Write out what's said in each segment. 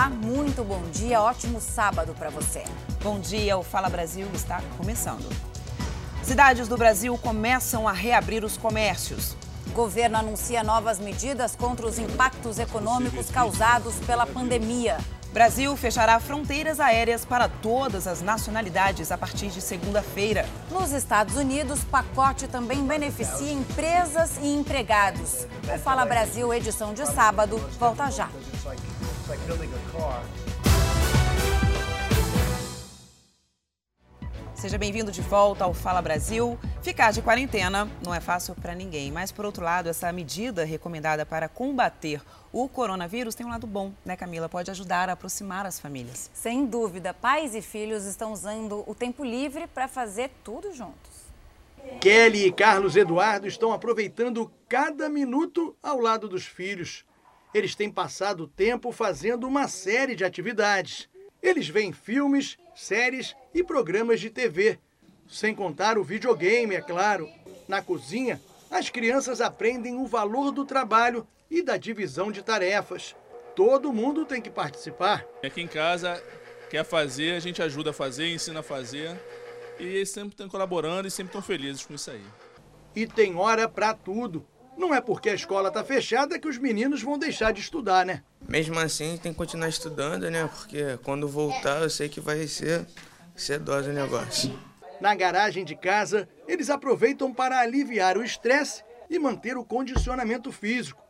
Olá, muito bom dia, ótimo sábado para você. Bom dia, o Fala Brasil está começando. Cidades do Brasil começam a reabrir os comércios. O governo anuncia novas medidas contra os impactos econômicos causados pela pandemia. Brasil fechará fronteiras aéreas para todas as nacionalidades a partir de segunda-feira. Nos Estados Unidos, pacote também beneficia empresas e empregados. O Fala Brasil, edição de sábado, volta já. Seja bem-vindo de volta ao Fala Brasil. Ficar de quarentena não é fácil para ninguém, mas por outro lado, essa medida recomendada para combater o coronavírus tem um lado bom, né, Camila? Pode ajudar a aproximar as famílias. Sem dúvida, pais e filhos estão usando o tempo livre para fazer tudo juntos. Kelly e Carlos Eduardo estão aproveitando cada minuto ao lado dos filhos. Eles têm passado tempo fazendo uma série de atividades. Eles veem filmes, séries e programas de TV. Sem contar o videogame, é claro. Na cozinha, as crianças aprendem o valor do trabalho e da divisão de tarefas. Todo mundo tem que participar. Aqui em casa, quer fazer, a gente ajuda a fazer, ensina a fazer. E eles sempre estão colaborando e sempre estão felizes com isso aí. E tem hora para tudo. Não é porque a escola está fechada que os meninos vão deixar de estudar, né? Mesmo assim, tem que continuar estudando, né? Porque quando voltar, eu sei que vai ser sedoso o negócio. Na garagem de casa, eles aproveitam para aliviar o estresse e manter o condicionamento físico.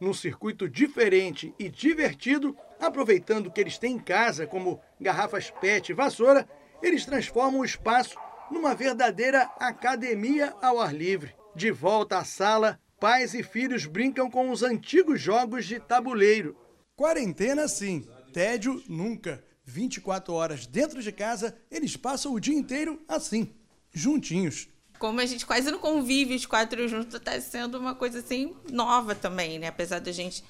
Num circuito diferente e divertido, aproveitando que eles têm em casa, como garrafas PET e vassoura, eles transformam o espaço numa verdadeira academia ao ar livre. De volta à sala, pais e filhos brincam com os antigos jogos de tabuleiro. Quarentena sim, tédio nunca. 24 horas dentro de casa, eles passam o dia inteiro assim, juntinhos. Como a gente quase não convive os quatro juntos, tá sendo uma coisa assim nova também, né? Apesar da gente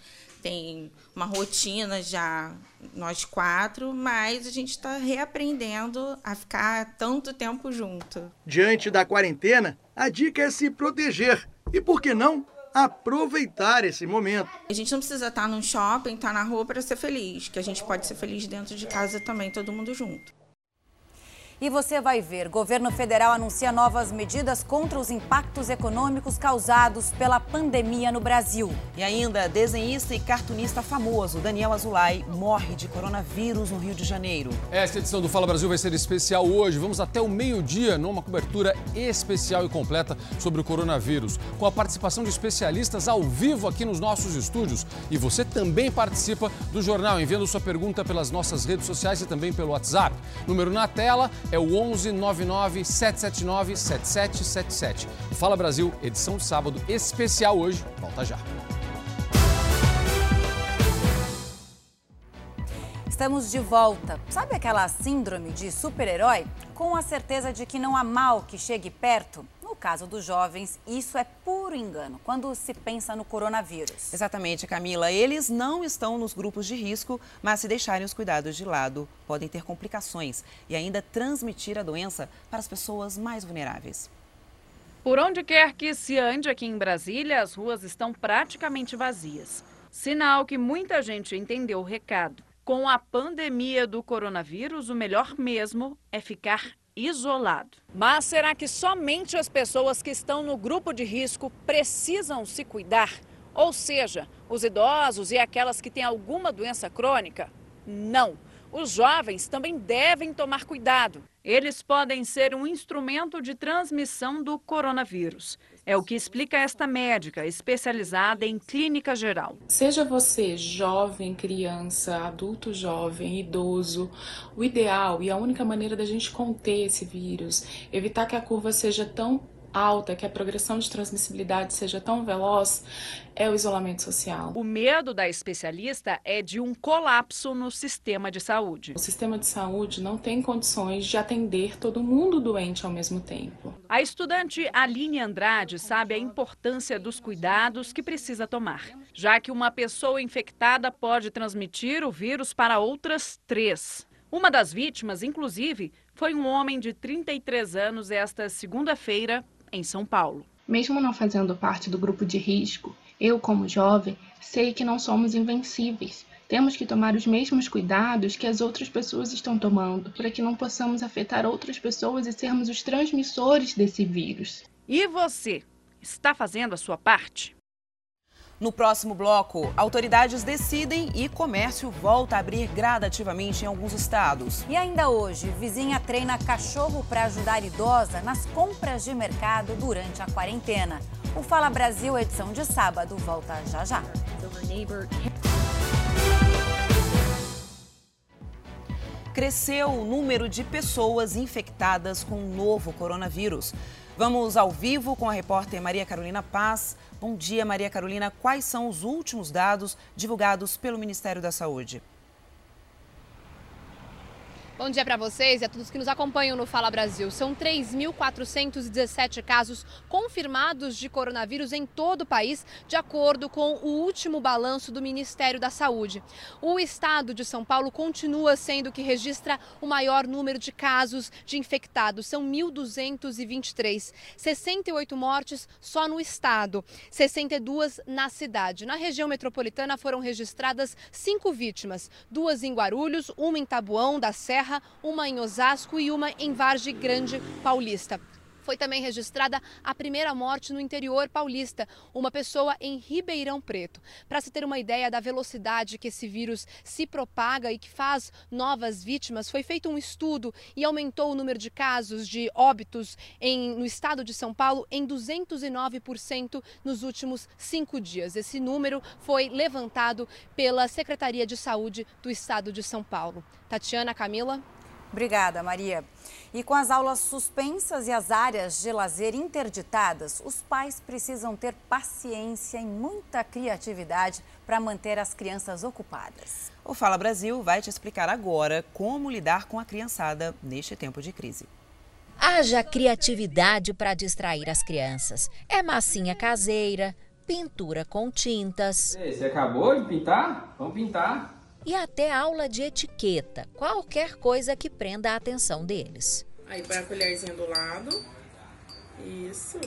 tem uma rotina já nós quatro, mas a gente está reaprendendo a ficar tanto tempo junto. Diante da quarentena, a dica é se proteger e, por que não, aproveitar esse momento. A gente não precisa estar no shopping, estar na rua para ser feliz, que a gente pode ser feliz dentro de casa também, todo mundo junto. E você vai ver, governo federal anuncia novas medidas contra os impactos econômicos causados pela pandemia no Brasil. E ainda, desenhista e cartunista famoso Daniel Azulay morre de coronavírus no Rio de Janeiro. Esta edição do Fala Brasil vai ser especial hoje. Vamos até o meio-dia numa cobertura especial e completa sobre o coronavírus, com a participação de especialistas ao vivo aqui nos nossos estúdios. E você também participa do jornal enviando sua pergunta pelas nossas redes sociais e também pelo WhatsApp. Número na tela é o 11 99 779 7777. Fala Brasil, edição de sábado especial hoje. Volta já. Estamos de volta. Sabe aquela síndrome de super-herói? Com a certeza de que não há mal que chegue perto? No caso dos jovens, isso é puro engano quando se pensa no coronavírus. Exatamente, Camila. Eles não estão nos grupos de risco, mas se deixarem os cuidados de lado, podem ter complicações e ainda transmitir a doença para as pessoas mais vulneráveis. Por onde quer que se ande aqui em Brasília, as ruas estão praticamente vazias. Sinal que muita gente entendeu o recado. Com a pandemia do coronavírus, o melhor mesmo é ficar isolado. Mas será que somente as pessoas que estão no grupo de risco precisam se cuidar? Ou seja, os idosos e aquelas que têm alguma doença crônica? Não. Os jovens também devem tomar cuidado. Eles podem ser um instrumento de transmissão do coronavírus. É o que explica esta médica especializada em clínica geral. Seja você jovem, criança, adulto jovem, idoso, o ideal e a única maneira da gente conter esse vírus, evitar que a curva seja tão alta, que a progressão de transmissibilidade seja tão veloz, é o isolamento social. O medo da especialista é de um colapso no sistema de saúde. O sistema de saúde não tem condições de atender todo mundo doente ao mesmo tempo. A estudante Aline Andrade sabe a importância dos cuidados que precisa tomar, já que uma pessoa infectada pode transmitir o vírus para outras três. Uma das vítimas, inclusive, foi um homem de 33 anos esta segunda-feira em São Paulo. Mesmo não fazendo parte do grupo de risco, eu, como jovem, sei que não somos invencíveis temos que tomar os mesmos cuidados que as outras pessoas estão tomando, para que não possamos afetar outras pessoas e sermos os transmissores desse vírus. E você, está fazendo a sua parte? No próximo bloco, autoridades decidem e comércio volta a abrir gradativamente em alguns estados. E ainda hoje, vizinha treina cachorro para ajudar idosa nas compras de mercado durante a quarentena. O Fala Brasil, edição de sábado, volta já já. Cresceu o número de pessoas infectadas com o novo coronavírus. Vamos ao vivo com a repórter Maria Carolina Paz. Bom dia, Maria Carolina. Quais são os últimos dados divulgados pelo Ministério da Saúde? Bom dia para vocês e a todos que nos acompanham no Fala Brasil. São 3.417 casos confirmados de coronavírus em todo o país, de acordo com o último balanço do Ministério da Saúde. O estado de São Paulo continua sendo o que registra o maior número de casos de infectados. São 1.223. 68 mortes só no estado, 62 na cidade. Na região metropolitana foram registradas cinco vítimas: duas em Guarulhos, uma em Tabuão da Serra Serra, uma em Osasco e uma em Vargem Grande Paulista. Foi também registrada a primeira morte no interior paulista, uma pessoa em Ribeirão Preto. Para se ter uma ideia da velocidade que esse vírus se propaga e que faz novas vítimas, foi feito um estudo e aumentou o número de casos de óbitos em, no estado de São Paulo em 209% nos últimos cinco dias. Esse número foi levantado pela Secretaria de Saúde do estado de São Paulo. Tatiana, Camila. Obrigada, Maria. E com as aulas suspensas e as áreas de lazer interditadas, os pais precisam ter paciência e muita criatividade para manter as crianças ocupadas. O Fala Brasil vai te explicar agora como lidar com a criançada neste tempo de crise. Haja criatividade para distrair as crianças. É massinha caseira, pintura com tintas. Ei, você acabou de pintar? Vamos pintar e até aula de etiqueta, qualquer coisa que prenda a atenção deles. Aí põe a colherzinha do lado. Isso.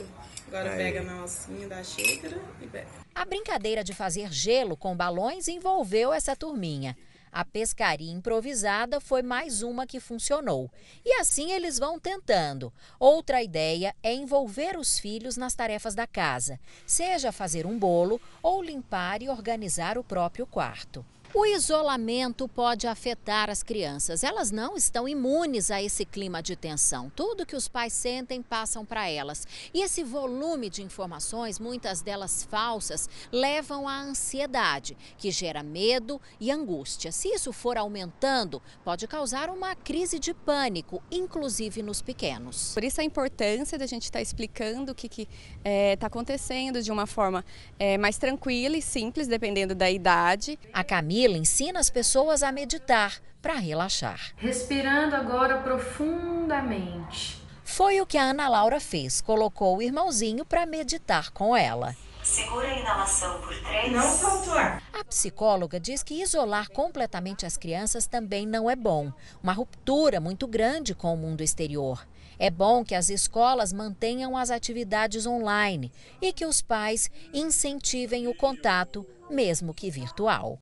Agora Aí. pega na alcinha da xícara e pega. A brincadeira de fazer gelo com balões envolveu essa turminha. A pescaria improvisada foi mais uma que funcionou. E assim eles vão tentando. Outra ideia é envolver os filhos nas tarefas da casa, seja fazer um bolo ou limpar e organizar o próprio quarto. O isolamento pode afetar as crianças. Elas não estão imunes a esse clima de tensão. Tudo que os pais sentem passam para elas. E esse volume de informações, muitas delas falsas, levam à ansiedade, que gera medo e angústia. Se isso for aumentando, pode causar uma crise de pânico, inclusive nos pequenos. Por isso a importância da gente estar tá explicando o que está é, tá acontecendo de uma forma é, mais tranquila e simples, dependendo da idade. A Camila Camila ensina as pessoas a meditar para relaxar. Respirando agora profundamente. Foi o que a Ana Laura fez, colocou o irmãozinho para meditar com ela. Segura a inalação por três. Não doutor. A psicóloga diz que isolar completamente as crianças também não é bom. Uma ruptura muito grande com o mundo exterior. É bom que as escolas mantenham as atividades online e que os pais incentivem o contato, mesmo que virtual.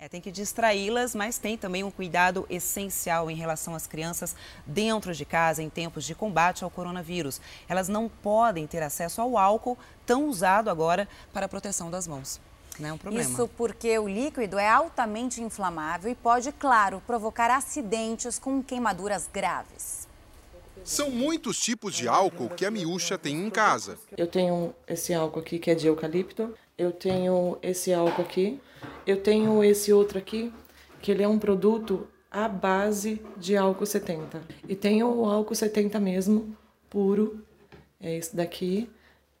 É, tem que distraí-las, mas tem também um cuidado essencial em relação às crianças dentro de casa em tempos de combate ao coronavírus. Elas não podem ter acesso ao álcool tão usado agora para a proteção das mãos. Não é um problema. Isso porque o líquido é altamente inflamável e pode, claro, provocar acidentes com queimaduras graves. São muitos tipos de álcool que a Miúcha tem em casa. Eu tenho esse álcool aqui que é de eucalipto, eu tenho esse álcool aqui, eu tenho esse outro aqui, que ele é um produto à base de álcool 70. E tenho o álcool 70 mesmo, puro, é esse daqui.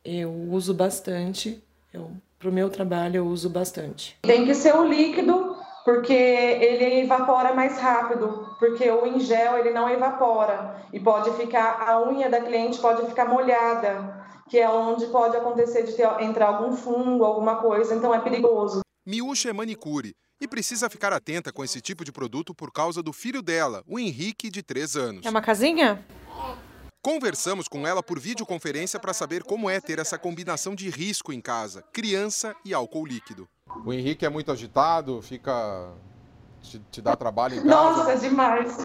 Eu uso bastante, eu, pro meu trabalho eu uso bastante. Tem que ser o líquido, porque ele evapora mais rápido, porque o em gel ele não evapora e pode ficar, a unha da cliente pode ficar molhada que é onde pode acontecer de ter, entrar algum fungo, alguma coisa, então é perigoso. Miúcha é manicure e precisa ficar atenta com esse tipo de produto por causa do filho dela, o Henrique, de 3 anos. É uma casinha? Conversamos com ela por videoconferência para saber como é ter essa combinação de risco em casa, criança e álcool líquido. O Henrique é muito agitado, fica. te, te dá trabalho em casa? Nossa, é demais.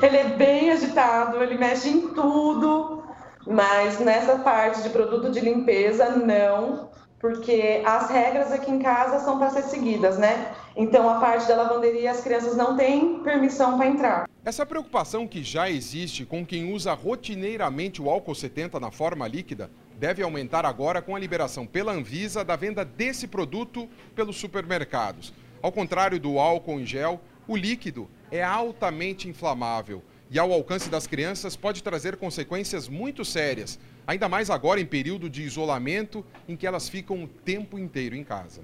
Ele é bem agitado, ele mexe em tudo, mas nessa parte de produto de limpeza, não, porque as regras aqui em casa são para ser seguidas, né? Então a parte da lavanderia as crianças não têm permissão para entrar. Essa preocupação que já existe com quem usa rotineiramente o álcool 70 na forma líquida deve aumentar agora com a liberação pela Anvisa da venda desse produto pelos supermercados. Ao contrário do álcool em gel, o líquido é altamente inflamável e, ao alcance das crianças, pode trazer consequências muito sérias, ainda mais agora em período de isolamento em que elas ficam o tempo inteiro em casa.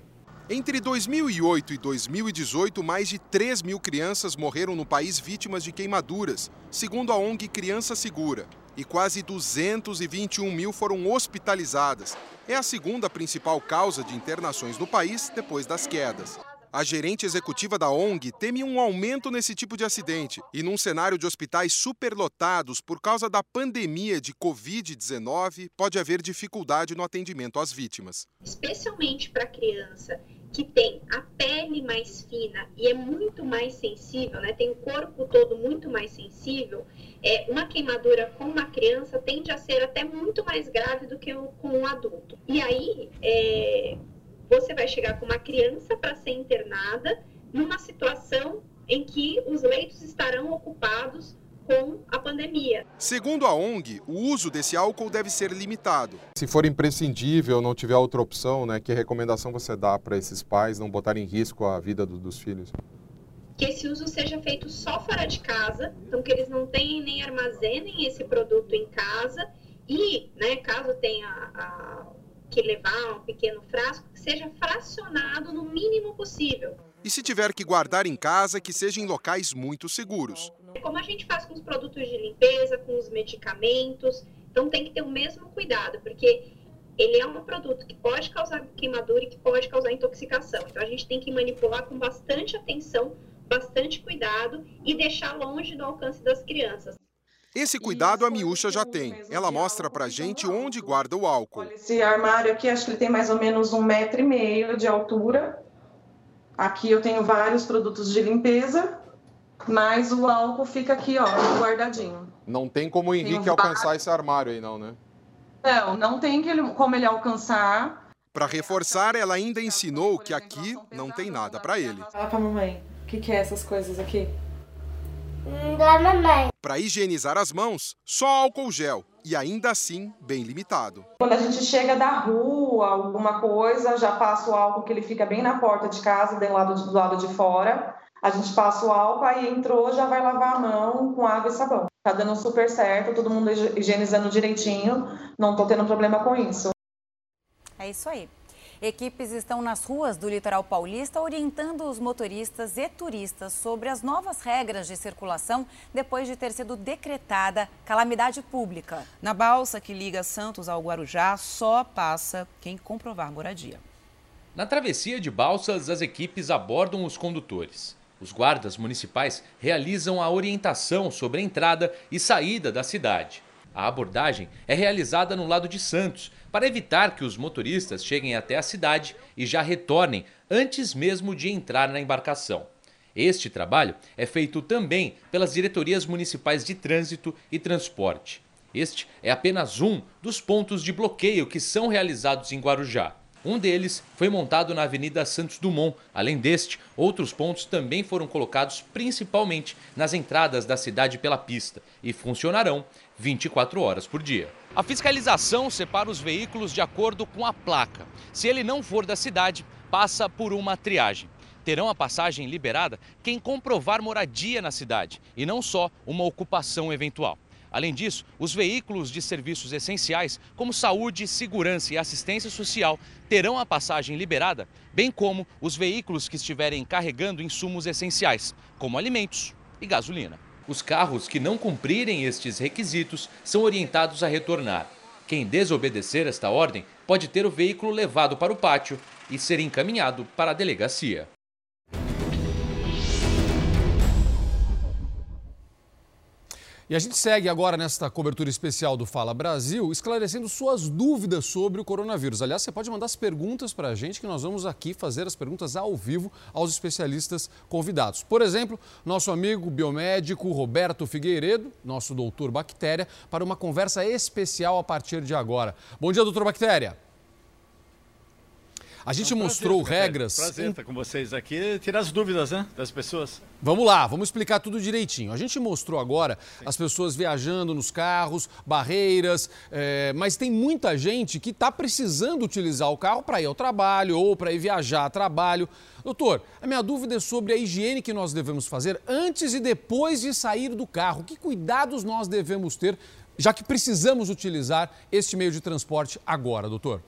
Entre 2008 e 2018, mais de 3 mil crianças morreram no país vítimas de queimaduras, segundo a ONG Criança Segura, e quase 221 mil foram hospitalizadas. É a segunda principal causa de internações no país depois das quedas. A gerente executiva da ONG teme um aumento nesse tipo de acidente e, num cenário de hospitais superlotados por causa da pandemia de Covid-19, pode haver dificuldade no atendimento às vítimas. Especialmente para a criança que tem a pele mais fina e é muito mais sensível, né? tem o corpo todo muito mais sensível, é, uma queimadura com uma criança tende a ser até muito mais grave do que com um adulto. E aí, é, você vai chegar com uma criança para ser internada numa situação em que os leitos estarão ocupados com a pandemia. Segundo a ONG, o uso desse álcool deve ser limitado. Se for imprescindível, não tiver outra opção, né, que recomendação você dá para esses pais não botarem em risco a vida do, dos filhos? Que esse uso seja feito só fora de casa, então que eles não tenham nem armazenem esse produto em casa e, né, caso tenha a, que levar um pequeno frasco, seja fracionado no mínimo possível. E se tiver que guardar em casa, que seja em locais muito seguros. Como a gente faz com os produtos de limpeza, com os medicamentos, então tem que ter o mesmo cuidado, porque ele é um produto que pode causar queimadura e que pode causar intoxicação. Então a gente tem que manipular com bastante atenção, bastante cuidado e deixar longe do alcance das crianças. Esse cuidado a Miúcha já tem. Ela mostra pra gente onde guarda o álcool. Esse armário aqui, acho que ele tem mais ou menos um metro e meio de altura. Aqui eu tenho vários produtos de limpeza, mas o álcool fica aqui, ó, guardadinho. Não tem como o Henrique alcançar esse armário aí, não, né? Não, não tem como ele alcançar. Para reforçar, ela ainda ensinou que aqui não tem nada para ele. Fala pra mamãe, o que, que é essas coisas aqui? Da mamãe. Para higienizar as mãos, só álcool gel e ainda assim bem limitado. Quando a gente chega da rua, alguma coisa, já passa o álcool que ele fica bem na porta de casa, do lado de, do lado de fora. A gente passa o álcool, aí entrou, já vai lavar a mão com água e sabão. Tá dando super certo, todo mundo higienizando direitinho, não tô tendo problema com isso. É isso aí. Equipes estão nas ruas do litoral paulista orientando os motoristas e turistas sobre as novas regras de circulação depois de ter sido decretada calamidade pública. Na balsa que liga Santos ao Guarujá, só passa quem comprovar moradia. Na travessia de balsas, as equipes abordam os condutores. Os guardas municipais realizam a orientação sobre a entrada e saída da cidade. A abordagem é realizada no lado de Santos, para evitar que os motoristas cheguem até a cidade e já retornem antes mesmo de entrar na embarcação. Este trabalho é feito também pelas diretorias municipais de trânsito e transporte. Este é apenas um dos pontos de bloqueio que são realizados em Guarujá. Um deles foi montado na Avenida Santos Dumont. Além deste, outros pontos também foram colocados principalmente nas entradas da cidade pela pista e funcionarão 24 horas por dia. A fiscalização separa os veículos de acordo com a placa. Se ele não for da cidade, passa por uma triagem. Terão a passagem liberada quem comprovar moradia na cidade e não só uma ocupação eventual. Além disso, os veículos de serviços essenciais, como saúde, segurança e assistência social, terão a passagem liberada, bem como os veículos que estiverem carregando insumos essenciais, como alimentos e gasolina. Os carros que não cumprirem estes requisitos são orientados a retornar. Quem desobedecer esta ordem pode ter o veículo levado para o pátio e ser encaminhado para a delegacia. E a gente segue agora nesta cobertura especial do Fala Brasil, esclarecendo suas dúvidas sobre o coronavírus. Aliás, você pode mandar as perguntas para a gente, que nós vamos aqui fazer as perguntas ao vivo aos especialistas convidados. Por exemplo, nosso amigo biomédico Roberto Figueiredo, nosso doutor Bactéria, para uma conversa especial a partir de agora. Bom dia, doutor Bactéria. A gente é um mostrou prazer, regras. Prazer estar com vocês aqui, tirar as dúvidas né, das pessoas. Vamos lá, vamos explicar tudo direitinho. A gente mostrou agora Sim. as pessoas viajando nos carros, barreiras, é, mas tem muita gente que está precisando utilizar o carro para ir ao trabalho ou para ir viajar a trabalho. Doutor, a minha dúvida é sobre a higiene que nós devemos fazer antes e depois de sair do carro. Que cuidados nós devemos ter, já que precisamos utilizar este meio de transporte agora, doutor?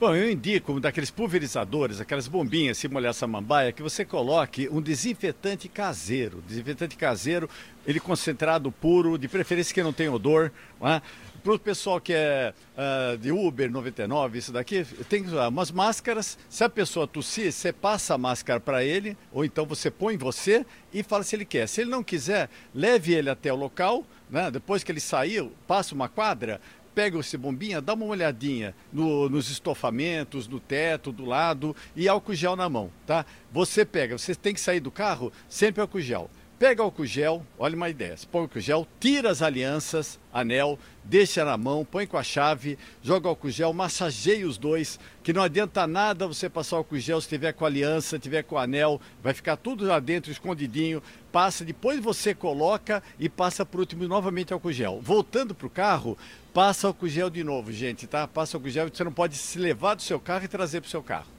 Bom, eu indico daqueles pulverizadores, aquelas bombinhas, se molhar samambaia, que você coloque um desinfetante caseiro. Desinfetante caseiro, ele concentrado puro, de preferência que não tenha odor. É? Para o pessoal que é uh, de Uber 99, isso daqui, tem umas máscaras. Se a pessoa tossir, você passa a máscara para ele, ou então você põe você e fala se ele quer. Se ele não quiser, leve ele até o local. Né? Depois que ele saiu, passa uma quadra, pega esse bombinha, dá uma olhadinha no, nos estofamentos, no teto, do lado e álcool gel na mão, tá? Você pega, você tem que sair do carro sempre álcool gel. Pega álcool gel, olha uma ideia, põe álcool gel, tira as alianças, anel, deixa na mão, põe com a chave, joga álcool gel, massageia os dois, que não adianta nada você passar álcool gel se tiver com aliança, tiver com o anel, vai ficar tudo lá dentro escondidinho, passa, depois você coloca e passa por último novamente álcool gel. Voltando para o carro, passa álcool gel de novo, gente, tá? Passa álcool gel, você não pode se levar do seu carro e trazer para o seu carro.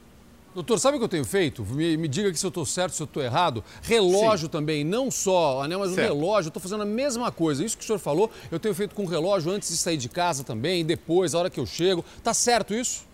Doutor, sabe o que eu tenho feito? Me, me diga se eu estou certo, se eu estou errado. Relógio Sim. também, não só anel, mas certo. um relógio. Eu estou fazendo a mesma coisa. Isso que o senhor falou, eu tenho feito com relógio antes de sair de casa também, depois, a hora que eu chego. Tá certo isso?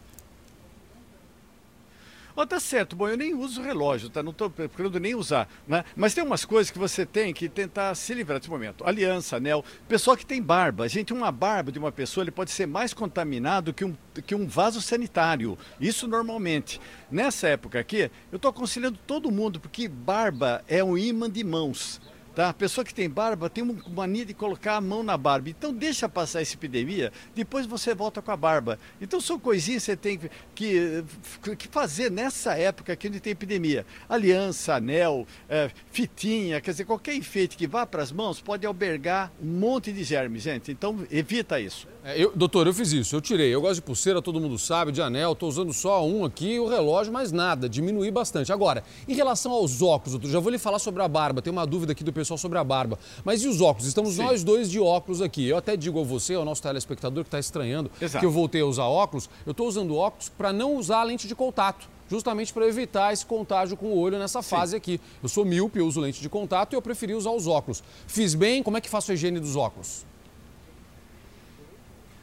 Oh, tá certo, bom, eu nem uso relógio, tá? Não estou procurando nem usar, né? Mas tem umas coisas que você tem que tentar se livrar desse momento. Aliança, anel. Pessoal que tem barba. Gente, uma barba de uma pessoa ele pode ser mais contaminado que um, que um vaso sanitário. Isso normalmente. Nessa época aqui, eu estou aconselhando todo mundo, porque barba é um imã de mãos. Tá? A pessoa que tem barba tem uma mania de colocar a mão na barba. Então deixa passar essa epidemia, depois você volta com a barba. Então são coisinhas que você tem que, que fazer nessa época aqui onde tem epidemia. Aliança, anel, é, fitinha, quer dizer, qualquer enfeite que vá para as mãos pode albergar um monte de germes, gente. Então evita isso. É, eu, doutor, eu fiz isso, eu tirei. Eu gosto de pulseira, todo mundo sabe, de anel, estou usando só um aqui, o relógio, mais nada, diminui bastante. Agora, em relação aos óculos, doutor, já vou lhe falar sobre a barba, tem uma dúvida aqui do pessoal sobre a barba. Mas e os óculos? Estamos Sim. nós dois de óculos aqui. Eu até digo a você, ao nosso telespectador que está estranhando, Exato. que eu voltei a usar óculos, eu estou usando óculos para não usar a lente de contato justamente para evitar esse contágio com o olho nessa Sim. fase aqui. Eu sou míope, eu uso lente de contato e eu preferi usar os óculos. Fiz bem? Como é que faço a higiene dos óculos?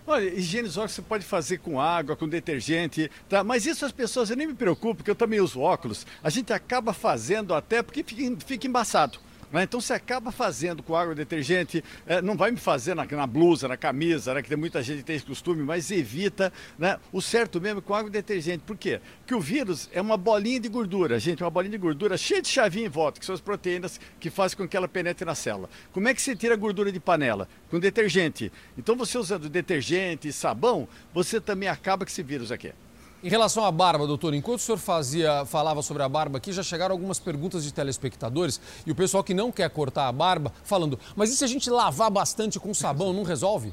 Olha, higiene dos óculos você pode fazer com água, com detergente, tá? Mas isso as pessoas, eu nem me preocupo, porque eu também uso óculos. A gente acaba fazendo até porque fica, fica embaçado. Né? Então você acaba fazendo com água detergente, é, não vai me fazer na, na blusa, na camisa, né? que tem muita gente que tem esse costume, mas evita né? o certo mesmo é com água detergente. Por quê? Porque o vírus é uma bolinha de gordura, gente, uma bolinha de gordura cheia de chavinha em volta, que são as proteínas que fazem com que ela penetre na célula. Como é que se tira a gordura de panela? Com detergente. Então você usando detergente e sabão, você também acaba com esse vírus aqui. Em relação à barba, doutor, enquanto o senhor fazia, falava sobre a barba aqui, já chegaram algumas perguntas de telespectadores e o pessoal que não quer cortar a barba falando, mas e se a gente lavar bastante com sabão, não resolve?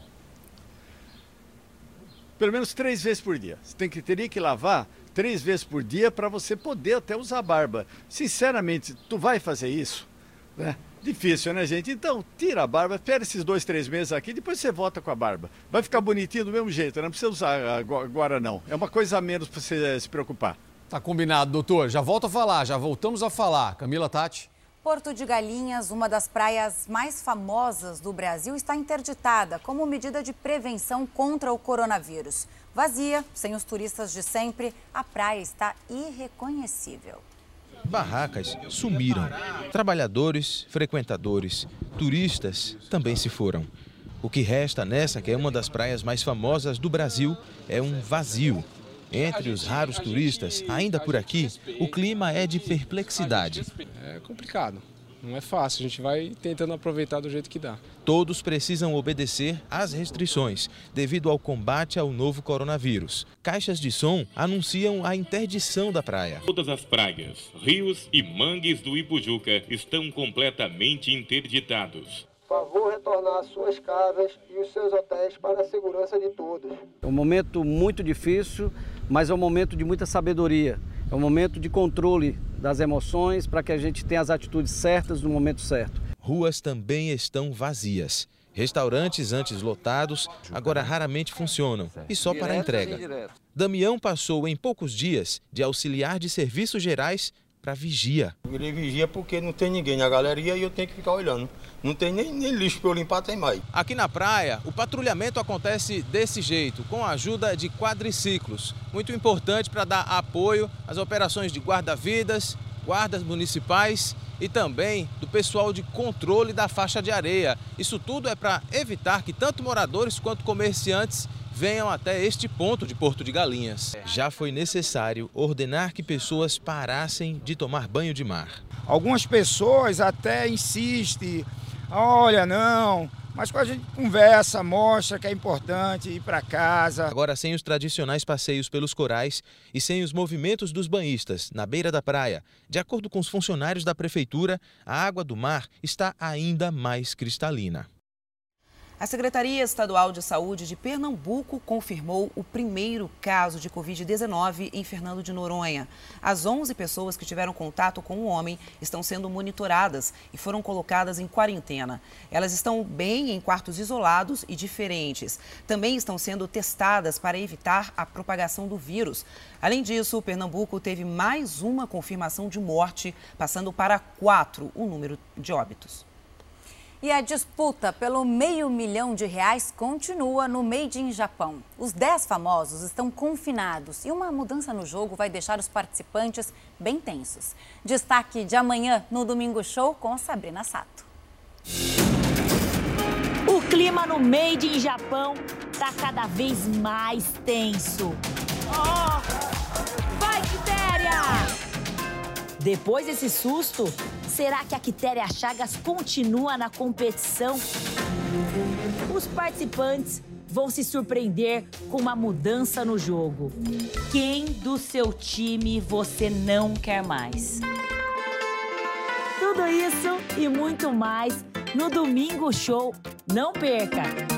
Pelo menos três vezes por dia. Você tem que, teria que lavar três vezes por dia para você poder até usar barba. Sinceramente, tu vai fazer isso? Né? Difícil, né, gente? Então, tira a barba, espera esses dois, três meses aqui, depois você volta com a barba. Vai ficar bonitinho do mesmo jeito, não precisa usar agora, não. É uma coisa a menos para você se preocupar. Tá combinado, doutor. Já volto a falar, já voltamos a falar. Camila Tati. Porto de Galinhas, uma das praias mais famosas do Brasil, está interditada como medida de prevenção contra o coronavírus. Vazia, sem os turistas de sempre, a praia está irreconhecível. Barracas sumiram. Trabalhadores, frequentadores, turistas também se foram. O que resta nessa, que é uma das praias mais famosas do Brasil, é um vazio. Entre os raros turistas, ainda por aqui, o clima é de perplexidade. É complicado. Não é fácil, a gente vai tentando aproveitar do jeito que dá. Todos precisam obedecer às restrições devido ao combate ao novo coronavírus. Caixas de som anunciam a interdição da praia. Todas as praias, rios e mangues do Ipujuca estão completamente interditados. Favor retornar às suas casas e os seus hotéis para a segurança de todos. É um momento muito difícil, mas é um momento de muita sabedoria. É um momento de controle das emoções para que a gente tenha as atitudes certas no momento certo. Ruas também estão vazias. Restaurantes antes lotados agora raramente funcionam e só para entrega. Damião passou em poucos dias de auxiliar de serviços gerais para vigia. Ele vigia porque não tem ninguém na galeria e eu tenho que ficar olhando. Não tem nem, nem lixo para eu limpar, tem mais. Aqui na praia, o patrulhamento acontece desse jeito, com a ajuda de quadriciclos. Muito importante para dar apoio às operações de guarda-vidas, guardas municipais e também do pessoal de controle da faixa de areia. Isso tudo é para evitar que tanto moradores quanto comerciantes venham até este ponto de Porto de Galinhas. Já foi necessário ordenar que pessoas parassem de tomar banho de mar. Algumas pessoas até insistem, olha, não, mas quando a gente conversa, mostra que é importante ir para casa. Agora, sem os tradicionais passeios pelos corais e sem os movimentos dos banhistas na beira da praia, de acordo com os funcionários da prefeitura, a água do mar está ainda mais cristalina. A Secretaria Estadual de Saúde de Pernambuco confirmou o primeiro caso de Covid-19 em Fernando de Noronha. As 11 pessoas que tiveram contato com o homem estão sendo monitoradas e foram colocadas em quarentena. Elas estão bem em quartos isolados e diferentes. Também estão sendo testadas para evitar a propagação do vírus. Além disso, Pernambuco teve mais uma confirmação de morte, passando para quatro o número de óbitos. E a disputa pelo meio milhão de reais continua no Made in Japão. Os 10 famosos estão confinados e uma mudança no jogo vai deixar os participantes bem tensos. Destaque de amanhã no Domingo Show com a Sabrina Sato. O clima no Made in Japão está cada vez mais tenso. Oh, vai, Quitéria! Depois desse susto, será que a Quitéria Chagas continua na competição? Os participantes vão se surpreender com uma mudança no jogo. Quem do seu time você não quer mais? Tudo isso e muito mais no Domingo Show. Não perca!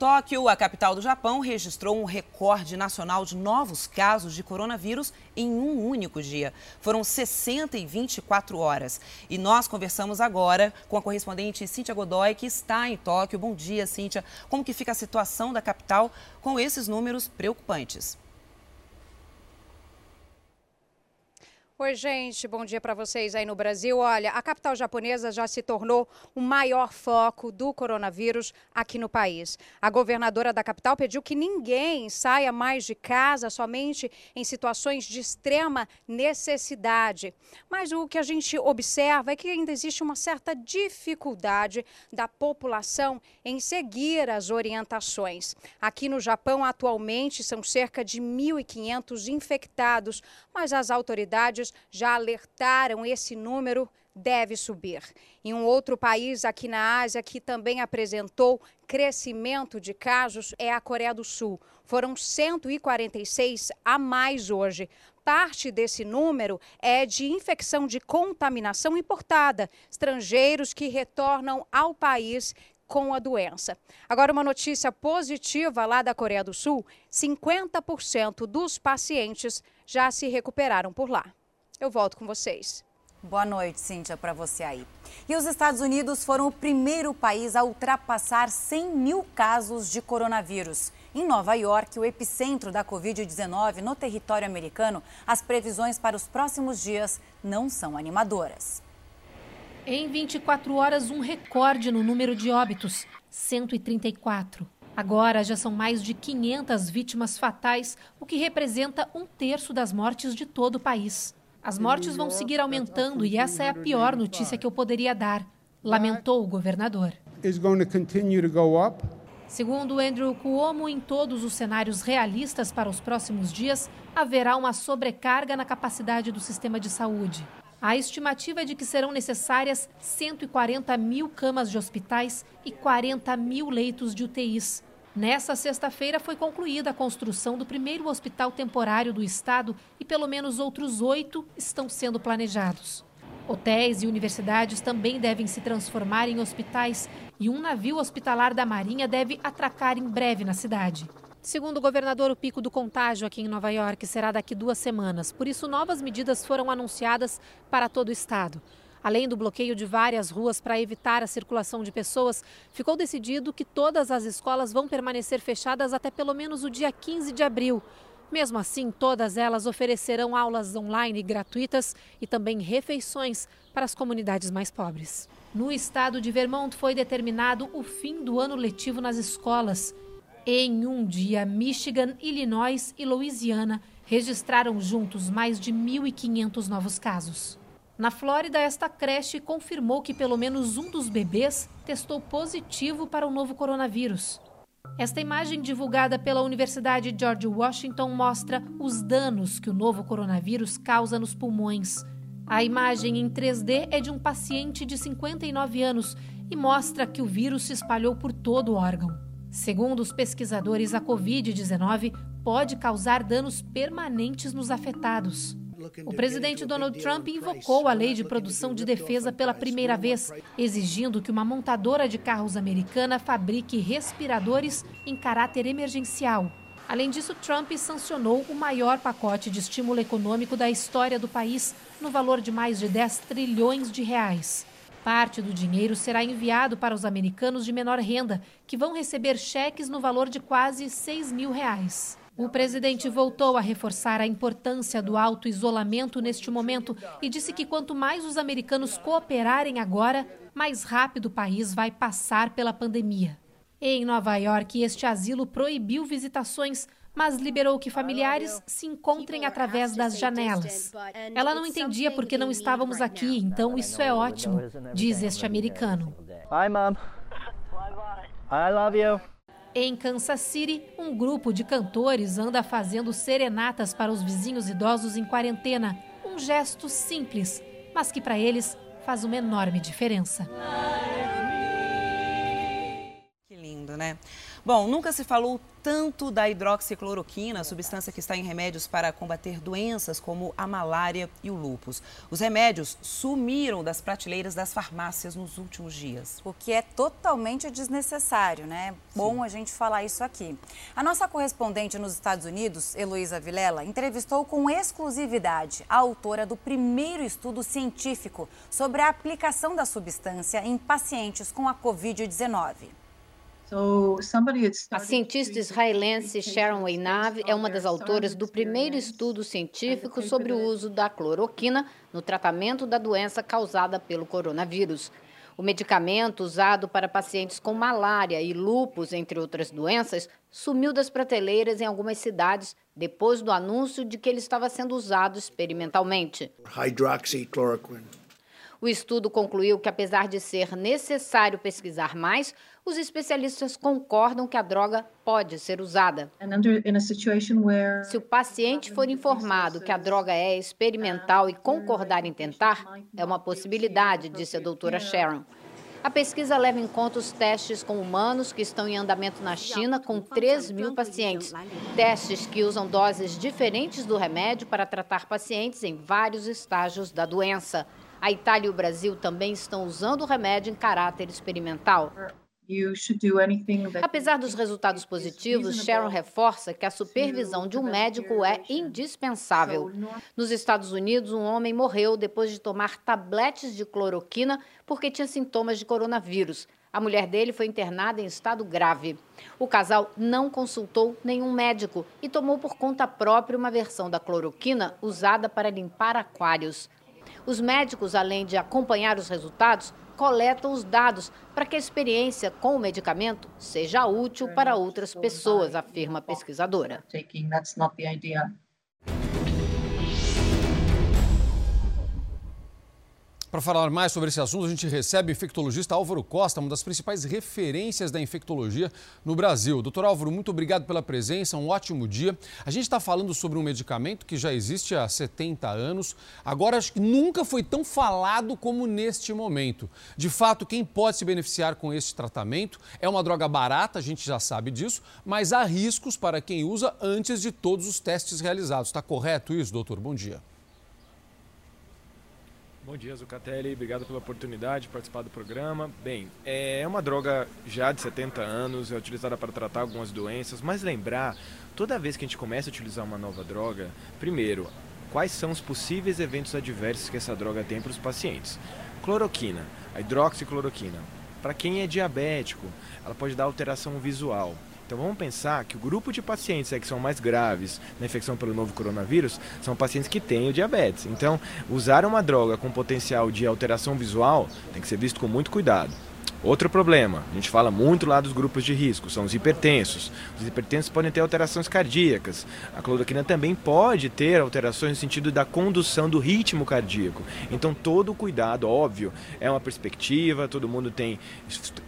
Tóquio, a capital do Japão, registrou um recorde nacional de novos casos de coronavírus em um único dia. Foram 60 e 24 horas. E nós conversamos agora com a correspondente Cíntia Godoy, que está em Tóquio. Bom dia, Cíntia. Como que fica a situação da capital com esses números preocupantes? Oi, gente, bom dia para vocês aí no Brasil. Olha, a capital japonesa já se tornou o maior foco do coronavírus aqui no país. A governadora da capital pediu que ninguém saia mais de casa somente em situações de extrema necessidade. Mas o que a gente observa é que ainda existe uma certa dificuldade da população em seguir as orientações. Aqui no Japão, atualmente, são cerca de 1.500 infectados, mas as autoridades já alertaram esse número deve subir. Em um outro país aqui na Ásia que também apresentou crescimento de casos é a Coreia do Sul. Foram 146 a mais hoje. Parte desse número é de infecção de contaminação importada, estrangeiros que retornam ao país com a doença. Agora, uma notícia positiva lá da Coreia do Sul: 50% dos pacientes já se recuperaram por lá. Eu volto com vocês. Boa noite, Cíntia, para você aí. E os Estados Unidos foram o primeiro país a ultrapassar 100 mil casos de coronavírus. Em Nova York, o epicentro da Covid-19 no território americano, as previsões para os próximos dias não são animadoras. Em 24 horas, um recorde no número de óbitos: 134. Agora já são mais de 500 vítimas fatais, o que representa um terço das mortes de todo o país. As mortes vão seguir aumentando e essa é a pior notícia que eu poderia dar, lamentou o governador. Segundo Andrew Cuomo, em todos os cenários realistas para os próximos dias, haverá uma sobrecarga na capacidade do sistema de saúde. A estimativa é de que serão necessárias 140 mil camas de hospitais e 40 mil leitos de UTIs. Nessa sexta-feira foi concluída a construção do primeiro hospital temporário do estado e pelo menos outros oito estão sendo planejados. Hotéis e universidades também devem se transformar em hospitais e um navio hospitalar da Marinha deve atracar em breve na cidade. Segundo o governador, o pico do contágio aqui em Nova York será daqui duas semanas. Por isso, novas medidas foram anunciadas para todo o estado. Além do bloqueio de várias ruas para evitar a circulação de pessoas, ficou decidido que todas as escolas vão permanecer fechadas até pelo menos o dia 15 de abril. Mesmo assim, todas elas oferecerão aulas online gratuitas e também refeições para as comunidades mais pobres. No estado de Vermont foi determinado o fim do ano letivo nas escolas. Em um dia, Michigan, Illinois e Louisiana registraram juntos mais de 1.500 novos casos. Na Flórida, esta creche confirmou que pelo menos um dos bebês testou positivo para o novo coronavírus. Esta imagem divulgada pela Universidade George Washington mostra os danos que o novo coronavírus causa nos pulmões. A imagem em 3D é de um paciente de 59 anos e mostra que o vírus se espalhou por todo o órgão. Segundo os pesquisadores, a Covid-19 pode causar danos permanentes nos afetados. O presidente Donald Trump invocou a lei de produção de defesa pela primeira vez, exigindo que uma montadora de carros americana fabrique respiradores em caráter emergencial. Além disso, Trump sancionou o maior pacote de estímulo econômico da história do país, no valor de mais de 10 trilhões de reais. Parte do dinheiro será enviado para os americanos de menor renda, que vão receber cheques no valor de quase 6 mil reais. O presidente voltou a reforçar a importância do auto-isolamento neste momento e disse que quanto mais os americanos cooperarem agora, mais rápido o país vai passar pela pandemia. Em Nova York, este asilo proibiu visitações mas liberou que familiares se encontrem através das janelas. Ela não entendia porque não estávamos aqui, então isso é ótimo, diz este americano. Bye, mom. I love you. Em Kansas City, um grupo de cantores anda fazendo serenatas para os vizinhos idosos em quarentena. Um gesto simples, mas que para eles faz uma enorme diferença. Que lindo, né? Bom, nunca se falou tanto da hidroxicloroquina, substância que está em remédios para combater doenças como a malária e o lúpus. Os remédios sumiram das prateleiras das farmácias nos últimos dias. O que é totalmente desnecessário, né? Bom Sim. a gente falar isso aqui. A nossa correspondente nos Estados Unidos, Heloísa Vilela, entrevistou com exclusividade a autora do primeiro estudo científico sobre a aplicação da substância em pacientes com a Covid-19. A cientista israelense Sharon Einav é uma das autoras do primeiro estudo científico sobre o uso da cloroquina no tratamento da doença causada pelo coronavírus. O medicamento usado para pacientes com malária e lúpus, entre outras doenças, sumiu das prateleiras em algumas cidades depois do anúncio de que ele estava sendo usado experimentalmente. Hydroxychloroquine. O estudo concluiu que, apesar de ser necessário pesquisar mais, os especialistas concordam que a droga pode ser usada. Se o paciente for informado que a droga é experimental e concordar em tentar, é uma possibilidade, disse a doutora Sharon. A pesquisa leva em conta os testes com humanos que estão em andamento na China com 3 mil pacientes. Testes que usam doses diferentes do remédio para tratar pacientes em vários estágios da doença. A Itália e o Brasil também estão usando o remédio em caráter experimental. Apesar dos resultados positivos, Sharon reforça que a supervisão de um médico é indispensável. Nos Estados Unidos, um homem morreu depois de tomar tabletes de cloroquina porque tinha sintomas de coronavírus. A mulher dele foi internada em estado grave. O casal não consultou nenhum médico e tomou por conta própria uma versão da cloroquina usada para limpar aquários. Os médicos, além de acompanhar os resultados, coletam os dados para que a experiência com o medicamento seja útil para outras pessoas, afirma a pesquisadora. Para falar mais sobre esse assunto, a gente recebe o infectologista Álvaro Costa, uma das principais referências da infectologia no Brasil. Doutor Álvaro, muito obrigado pela presença, um ótimo dia. A gente está falando sobre um medicamento que já existe há 70 anos, agora acho que nunca foi tão falado como neste momento. De fato, quem pode se beneficiar com esse tratamento é uma droga barata, a gente já sabe disso, mas há riscos para quem usa antes de todos os testes realizados. Está correto isso, doutor? Bom dia. Bom dia, Zucatelli. Obrigado pela oportunidade de participar do programa. Bem, é uma droga já de 70 anos, é utilizada para tratar algumas doenças, mas lembrar, toda vez que a gente começa a utilizar uma nova droga, primeiro, quais são os possíveis eventos adversos que essa droga tem para os pacientes? Cloroquina, a hidroxicloroquina. Para quem é diabético, ela pode dar alteração visual. Então vamos pensar que o grupo de pacientes que são mais graves na infecção pelo novo coronavírus são pacientes que têm o diabetes. Então, usar uma droga com potencial de alteração visual tem que ser visto com muito cuidado. Outro problema, a gente fala muito lá dos grupos de risco, são os hipertensos. Os hipertensos podem ter alterações cardíacas. A cloroquina também pode ter alterações no sentido da condução do ritmo cardíaco. Então, todo o cuidado, óbvio, é uma perspectiva, todo mundo tem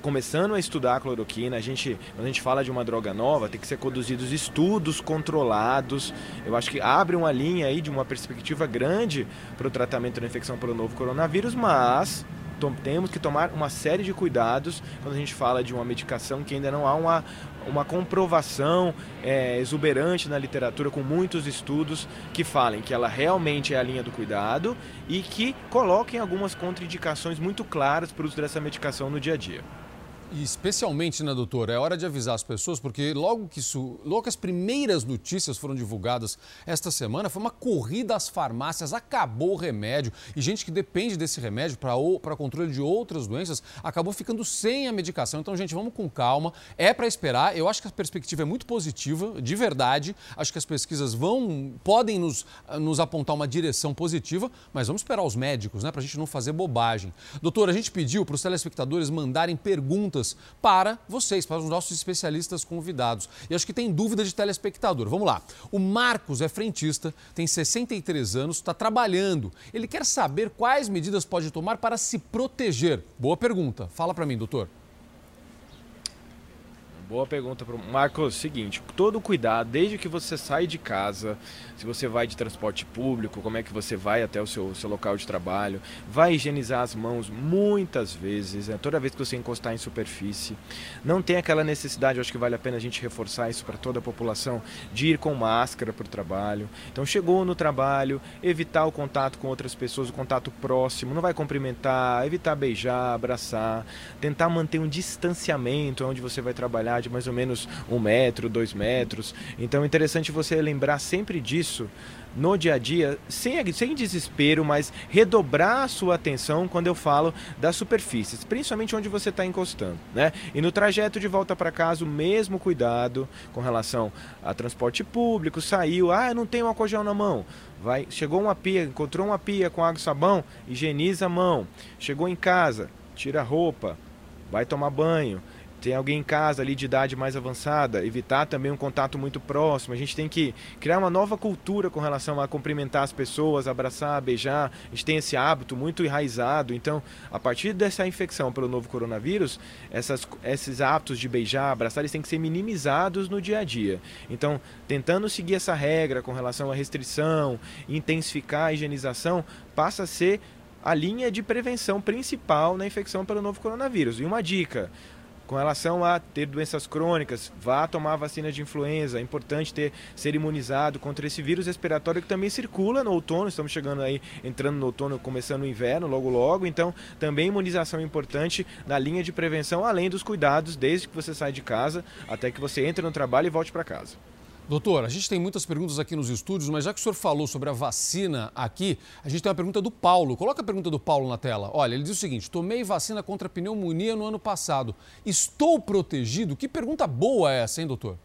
começando a estudar a cloroquina. A gente, quando a gente fala de uma droga nova, tem que ser conduzidos estudos controlados. Eu acho que abre uma linha aí de uma perspectiva grande para o tratamento da infecção pelo novo coronavírus, mas temos que tomar uma série de cuidados quando a gente fala de uma medicação que ainda não há uma, uma comprovação é, exuberante na literatura, com muitos estudos que falem que ela realmente é a linha do cuidado e que coloquem algumas contraindicações muito claras para o uso dessa medicação no dia a dia. Especialmente, né, doutora, é hora de avisar as pessoas, porque logo que, isso, logo que as primeiras notícias foram divulgadas esta semana, foi uma corrida às farmácias, acabou o remédio. E gente que depende desse remédio para controle de outras doenças acabou ficando sem a medicação. Então, gente, vamos com calma. É para esperar. Eu acho que a perspectiva é muito positiva, de verdade. Acho que as pesquisas vão, podem nos, nos apontar uma direção positiva, mas vamos esperar os médicos, né, para a gente não fazer bobagem. Doutora, a gente pediu para os telespectadores mandarem perguntas para vocês, para os nossos especialistas convidados. E acho que tem dúvida de telespectador. Vamos lá. O Marcos é frentista, tem 63 anos, está trabalhando. Ele quer saber quais medidas pode tomar para se proteger. Boa pergunta. Fala para mim, doutor. Boa pergunta para Marcos. Seguinte, todo cuidado, desde que você sai de casa, se você vai de transporte público, como é que você vai até o seu, seu local de trabalho, vai higienizar as mãos muitas vezes, né? toda vez que você encostar em superfície. Não tem aquela necessidade, acho que vale a pena a gente reforçar isso para toda a população, de ir com máscara para o trabalho. Então, chegou no trabalho, evitar o contato com outras pessoas, o contato próximo, não vai cumprimentar, evitar beijar, abraçar, tentar manter um distanciamento onde você vai trabalhar de mais ou menos um metro, dois metros. Então é interessante você lembrar sempre disso no dia a dia, sem, sem desespero, mas redobrar a sua atenção quando eu falo das superfícies, principalmente onde você está encostando. Né? E no trajeto de volta para casa, o mesmo cuidado com relação a transporte público, saiu, ah, não tenho álcool gel na mão. Vai, chegou uma pia, encontrou uma pia com água e sabão, higieniza a mão. Chegou em casa, tira a roupa, vai tomar banho tem alguém em casa ali de idade mais avançada, evitar também um contato muito próximo. A gente tem que criar uma nova cultura com relação a cumprimentar as pessoas, abraçar, beijar. A gente tem esse hábito muito enraizado. Então, a partir dessa infecção pelo novo coronavírus, essas, esses hábitos de beijar, abraçar, eles têm que ser minimizados no dia a dia. Então, tentando seguir essa regra com relação à restrição, intensificar a higienização, passa a ser a linha de prevenção principal na infecção pelo novo coronavírus. E uma dica: com relação a ter doenças crônicas, vá tomar vacina de influenza. É importante ter ser imunizado contra esse vírus respiratório que também circula no outono. Estamos chegando aí, entrando no outono, começando o inverno logo logo. Então, também imunização é importante na linha de prevenção, além dos cuidados desde que você sai de casa até que você entre no trabalho e volte para casa. Doutor, a gente tem muitas perguntas aqui nos estúdios, mas já que o senhor falou sobre a vacina aqui, a gente tem uma pergunta do Paulo. Coloca a pergunta do Paulo na tela. Olha, ele diz o seguinte: tomei vacina contra pneumonia no ano passado. Estou protegido? Que pergunta boa é essa, hein, doutor?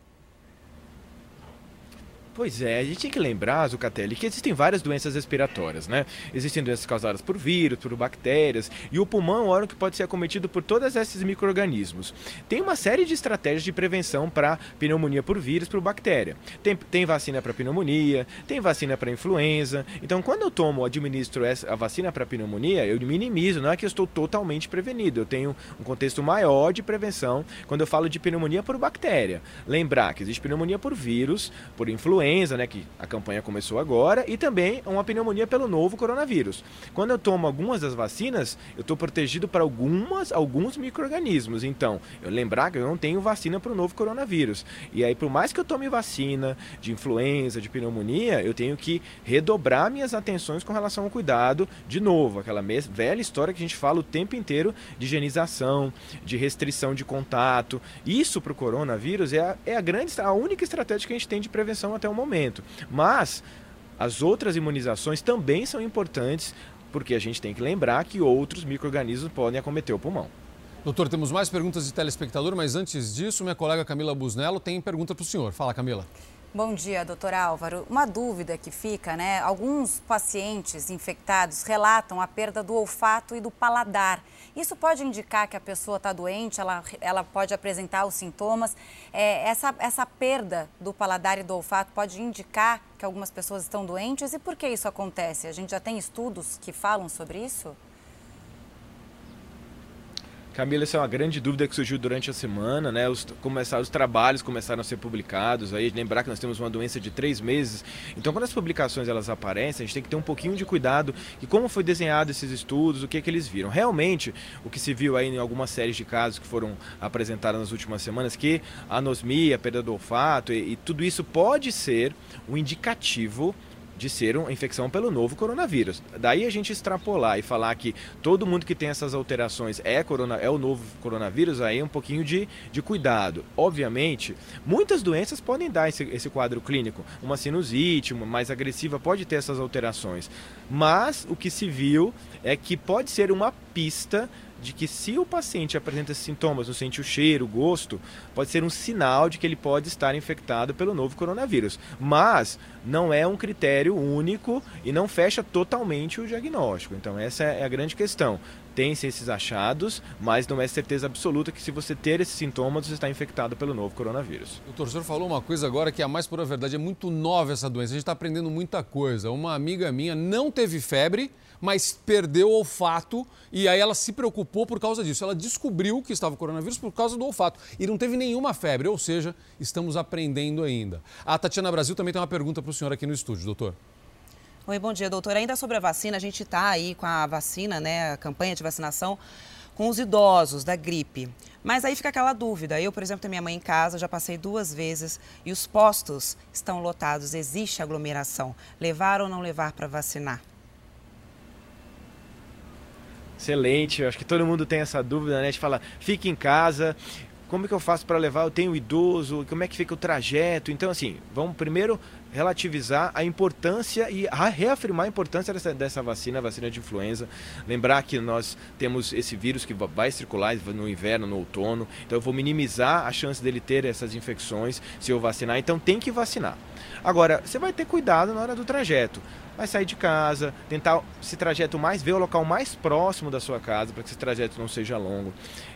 Pois é, a gente tem que lembrar, Zucatelli, que existem várias doenças respiratórias, né? Existem doenças causadas por vírus, por bactérias, e o pulmão é um órgão que pode ser acometido por todos esses micro-organismos. Tem uma série de estratégias de prevenção para pneumonia por vírus, por bactéria. Tem, tem vacina para pneumonia, tem vacina para influenza. Então, quando eu tomo, administro a vacina para pneumonia, eu minimizo, não é que eu estou totalmente prevenido, eu tenho um contexto maior de prevenção quando eu falo de pneumonia por bactéria. Lembrar que existe pneumonia por vírus, por influenza, influenza, né, que a campanha começou agora, e também uma pneumonia pelo novo coronavírus. Quando eu tomo algumas das vacinas, eu estou protegido para algumas, alguns micro-organismos. Então, eu lembrar que eu não tenho vacina para o novo coronavírus. E aí, por mais que eu tome vacina de influenza, de pneumonia, eu tenho que redobrar minhas atenções com relação ao cuidado, de novo, aquela velha história que a gente fala o tempo inteiro de higienização, de restrição de contato. Isso para o coronavírus é a, é a grande, a única estratégia que a gente tem de prevenção até o momento. Mas as outras imunizações também são importantes, porque a gente tem que lembrar que outros micro-organismos podem acometer o pulmão. Doutor, temos mais perguntas de telespectador, mas antes disso, minha colega Camila Busnello tem pergunta para o senhor. Fala, Camila. Bom dia, doutor Álvaro. Uma dúvida que fica, né? Alguns pacientes infectados relatam a perda do olfato e do paladar. Isso pode indicar que a pessoa está doente, ela, ela pode apresentar os sintomas. É, essa, essa perda do paladar e do olfato pode indicar que algumas pessoas estão doentes? E por que isso acontece? A gente já tem estudos que falam sobre isso? Camila, essa é uma grande dúvida que surgiu durante a semana, né? Os, começaram, os trabalhos começaram a ser publicados, aí lembrar que nós temos uma doença de três meses. Então, quando as publicações elas aparecem, a gente tem que ter um pouquinho de cuidado e como foi desenhado esses estudos, o que é que eles viram. Realmente, o que se viu aí em algumas séries de casos que foram apresentados nas últimas semanas, que a anosmia, a perda do olfato e, e tudo isso pode ser um indicativo de ser uma infecção pelo novo coronavírus. Daí a gente extrapolar e falar que todo mundo que tem essas alterações é, corona, é o novo coronavírus, aí é um pouquinho de, de cuidado. Obviamente, muitas doenças podem dar esse, esse quadro clínico. Uma sinusite, uma mais agressiva, pode ter essas alterações. Mas o que se viu é que pode ser uma pista de que se o paciente apresenta sintomas, não sente o cheiro, o gosto, pode ser um sinal de que ele pode estar infectado pelo novo coronavírus. Mas não é um critério único e não fecha totalmente o diagnóstico. Então essa é a grande questão. Tem-se esses achados, mas não é certeza absoluta que se você ter esses sintomas, você está infectado pelo novo coronavírus. O senhor falou uma coisa agora que é a mais pura verdade, é muito nova essa doença, a gente está aprendendo muita coisa. Uma amiga minha não teve febre, mas perdeu o olfato e aí ela se preocupou por causa disso. Ela descobriu que estava coronavírus por causa do olfato e não teve nenhuma febre, ou seja, estamos aprendendo ainda. A Tatiana Brasil também tem uma pergunta para o senhor aqui no estúdio, doutor. Oi, bom dia, doutor. Ainda sobre a vacina, a gente está aí com a vacina, né, a campanha de vacinação com os idosos da gripe. Mas aí fica aquela dúvida. Eu, por exemplo, tenho minha mãe em casa, já passei duas vezes e os postos estão lotados. Existe aglomeração. Levar ou não levar para vacinar? Excelente, eu acho que todo mundo tem essa dúvida, né? A gente fala, fique em casa, como é que eu faço para levar? Eu tenho idoso, como é que fica o trajeto? Então, assim, vamos primeiro relativizar a importância e reafirmar a importância dessa, dessa vacina, a vacina de influenza. Lembrar que nós temos esse vírus que vai circular no inverno, no outono, então eu vou minimizar a chance dele ter essas infecções se eu vacinar, então tem que vacinar. Agora, você vai ter cuidado na hora do trajeto vai sair de casa, tentar esse trajeto mais, ver o local mais próximo da sua casa, para que esse trajeto não seja longo.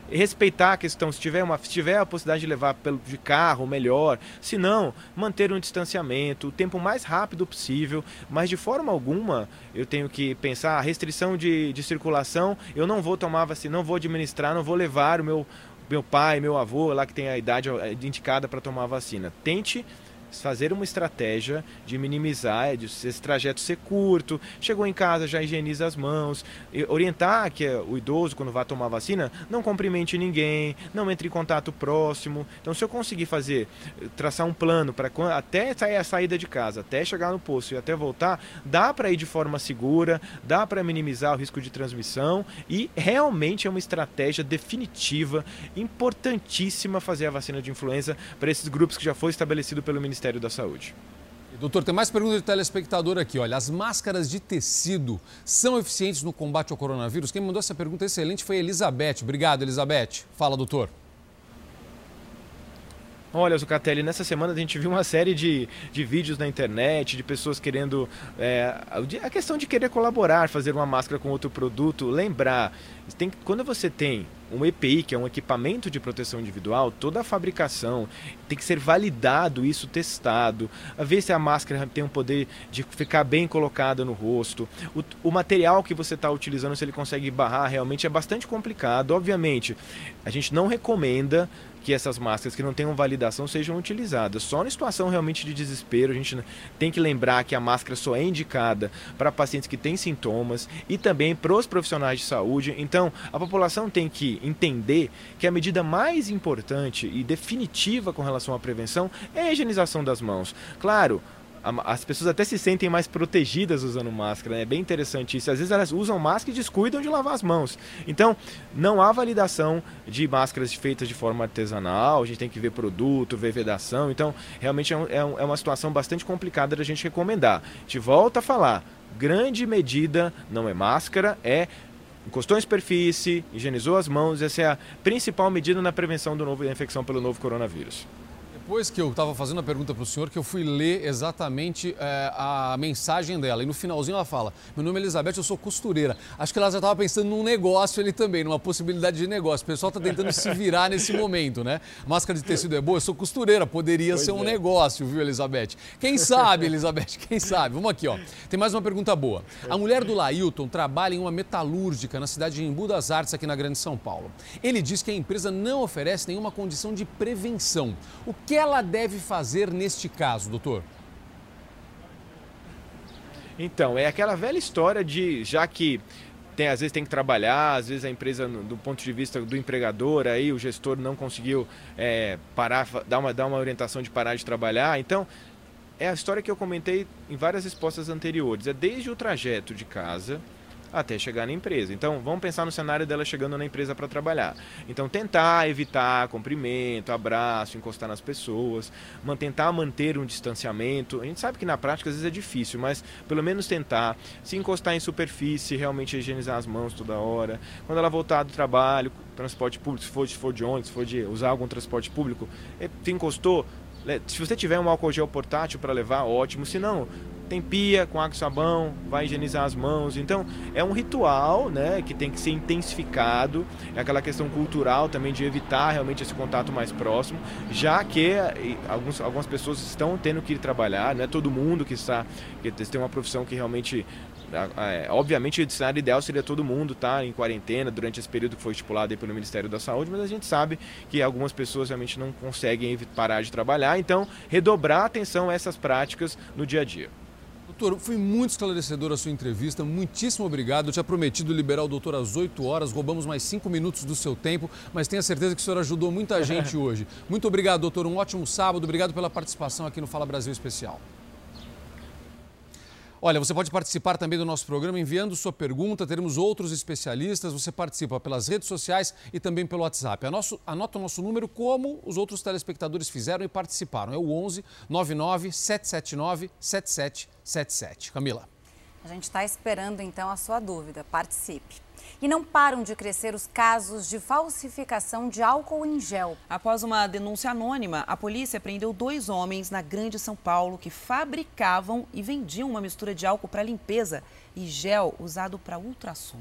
E respeitar a questão, se tiver, uma, se tiver a possibilidade de levar pelo, de carro, melhor. Se não, manter um distanciamento, o tempo mais rápido possível, mas de forma alguma eu tenho que pensar a restrição de, de circulação, eu não vou tomar vacina, não vou administrar, não vou levar o meu, meu pai, meu avô lá que tem a idade indicada para tomar a vacina. Tente fazer uma estratégia de minimizar, de esse trajeto ser curto, chegou em casa, já higieniza as mãos, orientar que o idoso, quando vai tomar vacina, não cumprimente ninguém, não entre em contato próximo. Então, se eu conseguir fazer, traçar um plano para até sair a saída de casa, até chegar no posto e até voltar, dá para ir de forma segura, dá para minimizar o risco de transmissão e realmente é uma estratégia definitiva, importantíssima fazer a vacina de influenza para esses grupos que já foi estabelecido pelo Ministério Ministério da Saúde. Doutor, tem mais perguntas de telespectador aqui. Olha, as máscaras de tecido são eficientes no combate ao coronavírus? Quem mandou essa pergunta excelente foi Elizabeth. Obrigado, Elizabeth. Fala, doutor. Olha, Zucatelli, nessa semana a gente viu uma série de, de vídeos na internet, de pessoas querendo. É, a questão de querer colaborar, fazer uma máscara com outro produto. Lembrar, tem, quando você tem um EPI, que é um equipamento de proteção individual, toda a fabricação tem que ser validado, isso testado, a ver se a máscara tem o poder de ficar bem colocada no rosto. O, o material que você está utilizando, se ele consegue barrar, realmente é bastante complicado. Obviamente, a gente não recomenda que essas máscaras que não tenham validação sejam utilizadas. Só na situação realmente de desespero, a gente tem que lembrar que a máscara só é indicada para pacientes que têm sintomas e também para os profissionais de saúde. Então, a população tem que entender que a medida mais importante e definitiva com relação à prevenção é a higienização das mãos. Claro, as pessoas até se sentem mais protegidas usando máscara. Né? É bem interessante isso. Às vezes elas usam máscara e descuidam de lavar as mãos. Então, não há validação de máscaras feitas de forma artesanal. A gente tem que ver produto, ver vedação. Então, realmente é, um, é, é uma situação bastante complicada da gente recomendar. Gente volta a falar. Grande medida não é máscara, é encostou em superfície, higienizou as mãos. Essa é a principal medida na prevenção do novo, da infecção pelo novo coronavírus depois que eu estava fazendo a pergunta para o senhor, que eu fui ler exatamente é, a mensagem dela. E no finalzinho ela fala: Meu nome é Elizabeth, eu sou costureira. Acho que ela já estava pensando num negócio ali também, numa possibilidade de negócio. O pessoal está tentando se virar nesse momento, né? Máscara de tecido é boa, eu sou costureira, poderia pois ser um é. negócio, viu, Elizabeth? Quem sabe, Elizabeth, quem sabe? Vamos aqui, ó. Tem mais uma pergunta boa. A mulher do Lailton trabalha em uma metalúrgica na cidade de Embu das Artes, aqui na Grande São Paulo. Ele diz que a empresa não oferece nenhuma condição de prevenção. O que ela deve fazer neste caso, doutor? Então, é aquela velha história de, já que tem, às vezes tem que trabalhar, às vezes a empresa, do ponto de vista do empregador, aí o gestor não conseguiu é, parar, dar uma, dar uma orientação de parar de trabalhar. Então, é a história que eu comentei em várias respostas anteriores. É desde o trajeto de casa até chegar na empresa. Então, vamos pensar no cenário dela chegando na empresa para trabalhar. Então, tentar evitar cumprimento, abraço, encostar nas pessoas, tentar manter um distanciamento. A gente sabe que na prática às vezes é difícil, mas pelo menos tentar. Se encostar em superfície, realmente higienizar as mãos toda hora. Quando ela voltar do trabalho, transporte público, se for, se for de ônibus, se for de usar algum transporte público, eh, se encostou, se você tiver um álcool gel portátil para levar, ótimo. Se não, tem pia com água e sabão, vai higienizar as mãos. Então, é um ritual, né, que tem que ser intensificado. É aquela questão cultural também de evitar realmente esse contato mais próximo, já que alguns, algumas pessoas estão tendo que ir trabalhar, não é todo mundo que está que tem uma profissão que realmente é, obviamente, o cenário ideal seria todo mundo estar tá, em quarentena durante esse período que foi estipulado pelo Ministério da Saúde, mas a gente sabe que algumas pessoas realmente não conseguem parar de trabalhar, então redobrar a atenção a essas práticas no dia a dia. Doutor, foi muito esclarecedora a sua entrevista, muitíssimo obrigado. Eu tinha prometido liberar o doutor às 8 horas, roubamos mais 5 minutos do seu tempo, mas tenha certeza que o senhor ajudou muita gente hoje. Muito obrigado, doutor. Um ótimo sábado, obrigado pela participação aqui no Fala Brasil Especial. Olha, você pode participar também do nosso programa enviando sua pergunta. Teremos outros especialistas. Você participa pelas redes sociais e também pelo WhatsApp. Anota o nosso número como os outros telespectadores fizeram e participaram. É o 11 99 779 7777. Camila. A gente está esperando então a sua dúvida. Participe. E não param de crescer os casos de falsificação de álcool em gel. Após uma denúncia anônima, a polícia prendeu dois homens na Grande São Paulo que fabricavam e vendiam uma mistura de álcool para limpeza e gel usado para ultrassom.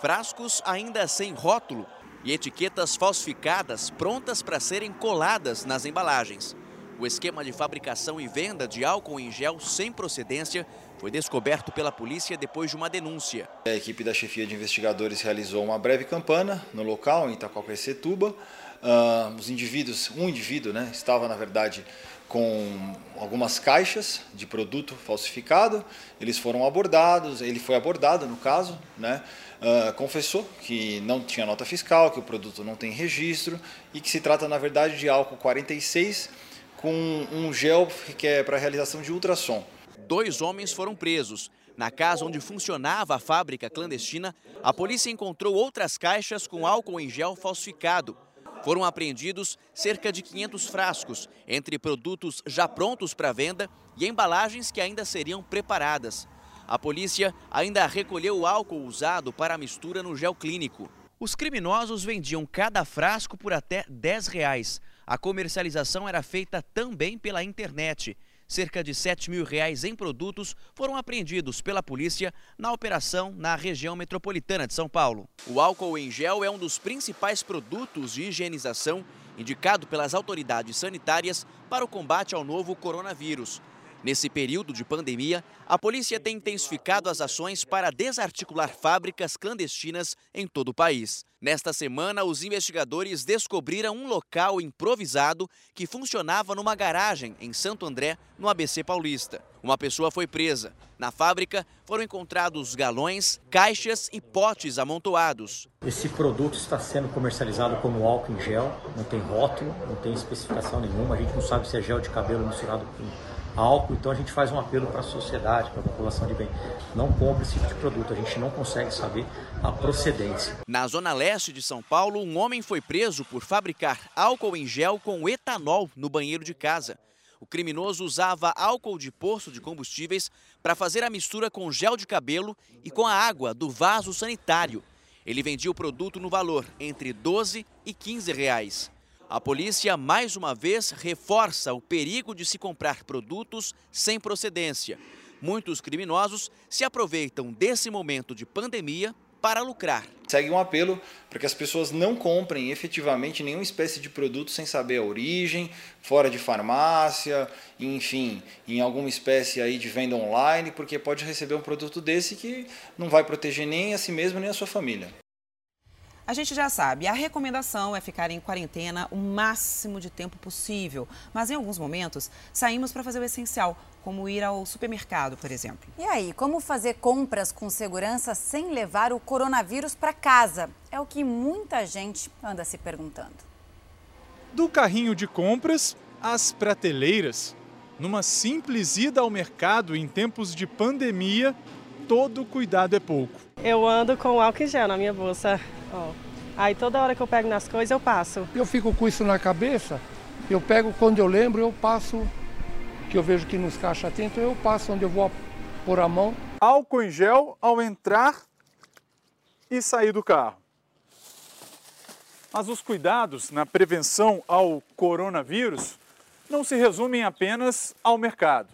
Frascos ainda sem rótulo e etiquetas falsificadas prontas para serem coladas nas embalagens. O esquema de fabricação e venda de álcool em gel sem procedência foi descoberto pela polícia depois de uma denúncia. A equipe da chefia de investigadores realizou uma breve campana no local, em Itacoaquecetuba. Uh, os indivíduos, um indivíduo, né, estava na verdade com algumas caixas de produto falsificado. Eles foram abordados, ele foi abordado no caso, né, uh, confessou que não tinha nota fiscal, que o produto não tem registro e que se trata na verdade de álcool 46 com um gel que é para realização de ultrassom dois homens foram presos. Na casa onde funcionava a fábrica clandestina, a polícia encontrou outras caixas com álcool em gel falsificado. Foram apreendidos cerca de 500 frascos, entre produtos já prontos para venda e embalagens que ainda seriam preparadas. A polícia ainda recolheu o álcool usado para a mistura no gel clínico. Os criminosos vendiam cada frasco por até 10 reais. a comercialização era feita também pela internet. Cerca de 7 mil reais em produtos foram apreendidos pela polícia na operação na região metropolitana de São Paulo. O álcool em gel é um dos principais produtos de higienização indicado pelas autoridades sanitárias para o combate ao novo coronavírus. Nesse período de pandemia, a polícia tem intensificado as ações para desarticular fábricas clandestinas em todo o país. Nesta semana, os investigadores descobriram um local improvisado que funcionava numa garagem em Santo André, no ABC Paulista. Uma pessoa foi presa. Na fábrica foram encontrados galões, caixas e potes amontoados. Esse produto está sendo comercializado como álcool em gel, não tem rótulo, não tem especificação nenhuma, a gente não sabe se é gel de cabelo misturado com álcool. Então a gente faz um apelo para a sociedade, para a população de bem. Não compre esse tipo de produto, a gente não consegue saber a procedência. Na zona leste de São Paulo, um homem foi preso por fabricar álcool em gel com etanol no banheiro de casa. O criminoso usava álcool de poço de combustíveis para fazer a mistura com gel de cabelo e com a água do vaso sanitário. Ele vendia o produto no valor entre 12 e 15 reais. A polícia, mais uma vez, reforça o perigo de se comprar produtos sem procedência. Muitos criminosos se aproveitam desse momento de pandemia para lucrar. Segue um apelo para que as pessoas não comprem efetivamente nenhuma espécie de produto sem saber a origem, fora de farmácia, enfim, em alguma espécie aí de venda online, porque pode receber um produto desse que não vai proteger nem a si mesmo nem a sua família. A gente já sabe, a recomendação é ficar em quarentena o máximo de tempo possível. Mas em alguns momentos, saímos para fazer o essencial, como ir ao supermercado, por exemplo. E aí, como fazer compras com segurança sem levar o coronavírus para casa? É o que muita gente anda se perguntando. Do carrinho de compras às prateleiras, numa simples ida ao mercado em tempos de pandemia, todo cuidado é pouco. Eu ando com álcool em gel na minha bolsa Ó. Aí toda hora que eu pego nas coisas eu passo. Eu fico com isso na cabeça, eu pego quando eu lembro, eu passo, que eu vejo que nos caixas tem, então eu passo onde eu vou pôr a mão. Álcool em gel ao entrar e sair do carro. Mas os cuidados na prevenção ao coronavírus não se resumem apenas ao mercado.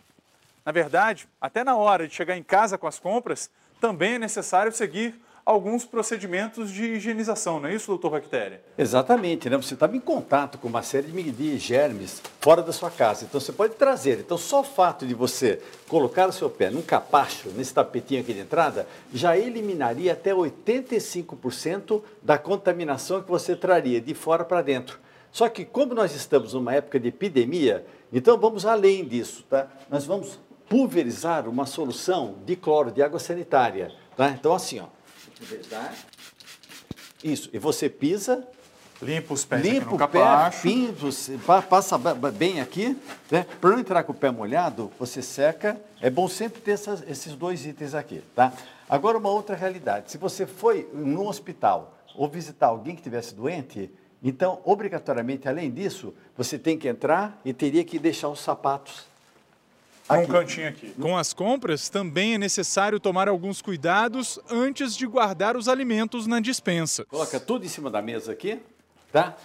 Na verdade, até na hora de chegar em casa com as compras, também é necessário seguir alguns procedimentos de higienização, não é isso, doutor Bactéria? Exatamente, né? Você estava em contato com uma série de germes fora da sua casa, então você pode trazer. Então, só o fato de você colocar o seu pé num capacho, nesse tapetinho aqui de entrada, já eliminaria até 85% da contaminação que você traria de fora para dentro. Só que, como nós estamos numa época de epidemia, então vamos além disso, tá? Nós vamos pulverizar uma solução de cloro, de água sanitária, tá? Então, assim, ó Verdade. Isso. E você pisa. Limpa os pés limpa o pé, passa bem aqui. Né? Para não entrar com o pé molhado, você seca. É bom sempre ter essas, esses dois itens aqui. Tá? Agora, uma outra realidade. Se você foi num hospital ou visitar alguém que estivesse doente, então, obrigatoriamente, além disso, você tem que entrar e teria que deixar os sapatos um cantinho aqui. Com as compras, também é necessário tomar alguns cuidados antes de guardar os alimentos na dispensa. Coloca tudo em cima da mesa aqui, tá?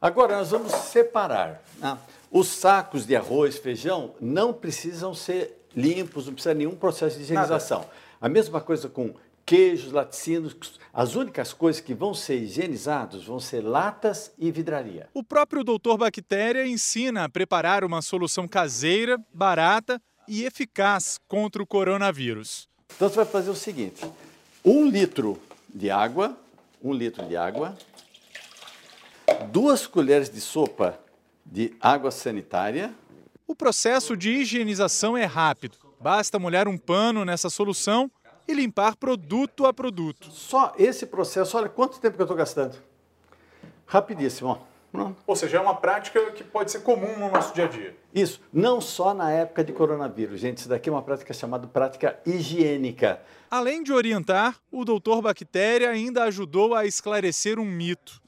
Agora nós vamos separar. Né? Os sacos de arroz, feijão, não precisam ser limpos, não precisa nenhum processo de higienização. Nada. A mesma coisa com queijos, laticínios, as únicas coisas que vão ser higienizados vão ser latas e vidraria. O próprio doutor Bactéria ensina a preparar uma solução caseira, barata e eficaz contra o coronavírus. Então você vai fazer o seguinte: um litro de água, um litro de água, duas colheres de sopa de água sanitária. O processo de higienização é rápido. Basta molhar um pano nessa solução e limpar produto a produto. Só esse processo, olha quanto tempo que eu estou gastando. Rapidíssimo, ó. Ou seja, é uma prática que pode ser comum no nosso dia a dia. Isso, não só na época de coronavírus, gente. Isso daqui é uma prática chamada prática higiênica. Além de orientar, o doutor Bactéria ainda ajudou a esclarecer um mito.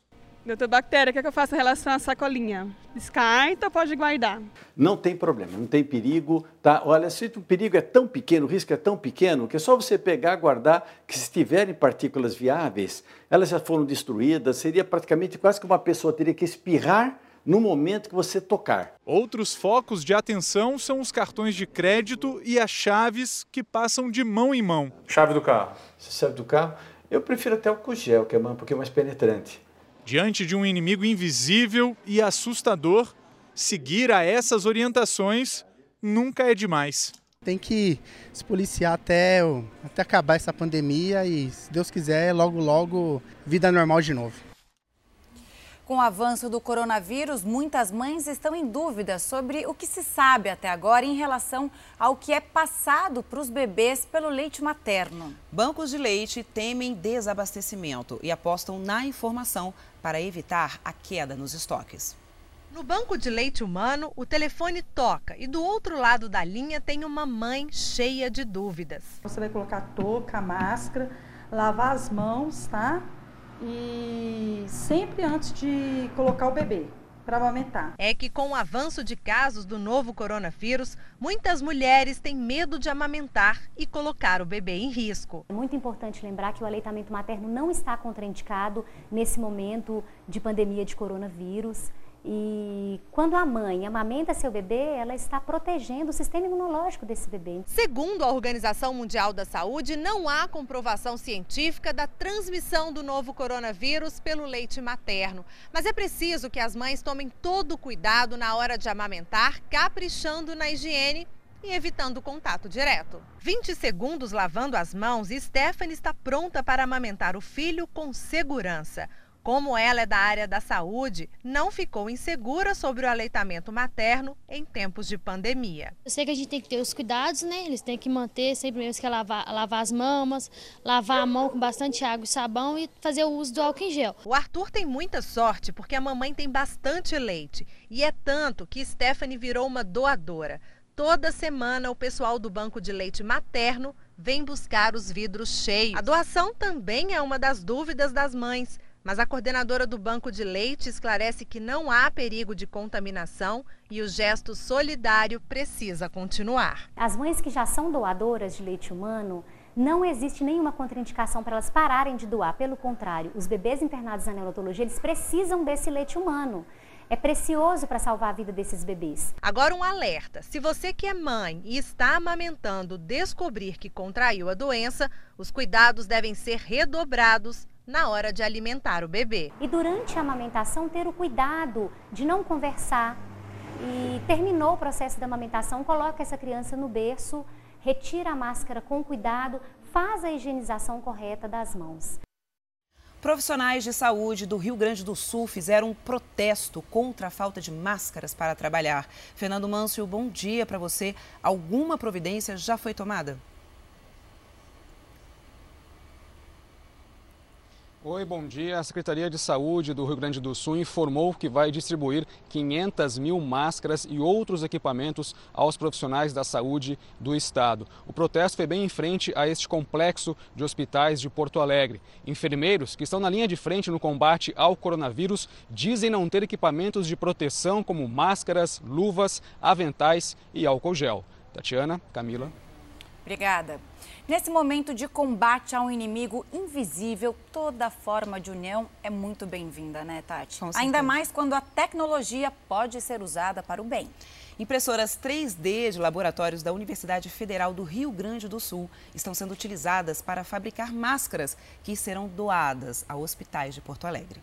Doutor Bactéria, o que, é que eu faço em relação à sacolinha? Descarta ou pode guardar? Não tem problema, não tem perigo. Tá? Olha, se o perigo é tão pequeno, o risco é tão pequeno, que é só você pegar, guardar, que se tiverem partículas viáveis, elas já foram destruídas, seria praticamente quase que uma pessoa teria que espirrar no momento que você tocar. Outros focos de atenção são os cartões de crédito e as chaves que passam de mão em mão. Chave do carro. Chave do carro, eu prefiro até o gel, que é um pouquinho mais penetrante. Diante de um inimigo invisível e assustador, seguir a essas orientações nunca é demais. Tem que se policiar até, até acabar essa pandemia e, se Deus quiser, logo, logo, vida normal de novo. Com o avanço do coronavírus, muitas mães estão em dúvida sobre o que se sabe até agora em relação ao que é passado para os bebês pelo leite materno. Bancos de leite temem desabastecimento e apostam na informação para evitar a queda nos estoques. No banco de leite humano, o telefone toca e do outro lado da linha tem uma mãe cheia de dúvidas. Você vai colocar a touca, a máscara, lavar as mãos, tá? e sempre antes de colocar o bebê para amamentar. É que com o avanço de casos do novo coronavírus, muitas mulheres têm medo de amamentar e colocar o bebê em risco. É muito importante lembrar que o aleitamento materno não está contraindicado nesse momento de pandemia de coronavírus. E quando a mãe amamenta seu bebê, ela está protegendo o sistema imunológico desse bebê. Segundo a Organização Mundial da Saúde, não há comprovação científica da transmissão do novo coronavírus pelo leite materno. Mas é preciso que as mães tomem todo o cuidado na hora de amamentar, caprichando na higiene e evitando contato direto. 20 segundos lavando as mãos Stephanie está pronta para amamentar o filho com segurança. Como ela é da área da saúde, não ficou insegura sobre o aleitamento materno em tempos de pandemia. Eu sei que a gente tem que ter os cuidados, né? Eles têm que manter sempre mesmo que é lavar, lavar as mamas, lavar a mão com bastante água e sabão e fazer o uso do álcool em gel. O Arthur tem muita sorte porque a mamãe tem bastante leite e é tanto que Stephanie virou uma doadora. Toda semana o pessoal do banco de leite materno vem buscar os vidros cheios. A doação também é uma das dúvidas das mães. Mas a coordenadora do Banco de Leite esclarece que não há perigo de contaminação e o gesto solidário precisa continuar. As mães que já são doadoras de leite humano, não existe nenhuma contraindicação para elas pararem de doar. Pelo contrário, os bebês internados na neonatologia, eles precisam desse leite humano. É precioso para salvar a vida desses bebês. Agora um alerta: se você que é mãe e está amamentando descobrir que contraiu a doença, os cuidados devem ser redobrados na hora de alimentar o bebê. E durante a amamentação, ter o cuidado de não conversar. E terminou o processo da amamentação, coloca essa criança no berço, retira a máscara com cuidado, faz a higienização correta das mãos. Profissionais de saúde do Rio Grande do Sul fizeram um protesto contra a falta de máscaras para trabalhar. Fernando Mâncio, bom dia para você. Alguma providência já foi tomada? Oi, bom dia. A Secretaria de Saúde do Rio Grande do Sul informou que vai distribuir 500 mil máscaras e outros equipamentos aos profissionais da saúde do estado. O protesto foi bem em frente a este complexo de hospitais de Porto Alegre. Enfermeiros que estão na linha de frente no combate ao coronavírus dizem não ter equipamentos de proteção como máscaras, luvas, aventais e álcool gel. Tatiana, Camila. Obrigada. Nesse momento de combate a um inimigo invisível, toda forma de união é muito bem-vinda, né, Tati? Ainda mais quando a tecnologia pode ser usada para o bem. Impressoras 3D de laboratórios da Universidade Federal do Rio Grande do Sul estão sendo utilizadas para fabricar máscaras que serão doadas a hospitais de Porto Alegre.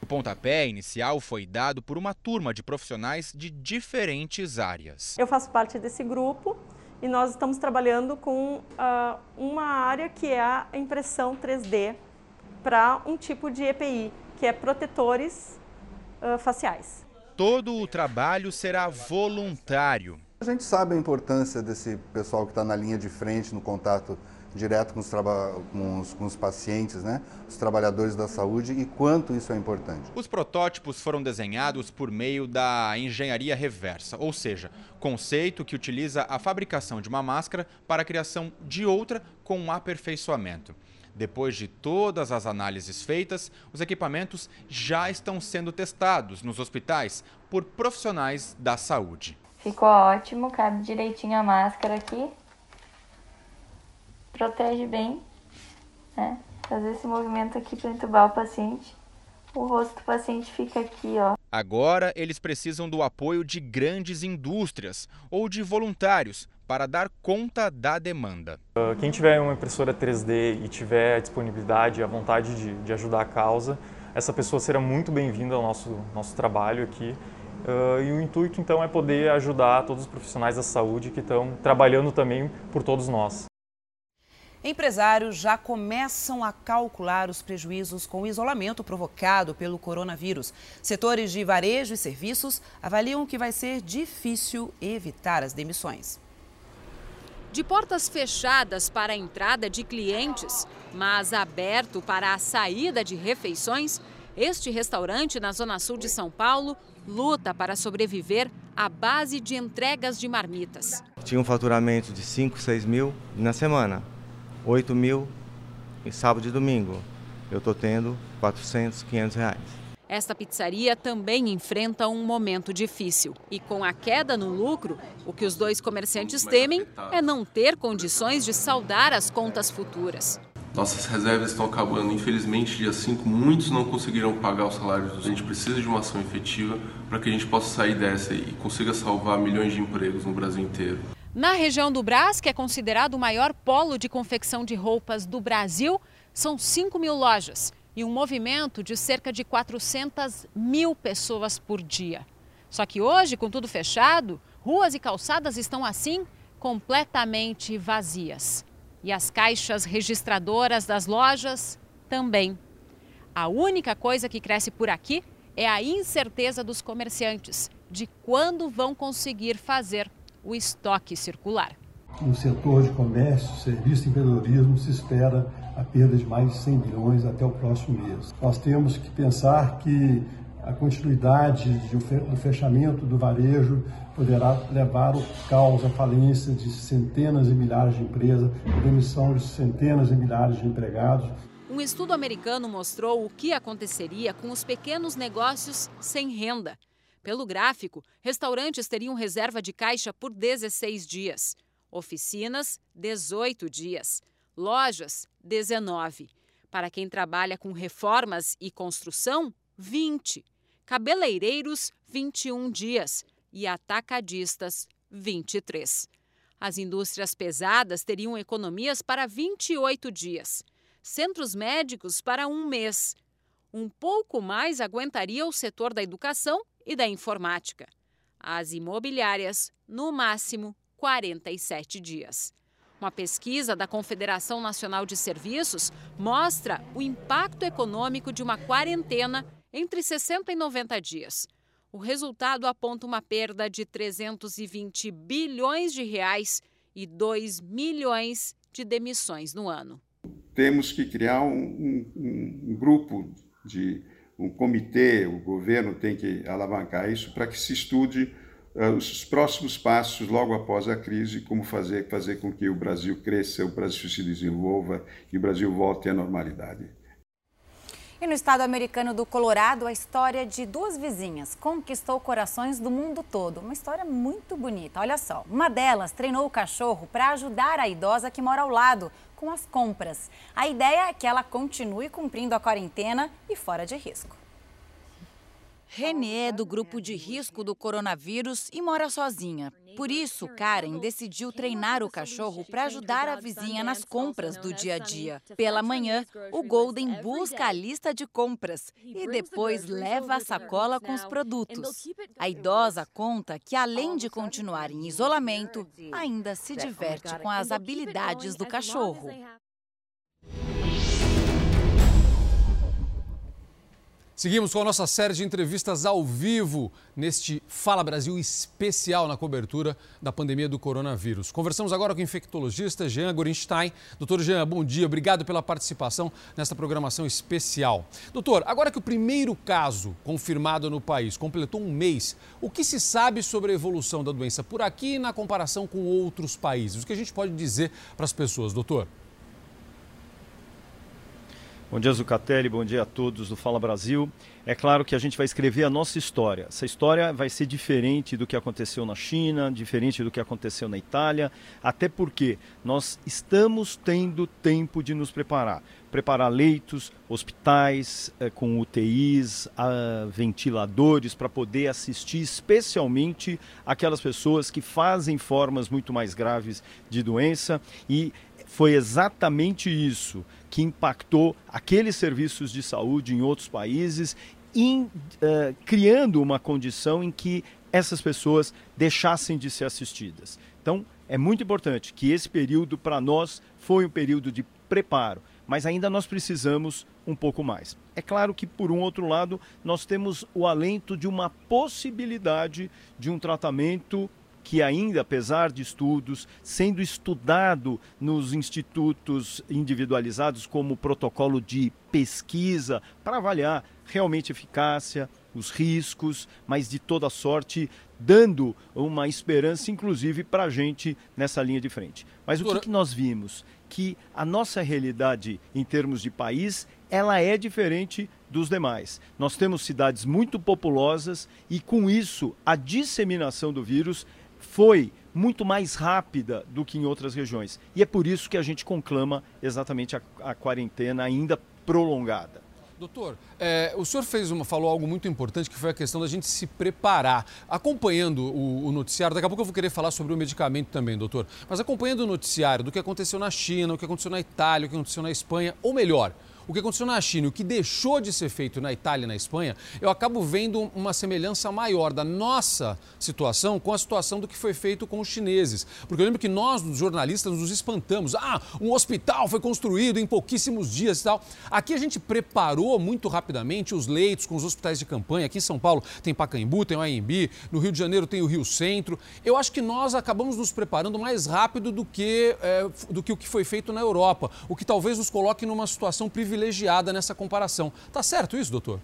O pontapé inicial foi dado por uma turma de profissionais de diferentes áreas. Eu faço parte desse grupo e nós estamos trabalhando com uh, uma área que é a impressão 3D para um tipo de EPI, que é protetores uh, faciais. Todo o trabalho será voluntário. A gente sabe a importância desse pessoal que está na linha de frente, no contato direto com os, com os, com os pacientes, né? os trabalhadores da saúde e quanto isso é importante. Os protótipos foram desenhados por meio da engenharia reversa, ou seja, conceito que utiliza a fabricação de uma máscara para a criação de outra com um aperfeiçoamento. Depois de todas as análises feitas, os equipamentos já estão sendo testados nos hospitais por profissionais da saúde. Ficou ótimo, cabe direitinho a máscara aqui protege bem, né? Fazer esse movimento aqui para entubar o paciente. O rosto do paciente fica aqui, ó. Agora, eles precisam do apoio de grandes indústrias ou de voluntários para dar conta da demanda. Ah, quem tiver uma impressora 3D e tiver a disponibilidade e a vontade de, de ajudar a causa, essa pessoa será muito bem-vinda ao nosso, nosso trabalho aqui. Uh, e o intuito, então, é poder ajudar todos os profissionais da saúde que estão trabalhando também por todos nós. Empresários já começam a calcular os prejuízos com o isolamento provocado pelo coronavírus. Setores de varejo e serviços avaliam que vai ser difícil evitar as demissões. De portas fechadas para a entrada de clientes, mas aberto para a saída de refeições, este restaurante na Zona Sul de São Paulo luta para sobreviver à base de entregas de marmitas. Tinha um faturamento de 5, 6 mil na semana. 8 mil em sábado e domingo. Eu estou tendo 400, 500 reais. Esta pizzaria também enfrenta um momento difícil. E com a queda no lucro, o que os dois comerciantes temem é não ter condições de saldar as contas futuras. Nossas reservas estão acabando. Infelizmente, dia 5, muitos não conseguiram pagar os salários. A gente precisa de uma ação efetiva para que a gente possa sair dessa e consiga salvar milhões de empregos no Brasil inteiro. Na região do Brás, que é considerado o maior polo de confecção de roupas do Brasil, são 5 mil lojas e um movimento de cerca de 400 mil pessoas por dia. Só que hoje, com tudo fechado, ruas e calçadas estão assim completamente vazias. E as caixas registradoras das lojas também. A única coisa que cresce por aqui é a incerteza dos comerciantes de quando vão conseguir fazer o estoque circular. No setor de comércio, serviço e empreendedorismo se espera a perda de mais de 100 bilhões até o próximo mês. Nós temos que pensar que a continuidade do fechamento do varejo poderá levar ao caos, à falência de centenas e milhares de empresas, a demissão de centenas e milhares de empregados. Um estudo americano mostrou o que aconteceria com os pequenos negócios sem renda. Pelo gráfico, restaurantes teriam reserva de caixa por 16 dias, oficinas, 18 dias, lojas, 19. Para quem trabalha com reformas e construção, 20. Cabeleireiros, 21 dias e atacadistas, 23. As indústrias pesadas teriam economias para 28 dias, centros médicos para um mês. Um pouco mais aguentaria o setor da educação e da informática. As imobiliárias, no máximo 47 dias. Uma pesquisa da Confederação Nacional de Serviços mostra o impacto econômico de uma quarentena entre 60 e 90 dias. O resultado aponta uma perda de 320 bilhões de reais e 2 milhões de demissões no ano. Temos que criar um, um, um grupo de um comitê, o governo tem que alavancar isso para que se estude uh, os próximos passos logo após a crise, como fazer, fazer com que o Brasil cresça, o Brasil se desenvolva e o Brasil volte à normalidade. E no estado americano do Colorado, a história de duas vizinhas conquistou corações do mundo todo. Uma história muito bonita. Olha só, uma delas treinou o cachorro para ajudar a idosa que mora ao lado com as compras. A ideia é que ela continue cumprindo a quarentena e fora de risco. Renê é do grupo de risco do coronavírus e mora sozinha. Por isso, Karen decidiu treinar o cachorro para ajudar a vizinha nas compras do dia a dia. Pela manhã, o Golden busca a lista de compras e depois leva a sacola com os produtos. A idosa conta que, além de continuar em isolamento, ainda se diverte com as habilidades do cachorro. Seguimos com a nossa série de entrevistas ao vivo neste Fala Brasil especial na cobertura da pandemia do coronavírus. Conversamos agora com o infectologista Jean Gorinstein. Doutor Jean, bom dia, obrigado pela participação nesta programação especial. Doutor, agora que o primeiro caso confirmado no país completou um mês, o que se sabe sobre a evolução da doença por aqui na comparação com outros países? O que a gente pode dizer para as pessoas, doutor? Bom dia, Zucatelli. Bom dia a todos do Fala Brasil. É claro que a gente vai escrever a nossa história. Essa história vai ser diferente do que aconteceu na China, diferente do que aconteceu na Itália, até porque nós estamos tendo tempo de nos preparar. Preparar leitos, hospitais eh, com UTIs, ah, ventiladores para poder assistir especialmente aquelas pessoas que fazem formas muito mais graves de doença e foi exatamente isso que impactou aqueles serviços de saúde em outros países, in, uh, criando uma condição em que essas pessoas deixassem de ser assistidas. Então, é muito importante que esse período, para nós, foi um período de preparo, mas ainda nós precisamos um pouco mais. É claro que, por um outro lado, nós temos o alento de uma possibilidade de um tratamento que ainda, apesar de estudos, sendo estudado nos institutos individualizados como protocolo de pesquisa para avaliar realmente eficácia, os riscos, mas de toda sorte dando uma esperança, inclusive, para a gente nessa linha de frente. Mas o que, que nós vimos? Que a nossa realidade em termos de país, ela é diferente dos demais. Nós temos cidades muito populosas e, com isso, a disseminação do vírus foi muito mais rápida do que em outras regiões. E é por isso que a gente conclama exatamente a, a quarentena ainda prolongada. Doutor, é, o senhor fez uma, falou algo muito importante que foi a questão da gente se preparar. Acompanhando o, o, noticiário, daqui a pouco eu vou querer falar sobre o medicamento também, doutor, mas acompanhando o noticiário do que aconteceu na China, o que aconteceu na Itália, o que aconteceu na Espanha, ou melhor, o que aconteceu na China o que deixou de ser feito na Itália e na Espanha, eu acabo vendo uma semelhança maior da nossa situação com a situação do que foi feito com os chineses. Porque eu lembro que nós, os jornalistas, nos espantamos. Ah, um hospital foi construído em pouquíssimos dias e tal. Aqui a gente preparou muito rapidamente os leitos com os hospitais de campanha. Aqui em São Paulo tem Pacaembu, tem o AMB, no Rio de Janeiro tem o Rio Centro. Eu acho que nós acabamos nos preparando mais rápido do que, é, do que o que foi feito na Europa, o que talvez nos coloque numa situação privilegiada privilegiada nessa comparação. Tá certo isso, doutor?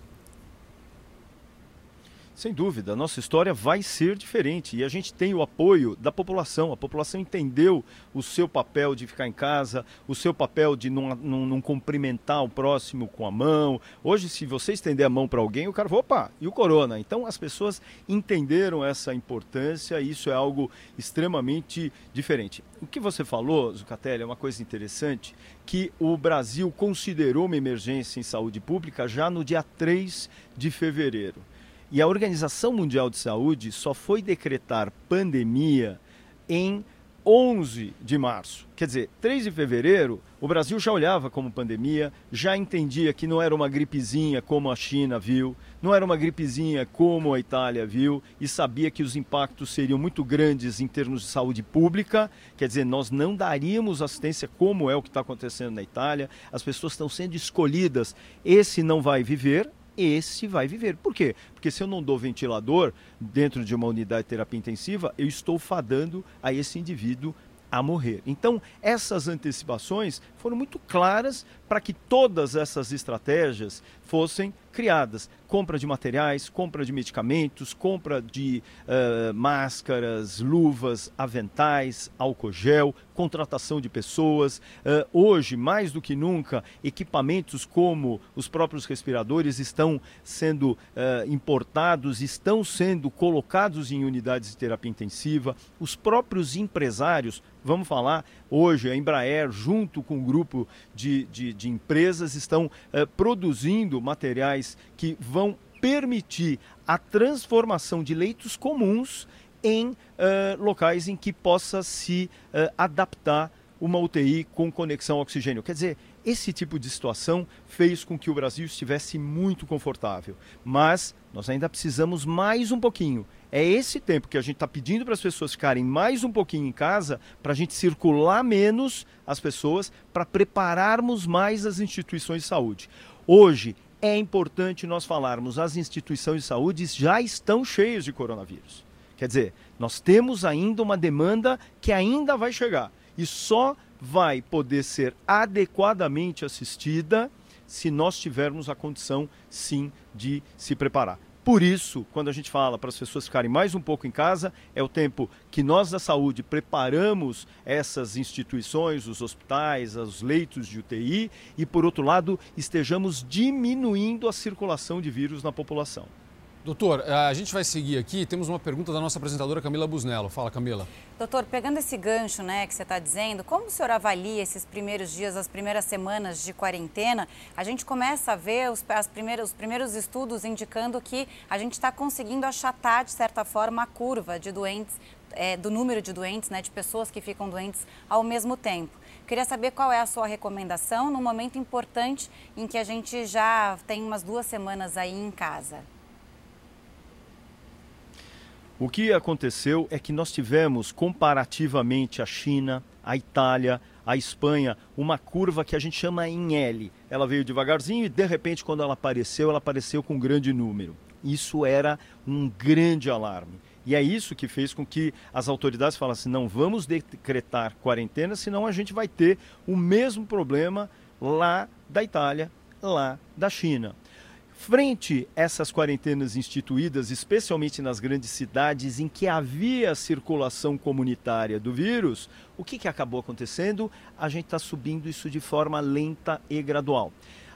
Sem dúvida, a nossa história vai ser diferente e a gente tem o apoio da população. A população entendeu o seu papel de ficar em casa, o seu papel de não, não, não cumprimentar o próximo com a mão. Hoje, se você estender a mão para alguém, o cara opa, e o corona? Então as pessoas entenderam essa importância e isso é algo extremamente diferente. O que você falou, Zucatelli, é uma coisa interessante, que o Brasil considerou uma emergência em saúde pública já no dia 3 de fevereiro. E a Organização Mundial de Saúde só foi decretar pandemia em 11 de março. Quer dizer, 3 de fevereiro, o Brasil já olhava como pandemia, já entendia que não era uma gripezinha como a China viu, não era uma gripezinha como a Itália viu e sabia que os impactos seriam muito grandes em termos de saúde pública. Quer dizer, nós não daríamos assistência como é o que está acontecendo na Itália. As pessoas estão sendo escolhidas. Esse não vai viver, esse vai viver. Por quê? Porque se eu não dou ventilador dentro de uma unidade de terapia intensiva, eu estou fadando a esse indivíduo a morrer. Então, essas antecipações foram muito claras para que todas essas estratégias fossem criadas. Compra de materiais, compra de medicamentos, compra de uh, máscaras, luvas, aventais, álcool gel, contratação de pessoas. Uh, hoje, mais do que nunca, equipamentos como os próprios respiradores estão sendo uh, importados, estão sendo colocados em unidades de terapia intensiva. Os próprios empresários, vamos falar hoje, a Embraer, junto com um grupo de, de, de empresas, estão produzindo materiais que vão permitir a transformação de leitos comuns em uh, locais em que possa se uh, adaptar uma UTI com conexão oxigênio. Quer dizer, esse tipo de situação fez com que o Brasil estivesse muito confortável. Mas nós ainda precisamos mais um pouquinho. É esse tempo que a gente está pedindo para as pessoas ficarem mais um pouquinho em casa, para a gente circular menos as pessoas, para prepararmos mais as instituições de saúde. Hoje, é importante nós falarmos, as instituições de saúde já estão cheias de coronavírus. Quer dizer, nós temos ainda uma demanda que ainda vai chegar e só vai poder ser adequadamente assistida se nós tivermos a condição, sim, de se preparar. Por isso, quando a gente fala para as pessoas ficarem mais um pouco em casa, é o tempo que nós da saúde preparamos essas instituições, os hospitais, os leitos de UTI e, por outro lado, estejamos diminuindo a circulação de vírus na população. Doutor, a gente vai seguir aqui. Temos uma pergunta da nossa apresentadora Camila Busnello. Fala, Camila. Doutor, pegando esse gancho né, que você está dizendo, como o senhor avalia esses primeiros dias, as primeiras semanas de quarentena? A gente começa a ver os, as primeiras, os primeiros estudos indicando que a gente está conseguindo achatar, de certa forma, a curva de doentes, é, do número de doentes, né, de pessoas que ficam doentes ao mesmo tempo. Queria saber qual é a sua recomendação no momento importante em que a gente já tem umas duas semanas aí em casa. O que aconteceu é que nós tivemos, comparativamente à China, à Itália, à Espanha, uma curva que a gente chama em L. Ela veio devagarzinho e, de repente, quando ela apareceu, ela apareceu com um grande número. Isso era um grande alarme. E é isso que fez com que as autoridades falassem: não vamos decretar quarentena, senão a gente vai ter o mesmo problema lá da Itália, lá da China. Frente a essas quarentenas instituídas, especialmente nas grandes cidades em que havia circulação comunitária do vírus, o que, que acabou acontecendo? A gente está subindo isso de forma lenta e gradual.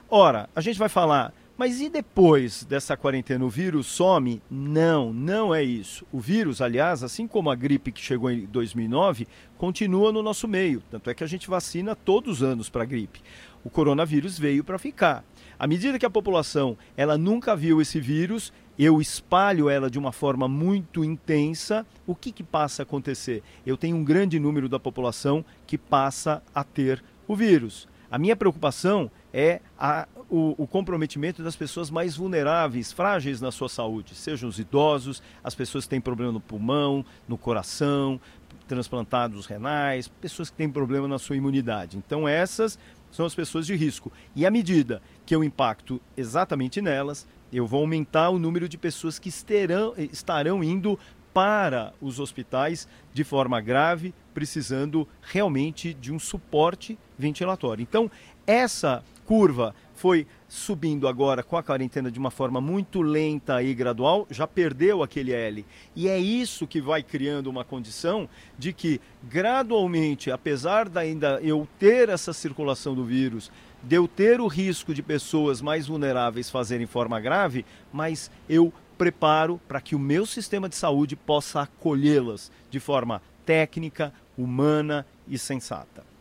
Ora, a gente vai falar, mas e depois dessa quarentena o vírus some? Não, não é isso. O vírus, aliás, assim como a gripe que chegou em 2009, continua no nosso meio. Tanto é que a gente vacina todos os anos para a gripe. O coronavírus veio para ficar. À medida que a população ela nunca viu esse vírus, eu espalho ela de uma forma muito intensa, o que, que passa a acontecer? Eu tenho um grande número da população que passa a ter o vírus. A minha preocupação é a, o, o, comprometimento das pessoas mais vulneráveis, frágeis na sua saúde, sejam os idosos, as pessoas que têm problema no pulmão, no coração, transplantados renais, pessoas que têm problema na sua imunidade. Então, essas são as pessoas de risco. E à medida que eu impacto exatamente nelas, eu vou aumentar o número de pessoas que estarão, estarão indo para os hospitais de forma grave, precisando realmente de um suporte ventilatório. Então, essa curva foi subindo agora com a quarentena de uma forma muito lenta e gradual, já perdeu aquele L. E é isso que vai criando uma condição de que, gradualmente, apesar de ainda eu ter essa circulação do vírus, de eu ter o risco de pessoas mais vulneráveis fazerem forma grave, mas eu preparo para que o meu sistema de saúde possa acolhê-las de forma técnica, humana e sensata.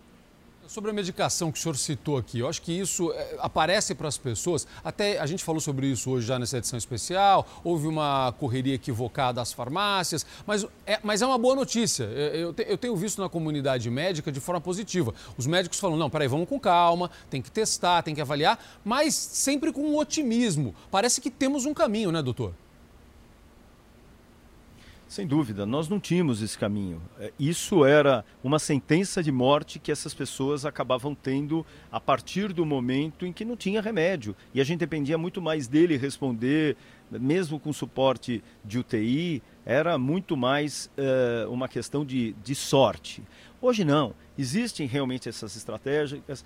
Sobre a medicação que o senhor citou aqui, eu acho que isso é, aparece para as pessoas. Até a gente falou sobre isso hoje já nessa edição especial. Houve uma correria equivocada às farmácias, mas é, mas é uma boa notícia. Eu, eu tenho visto na comunidade médica de forma positiva. Os médicos falam: não, peraí, vamos com calma, tem que testar, tem que avaliar, mas sempre com otimismo. Parece que temos um caminho, né, doutor? Sem dúvida, nós não tínhamos esse caminho. É, isso era uma sentença de morte que essas pessoas acabavam tendo a partir do momento em que não tinha remédio. E a gente dependia muito mais dele responder, mesmo com suporte de UTI, era muito mais uh, uma questão de, de sorte. Hoje não. Existem realmente essas estratégias,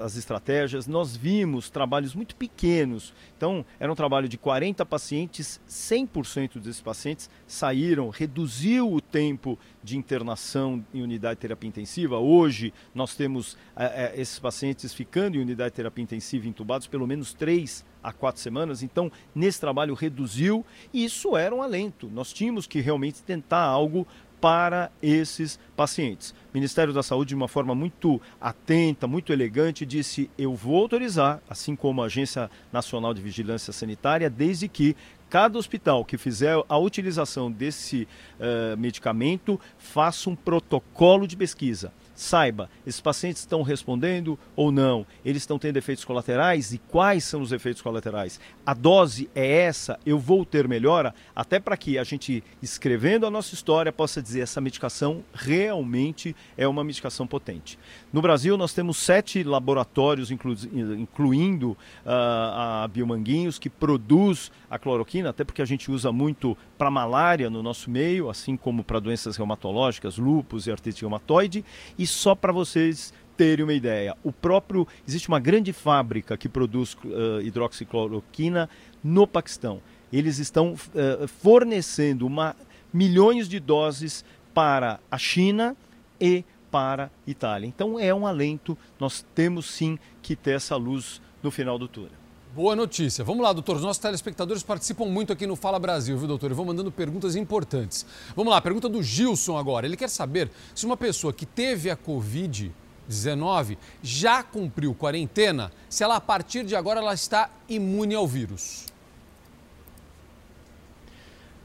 as estratégias. Nós vimos trabalhos muito pequenos. Então, era um trabalho de 40 pacientes, 100% desses pacientes saíram, reduziu o tempo de internação em unidade de terapia intensiva. Hoje, nós temos é, esses pacientes ficando em unidade de terapia intensiva entubados pelo menos três a quatro semanas. Então, nesse trabalho reduziu e isso era um alento. Nós tínhamos que realmente tentar algo para esses pacientes. O Ministério da Saúde, de uma forma muito atenta, muito elegante, disse: eu vou autorizar, assim como a Agência Nacional de Vigilância Sanitária, desde que cada hospital que fizer a utilização desse uh, medicamento faça um protocolo de pesquisa saiba, esses pacientes estão respondendo ou não, eles estão tendo efeitos colaterais e quais são os efeitos colaterais. A dose é essa, eu vou ter melhora, até para que a gente, escrevendo a nossa história, possa dizer essa medicação realmente é uma medicação potente. No Brasil, nós temos sete laboratórios, inclu incluindo uh, a Biomanguinhos, que produz a cloroquina, até porque a gente usa muito para malária no nosso meio, assim como para doenças reumatológicas, lúpus e artrite reumatoide, e só para vocês terem uma ideia, o próprio existe uma grande fábrica que produz uh, hidroxicloroquina no Paquistão. eles estão uh, fornecendo uma, milhões de doses para a China e para Itália. Então é um alento, nós temos sim que ter essa luz no final do túnel. Boa notícia. Vamos lá, doutor. Os nossos telespectadores participam muito aqui no Fala Brasil, viu, doutor? E vão mandando perguntas importantes. Vamos lá, pergunta do Gilson agora. Ele quer saber se uma pessoa que teve a Covid-19 já cumpriu quarentena, se ela a partir de agora ela está imune ao vírus.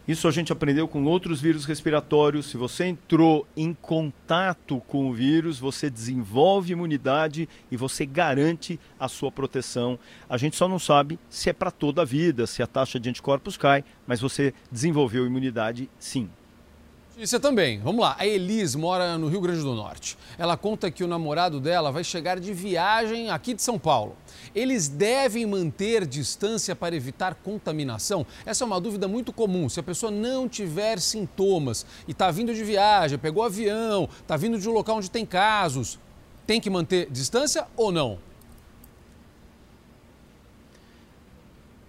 Isso a gente aprendeu com outros vírus respiratórios. Se você entrou em contato com o vírus, você desenvolve imunidade e você garante a sua proteção. A gente só não sabe se é para toda a vida, se a taxa de anticorpos cai, mas você desenvolveu imunidade sim. Isso também. Vamos lá. A Elis mora no Rio Grande do Norte. Ela conta que o namorado dela vai chegar de viagem aqui de São Paulo. Eles devem manter distância para evitar contaminação? Essa é uma dúvida muito comum. Se a pessoa não tiver sintomas e está vindo de viagem, pegou avião, está vindo de um local onde tem casos, tem que manter distância ou não?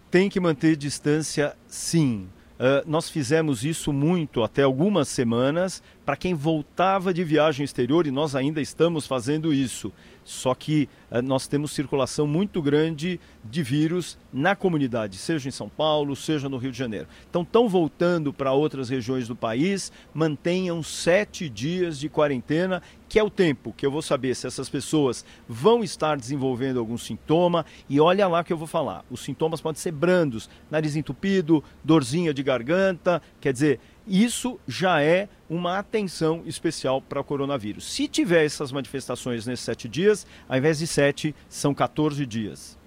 Tem que manter distância, sim. Uh, nós fizemos isso muito até algumas semanas para quem voltava de viagem exterior e nós ainda estamos fazendo isso. Só que uh, nós temos circulação muito grande de vírus na comunidade, seja em São Paulo, seja no Rio de Janeiro. Então, estão voltando para outras regiões do país, mantenham sete dias de quarentena, que é o tempo que eu vou saber se essas pessoas vão estar desenvolvendo algum sintoma. E olha lá que eu vou falar: os sintomas podem ser brandos, nariz entupido, dorzinha de garganta, quer dizer isso já é uma atenção especial para o coronavírus. Se tiver essas manifestações nesses sete dias, ao invés de sete, são 14 dias.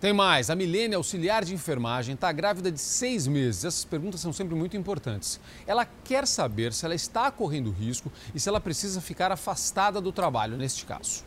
Tem mais. A Milene, auxiliar de enfermagem, está grávida de seis meses. Essas perguntas são sempre muito importantes. Ela quer saber se ela está correndo risco e se ela precisa ficar afastada do trabalho neste caso.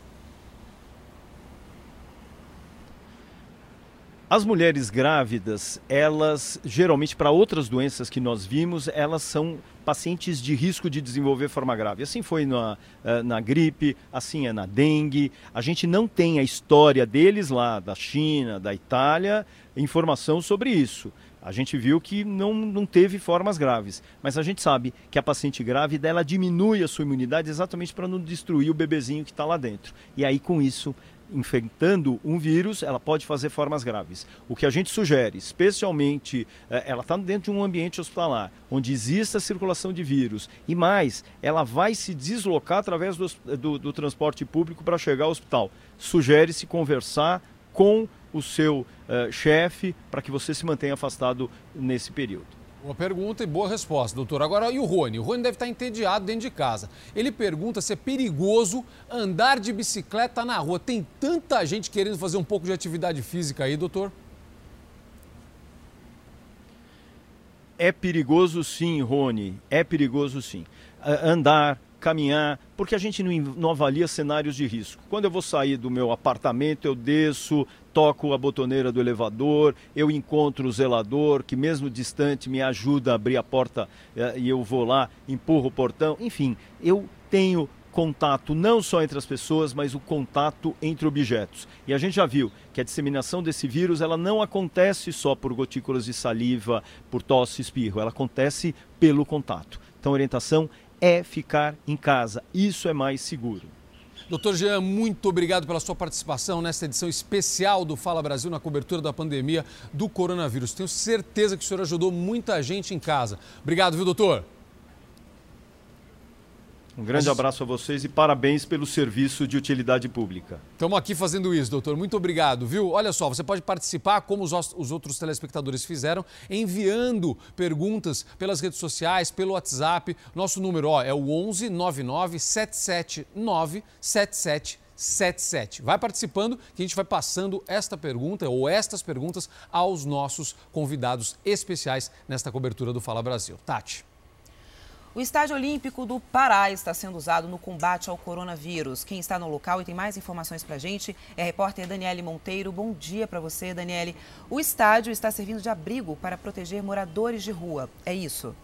As mulheres grávidas, elas geralmente para outras doenças que nós vimos, elas são pacientes de risco de desenvolver forma grave. Assim foi na, eh, na gripe, assim é na dengue. A gente não tem a história deles lá, da China, da Itália, informação sobre isso. A gente viu que não, não teve formas graves, mas a gente sabe que a paciente grávida ela diminui a sua imunidade exatamente para não destruir o bebezinho que está lá dentro. E aí com isso infectando um vírus, ela pode fazer formas graves. O que a gente sugere, especialmente, é, ela está dentro de um ambiente hospitalar, onde existe a circulação de vírus, e mais, ela vai se deslocar através do, do, do transporte público para chegar ao hospital. Sugere-se conversar com o seu uh, chefe para que você se mantenha afastado nesse período. Boa pergunta e boa resposta, doutor. Agora, e o Rony? O Rony deve estar entediado dentro de casa. Ele pergunta se é perigoso andar de bicicleta na rua. Tem tanta gente querendo fazer um pouco de atividade física aí, doutor? É perigoso sim, Rony. É perigoso sim. Andar, caminhar, porque a gente não, não, avalia cenários de risco. Quando eu vou sair do meu apartamento, eu desço, toco a botoneira do elevador, eu encontro o zelador, que mesmo distante me ajuda a abrir a porta eh, e eu vou lá, empurro o portão. Enfim, eu tenho contato não só entre as pessoas, mas o contato entre objetos. E a gente já viu que a disseminação desse vírus ela não acontece só por gotículas de saliva, por tosse, espirro, ela acontece pelo contato. Então orientação é ficar em casa. Isso é mais seguro. Doutor Jean, muito obrigado pela sua participação nesta edição especial do Fala Brasil na cobertura da pandemia do coronavírus. Tenho certeza que o senhor ajudou muita gente em casa. Obrigado, viu, doutor? Um grande abraço a vocês e parabéns pelo serviço de utilidade pública. Estamos aqui fazendo isso, doutor. Muito obrigado, viu? Olha só, você pode participar, como os, os outros telespectadores fizeram, enviando perguntas pelas redes sociais, pelo WhatsApp. Nosso número ó, é o 11 99 779 7777. Vai participando que a gente vai passando esta pergunta ou estas perguntas aos nossos convidados especiais nesta cobertura do Fala Brasil. Tati. O Estádio Olímpico do Pará está sendo usado no combate ao coronavírus. Quem está no local e tem mais informações para a gente é a repórter Daniele Monteiro. Bom dia para você, Daniele. O estádio está servindo de abrigo para proteger moradores de rua. É isso?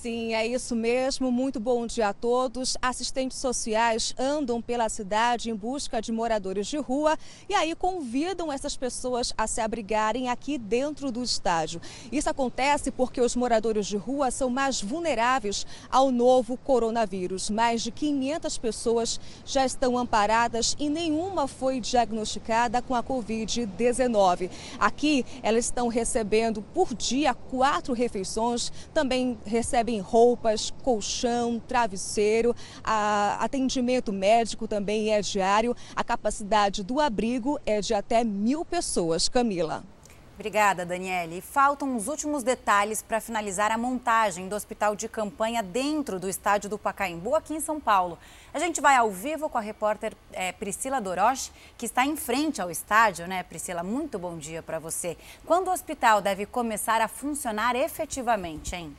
Sim, é isso mesmo. Muito bom dia a todos. Assistentes sociais andam pela cidade em busca de moradores de rua e aí convidam essas pessoas a se abrigarem aqui dentro do estádio. Isso acontece porque os moradores de rua são mais vulneráveis ao novo coronavírus. Mais de 500 pessoas já estão amparadas e nenhuma foi diagnosticada com a Covid-19. Aqui elas estão recebendo por dia quatro refeições, também recebem recebem roupas, colchão, travesseiro, atendimento médico também é diário. A capacidade do abrigo é de até mil pessoas. Camila. Obrigada, Daniele. Faltam os últimos detalhes para finalizar a montagem do hospital de campanha dentro do estádio do Pacaembu, aqui em São Paulo. A gente vai ao vivo com a repórter é, Priscila Doroche, que está em frente ao estádio, né, Priscila? Muito bom dia para você. Quando o hospital deve começar a funcionar efetivamente, hein?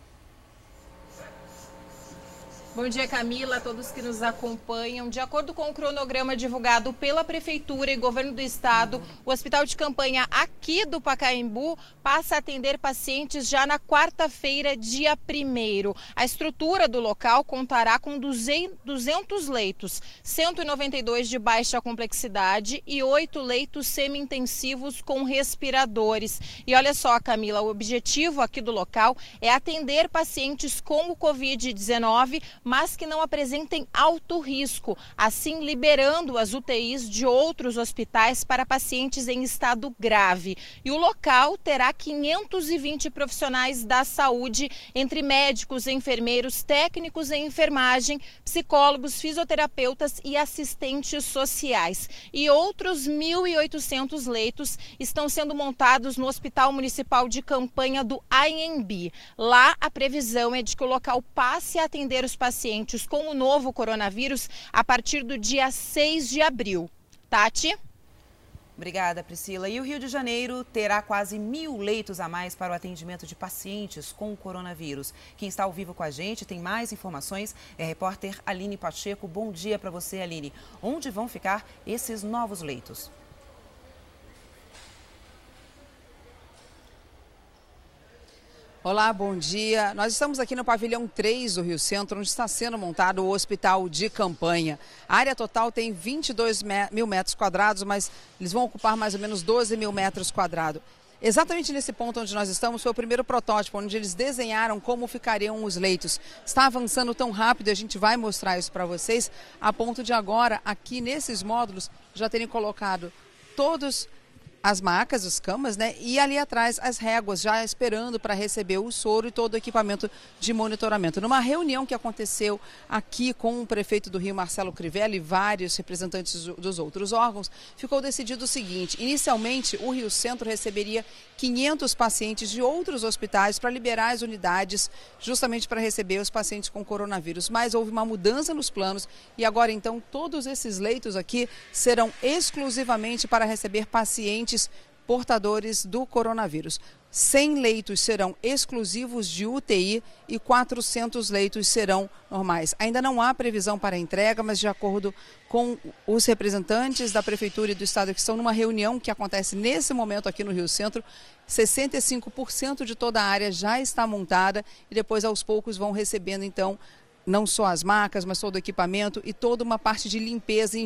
Bom dia, Camila, a todos que nos acompanham. De acordo com o cronograma divulgado pela Prefeitura e Governo do Estado, o Hospital de Campanha aqui do Pacaembu passa a atender pacientes já na quarta-feira, dia 1. A estrutura do local contará com 200 leitos, 192 de baixa complexidade e 8 leitos semi-intensivos com respiradores. E olha só, Camila, o objetivo aqui do local é atender pacientes com o Covid-19 mas que não apresentem alto risco, assim liberando as UTIs de outros hospitais para pacientes em estado grave. E o local terá 520 profissionais da saúde, entre médicos, enfermeiros, técnicos em enfermagem, psicólogos, fisioterapeutas e assistentes sociais. E outros 1.800 leitos estão sendo montados no Hospital Municipal de Campanha do AMB. Lá, a previsão é de que o local passe a atender os pacientes pacientes com o novo coronavírus a partir do dia 6 de abril. Tati? Obrigada, Priscila. E o Rio de Janeiro terá quase mil leitos a mais para o atendimento de pacientes com o coronavírus. Quem está ao vivo com a gente tem mais informações é a repórter Aline Pacheco. Bom dia para você, Aline. Onde vão ficar esses novos leitos? Olá, bom dia. Nós estamos aqui no pavilhão 3 do Rio Centro, onde está sendo montado o hospital de campanha. A área total tem 22 mil metros quadrados, mas eles vão ocupar mais ou menos 12 mil metros quadrados. Exatamente nesse ponto onde nós estamos foi o primeiro protótipo, onde eles desenharam como ficariam os leitos. Está avançando tão rápido a gente vai mostrar isso para vocês, a ponto de agora, aqui nesses módulos, já terem colocado todos as macas, as camas, né? E ali atrás as réguas, já esperando para receber o soro e todo o equipamento de monitoramento. Numa reunião que aconteceu aqui com o prefeito do Rio, Marcelo Crivelli, e vários representantes dos outros órgãos, ficou decidido o seguinte: inicialmente o Rio Centro receberia 500 pacientes de outros hospitais para liberar as unidades, justamente para receber os pacientes com coronavírus. Mas houve uma mudança nos planos e agora então todos esses leitos aqui serão exclusivamente para receber pacientes pacientes portadores do coronavírus. 100 leitos serão exclusivos de UTI e 400 leitos serão normais. Ainda não há previsão para entrega, mas de acordo com os representantes da Prefeitura e do Estado que estão numa reunião que acontece nesse momento aqui no Rio Centro, 65% de toda a área já está montada e depois aos poucos vão recebendo então não só as marcas, mas todo o equipamento e toda uma parte de limpeza e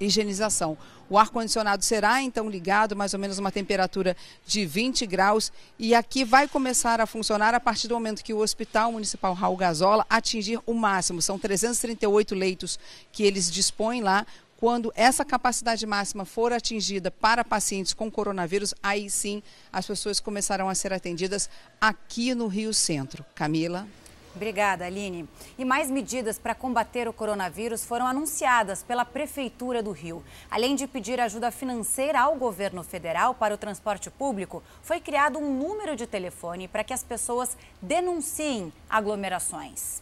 higienização. O ar-condicionado será então ligado, mais ou menos uma temperatura de 20 graus, e aqui vai começar a funcionar a partir do momento que o Hospital Municipal Raul Gazola atingir o máximo. São 338 leitos que eles dispõem lá. Quando essa capacidade máxima for atingida para pacientes com coronavírus, aí sim as pessoas começarão a ser atendidas aqui no Rio Centro. Camila. Obrigada, Aline. E mais medidas para combater o coronavírus foram anunciadas pela Prefeitura do Rio. Além de pedir ajuda financeira ao governo federal para o transporte público, foi criado um número de telefone para que as pessoas denunciem aglomerações.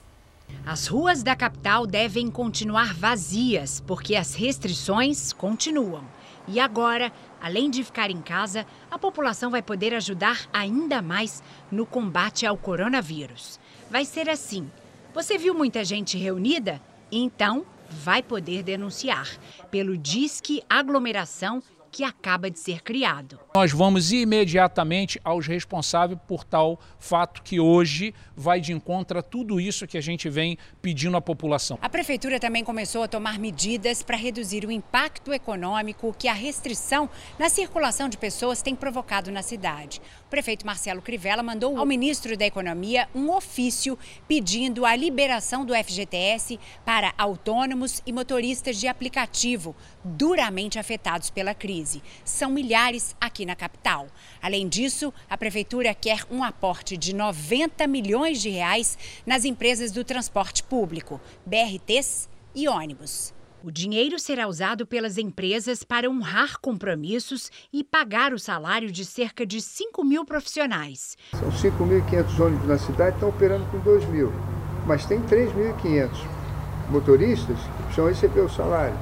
As ruas da capital devem continuar vazias, porque as restrições continuam. E agora, além de ficar em casa, a população vai poder ajudar ainda mais no combate ao coronavírus vai ser assim. Você viu muita gente reunida? Então vai poder denunciar pelo Disque Aglomeração que acaba de ser criado. Nós vamos imediatamente aos responsáveis por tal fato que hoje vai de encontro a tudo isso que a gente vem pedindo à população. A prefeitura também começou a tomar medidas para reduzir o impacto econômico que a restrição na circulação de pessoas tem provocado na cidade. O prefeito Marcelo Crivella mandou ao ministro da Economia um ofício pedindo a liberação do FGTS para autônomos e motoristas de aplicativo duramente afetados pela crise. São milhares aqui na capital. Além disso, a prefeitura quer um aporte de 90 milhões de reais nas empresas do transporte público, BRTs e ônibus. O dinheiro será usado pelas empresas para honrar compromissos e pagar o salário de cerca de 5 mil profissionais. São 5.500 ônibus na cidade, estão operando com 2 mil, mas tem 3.500 motoristas que precisam receber o salário.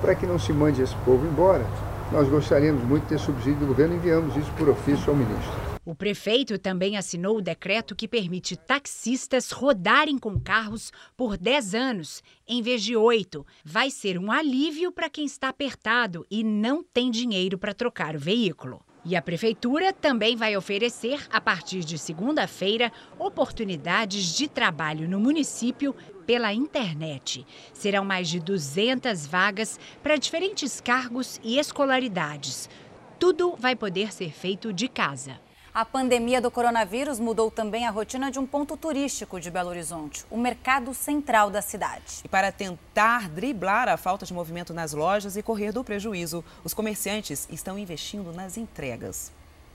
Para que não se mande esse povo embora, nós gostaríamos muito de ter subsídio do governo e enviamos isso por ofício ao ministro. O prefeito também assinou o decreto que permite taxistas rodarem com carros por 10 anos, em vez de 8. Vai ser um alívio para quem está apertado e não tem dinheiro para trocar o veículo. E a Prefeitura também vai oferecer, a partir de segunda-feira, oportunidades de trabalho no município pela internet. Serão mais de 200 vagas para diferentes cargos e escolaridades. Tudo vai poder ser feito de casa. A pandemia do coronavírus mudou também a rotina de um ponto turístico de Belo Horizonte, o mercado central da cidade. E para tentar driblar a falta de movimento nas lojas e correr do prejuízo, os comerciantes estão investindo nas entregas.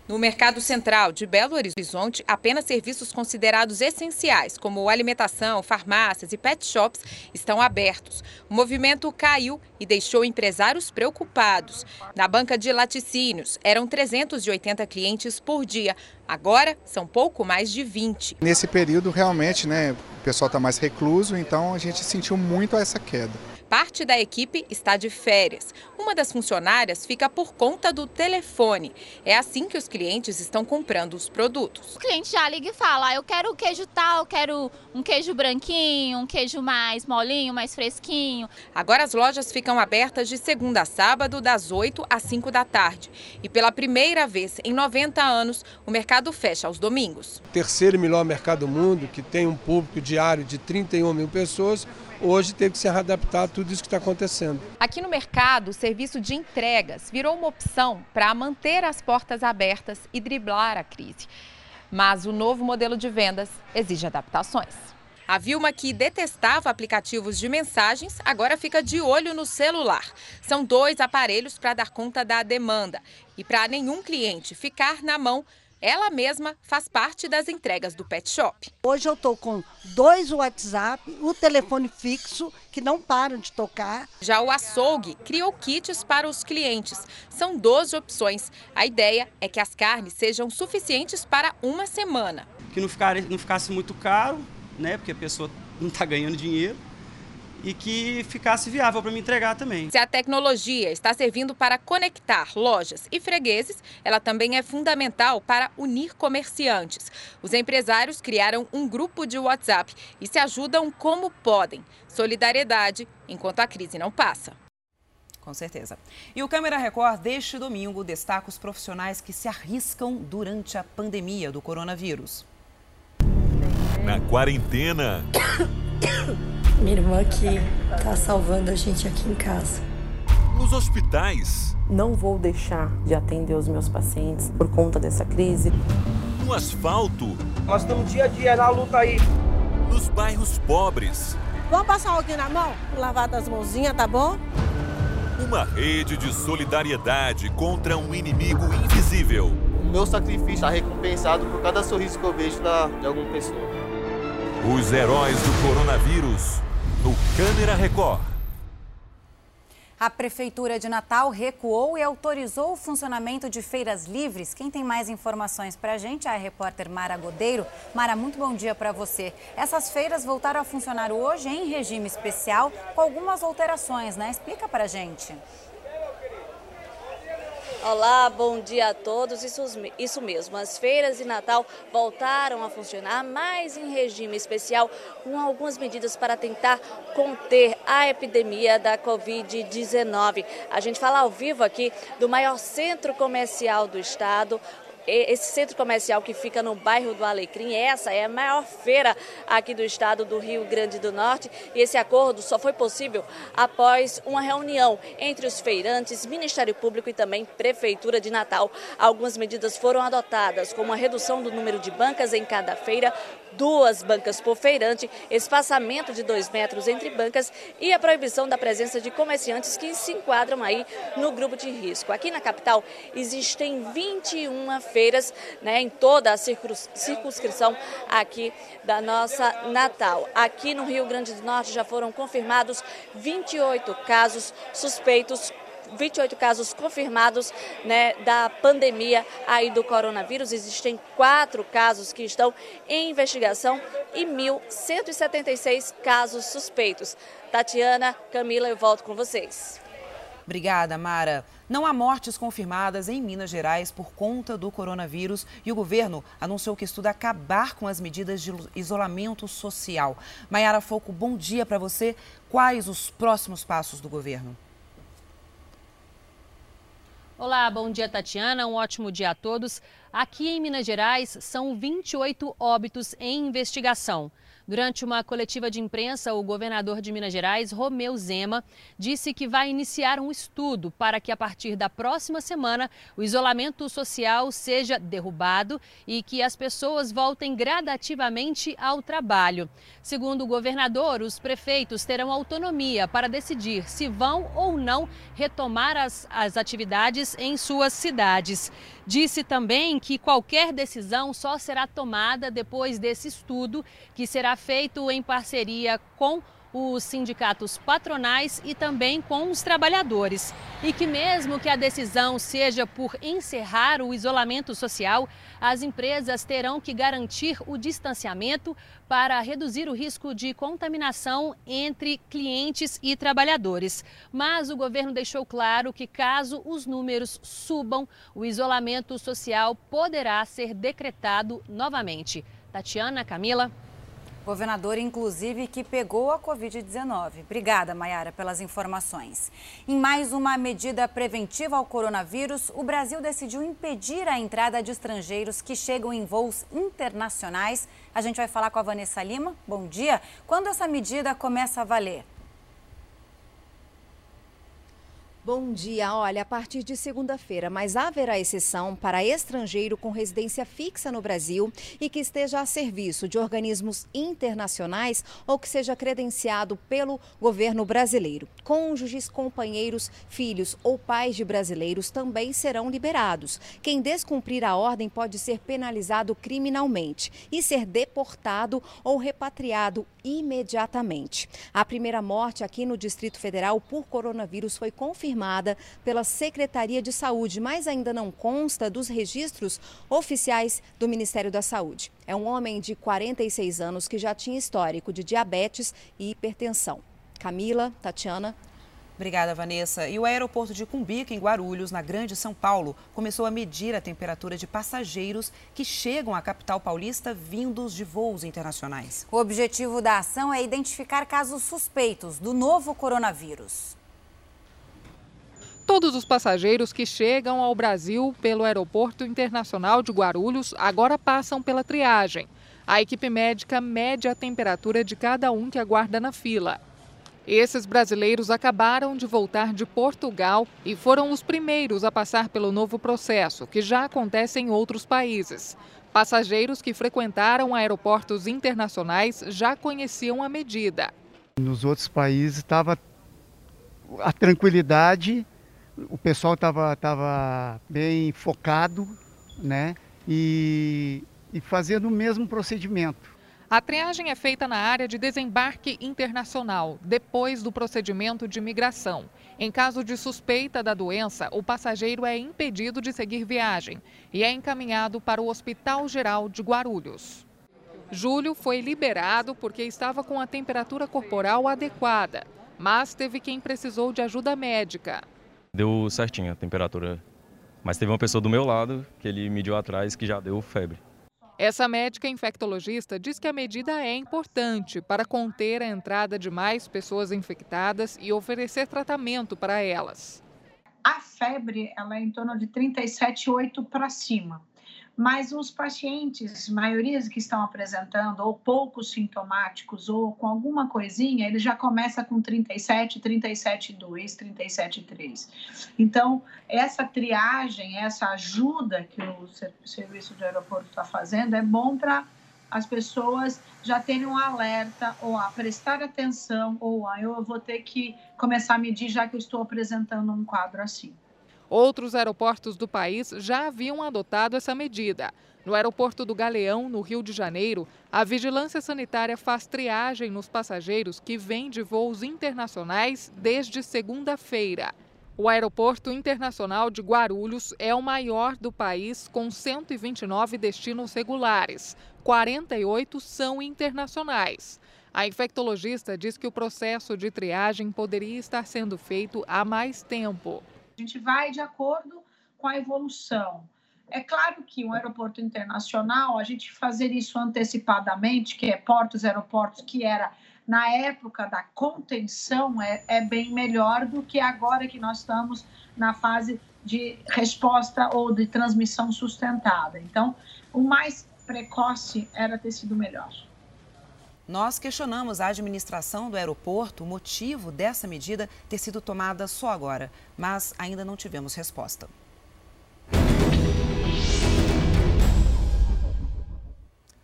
No Mercado Central de Belo Horizonte, apenas serviços considerados essenciais, como alimentação, farmácias e pet shops, estão abertos. O movimento caiu e deixou empresários preocupados. Na banca de laticínios, eram 380 clientes por dia. Agora, são pouco mais de 20. Nesse período, realmente, né, o pessoal está mais recluso, então a gente sentiu muito essa queda. Parte da equipe está de férias. Uma das funcionárias fica por conta do telefone. É assim que os clientes estão comprando os produtos. O cliente já liga e fala: ah, eu quero queijo tal, quero um queijo branquinho, um queijo mais molinho, mais fresquinho. Agora as lojas ficam abertas de segunda a sábado, das 8 às 5 da tarde. E pela primeira vez em 90 anos, o mercado fecha aos domingos. O terceiro melhor mercado do mundo, que tem um público diário de 31 mil pessoas hoje teve que se readaptar a tudo isso que está acontecendo. Aqui no mercado, o serviço de entregas virou uma opção para manter as portas abertas e driblar a crise. Mas o novo modelo de vendas exige adaptações. A Vilma, que detestava aplicativos de mensagens, agora fica de olho no celular. São dois aparelhos para dar conta da demanda. E para nenhum cliente ficar na mão, ela mesma faz parte das entregas do Pet Shop. Hoje eu estou com dois WhatsApp, o telefone fixo, que não param de tocar. Já o açougue criou kits para os clientes. São 12 opções. A ideia é que as carnes sejam suficientes para uma semana. Que não, ficar, não ficasse muito caro, né? Porque a pessoa não está ganhando dinheiro e que ficasse viável para me entregar também. Se a tecnologia está servindo para conectar lojas e fregueses, ela também é fundamental para unir comerciantes. Os empresários criaram um grupo de WhatsApp e se ajudam como podem. Solidariedade enquanto a crise não passa. Com certeza. E o Câmera Record deste domingo destaca os profissionais que se arriscam durante a pandemia do coronavírus. Na quarentena. Minha irmã que tá salvando a gente aqui em casa. Nos hospitais. Não vou deixar de atender os meus pacientes por conta dessa crise. No asfalto. Nós estamos dia a dia na luta aí. Nos bairros pobres. Vamos passar alguém na mão? Lavar das mãozinhas, tá bom? Uma rede de solidariedade contra um inimigo invisível. O meu sacrifício está recompensado por cada sorriso que eu vejo da, de alguma pessoa. Os heróis do coronavírus Câmera Record. A Prefeitura de Natal recuou e autorizou o funcionamento de feiras livres. Quem tem mais informações para a gente é a repórter Mara Godeiro. Mara, muito bom dia para você. Essas feiras voltaram a funcionar hoje em regime especial, com algumas alterações, né? Explica para a gente. Olá, bom dia a todos. Isso, isso mesmo, as feiras de Natal voltaram a funcionar, mas em regime especial, com algumas medidas para tentar conter a epidemia da Covid-19. A gente fala ao vivo aqui do maior centro comercial do estado, esse centro comercial que fica no bairro do Alecrim, essa é a maior feira aqui do estado do Rio Grande do Norte. E esse acordo só foi possível após uma reunião entre os feirantes, Ministério Público e também Prefeitura de Natal. Algumas medidas foram adotadas, como a redução do número de bancas em cada feira, duas bancas por feirante, espaçamento de dois metros entre bancas e a proibição da presença de comerciantes que se enquadram aí no grupo de risco. Aqui na capital existem 21 feiras né, em toda a circunscrição aqui da nossa Natal. Aqui no Rio Grande do Norte já foram confirmados 28 casos suspeitos 28 casos confirmados né, da pandemia aí do coronavírus. Existem quatro casos que estão em investigação e 1.176 casos suspeitos. Tatiana, Camila, eu volto com vocês. Obrigada, Mara. Não há mortes confirmadas em Minas Gerais por conta do coronavírus e o governo anunciou que estuda acabar com as medidas de isolamento social. Maiara Foco, bom dia para você. Quais os próximos passos do governo? Olá, bom dia Tatiana, um ótimo dia a todos. Aqui em Minas Gerais são 28 óbitos em investigação. Durante uma coletiva de imprensa, o governador de Minas Gerais, Romeu Zema, disse que vai iniciar um estudo para que, a partir da próxima semana, o isolamento social seja derrubado e que as pessoas voltem gradativamente ao trabalho. Segundo o governador, os prefeitos terão autonomia para decidir se vão ou não retomar as, as atividades em suas cidades. Disse também que qualquer decisão só será tomada depois desse estudo, que será feito em parceria com os sindicatos patronais e também com os trabalhadores. E que, mesmo que a decisão seja por encerrar o isolamento social, as empresas terão que garantir o distanciamento para reduzir o risco de contaminação entre clientes e trabalhadores. Mas o governo deixou claro que, caso os números subam, o isolamento social poderá ser decretado novamente. Tatiana, Camila. Governador, inclusive, que pegou a Covid-19. Obrigada, Mayara, pelas informações. Em mais uma medida preventiva ao coronavírus, o Brasil decidiu impedir a entrada de estrangeiros que chegam em voos internacionais. A gente vai falar com a Vanessa Lima. Bom dia. Quando essa medida começa a valer? Bom dia. Olha, a partir de segunda-feira, mas haverá exceção para estrangeiro com residência fixa no Brasil e que esteja a serviço de organismos internacionais ou que seja credenciado pelo governo brasileiro. Cônjuges, companheiros, filhos ou pais de brasileiros também serão liberados. Quem descumprir a ordem pode ser penalizado criminalmente e ser deportado ou repatriado imediatamente. A primeira morte aqui no Distrito Federal por coronavírus foi confirmada confirmada pela Secretaria de Saúde, mas ainda não consta dos registros oficiais do Ministério da Saúde. É um homem de 46 anos que já tinha histórico de diabetes e hipertensão. Camila, Tatiana. Obrigada, Vanessa. E o aeroporto de Cumbica, em Guarulhos, na Grande São Paulo, começou a medir a temperatura de passageiros que chegam à capital paulista vindos de voos internacionais. O objetivo da ação é identificar casos suspeitos do novo coronavírus. Todos os passageiros que chegam ao Brasil pelo Aeroporto Internacional de Guarulhos agora passam pela triagem. A equipe médica mede a temperatura de cada um que aguarda na fila. Esses brasileiros acabaram de voltar de Portugal e foram os primeiros a passar pelo novo processo, que já acontece em outros países. Passageiros que frequentaram aeroportos internacionais já conheciam a medida. Nos outros países estava a tranquilidade o pessoal estava tava bem focado, né? E, e fazendo o mesmo procedimento. A triagem é feita na área de desembarque internacional, depois do procedimento de migração. Em caso de suspeita da doença, o passageiro é impedido de seguir viagem e é encaminhado para o Hospital Geral de Guarulhos. Júlio foi liberado porque estava com a temperatura corporal adequada, mas teve quem precisou de ajuda médica. Deu certinho a temperatura. Mas teve uma pessoa do meu lado que ele mediu atrás que já deu febre. Essa médica infectologista diz que a medida é importante para conter a entrada de mais pessoas infectadas e oferecer tratamento para elas. A febre ela é em torno de 37,8 para cima. Mas os pacientes, maioria que estão apresentando, ou poucos sintomáticos, ou com alguma coisinha, ele já começa com 37, 37,2, 37,3. Então, essa triagem, essa ajuda que o serviço de aeroporto está fazendo é bom para as pessoas já terem um alerta, ou a prestar atenção, ou a eu vou ter que começar a medir já que eu estou apresentando um quadro assim. Outros aeroportos do país já haviam adotado essa medida. No aeroporto do Galeão, no Rio de Janeiro, a vigilância sanitária faz triagem nos passageiros que vêm de voos internacionais desde segunda-feira. O Aeroporto Internacional de Guarulhos é o maior do país, com 129 destinos regulares. 48 são internacionais. A infectologista diz que o processo de triagem poderia estar sendo feito há mais tempo. A gente vai de acordo com a evolução. É claro que o aeroporto internacional, a gente fazer isso antecipadamente, que é portos, aeroportos, que era na época da contenção, é, é bem melhor do que agora que nós estamos na fase de resposta ou de transmissão sustentada. Então, o mais precoce era ter sido melhor. Nós questionamos a administração do aeroporto, o motivo dessa medida ter sido tomada só agora, mas ainda não tivemos resposta.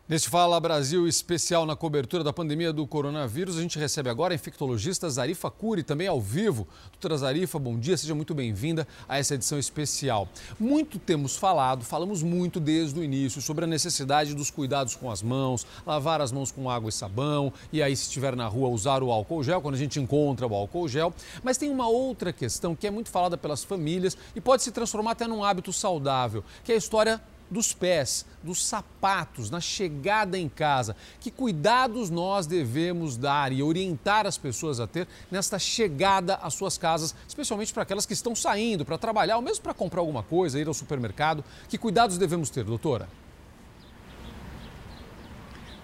Neste Fala Brasil especial na cobertura da pandemia do coronavírus, a gente recebe agora a infectologista Zarifa Cury, também ao vivo. Doutora Zarifa, bom dia, seja muito bem-vinda a essa edição especial. Muito temos falado, falamos muito desde o início sobre a necessidade dos cuidados com as mãos, lavar as mãos com água e sabão, e aí, se estiver na rua, usar o álcool gel, quando a gente encontra o álcool gel. Mas tem uma outra questão que é muito falada pelas famílias e pode se transformar até num hábito saudável, que é a história dos pés, dos sapatos, na chegada em casa. Que cuidados nós devemos dar e orientar as pessoas a ter nesta chegada às suas casas, especialmente para aquelas que estão saindo para trabalhar ou mesmo para comprar alguma coisa, ir ao supermercado. Que cuidados devemos ter, doutora?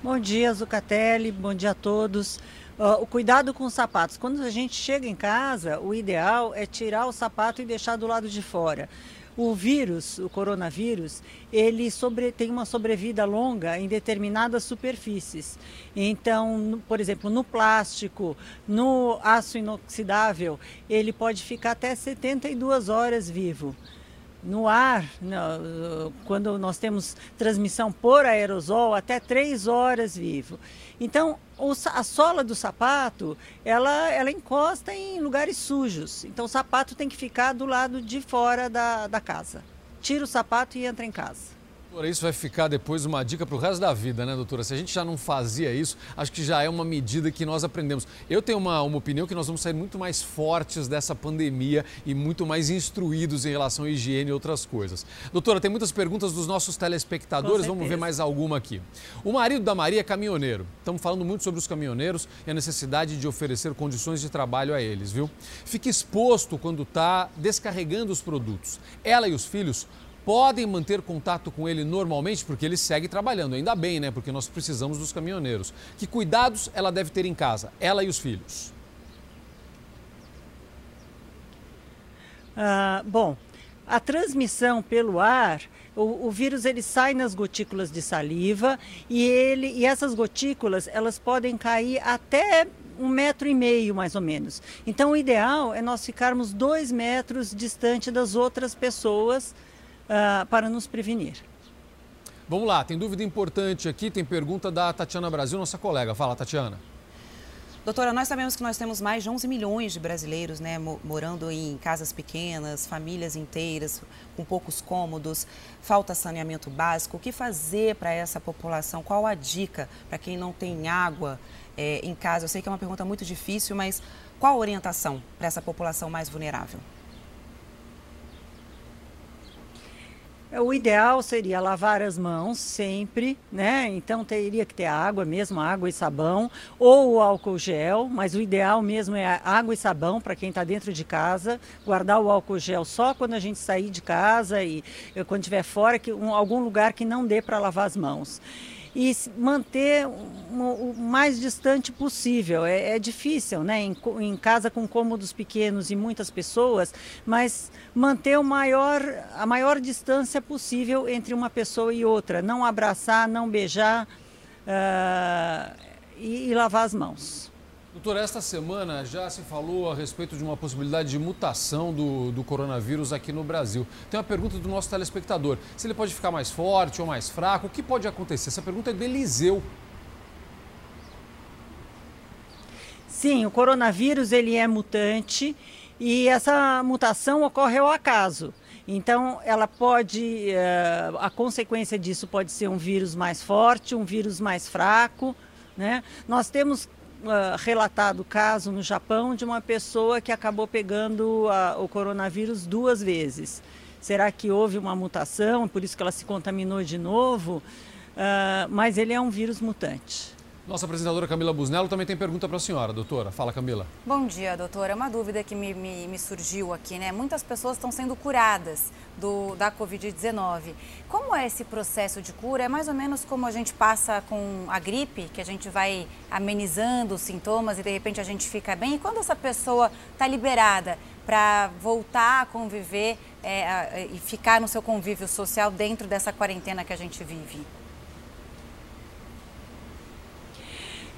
Bom dia, Zucatelli. Bom dia a todos. Uh, o cuidado com os sapatos. Quando a gente chega em casa, o ideal é tirar o sapato e deixar do lado de fora. O vírus, o coronavírus, ele sobre, tem uma sobrevida longa em determinadas superfícies. Então, por exemplo, no plástico, no aço inoxidável, ele pode ficar até 72 horas vivo no ar, quando nós temos transmissão por aerosol, até três horas vivo. Então, a sola do sapato, ela, ela encosta em lugares sujos. Então, o sapato tem que ficar do lado de fora da, da casa. Tira o sapato e entra em casa. Doutora, isso vai ficar depois uma dica para o resto da vida, né, doutora? Se a gente já não fazia isso, acho que já é uma medida que nós aprendemos. Eu tenho uma, uma opinião que nós vamos sair muito mais fortes dessa pandemia e muito mais instruídos em relação à higiene e outras coisas. Doutora, tem muitas perguntas dos nossos telespectadores, vamos ver mais alguma aqui. O marido da Maria é caminhoneiro. Estamos falando muito sobre os caminhoneiros e a necessidade de oferecer condições de trabalho a eles, viu? Fica exposto quando está descarregando os produtos. Ela e os filhos podem manter contato com ele normalmente, porque ele segue trabalhando. Ainda bem, né? Porque nós precisamos dos caminhoneiros. Que cuidados ela deve ter em casa, ela e os filhos? Ah, bom, a transmissão pelo ar, o, o, vírus ele sai nas gotículas de saliva e ele e essas gotículas elas podem cair até um metro e meio mais ou menos. Então o ideal é nós ficarmos dois metros distante das outras pessoas uh, para nos prevenir. Vamos lá, tem dúvida importante aqui, tem pergunta da Tatiana Brasil, nossa colega. Fala, Tatiana. Doutora, nós sabemos que nós temos mais de 11 milhões de brasileiros né, morando em casas pequenas, famílias inteiras, com poucos cômodos, falta saneamento básico. O que fazer para essa população? Qual a dica para quem não tem água é, em casa? Eu sei que é uma pergunta muito difícil, mas qual a orientação para essa população mais vulnerável? O ideal seria lavar as mãos sempre, né? Então teria que ter água mesmo, água e sabão, ou álcool gel, mas o ideal mesmo é água e sabão para quem está dentro de casa, guardar o álcool gel só quando a gente sair de casa e quando estiver fora, que, um, algum lugar que não dê para lavar as mãos e manter o mais distante possível. É, é difícil, né? Em, em, casa com cômodos pequenos e muitas pessoas, mas manter o maior, a maior distância possível entre uma pessoa e outra. Não abraçar, não beijar uh, e, e lavar as mãos. Doutor, esta semana já se falou a respeito de uma possibilidade de mutação do, do, coronavírus aqui no Brasil. Tem uma pergunta do nosso telespectador: se ele pode ficar mais forte ou mais fraco, o que pode acontecer? Essa pergunta é do Eliseu. Sim, o coronavírus ele é mutante e essa mutação ocorre ao acaso. Então, ela pode, uh, a consequência disso pode ser um vírus mais forte, um vírus mais fraco. Né? Nós temos uh, relatado caso no Japão de uma pessoa que acabou pegando uh, o coronavírus duas vezes. Será que houve uma mutação, por isso que ela se contaminou de novo? Uh, mas ele é um vírus mutante. Nossa apresentadora Camila Busnello também tem pergunta para a senhora, doutora. Fala, Camila. Bom dia, doutora. É uma dúvida que me, me, me surgiu aqui, né? Muitas pessoas estão sendo curadas do, da Covid-19. Como é esse processo de cura? É mais ou menos como a gente passa com a gripe, que a gente vai amenizando os sintomas e de repente a gente fica bem. E quando essa pessoa está liberada para voltar a conviver é, e ficar no seu convívio social dentro dessa quarentena que a gente vive?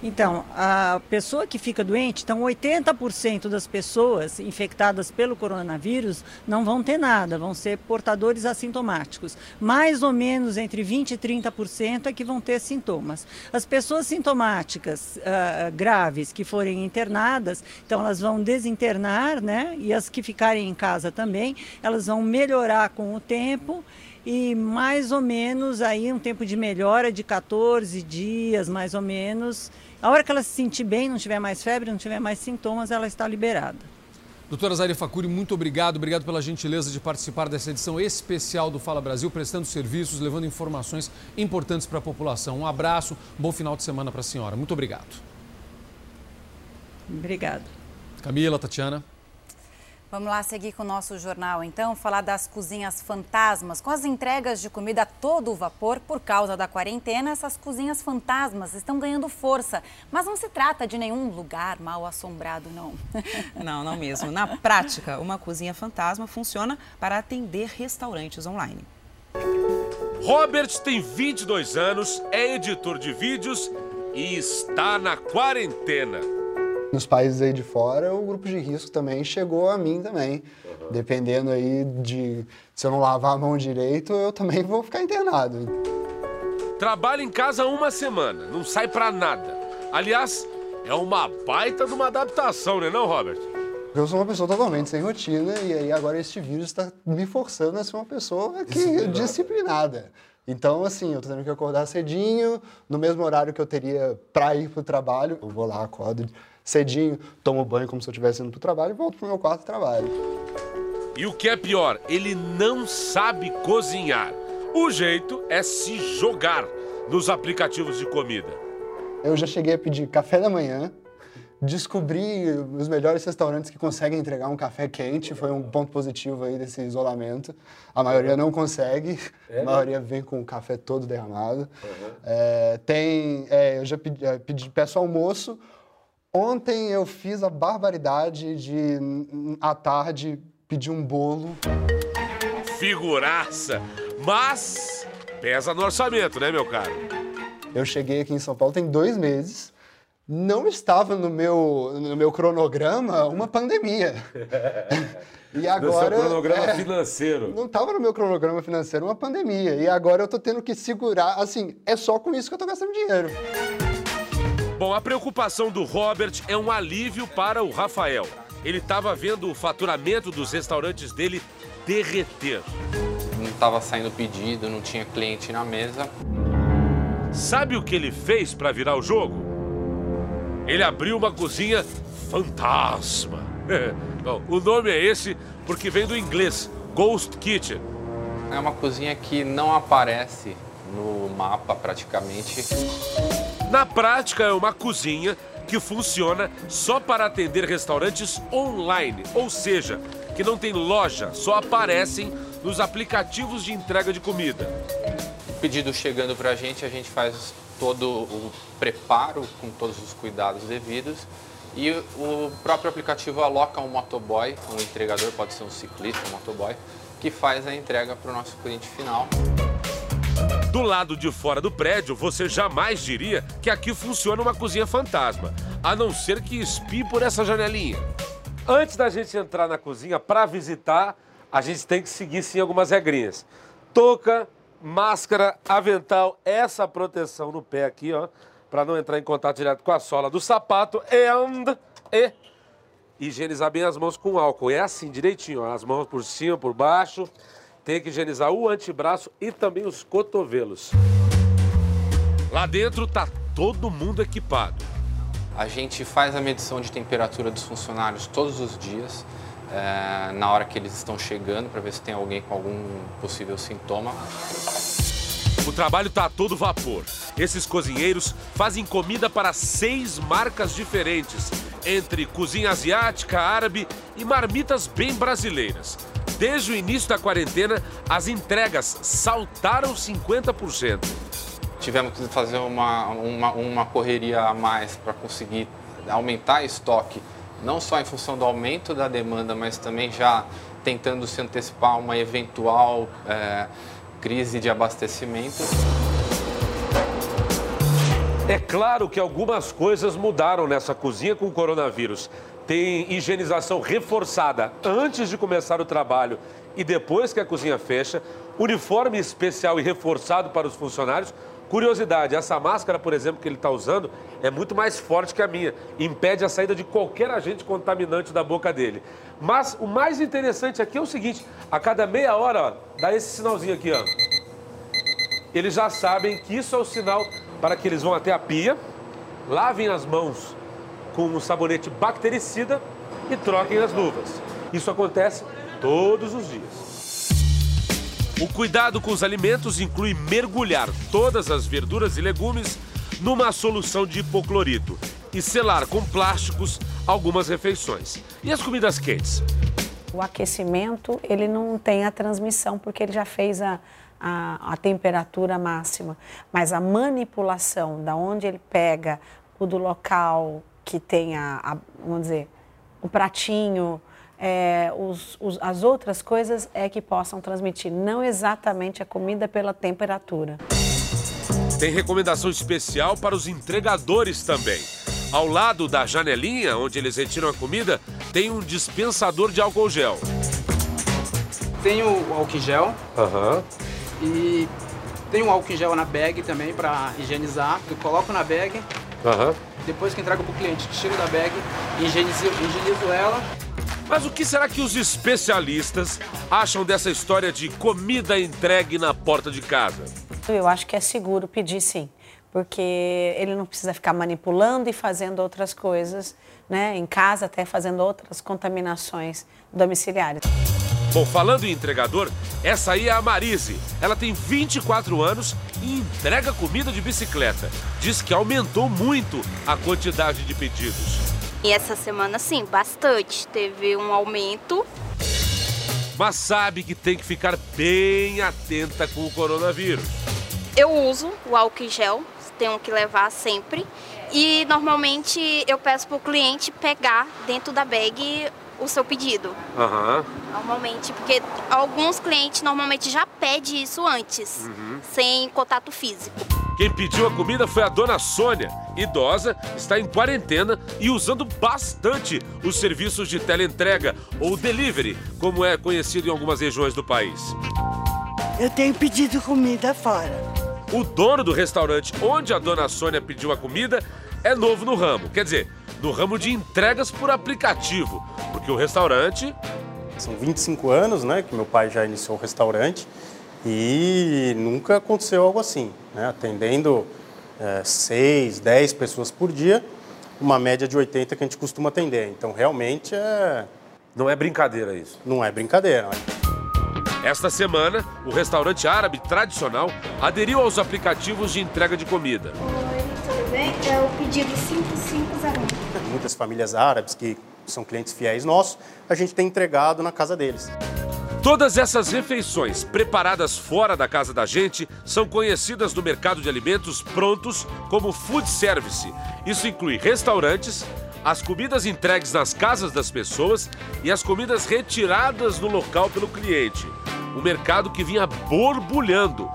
Então, a pessoa que fica doente, então 80% das pessoas infectadas pelo coronavírus não vão ter nada, vão ser portadores assintomáticos. Mais ou menos entre 20% e 30% é que vão ter sintomas. As pessoas sintomáticas uh, graves que forem internadas, então elas vão desinternar, né? E as que ficarem em casa também, elas vão melhorar com o tempo e mais ou menos aí um tempo de melhora de 14 dias, mais ou menos, a hora que ela se sentir bem, não tiver mais febre, não tiver mais sintomas, ela está liberada. Doutora Zaire Facuri, muito obrigado. Obrigado pela gentileza de participar dessa edição especial do Fala Brasil, prestando serviços, levando informações importantes para a população. Um abraço, bom final de semana para a senhora. Muito obrigado. Obrigado. Camila, Tatiana. Vamos lá seguir com o nosso jornal, então, falar das cozinhas fantasmas. Com as entregas de comida a todo vapor por causa da quarentena, essas cozinhas fantasmas estão ganhando força. Mas não se trata de nenhum lugar mal assombrado, não. Não, não mesmo. Na prática, uma cozinha fantasma funciona para atender restaurantes online. Robert tem 22 anos, é editor de vídeos e está na quarentena. Nos países aí de fora, o grupo de risco também chegou a mim também. Uhum. Dependendo aí de se eu não lavar a mão direito, eu também vou ficar internado. Trabalha em casa uma semana, não sai para nada. Aliás, é uma baita de uma adaptação, né não, Robert? Eu sou uma pessoa totalmente sem rotina e aí agora este vírus está me forçando a ser uma pessoa que, disciplinada. disciplinada. Então, assim, eu tô tendo que acordar cedinho, no mesmo horário que eu teria para ir pro trabalho. Eu vou lá, acordo cedinho, tomo banho como se eu estivesse indo pro trabalho e volto pro meu quarto de trabalho. E o que é pior, ele não sabe cozinhar. O jeito é se jogar nos aplicativos de comida. Eu já cheguei a pedir café da manhã, descobri os melhores restaurantes que conseguem entregar um café quente, foi um ponto positivo aí desse isolamento. A maioria não consegue, é, a maioria vem com o café todo derramado. É, tem, é, eu já pedi, é, pedi, peço almoço, Ontem eu fiz a barbaridade de, à tarde, pedir um bolo. Figuraça! Mas pesa no orçamento, né, meu caro? Eu cheguei aqui em São Paulo tem dois meses. Não estava no meu, no meu cronograma uma pandemia. E agora. No seu cronograma é, financeiro. Não estava no meu cronograma financeiro uma pandemia. E agora eu estou tendo que segurar. Assim, é só com isso que eu estou gastando dinheiro. Bom, a preocupação do Robert é um alívio para o Rafael. Ele estava vendo o faturamento dos restaurantes dele derreter. Não estava saindo pedido, não tinha cliente na mesa. Sabe o que ele fez para virar o jogo? Ele abriu uma cozinha fantasma. Bom, o nome é esse porque vem do inglês Ghost Kitchen. É uma cozinha que não aparece no mapa praticamente. Na prática, é uma cozinha que funciona só para atender restaurantes online, ou seja, que não tem loja, só aparecem nos aplicativos de entrega de comida. O pedido chegando para a gente, a gente faz todo o preparo com todos os cuidados devidos e o próprio aplicativo aloca um motoboy, um entregador, pode ser um ciclista, um motoboy, que faz a entrega para o nosso cliente final. Do lado de fora do prédio, você jamais diria que aqui funciona uma cozinha fantasma, a não ser que espie por essa janelinha. Antes da gente entrar na cozinha para visitar, a gente tem que seguir sim algumas regrinhas. Touca, máscara, avental, essa proteção no pé aqui, ó, para não entrar em contato direto com a sola do sapato and, e higienizar bem as mãos com álcool. É assim, direitinho, ó, as mãos por cima, por baixo. Tem que higienizar o antebraço e também os cotovelos. Lá dentro tá todo mundo equipado. A gente faz a medição de temperatura dos funcionários todos os dias, é, na hora que eles estão chegando, para ver se tem alguém com algum possível sintoma. O trabalho tá a todo vapor. Esses cozinheiros fazem comida para seis marcas diferentes, entre cozinha asiática, árabe e marmitas bem brasileiras. Desde o início da quarentena, as entregas saltaram 50%. Tivemos que fazer uma, uma, uma correria a mais para conseguir aumentar estoque, não só em função do aumento da demanda, mas também já tentando se antecipar uma eventual é, crise de abastecimento. É claro que algumas coisas mudaram nessa cozinha com o coronavírus. Tem higienização reforçada antes de começar o trabalho e depois que a cozinha fecha, uniforme especial e reforçado para os funcionários. Curiosidade, essa máscara, por exemplo, que ele está usando é muito mais forte que a minha. Impede a saída de qualquer agente contaminante da boca dele. Mas o mais interessante aqui é o seguinte: a cada meia hora, ó, dá esse sinalzinho aqui, ó. Eles já sabem que isso é o sinal para que eles vão até a pia, lavem as mãos com um sabonete bactericida e troquem as luvas. Isso acontece todos os dias. O cuidado com os alimentos inclui mergulhar todas as verduras e legumes numa solução de hipoclorito e selar com plásticos algumas refeições. E as comidas quentes? O aquecimento ele não tem a transmissão porque ele já fez a, a, a temperatura máxima, mas a manipulação, da onde ele pega o do local que tem a, a vamos dizer, o pratinho, é, os, os, as outras coisas é que possam transmitir, não exatamente a comida pela temperatura. Tem recomendação especial para os entregadores também. Ao lado da janelinha onde eles retiram a comida, tem um dispensador de álcool gel. Tem o álcool gel. Aham. E tem um álcool gel na bag também para higienizar. Eu coloco na bag. Aham. Depois que entrego para o cliente, tiro da bag, higienizo, higienizo ela. Mas o que será que os especialistas acham dessa história de comida entregue na porta de casa? Eu acho que é seguro pedir sim, porque ele não precisa ficar manipulando e fazendo outras coisas, né? Em casa, até fazendo outras contaminações domiciliares. Bom, falando em entregador, essa aí é a Marise. Ela tem 24 anos e entrega comida de bicicleta. Diz que aumentou muito a quantidade de pedidos. E essa semana, sim, bastante. Teve um aumento. Mas sabe que tem que ficar bem atenta com o coronavírus. Eu uso o álcool em gel, tenho que levar sempre. E normalmente eu peço para o cliente pegar dentro da bag o seu pedido. Aham. Normalmente, porque alguns clientes normalmente já pedem isso antes, Uhum. sem contato físico. Quem pediu a comida foi a dona Sônia, idosa, está em quarentena e usando bastante os serviços de teleentrega ou delivery, como é conhecido em algumas regiões do país. Eu tenho pedido comida fora. O dono do restaurante onde a dona Sônia pediu a comida é novo no ramo, quer dizer, no ramo de entregas por aplicativo, porque o restaurante São 25 anos né, que meu pai já iniciou o restaurante e nunca aconteceu algo assim. Né? Atendendo é, 6, 10 pessoas por dia, uma média de 80 que a gente costuma atender. Então, realmente é. Não é brincadeira isso? Não é brincadeira. Esta semana, o restaurante árabe tradicional aderiu aos aplicativos de entrega de comida. Bem? É o pedido 5501. Muitas famílias árabes que são clientes fiéis nossos, a gente tem entregado na casa deles. Todas essas refeições preparadas fora da casa da gente são conhecidas no mercado de alimentos prontos como food service. Isso inclui restaurantes, as comidas entregues nas casas das pessoas e as comidas retiradas no local pelo cliente. Um mercado que vinha borbulhando.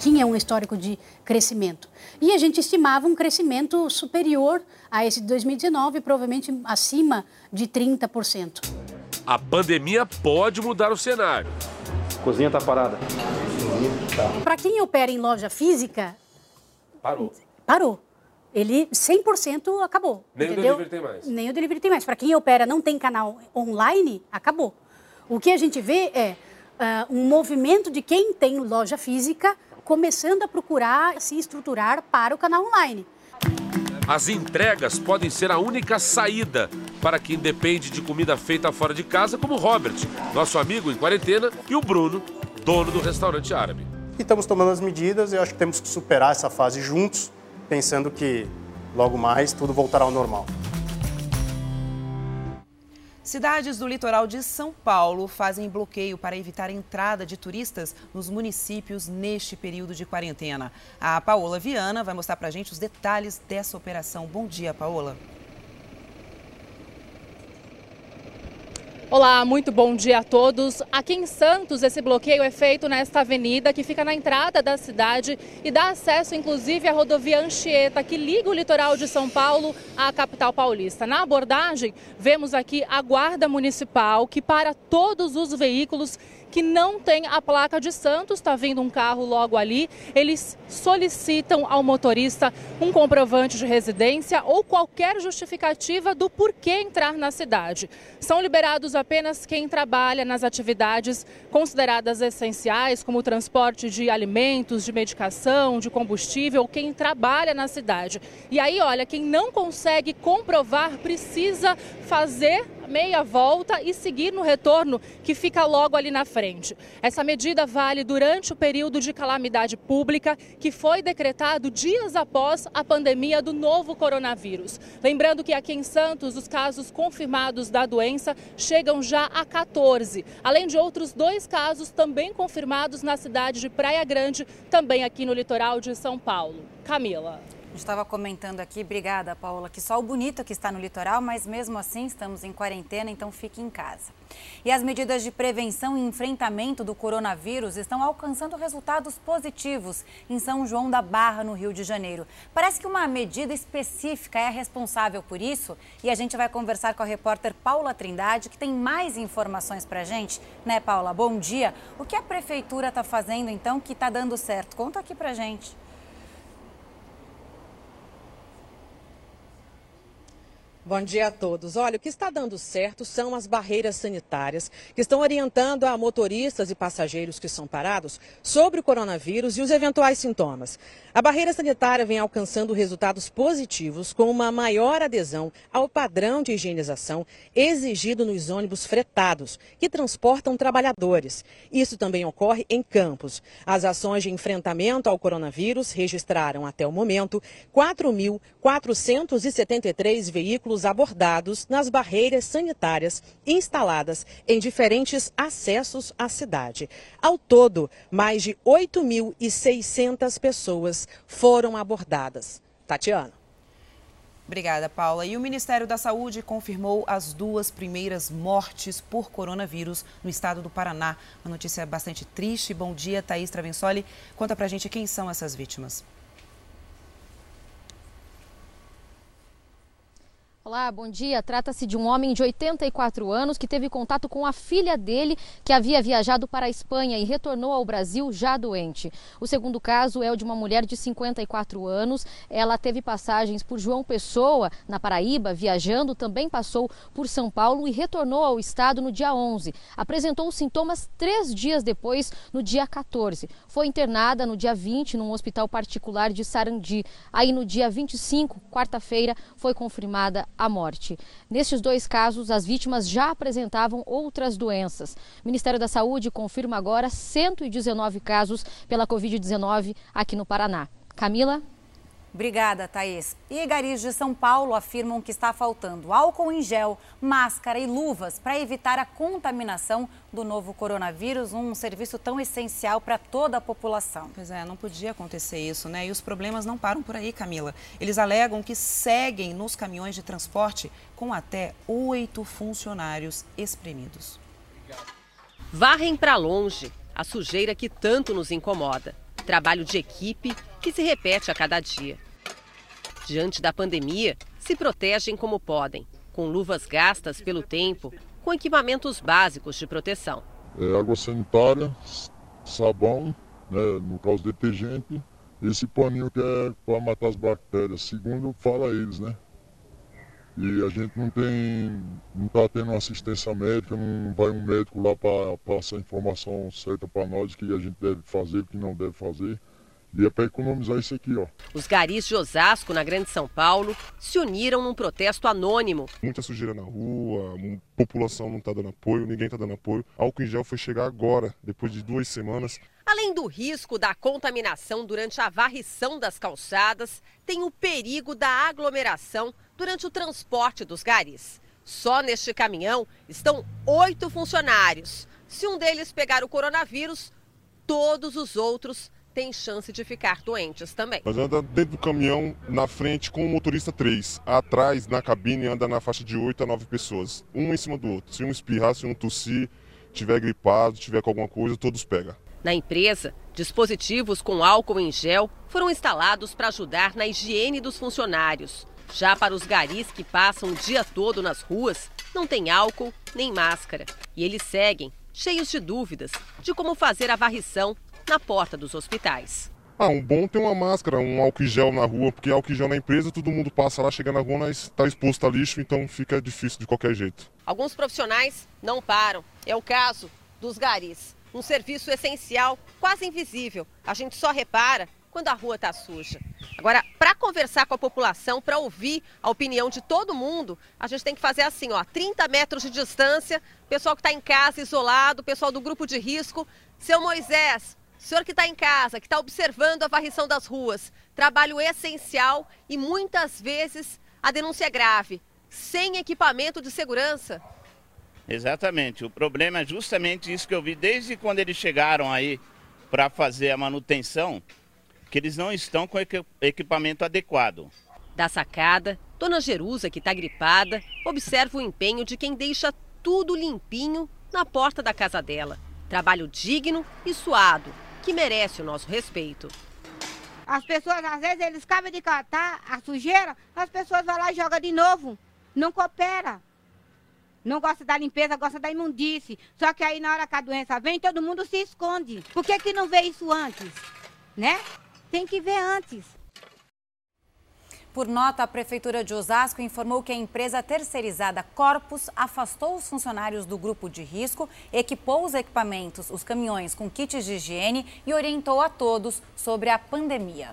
Tinha um histórico de crescimento. E a gente estimava um crescimento superior a esse de 2019, provavelmente acima de 30%. A pandemia pode mudar o cenário. Cozinha está parada. Para quem opera em loja física, Parou. parou. Ele 100% acabou. Nem entendeu? o delivery tem mais. Nem o delivery tem mais. Para quem opera não tem canal online, acabou. O que a gente vê é ah, um movimento de quem tem loja física começando a procurar se estruturar para o canal online. As entregas podem ser a única saída para quem depende de comida feita fora de casa, como o Robert, nosso amigo em quarentena, e o Bruno, dono do restaurante árabe. E estamos tomando as medidas e eu acho que temos que superar essa fase juntos, pensando que logo mais tudo voltará ao normal. Cidades do litoral de São Paulo fazem bloqueio para evitar a entrada de turistas nos municípios neste período de quarentena. A Paola Viana vai mostrar para a gente os detalhes dessa operação. Bom dia, Paola. Olá, muito bom dia a todos. Aqui em Santos, esse bloqueio é feito nesta avenida que fica na entrada da cidade e dá acesso, inclusive, à rodovia Anchieta, que liga o litoral de São Paulo à capital paulista. Na abordagem, vemos aqui a Guarda Municipal, que para todos os veículos que não tem a placa de Santos, está vindo um carro logo ali, eles solicitam ao motorista um comprovante de residência ou qualquer justificativa do porquê entrar na cidade. São liberados apenas quem trabalha nas atividades consideradas essenciais, como o transporte de alimentos, de medicação, de combustível, quem trabalha na cidade. E aí, olha, quem não consegue comprovar precisa fazer meia volta e seguir no retorno que fica logo ali na frente. Essa medida vale durante o período de calamidade pública que foi decretado dias após a pandemia do novo coronavírus. Lembrando que aqui em Santos os casos confirmados da doença chegam já a 14, além de outros dois casos também confirmados na cidade de Praia Grande, também aqui no litoral de São Paulo. Camila. Estava comentando aqui, obrigada, Paula, que sol bonito que está no litoral, mas mesmo assim estamos em quarentena, então fique em casa. E as medidas de prevenção e enfrentamento do coronavírus estão alcançando resultados positivos em São João da Barra, no Rio de Janeiro. Parece que uma medida específica é responsável por isso e a gente vai conversar com a repórter Paula Trindade, que tem mais informações para gente. Né, Paula? Bom dia. O que a prefeitura está fazendo então que está dando certo? Conta aqui para gente. Bom dia a todos. Olha, o que está dando certo são as barreiras sanitárias que estão orientando a motoristas e passageiros que são parados sobre o coronavírus e os eventuais sintomas. A barreira sanitária vem alcançando resultados positivos com uma maior adesão ao padrão de higienização exigido nos ônibus fretados, que transportam trabalhadores. Isso também ocorre em campos. As ações de enfrentamento ao coronavírus registraram até o momento 4.473 veículos abordados nas barreiras sanitárias instaladas em diferentes acessos à cidade. Ao todo, mais de 8.600 pessoas foram abordadas. Tatiana. Obrigada, Paula. E o Ministério da Saúde confirmou as duas primeiras mortes por coronavírus no estado do Paraná. Uma notícia bastante triste. Bom dia, Thaís Travensoli. Conta pra gente quem são essas vítimas. Olá, bom dia. Trata-se de um homem de 84 anos que teve contato com a filha dele, que havia viajado para a Espanha e retornou ao Brasil já doente. O segundo caso é o de uma mulher de 54 anos. Ela teve passagens por João Pessoa, na Paraíba, viajando, também passou por São Paulo e retornou ao estado no dia 11. Apresentou os sintomas três dias depois, no dia 14. Foi internada no dia 20 num hospital particular de Sarandi. Aí no dia 25, quarta-feira, foi confirmada à morte. Nestes dois casos, as vítimas já apresentavam outras doenças. O Ministério da Saúde confirma agora 119 casos pela Covid-19 aqui no Paraná. Camila? Obrigada, Thaís. E garis de São Paulo afirmam que está faltando álcool em gel, máscara e luvas para evitar a contaminação do novo coronavírus, um serviço tão essencial para toda a população. Pois é, não podia acontecer isso, né? E os problemas não param por aí, Camila. Eles alegam que seguem nos caminhões de transporte com até oito funcionários espremidos. Varrem para longe a sujeira que tanto nos incomoda. Trabalho de equipe que se repete a cada dia. Diante da pandemia, se protegem como podem, com luvas gastas pelo tempo, com equipamentos básicos de proteção. É, água sanitária, sabão, né, no caso detergente, esse paninho que é para matar as bactérias, segundo fala eles, né? E a gente não tem, não está tendo assistência médica, não vai um médico lá para passar a informação certa para nós que a gente deve fazer, o que não deve fazer. E é para economizar isso aqui, ó. Os garis de Osasco, na Grande São Paulo, se uniram num protesto anônimo. Muita sujeira na rua, a população não está dando apoio, ninguém está dando apoio. Álcool em gel foi chegar agora, depois de duas semanas. Além do risco da contaminação durante a varrição das calçadas, tem o perigo da aglomeração durante o transporte dos garis. Só neste caminhão estão oito funcionários. Se um deles pegar o coronavírus, todos os outros têm chance de ficar doentes também. Mas anda dentro do caminhão, na frente, com o motorista 3. Atrás, na cabine, anda na faixa de 8 a 9 pessoas. Um em cima do outro. Se um espirrar, se um tossir, tiver gripado, tiver com alguma coisa, todos pegam. Na empresa, dispositivos com álcool em gel foram instalados para ajudar na higiene dos funcionários. Já para os garis que passam o dia todo nas ruas, não tem álcool nem máscara. E eles seguem, cheios de dúvidas, de como fazer a varrição na porta dos hospitais. Ah, um bom ter uma máscara, um álcool gel na rua, porque álcool gel na empresa, todo mundo passa lá, chega na rua, mas está exposto a lixo, então fica difícil de qualquer jeito. Alguns profissionais não param. É o caso dos garis. Um serviço essencial, quase invisível. A gente só repara quando a rua está suja. Agora, para conversar com a população, para ouvir a opinião de todo mundo, a gente tem que fazer assim, ó, 30 metros de distância, pessoal que está em casa isolado, pessoal do grupo de risco. Seu Moisés, senhor que está em casa, que está observando a varrição das ruas, trabalho essencial e muitas vezes a denúncia é grave, sem equipamento de segurança. Exatamente. O problema é justamente isso que eu vi desde quando eles chegaram aí para fazer a manutenção, que eles não estão com equipamento adequado. Da sacada, Dona Jerusa, que está gripada, observa o empenho de quem deixa tudo limpinho na porta da casa dela. Trabalho digno e suado, que merece o nosso respeito. As pessoas, às vezes, eles acabam de catar a sujeira, as pessoas vão lá e jogam de novo. Não coopera. Não gosta da limpeza, gosta da imundície. Só que aí, na hora que a doença vem, todo mundo se esconde. Por que, que não vê isso antes? Né? Tem que ver antes. Por nota, a Prefeitura de Osasco informou que a empresa terceirizada Corpus afastou os funcionários do grupo de risco, equipou os equipamentos, os caminhões com kits de higiene e orientou a todos sobre a pandemia.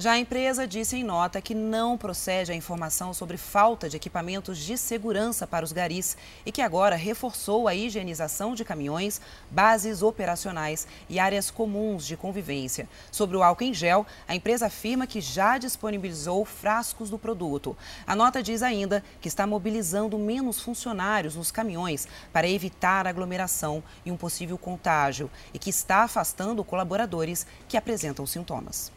Já a empresa disse em nota que não procede a informação sobre falta de equipamentos de segurança para os garis e que agora reforçou a higienização de caminhões, bases operacionais e áreas comuns de convivência. Sobre o álcool em gel, a empresa afirma que já disponibilizou frascos do produto. A nota diz ainda que está mobilizando menos funcionários nos caminhões para evitar aglomeração e um possível contágio e que está afastando colaboradores que apresentam sintomas.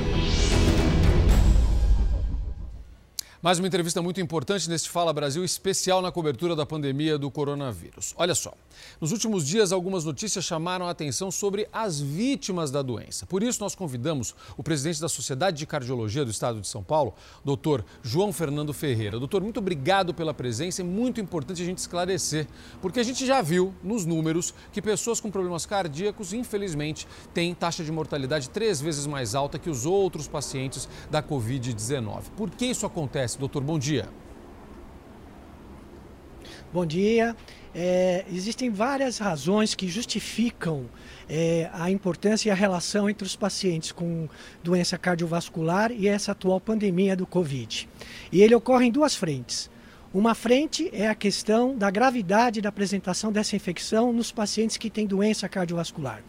Mais uma entrevista muito importante neste Fala Brasil, especial na cobertura da pandemia do coronavírus. Olha só, nos últimos dias algumas notícias chamaram a atenção sobre as vítimas da doença. Por isso nós convidamos o presidente da Sociedade de Cardiologia do Estado de São Paulo, doutor João Fernando Ferreira. Doutor, muito obrigado pela presença, é muito importante a gente esclarecer, porque a gente já viu nos números que pessoas com problemas cardíacos, infelizmente, têm taxa de mortalidade três vezes mais alta que os outros pacientes da Covid-19. Por que isso acontece? Doutor, bom dia. Bom dia. É, existem várias razões que justificam é, a importância e a relação entre os pacientes com doença cardiovascular e essa atual pandemia do Covid. E ele ocorre em duas frentes. Uma frente é a questão da gravidade da apresentação dessa infecção nos pacientes que têm doença cardiovascular.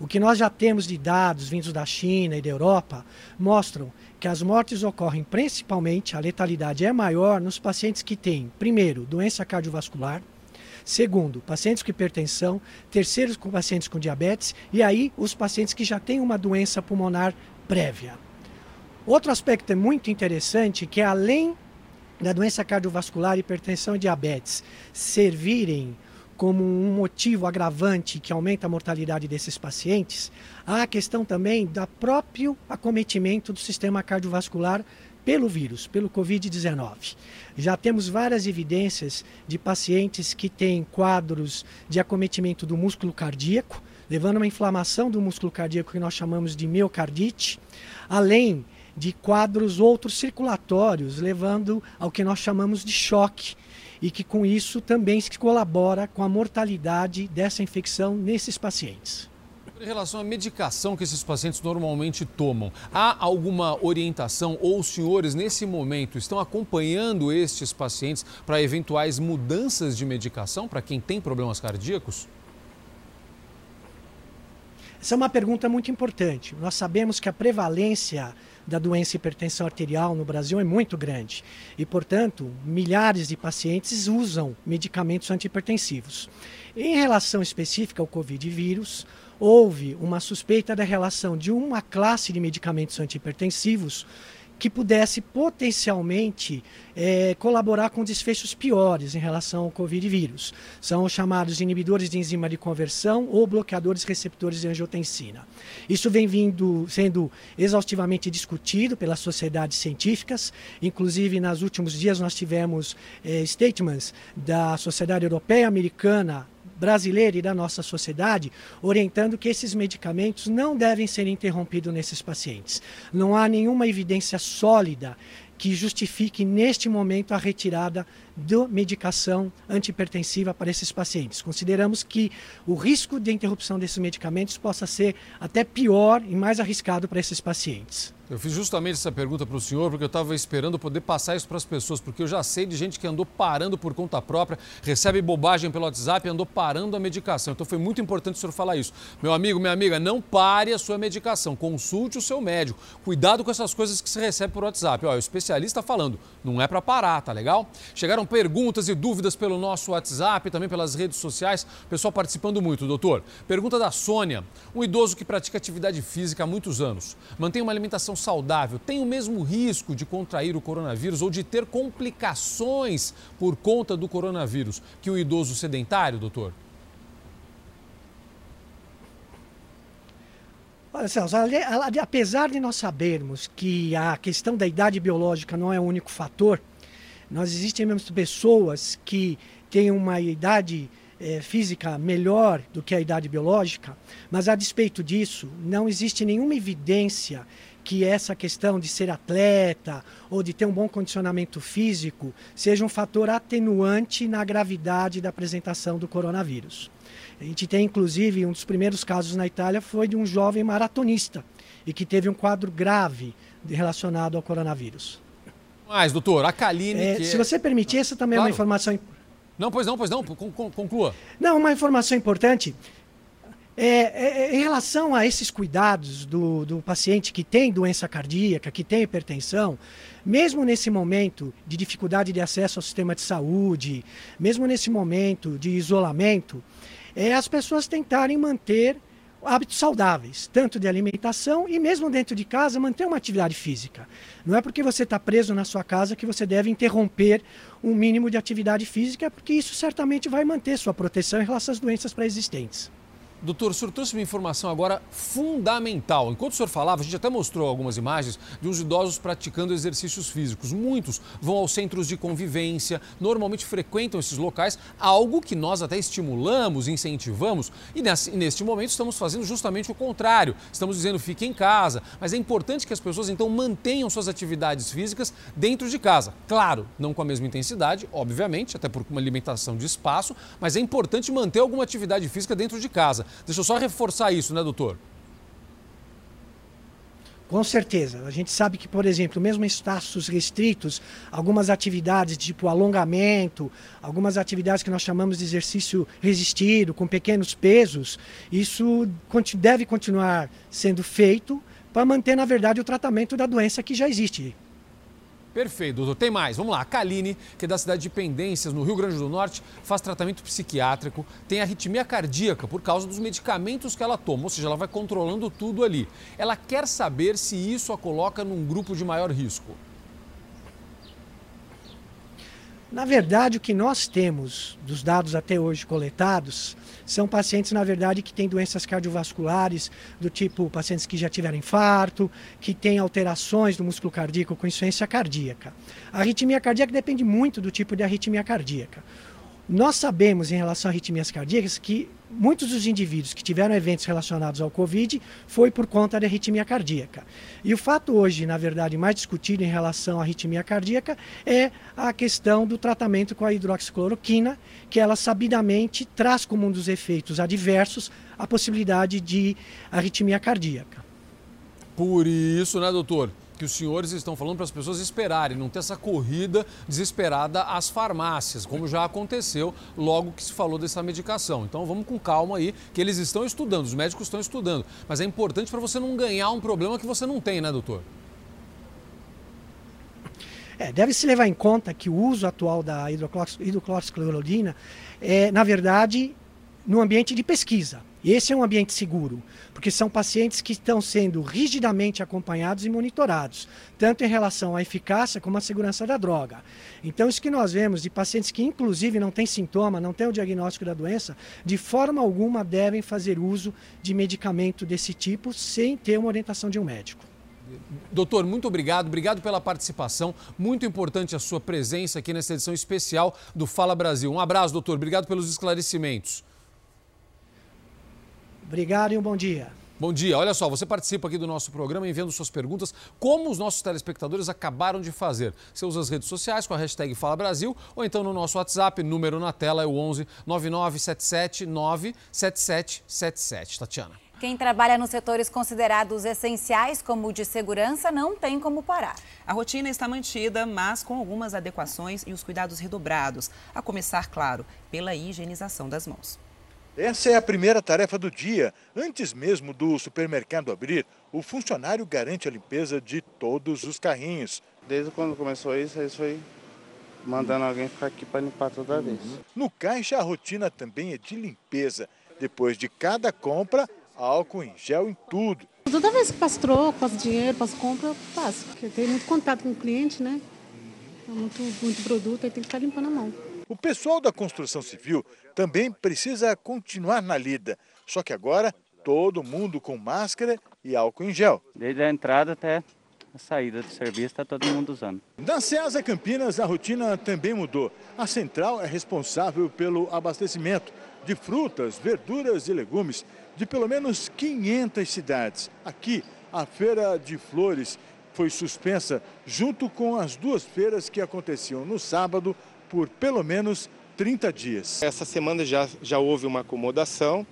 O que nós já temos de dados vindos da China e da Europa mostram que as mortes ocorrem principalmente, a letalidade é maior nos pacientes que têm, primeiro, doença cardiovascular, Segundo, pacientes com hipertensão. Terceiro, com pacientes com diabetes. E aí, os pacientes que já têm uma doença pulmonar prévia. Outro aspecto é muito interessante, que é além da doença cardiovascular, hipertensão e diabetes servirem como um motivo agravante que aumenta a mortalidade desses pacientes, há a questão também do próprio acometimento do sistema cardiovascular pelo vírus, pelo Covid-19. Já temos várias evidências de pacientes que têm quadros de acometimento do músculo cardíaco, levando a uma inflamação do músculo cardíaco que nós chamamos de miocardite, além de quadros outros circulatórios, levando ao que nós chamamos de choque, e que com isso também se colabora com a mortalidade dessa infecção nesses pacientes. Em relação à medicação que esses pacientes normalmente tomam, há alguma orientação ou os senhores, nesse momento, estão acompanhando estes pacientes para eventuais mudanças de medicação para quem tem problemas cardíacos? Essa é uma pergunta muito importante. Nós sabemos que a prevalência da doença hipertensão arterial no Brasil é muito grande e, portanto, milhares de pacientes usam medicamentos antihipertensivos. Em relação específica ao Covid vírus, houve uma suspeita da relação de uma classe de medicamentos antihipertensivos que pudesse potencialmente é, colaborar com desfechos piores em relação ao Covid vírus. São os chamados inibidores de enzima de conversão ou bloqueadores receptores de angiotensina. Isso vem vindo sendo exaustivamente discutido pelas sociedades científicas, inclusive nos últimos dias nós tivemos é, statements da Sociedade Europeia Americana brasileira e da nossa sociedade, orientando que esses medicamentos não devem ser interrompidos nesses pacientes. Não há nenhuma evidência sólida que justifique neste momento a retirada da medicação antihipertensiva para esses pacientes. Consideramos que o risco de interrupção desses medicamentos possa ser até pior e mais arriscado para esses pacientes. Eu fiz justamente essa pergunta para o senhor porque eu estava esperando poder passar isso para as pessoas, porque eu já sei de gente que andou parando por conta própria, recebe bobagem pelo WhatsApp e andou parando a medicação. Então foi muito importante o senhor falar isso. Meu amigo, minha amiga, não pare a sua medicação, consulte o seu médico. Cuidado com essas coisas que se recebe por WhatsApp. Ó, o especialista falando, não é para parar, tá legal? Chegaram perguntas e dúvidas pelo nosso WhatsApp, também pelas redes sociais. Pessoal participando muito, doutor. Pergunta da Sônia. Um idoso que pratica atividade física há muitos anos, mantém uma alimentação saudável tem o mesmo risco de contrair o coronavírus ou de ter complicações por conta do coronavírus que o idoso sedentário, doutor? Olha, Celso, apesar de nós sabermos que a questão da idade biológica não é o único fator, nós existem mesmo pessoas que têm uma idade é, física melhor do que a idade biológica, mas a despeito disso, não existe nenhuma evidência que essa questão de ser atleta ou de ter um bom condicionamento físico seja um fator atenuante na gravidade da apresentação do coronavírus. A gente tem, inclusive, um dos primeiros casos na Itália foi de um jovem maratonista e que teve um quadro grave relacionado ao coronavírus. Mas, doutor, a Kaline... É, que... Se você permitir, essa também claro. é uma informação... Não, pois não, pois não, conclua. Não, uma informação importante. É, é, é, em relação a esses cuidados do, do paciente que tem doença cardíaca, que tem hipertensão, mesmo nesse momento de dificuldade de acesso ao sistema de saúde, mesmo nesse momento de isolamento, é as pessoas tentarem manter hábitos saudáveis, tanto de alimentação e mesmo dentro de casa manter uma atividade física. Não é porque você está preso na sua casa que você deve interromper um mínimo de atividade física, porque isso certamente vai manter sua proteção em relação às doenças pré-existentes. Doutor, o senhor trouxe uma informação agora fundamental. Enquanto o senhor falava, a gente até mostrou algumas imagens de uns idosos praticando exercícios físicos. Muitos vão aos centros de convivência, normalmente frequentam esses locais, algo que nós até estimulamos, incentivamos. E neste momento estamos fazendo justamente o contrário. Estamos dizendo fique em casa. Mas é importante que as pessoas então mantenham suas atividades físicas dentro de casa. Claro, não com a mesma intensidade, obviamente, até por uma limitação de espaço, mas é importante manter alguma atividade física dentro de casa. Deixa eu só reforçar isso, né, doutor? Com certeza. A gente sabe que, por exemplo, mesmo em espaços restritos, algumas atividades tipo alongamento, algumas atividades que nós chamamos de exercício resistido, com pequenos pesos, isso deve continuar sendo feito para manter, na verdade, o tratamento da doença que já existe. Perfeito, doutor. Tem mais. Vamos lá. A Kaline, que é da cidade de Pendências, no Rio Grande do Norte, faz tratamento psiquiátrico, tem arritmia cardíaca por causa dos medicamentos que ela toma, ou seja, ela vai controlando tudo ali. Ela quer saber se isso a coloca num grupo de maior risco. Na verdade, o que nós temos dos dados até hoje coletados são pacientes, na verdade, que têm doenças cardiovasculares, do tipo pacientes que já tiveram infarto, que têm alterações do músculo cardíaco com insuficiência cardíaca. A arritmia cardíaca depende muito do tipo de arritmia cardíaca. Nós sabemos, em relação a arritmias cardíacas, que muitos dos indivíduos que tiveram eventos relacionados ao Covid foi por conta da arritmia cardíaca. E o fato hoje, na verdade, mais discutido em relação à arritmia cardíaca é a questão do tratamento com a hidroxicloroquina, que ela sabidamente traz como um dos efeitos adversos a possibilidade de arritmia cardíaca. Por isso, né, doutor? Que os senhores estão falando para as pessoas esperarem, não ter essa corrida desesperada às farmácias, como já aconteceu logo que se falou dessa medicação. Então vamos com calma aí, que eles estão estudando, os médicos estão estudando. Mas é importante para você não ganhar um problema que você não tem, né, doutor? É, deve-se levar em conta que o uso atual da hidrocloroquina é, na verdade, no ambiente de pesquisa. Esse é um ambiente seguro, porque são pacientes que estão sendo rigidamente acompanhados e monitorados, tanto em relação à eficácia como à segurança da droga. Então, isso que nós vemos de pacientes que, inclusive, não têm sintoma, não têm o diagnóstico da doença, de forma alguma devem fazer uso de medicamento desse tipo sem ter uma orientação de um médico. Doutor, muito obrigado, obrigado pela participação. Muito importante a sua presença aqui nessa edição especial do Fala Brasil. Um abraço, doutor, obrigado pelos esclarecimentos. Obrigado e um bom dia. Bom dia. Olha só, você participa aqui do nosso programa enviando suas perguntas, como os nossos telespectadores acabaram de fazer. Você usa as redes sociais com a hashtag Fala Brasil ou então no nosso WhatsApp, número na tela é o 11 9977 97777. Tatiana. Quem trabalha nos setores considerados essenciais, como o de segurança, não tem como parar. A rotina está mantida, mas com algumas adequações e os cuidados redobrados. A começar, claro, pela higienização das mãos. Essa é a primeira tarefa do dia. Antes mesmo do supermercado abrir, o funcionário garante a limpeza de todos os carrinhos. Desde quando começou isso, eles foi mandando alguém ficar aqui para limpar toda vez. No caixa, a rotina também é de limpeza. Depois de cada compra, álcool em gel em tudo. Toda vez que passo troco, passo dinheiro, passo compra, eu passo. Porque tem muito contato com o cliente, né? É muito, muito produto, aí tem que estar limpando a mão. O pessoal da construção civil também precisa continuar na lida, só que agora todo mundo com máscara e álcool em gel. Desde a entrada até a saída do serviço está todo mundo usando. Na Ceasa Campinas a rotina também mudou. A central é responsável pelo abastecimento de frutas, verduras e legumes de pelo menos 500 cidades. Aqui, a Feira de Flores foi suspensa junto com as duas feiras que aconteciam no sábado por pelo menos 30 dias. Essa semana já, já houve uma acomodação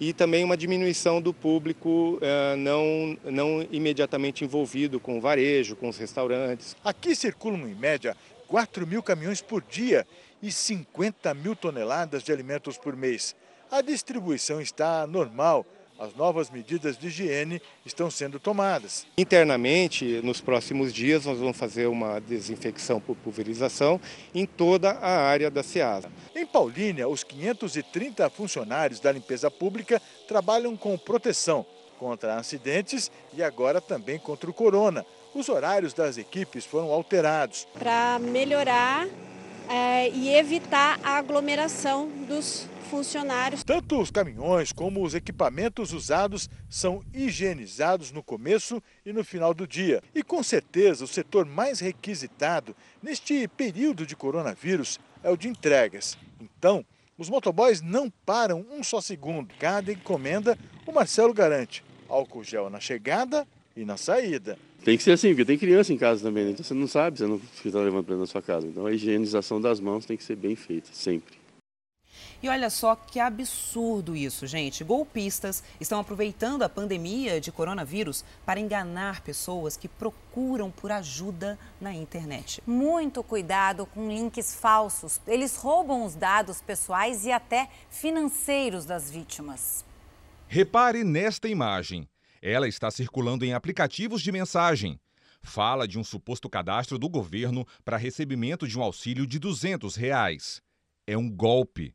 e também uma diminuição do público eh, não, não imediatamente envolvido com o varejo, com os restaurantes. Aqui circulam, em média, 4 mil caminhões por dia e 50 mil toneladas de alimentos por mês. A distribuição está normal as novas medidas de higiene estão sendo tomadas. Internamente, nos próximos dias, nós vamos fazer uma desinfecção por pulverização em toda a área da SEASA. Em Paulínia, os 530 funcionários da limpeza pública trabalham com proteção contra acidentes e agora também contra o corona. Os horários das equipes foram alterados. Para melhorar é, e evitar a aglomeração dos funcionários. Tanto os caminhões como os equipamentos usados são higienizados no começo e no final do dia. E com certeza o setor mais requisitado neste período de coronavírus é o de entregas. Então, os motoboys não param um só segundo. Cada encomenda, o Marcelo garante álcool gel na chegada e na saída. Tem que ser assim, porque tem criança em casa também, né? então você não sabe, você não está levando para na sua casa. Então a higienização das mãos tem que ser bem feita, sempre. E olha só que absurdo isso, gente. Golpistas estão aproveitando a pandemia de coronavírus para enganar pessoas que procuram por ajuda na internet. Muito cuidado com links falsos. Eles roubam os dados pessoais e até financeiros das vítimas. Repare nesta imagem. Ela está circulando em aplicativos de mensagem. Fala de um suposto cadastro do governo para recebimento de um auxílio de 200 reais. É um golpe.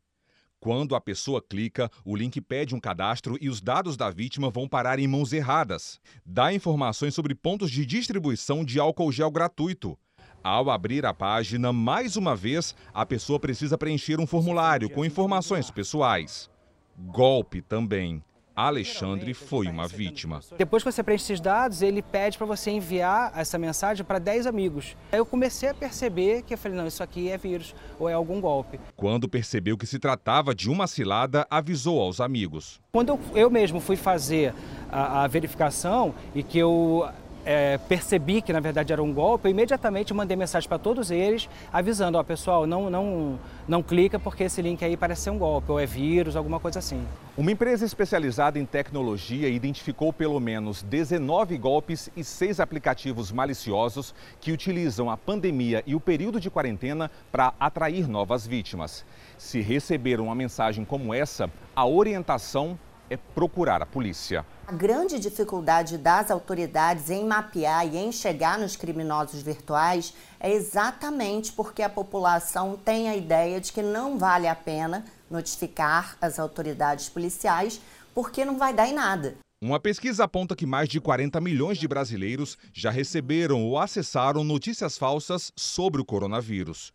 Quando a pessoa clica, o link pede um cadastro e os dados da vítima vão parar em mãos erradas. Dá informações sobre pontos de distribuição de álcool gel gratuito. Ao abrir a página, mais uma vez, a pessoa precisa preencher um formulário com informações pessoais. Golpe também. Alexandre foi uma vítima. Depois que você preenche esses dados, ele pede para você enviar essa mensagem para 10 amigos. Aí eu comecei a perceber que eu falei, não, isso aqui é vírus ou é algum golpe. Quando percebeu que se tratava de uma cilada, avisou aos amigos. Quando eu, eu mesmo fui fazer a, a verificação e que eu é, percebi que na verdade era um golpe, eu imediatamente mandei mensagem para todos eles, avisando, ó, pessoal, não, não, não clica porque esse link aí parece ser um golpe, ou é vírus, alguma coisa assim. Uma empresa especializada em tecnologia identificou pelo menos 19 golpes e seis aplicativos maliciosos que utilizam a pandemia e o período de quarentena para atrair novas vítimas. Se receber uma mensagem como essa, a orientação é procurar a polícia. A grande dificuldade das autoridades em mapear e em chegar nos criminosos virtuais é exatamente porque a população tem a ideia de que não vale a pena notificar as autoridades policiais porque não vai dar em nada. Uma pesquisa aponta que mais de 40 milhões de brasileiros já receberam ou acessaram notícias falsas sobre o coronavírus.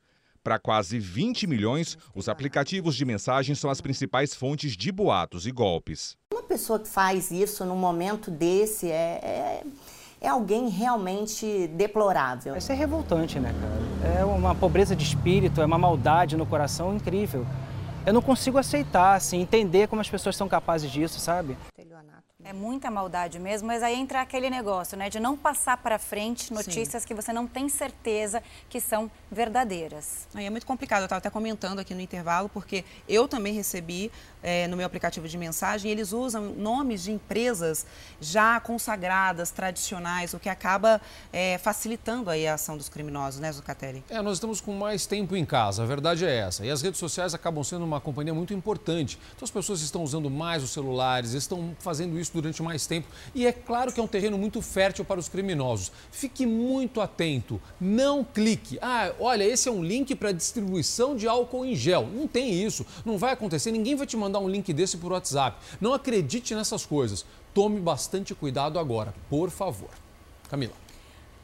Para quase 20 milhões, os aplicativos de mensagem são as principais fontes de boatos e golpes. Uma pessoa que faz isso num momento desse é, é, é alguém realmente deplorável. Isso é revoltante, né, cara? É uma pobreza de espírito, é uma maldade no coração incrível. Eu não consigo aceitar, assim, entender como as pessoas são capazes disso, sabe? É muita maldade mesmo, mas aí entra aquele negócio, né, de não passar para frente notícias Sim. que você não tem certeza que são verdadeiras. Aí é muito complicado, eu estava até comentando aqui no intervalo, porque eu também recebi é, no meu aplicativo de mensagem, eles usam nomes de empresas já consagradas, tradicionais, o que acaba é, facilitando aí a ação dos criminosos, né, Zucatelli? É, nós estamos com mais tempo em casa, a verdade é essa. E as redes sociais acabam sendo uma companhia muito importante. Então as pessoas estão usando mais os celulares, estão fazendo isso durante mais tempo. E é claro que é um terreno muito fértil para os criminosos. Fique muito atento, não clique. Ah, olha, esse é um link para distribuição de álcool em gel. Não tem isso, não vai acontecer, ninguém vai te mandar um link desse por WhatsApp. Não acredite nessas coisas. Tome bastante cuidado agora, por favor. Camila.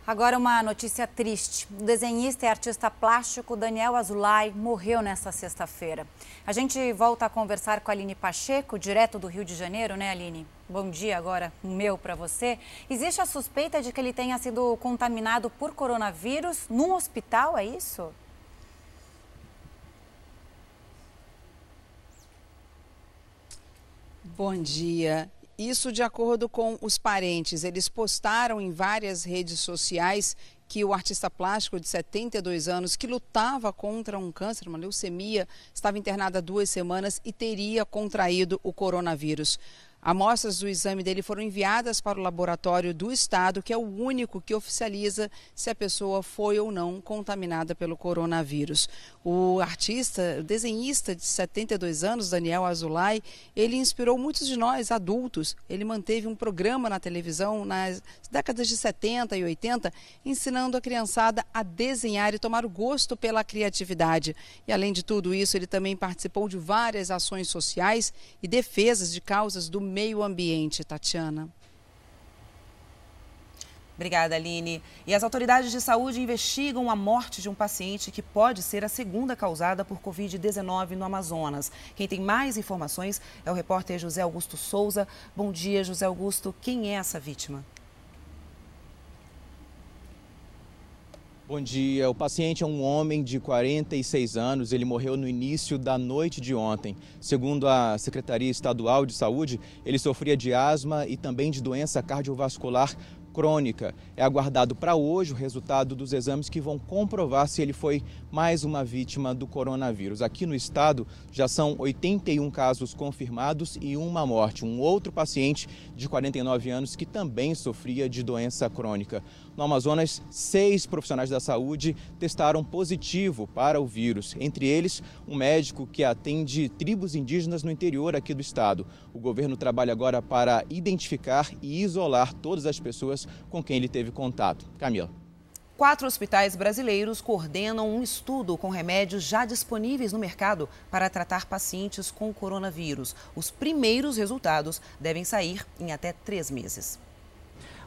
Agora uma notícia triste. O desenhista e artista plástico Daniel Azulay morreu nesta sexta-feira. A gente volta a conversar com a Aline Pacheco, direto do Rio de Janeiro, né, Aline? Bom dia agora, meu para você. Existe a suspeita de que ele tenha sido contaminado por coronavírus num hospital, é isso? Bom dia. Isso de acordo com os parentes. Eles postaram em várias redes sociais que o artista plástico de 72 anos, que lutava contra um câncer, uma leucemia, estava internado há duas semanas e teria contraído o coronavírus. Amostras do exame dele foram enviadas para o laboratório do estado, que é o único que oficializa se a pessoa foi ou não contaminada pelo coronavírus. O artista, o desenhista de 72 anos, Daniel Azulay, ele inspirou muitos de nós, adultos. Ele manteve um programa na televisão nas décadas de 70 e 80, ensinando a criançada a desenhar e tomar o gosto pela criatividade. E além de tudo isso, ele também participou de várias ações sociais e defesas de causas do meio ambiente, Tatiana. Obrigada, Aline. E as autoridades de saúde investigam a morte de um paciente que pode ser a segunda causada por Covid-19 no Amazonas. Quem tem mais informações é o repórter José Augusto Souza. Bom dia, José Augusto. Quem é essa vítima? Bom dia. O paciente é um homem de 46 anos. Ele morreu no início da noite de ontem. Segundo a Secretaria Estadual de Saúde, ele sofria de asma e também de doença cardiovascular crônica. É aguardado para hoje o resultado dos exames que vão comprovar se ele foi mais uma vítima do coronavírus. Aqui no estado já são 81 casos confirmados e uma morte. Um outro paciente de 49 anos que também sofria de doença crônica. No Amazonas, seis profissionais da saúde testaram positivo para o vírus, entre eles um médico que atende tribos indígenas no interior aqui do estado. O governo trabalha agora para identificar e isolar todas as pessoas com quem ele teve contato. Camila. Quatro hospitais brasileiros coordenam um estudo com remédios já disponíveis no mercado para tratar pacientes com coronavírus. Os primeiros resultados devem sair em até três meses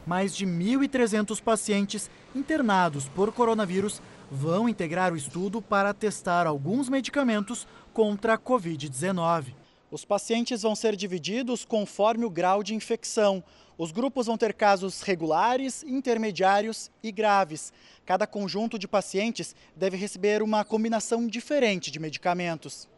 mais de 1.300 pacientes internados por coronavírus vão integrar o estudo para testar alguns medicamentos contra a Covid-19. Os pacientes vão ser divididos conforme o grau de infecção. Os grupos vão ter casos regulares, intermediários e graves. Cada conjunto de pacientes deve receber uma combinação diferente de medicamentos.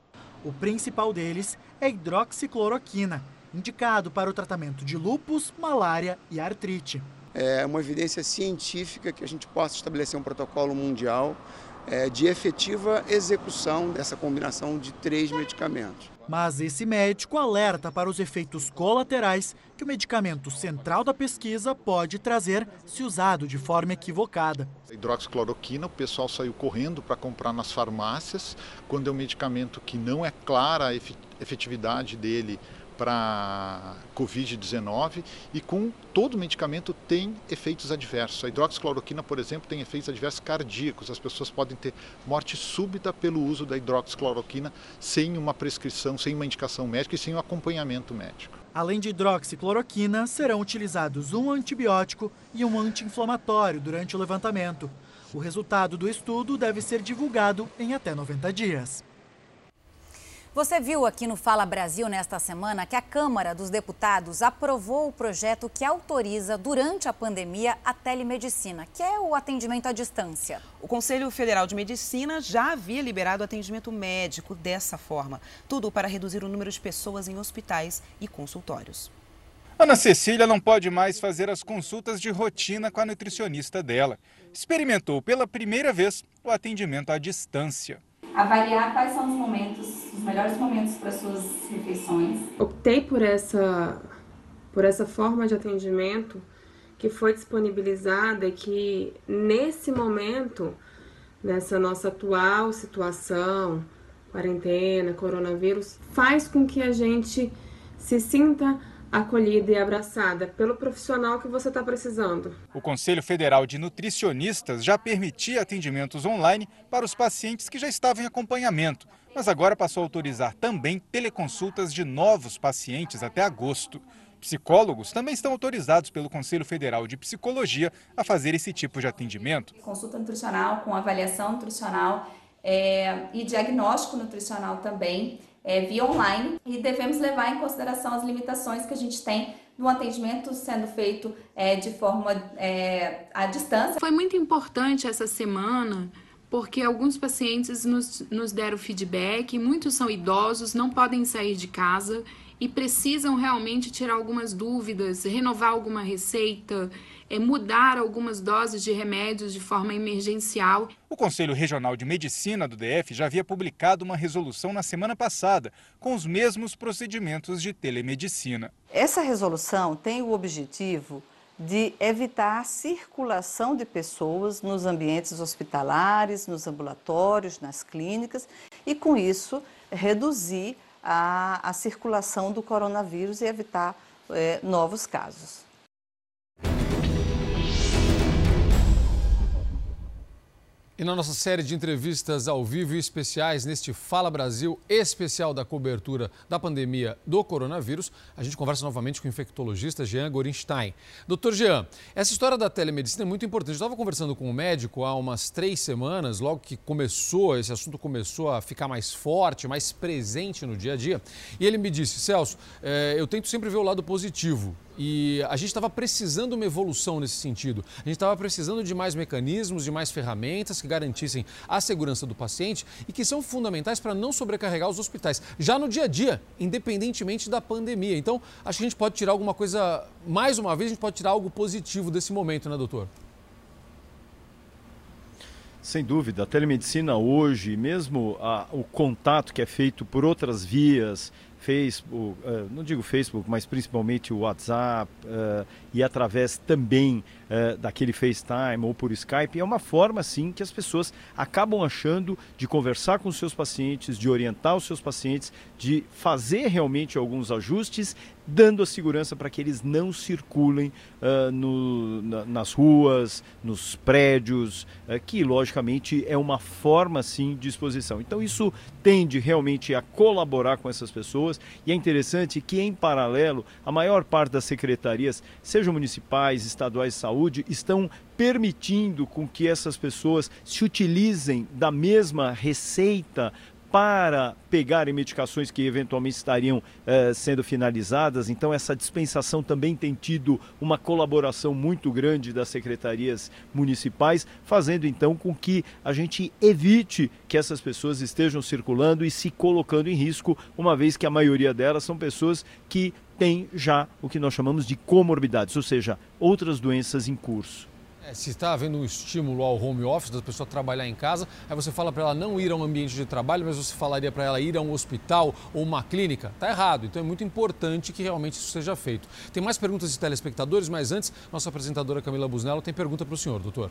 O principal deles é hidroxicloroquina, indicado para o tratamento de lúpus, malária e artrite. É uma evidência científica que a gente possa estabelecer um protocolo mundial é, de efetiva execução dessa combinação de três medicamentos. Mas esse médico alerta para os efeitos colaterais que o medicamento central da pesquisa pode trazer se usado de forma equivocada. A hidroxicloroquina, o pessoal saiu correndo para comprar nas farmácias, quando é um medicamento que não é clara a efetividade dele para Covid-19 e com todo medicamento tem efeitos adversos. A hidroxicloroquina, por exemplo, tem efeitos adversos cardíacos. As pessoas podem ter morte súbita pelo uso da hidroxicloroquina sem uma prescrição, sem uma indicação médica e sem um acompanhamento médico. Além de hidroxicloroquina, serão utilizados um antibiótico e um anti-inflamatório durante o levantamento. O resultado do estudo deve ser divulgado em até 90 dias. Você viu aqui no Fala Brasil nesta semana que a Câmara dos Deputados aprovou o projeto que autoriza, durante a pandemia, a telemedicina, que é o atendimento à distância. O Conselho Federal de Medicina já havia liberado atendimento médico dessa forma. Tudo para reduzir o número de pessoas em hospitais e consultórios. Ana Cecília não pode mais fazer as consultas de rotina com a nutricionista dela. Experimentou pela primeira vez o atendimento à distância avaliar quais são os momentos, os melhores momentos para suas refeições. Optei por essa, por essa forma de atendimento que foi disponibilizada que nesse momento, nessa nossa atual situação, quarentena, coronavírus, faz com que a gente se sinta acolhida e abraçada pelo profissional que você está precisando. O Conselho Federal de Nutricionistas já permitia atendimentos online para os pacientes que já estavam em acompanhamento, mas agora passou a autorizar também teleconsultas de novos pacientes até agosto. Psicólogos também estão autorizados pelo Conselho Federal de Psicologia a fazer esse tipo de atendimento. Consulta nutricional com avaliação nutricional é, e diagnóstico nutricional também é, via online e devemos levar em consideração as limitações que a gente tem no atendimento sendo feito é, de forma é, à distância. Foi muito importante essa semana porque alguns pacientes nos, nos deram feedback, muitos são idosos, não podem sair de casa e precisam realmente tirar algumas dúvidas, renovar alguma receita, é, mudar algumas doses de remédios de forma emergencial. O Conselho Regional de Medicina do DF já havia publicado uma resolução na semana passada com os mesmos procedimentos de telemedicina. Essa resolução tem o objetivo de evitar a circulação de pessoas nos ambientes hospitalares, nos ambulatórios, nas clínicas e, com isso, reduzir a, a circulação do coronavírus e evitar é, novos casos. E na nossa série de entrevistas ao vivo e especiais neste Fala Brasil, especial da cobertura da pandemia do coronavírus, a gente conversa novamente com o infectologista Jean Gorinstein. Doutor Jean, essa história da telemedicina é muito importante. Eu estava conversando com um médico há umas três semanas, logo que começou, esse assunto começou a ficar mais forte, mais presente no dia a dia, e ele me disse, Celso, é, eu tento sempre ver o lado positivo. E a gente estava precisando uma evolução nesse sentido. A gente estava precisando de mais mecanismos, de mais ferramentas que garantissem a segurança do paciente e que são fundamentais para não sobrecarregar os hospitais, já no dia a dia, independentemente da pandemia. Então, acho que a gente pode tirar alguma coisa, mais uma vez, a gente pode tirar algo positivo desse momento, né, doutor? Sem dúvida, a telemedicina hoje, mesmo a, o contato que é feito por outras vias, Facebook, uh, não digo Facebook, mas principalmente o WhatsApp uh, e através também uh, daquele FaceTime ou por Skype, é uma forma sim que as pessoas acabam achando de conversar com os seus pacientes, de orientar os seus pacientes, de fazer realmente alguns ajustes, dando a segurança para que eles não circulem no, na, nas ruas, nos prédios, que logicamente é uma forma sim de exposição. Então isso tende realmente a colaborar com essas pessoas. E é interessante que, em paralelo, a maior parte das secretarias, sejam municipais, estaduais de saúde, estão permitindo com que essas pessoas se utilizem da mesma receita para pegarem medicações que eventualmente estariam eh, sendo finalizadas. Então, essa dispensação também tem tido uma colaboração muito grande das secretarias municipais, fazendo então com que a gente evite que essas pessoas estejam circulando e se colocando em risco, uma vez que a maioria delas são pessoas que têm já o que nós chamamos de comorbidades, ou seja, outras doenças em curso. É, se está havendo um estímulo ao home office, da pessoa trabalhar em casa, aí você fala para ela não ir a um ambiente de trabalho, mas você falaria para ela ir a um hospital ou uma clínica. Está errado. Então é muito importante que realmente isso seja feito. Tem mais perguntas de telespectadores, mas antes, nossa apresentadora Camila Busnello tem pergunta para o senhor, doutor.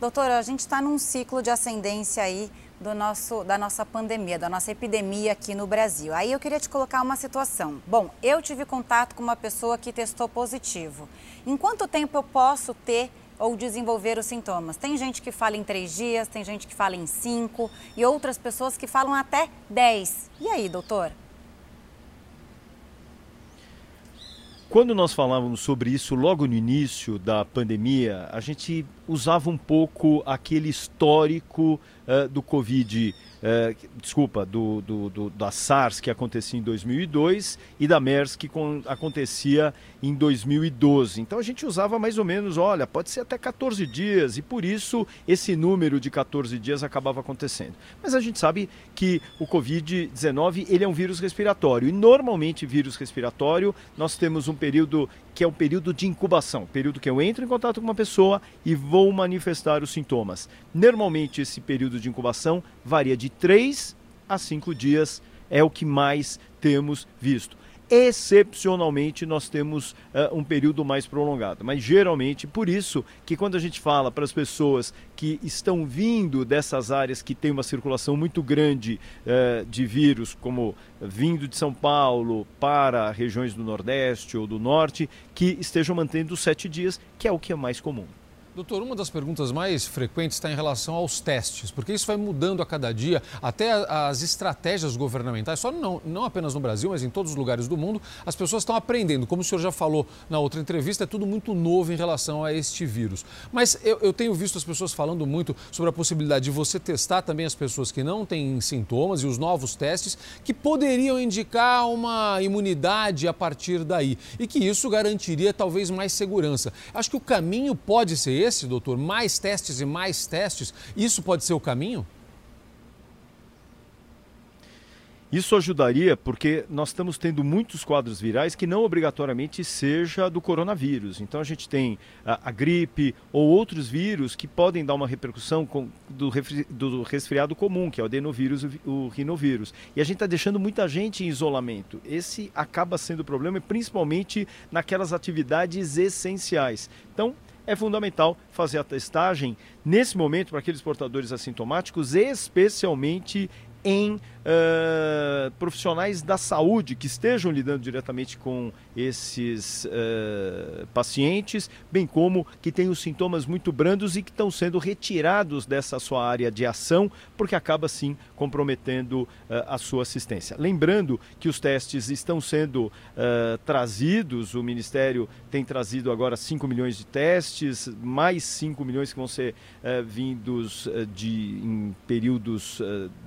Doutor, a gente está num ciclo de ascendência aí do nosso, da nossa pandemia, da nossa epidemia aqui no Brasil. Aí eu queria te colocar uma situação. Bom, eu tive contato com uma pessoa que testou positivo. Em quanto tempo eu posso ter ou desenvolver os sintomas. Tem gente que fala em três dias, tem gente que fala em cinco e outras pessoas que falam até dez. E aí, doutor? Quando nós falávamos sobre isso logo no início da pandemia, a gente usava um pouco aquele histórico uh, do Covid é, desculpa, do, do, do, da SARS que acontecia em 2002 e da MERS que com, acontecia em 2012. Então a gente usava mais ou menos, olha, pode ser até 14 dias e por isso esse número de 14 dias acabava acontecendo. Mas a gente sabe que o Covid-19 ele é um vírus respiratório e normalmente vírus respiratório nós temos um período que é o período de incubação, período que eu entro em contato com uma pessoa e vou manifestar os sintomas. Normalmente esse período de incubação varia de 3 a 5 dias, é o que mais temos visto. Excepcionalmente, nós temos uh, um período mais prolongado, mas geralmente, por isso que quando a gente fala para as pessoas que estão vindo dessas áreas que tem uma circulação muito grande uh, de vírus, como vindo de São Paulo para regiões do Nordeste ou do Norte, que estejam mantendo sete dias, que é o que é mais comum. Doutor, uma das perguntas mais frequentes está em relação aos testes, porque isso vai mudando a cada dia, até as estratégias governamentais, só não, não apenas no Brasil, mas em todos os lugares do mundo, as pessoas estão aprendendo. Como o senhor já falou na outra entrevista, é tudo muito novo em relação a este vírus. Mas eu, eu tenho visto as pessoas falando muito sobre a possibilidade de você testar também as pessoas que não têm sintomas e os novos testes que poderiam indicar uma imunidade a partir daí e que isso garantiria talvez mais segurança. Acho que o caminho pode ser esse, doutor? Mais testes e mais testes? Isso pode ser o caminho? Isso ajudaria porque nós estamos tendo muitos quadros virais que não obrigatoriamente seja do coronavírus. Então a gente tem a, a gripe ou outros vírus que podem dar uma repercussão com, do, do, resfriado comum, que é o adenovírus, o, o rinovírus. E a gente está deixando muita gente em isolamento. Esse acaba sendo o problema, principalmente naquelas atividades essenciais. Então, é fundamental fazer a testagem nesse momento para aqueles portadores assintomáticos, especialmente em uh, profissionais da saúde que estejam lidando diretamente com esses uh, pacientes, bem como que têm os sintomas muito brandos e que estão sendo retirados dessa sua área de ação, porque acaba sim comprometendo uh, a sua assistência. Lembrando que os testes estão sendo trazidos, o Ministério tem trazido agora 5 milhões de testes, mais 5 milhões que vão ser vindos de, em períodos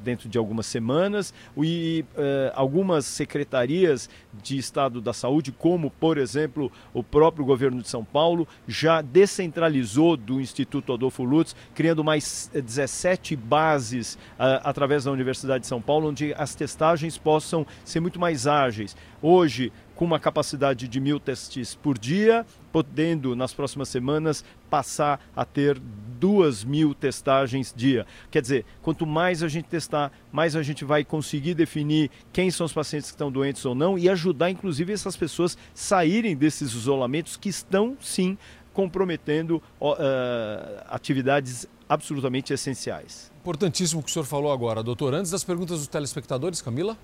dentro de algumas semanas, e algumas secretarias de Estado da Saúde como, por exemplo, o próprio governo de São Paulo já descentralizou do Instituto Adolfo Lutz, criando mais 17 bases uh, através da Universidade de São Paulo, onde as testagens possam ser muito mais ágeis. Hoje, com uma capacidade de mil testes por dia, podendo nas próximas semanas passar a ter duas mil testagens dia. Quer dizer, quanto mais a gente testar, mais a gente vai conseguir definir quem são os pacientes que estão doentes ou não e ajudar, inclusive, essas pessoas saírem desses isolamentos que estão sim comprometendo uh, atividades absolutamente essenciais. Importantíssimo o que o senhor falou agora, doutor. Antes das perguntas dos telespectadores, Camila?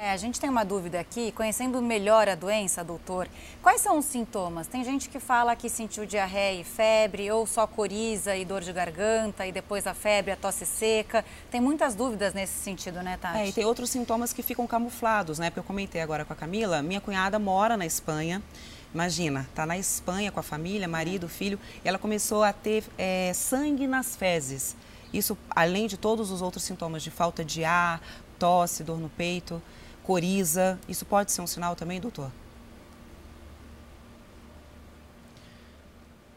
É, a gente tem uma dúvida aqui, conhecendo melhor a doença, doutor, quais são os sintomas? Tem gente que fala que sentiu diarreia e febre, ou só coriza e dor de garganta, e depois a febre, a tosse seca. Tem muitas dúvidas nesse sentido, né, Tati? É, e tem outros sintomas que ficam camuflados, né? Porque eu comentei agora com a Camila, minha cunhada mora na Espanha. Imagina, tá na Espanha com a família, marido, filho, e ela começou a ter é, sangue nas fezes. Isso, além de todos os outros sintomas de falta de ar, tosse, dor no peito coriza. Isso pode ser um sinal também, doutor?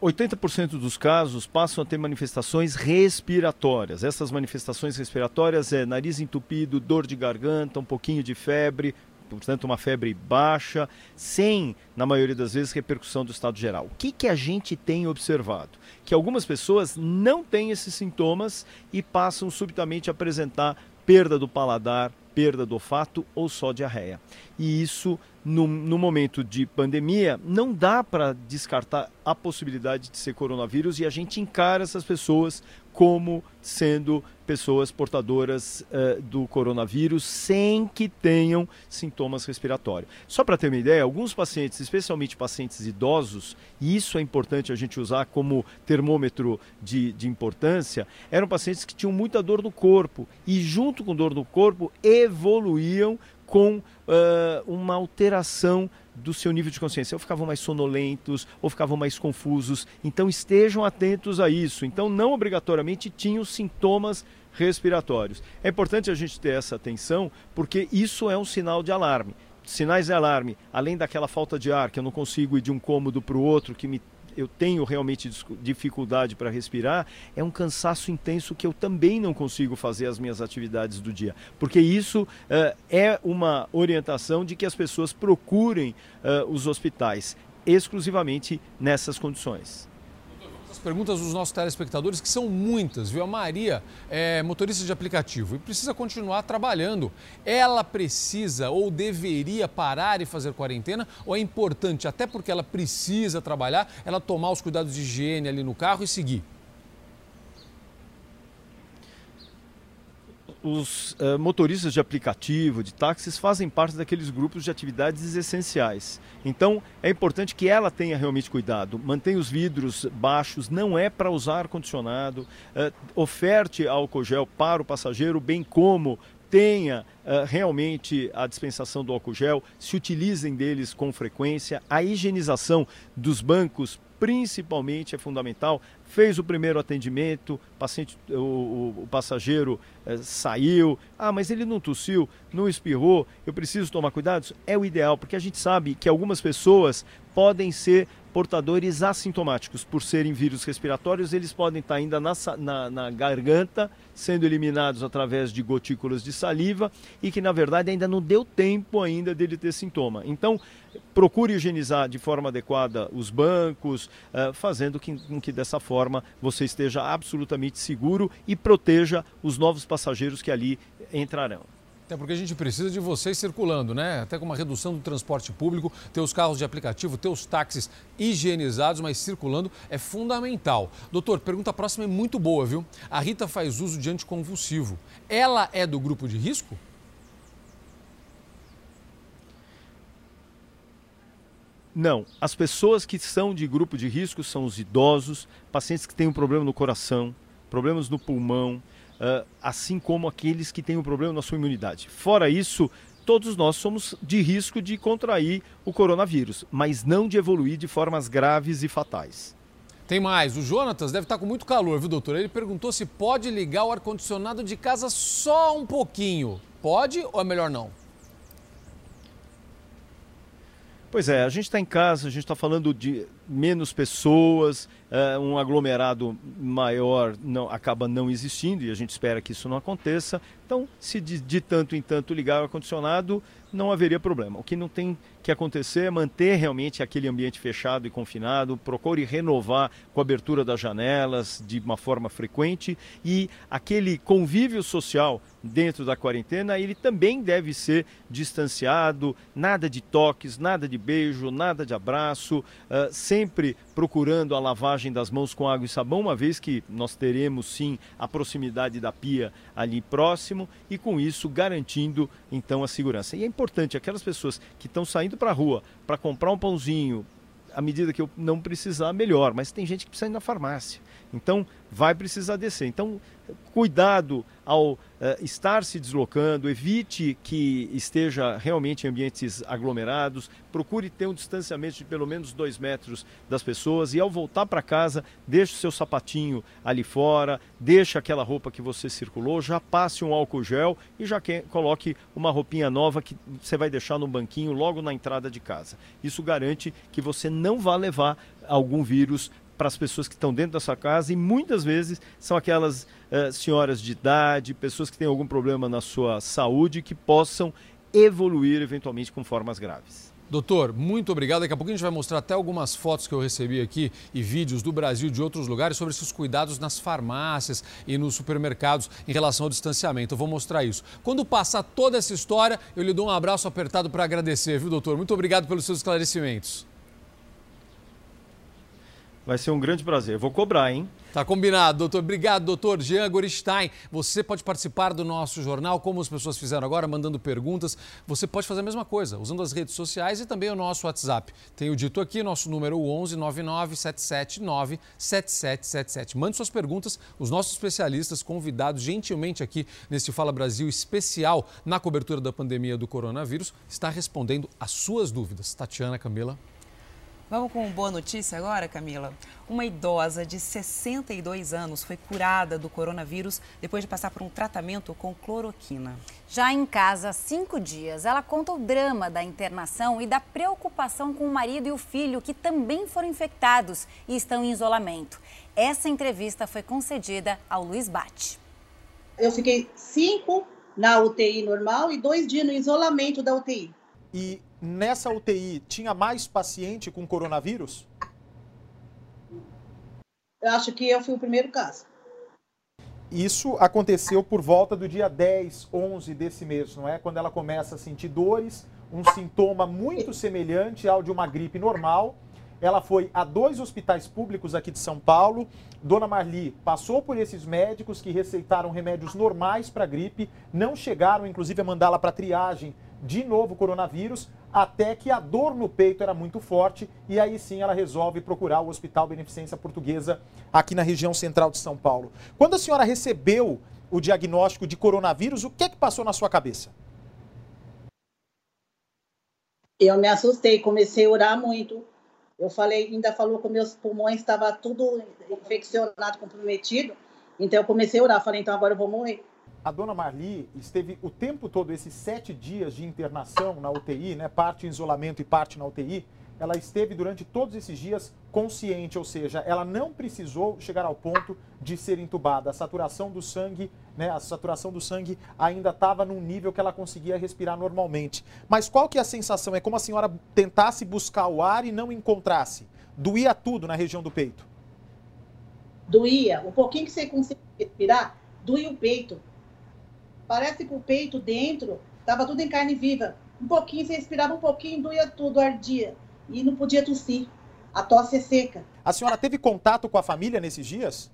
80% dos casos passam a ter manifestações respiratórias. Essas manifestações respiratórias é nariz entupido, dor de garganta, um pouquinho de febre, portanto uma febre baixa, sem, na maioria das vezes, repercussão do estado geral. O que, que a gente tem observado? Que algumas pessoas não têm esses sintomas e passam subitamente a apresentar perda do paladar, perda do olfato ou só diarreia. E isso, no, no momento de pandemia, não dá para descartar a possibilidade de ser coronavírus e a gente encara essas pessoas como sendo pessoas portadoras uh, do coronavírus sem que tenham sintomas respiratórios. Só para ter uma ideia, alguns pacientes, especialmente pacientes idosos, e isso é importante a gente usar como termômetro de, de importância, eram pacientes que tinham muita dor no corpo e, junto com dor no corpo, evoluíam com uh, uma alteração do seu nível de consciência. Ou ficavam mais sonolentos, ou ficavam mais confusos. Então estejam atentos a isso. Então não obrigatoriamente tinham sintomas respiratórios. É importante a gente ter essa atenção, porque isso é um sinal de alarme. Sinais de alarme, além daquela falta de ar, que eu não consigo ir de um cômodo para o outro, que me eu tenho realmente dificuldade para respirar, é um cansaço intenso que eu também não consigo fazer as minhas atividades do dia. Porque isso uh, é uma orientação de que as pessoas procurem uh, os hospitais exclusivamente nessas condições perguntas dos nossos telespectadores, que são muitas, viu? A Maria é motorista de aplicativo e precisa continuar trabalhando. Ela precisa ou deveria parar e fazer quarentena? Ou é importante, até porque ela precisa trabalhar, ela tomar os cuidados de higiene ali no carro e seguir? Os uh, motoristas de aplicativo, de táxis, fazem parte daqueles grupos de atividades essenciais. Então, é importante que ela tenha realmente cuidado. Mantenha os vidros baixos, não é para usar ar-condicionado. Uh, oferte álcool gel para o passageiro, bem como tenha uh, realmente a dispensação do álcool gel, se utilizem deles com frequência. A higienização dos bancos, principalmente, é fundamental fez o primeiro atendimento, paciente, o, o, o passageiro é, saiu, ah, mas ele não tossiu, não espirrou, eu preciso tomar cuidados? É o ideal, porque a gente sabe que algumas pessoas podem ser portadores assintomáticos. Por serem vírus respiratórios, eles podem estar ainda na, na, na, garganta, sendo eliminados através de gotículas de saliva e que, na verdade, ainda não deu tempo ainda dele ter sintoma. Então, procure higienizar de forma adequada os bancos, uh, fazendo com que, que dessa forma você esteja absolutamente seguro e proteja os novos passageiros que ali entrarão. Até porque a gente precisa de vocês circulando, né? Até com uma redução do transporte público, ter os carros de aplicativo, ter os táxis higienizados, mas circulando é fundamental. Doutor, pergunta próxima é muito boa, viu? A Rita faz uso de anticonvulsivo. Ela é do grupo de risco? Não. As pessoas que são de grupo de risco são os idosos, pacientes que têm um problema no coração, problemas no pulmão, uh, assim como aqueles que têm um problema na sua imunidade. Fora isso, todos nós somos de risco de contrair o coronavírus, mas não de evoluir de formas graves e fatais. Tem mais, o Jonatas deve estar com muito calor, viu, doutor? Ele perguntou se pode ligar o ar-condicionado de casa só um pouquinho. Pode ou é melhor não? Pois é, a gente está em casa, a gente está falando de menos pessoas, uh, um aglomerado maior não, acaba não existindo e a gente espera que isso não aconteça. Então, se de, de tanto em tanto ligar o ar-condicionado, não haveria problema. O que não tem que acontecer é manter realmente aquele ambiente fechado e confinado, procure renovar com a abertura das janelas de uma forma frequente e aquele convívio social dentro da quarentena, ele também deve ser distanciado, nada de toques, nada de beijo, nada de abraço, uh, sempre procurando a lavagem das mãos com água e sabão, uma vez que nós teremos sim a proximidade da pia ali próximo e com isso garantindo então a segurança. E é importante aquelas pessoas que estão saindo para a rua para comprar um pãozinho, à medida que eu não precisar, melhor, mas tem gente que precisa ir na farmácia. Então, vai precisar descer. Então, cuidado ao uh, estar se deslocando, evite que esteja realmente em ambientes aglomerados, procure ter um distanciamento de pelo menos dois metros das pessoas e ao voltar para casa, deixe o seu sapatinho ali fora, deixe aquela roupa que você circulou, já passe um álcool gel e já que, coloque uma roupinha nova que você vai deixar no banquinho logo na entrada de casa. Isso garante que você não vá levar algum vírus para as pessoas que estão dentro da sua casa e muitas vezes são aquelas uh, senhoras de idade, pessoas que têm algum problema na sua saúde que possam evoluir eventualmente com formas graves. Doutor, muito obrigado. Daqui a pouco a gente vai mostrar até algumas fotos que eu recebi aqui e vídeos do Brasil e de outros lugares sobre esses cuidados nas farmácias e nos supermercados em relação ao distanciamento. Eu vou mostrar isso. Quando passar toda essa história, eu lhe dou um abraço apertado para agradecer, viu, doutor? Muito obrigado pelos seus esclarecimentos. Vai ser um grande prazer. Vou cobrar, hein? Tá combinado, doutor. Obrigado, doutor Jean Goristain. Você pode participar do nosso jornal, como as pessoas fizeram agora, mandando perguntas. Você pode fazer a mesma coisa, usando as redes sociais e também o nosso WhatsApp. Tenho dito aqui, nosso número 11 99 779 7777. Mande suas perguntas, os nossos especialistas convidados gentilmente aqui neste Fala Brasil especial na cobertura da pandemia do coronavírus, está respondendo as suas dúvidas. Tatiana, Camila. Vamos com boa notícia agora, Camila. Uma idosa de 62 anos foi curada do coronavírus depois de passar por um tratamento com cloroquina. Já em casa há cinco dias, ela conta o drama da internação e da preocupação com o marido e o filho, que também foram infectados e estão em isolamento. Essa entrevista foi concedida ao Luiz Bate. Eu fiquei cinco na UTI normal e dois dias no isolamento da UTI. E nessa UTI tinha mais paciente com coronavírus? Eu acho que eu fui o primeiro caso. Isso aconteceu por volta do dia 10, 11 desse mês, não é? Quando ela começa a sentir dores, um sintoma muito semelhante ao de uma gripe normal. Ela foi a dois hospitais públicos aqui de São Paulo. Dona Marli passou por esses médicos que receitaram remédios normais para gripe, não chegaram, inclusive, a mandá-la para triagem de novo coronavírus, até que a dor no peito era muito forte e aí sim ela resolve procurar o Hospital Beneficência Portuguesa aqui na região central de São Paulo. Quando a senhora recebeu o diagnóstico de coronavírus, o que é que passou na sua cabeça? Eu me assustei, comecei a orar muito. Eu falei, ainda falou que meus pulmões estavam tudo infeccionado, comprometido. Então eu comecei a orar, falei, então agora eu vou morrer a dona Marli esteve o tempo todo, esses sete dias de internação na UTI, né, parte em isolamento e parte na UTI, ela esteve durante todos esses dias consciente, ou seja, ela não precisou chegar ao ponto de ser entubada. A saturação do sangue, né, a saturação do sangue ainda estava num nível que ela conseguia respirar normalmente. Mas qual que é a sensação? É como a senhora tentasse buscar o ar e não encontrasse. Doía tudo na região do peito? Doía. Um pouquinho que você conseguia respirar, doía o peito Parece que o peito dentro estava tudo em carne viva. Um pouquinho, você respirava um pouquinho, doía tudo, ardia. E não podia tossir. A tosse é seca. A senhora teve contato com a família nesses dias?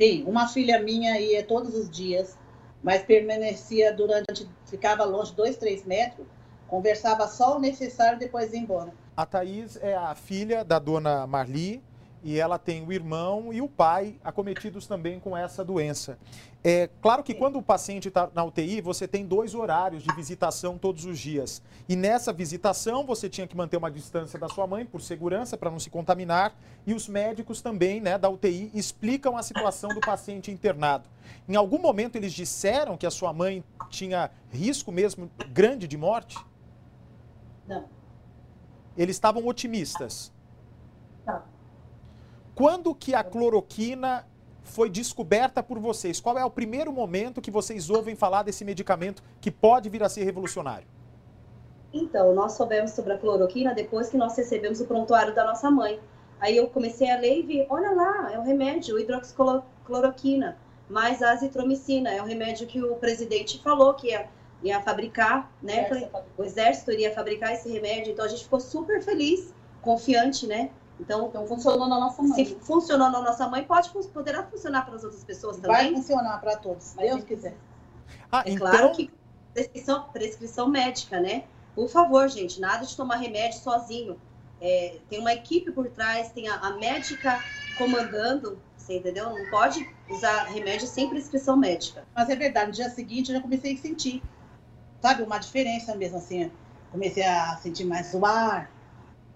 Sim, uma filha minha ia todos os dias, mas permanecia durante, ficava longe dois, três metros, conversava só o necessário depois ia embora. A Thaís é a filha da dona Marli e ela tem o irmão e o pai acometidos também com essa doença. É claro que quando o paciente está na UTI, você tem dois horários de visitação todos os dias. E nessa visitação você tinha que manter uma distância da sua mãe por segurança para não se contaminar. E os médicos também, né, da UTI, explicam a situação do paciente internado. Em algum momento eles disseram que a sua mãe tinha risco mesmo grande de morte? Não. Eles estavam otimistas. Tá. Quando que a cloroquina foi descoberta por vocês? Qual é o primeiro momento que vocês ouvem falar desse medicamento que pode vir a ser revolucionário? Então, nós soubemos sobre a cloroquina depois que nós recebemos o prontuário da nossa mãe. Aí eu comecei a ler e vi, olha lá, é o remédio, hidroxicloroquina, mais azitromicina, é o remédio que o presidente falou que ia, ia fabricar, né? O exército iria fabricar esse remédio, então a gente ficou super feliz, confiante, né? Então, então funcionou na nossa mãe. Se funcionou na nossa mãe, pode, poderá funcionar para as outras pessoas também? Vai funcionar para todos, se Deus quiser. Ah, é então... claro que prescrição, prescrição médica, né? Por favor, gente, nada de tomar remédio sozinho. É, tem uma equipe por trás, tem a, a, médica comandando, você entendeu? Não pode usar remédio sem prescrição médica. Mas é verdade, no dia seguinte eu já comecei a sentir, sabe, uma diferença mesmo, assim. Comecei a sentir mais o ar,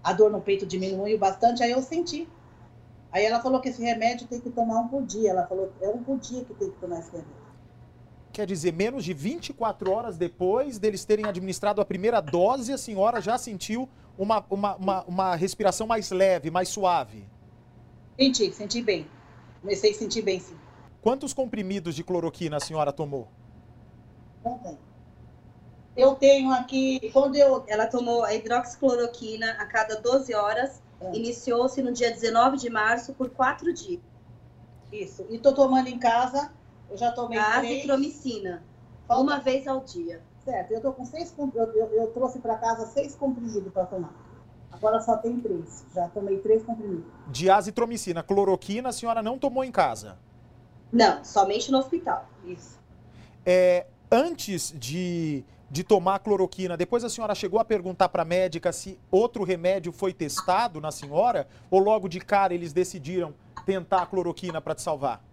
a dor no peito diminuiu bastante, aí eu senti. Aí ela falou que esse remédio tem que tomar um por dia. Ela falou é um por dia que tem que tomar esse remédio. Quer dizer, menos de 24 horas depois deles terem administrado a primeira dose, a senhora já sentiu uma, uma, uma, uma respiração mais leve, mais suave? Senti, senti bem. Comecei a sentir bem, sim. Quantos comprimidos de cloroquina a senhora tomou? Ontem. Eu tenho aqui, quando eu... Ela tomou a hidroxicloroquina a cada 12 horas, é. iniciou-se no dia 19 de março por quatro dias. Isso, e tô tomando em casa, eu já tomei a três. azitromicina, Falta... uma vez ao dia. Certo, eu tô com seis, eu, eu, eu trouxe para casa seis comprimidos para tomar. Agora só tem três, já tomei três comprimidos. De azitromicina, cloroquina, a senhora não tomou em casa? Não, somente no hospital. Isso. É, antes de de tomar cloroquina. Depois a senhora chegou a perguntar para a médica se outro remédio foi testado na senhora ou logo de cara eles decidiram tentar a cloroquina para te salvar?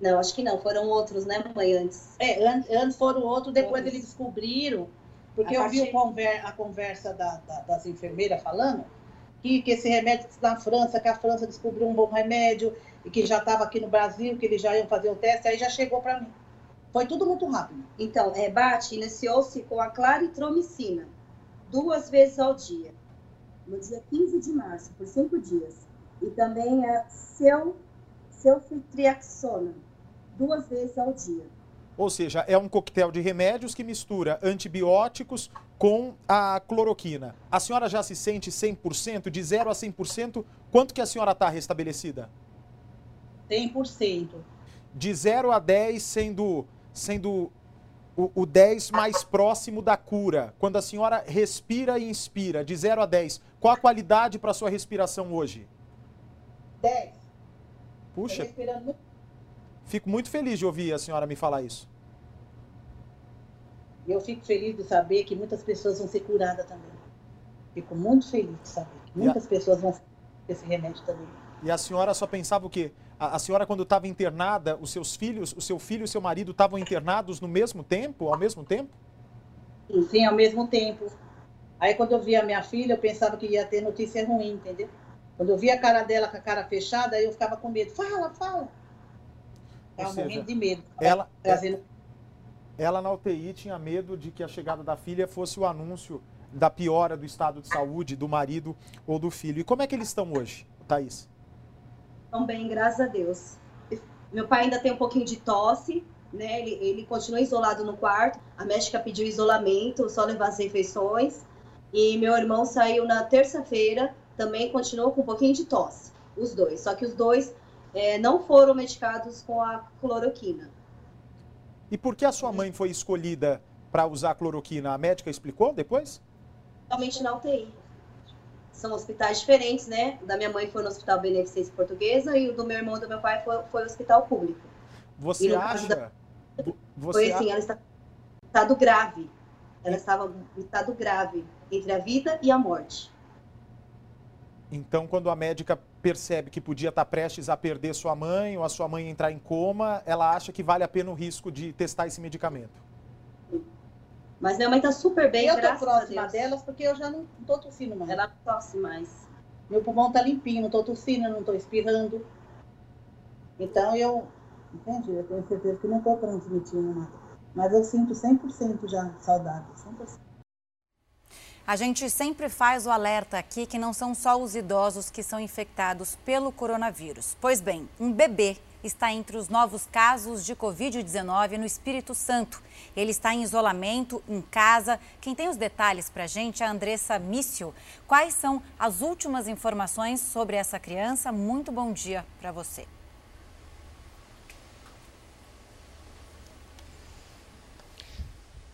Não, acho que não. Foram outros, né, mãe, antes? É, antes foram outros, depois eles descobriram, porque a eu partir... vi conver, a conversa da, da, das enfermeiras falando que, que esse remédio na França, que a França descobriu um bom remédio e que já estava aqui no Brasil, que eles já iam fazer o teste, aí já chegou para mim. Foi tudo muito rápido. Então, rebate iniciou-se com a claritromicina, duas vezes ao dia, no dia 15 de março, por cinco dias. E também a seu, selfitriaxona, duas vezes ao dia. Ou seja, é um coquetel de remédios que mistura antibióticos com a cloroquina. A senhora já se sente 100%? De 0 a 100%, quanto que a senhora está restabelecida? 100%. De 0 a 10, sendo sendo o, o 10 mais próximo da cura. Quando a senhora respira e inspira, de 0 a 10, qual a qualidade para a sua respiração hoje? 10. Puxa. Fico muito feliz de ouvir a senhora me falar isso. Eu fico feliz de saber que muitas pessoas vão ser curadas também. Fico muito feliz de saber que muitas a... pessoas vão ser esse remédio também. E a senhora só pensava o quê? A, a senhora, quando estava internada, os seus filhos, o seu filho e o seu marido estavam internados no mesmo tempo, ao mesmo tempo? Sim, sim, ao mesmo tempo. Aí quando eu via a minha filha, eu pensava que ia ter notícia ruim, entendeu? Quando eu via a cara dela com a cara fechada, eu ficava com medo. Fala, fala. Estava morrendo de medo. Ela, trazendo... ela na UTI tinha medo de que a chegada da filha fosse o anúncio da piora do estado de saúde do marido ou do filho. E como é que eles estão hoje, Thaís? Estão bem, graças a Deus. Meu pai ainda tem um pouquinho de tosse, né? Ele, ele continua isolado no quarto. A médica pediu isolamento, só levar as refeições. E meu irmão saiu na terça-feira, também continuou com um pouquinho de tosse. Os dois. Só que os dois é, não foram medicados com a cloroquina. E por que a sua mãe foi escolhida para usar cloroquina? A médica explicou depois? Somente na UTI são hospitais diferentes, né? Da minha mãe foi no Hospital Beneficência Portuguesa e o do meu irmão e do meu pai foi, foi no Hospital Público. Você acha? Da... Você foi assim, ela está em estado grave. Ela estava em estado grave entre a vida e a morte. Então, quando a médica percebe que podia estar prestes a perder sua mãe ou a sua mãe entrar em coma, ela acha que vale a pena o risco de testar esse medicamento. Mas minha mãe está super bem, eu tô graças próxima a Deus. delas porque eu já não tô tossindo mais. Ela tosse mais. Meu pulmão tá limpinho, não tô tossindo, não tô espirrando. Então eu, entendi, eu tenho certeza que não tô transmitindo nada. Mas eu sinto 100% já saudável, 100%. A gente sempre faz o alerta aqui que não são só os idosos que são infectados pelo coronavírus. Pois bem, um bebê está entre os novos casos de Covid-19 no Espírito Santo. Ele está em isolamento, em casa. Quem tem os detalhes para a gente é a Andressa Mício. Quais são as últimas informações sobre essa criança? Muito bom dia para você.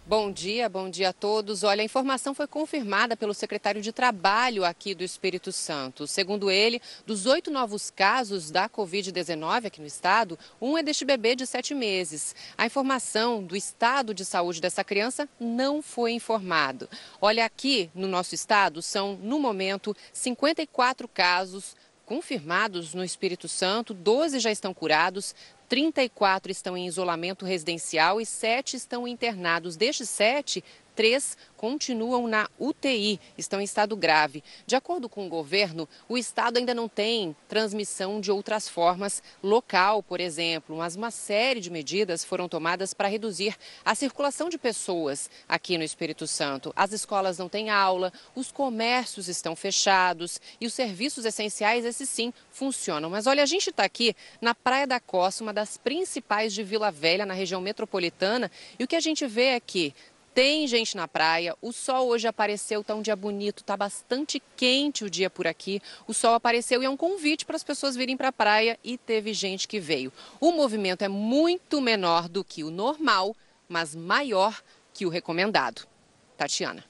Bom dia, bom dia a todos. Olha, a informação foi confirmada pelo secretário de Trabalho aqui do Espírito Santo. Segundo ele, dos oito novos casos da Covid-19 aqui no estado, um é deste bebê de sete meses. A informação do estado de saúde dessa criança não foi informado. Olha, aqui no nosso estado são, no momento, 54 casos confirmados no Espírito Santo, 12 já estão curados, 34 estão em isolamento residencial e 7 estão internados. Destes 7, três continuam na UTI, estão em estado grave. De acordo com o governo, o estado ainda não tem transmissão de outras formas, local, por exemplo, mas uma série de medidas foram tomadas para reduzir a circulação de pessoas aqui no Espírito Santo. As escolas não têm aula, os comércios estão fechados e os serviços essenciais, esses sim, funcionam. Mas olha, a gente está aqui na Praia da Costa, uma das principais de Vila Velha, na região metropolitana, e o que a gente vê é que tem gente na praia, o sol hoje apareceu, tá um dia bonito, tá bastante quente o dia por aqui. O sol apareceu e é um convite para as pessoas virem para a praia e teve gente que veio. O movimento é muito menor do que o normal, mas maior que o recomendado. Tatiana.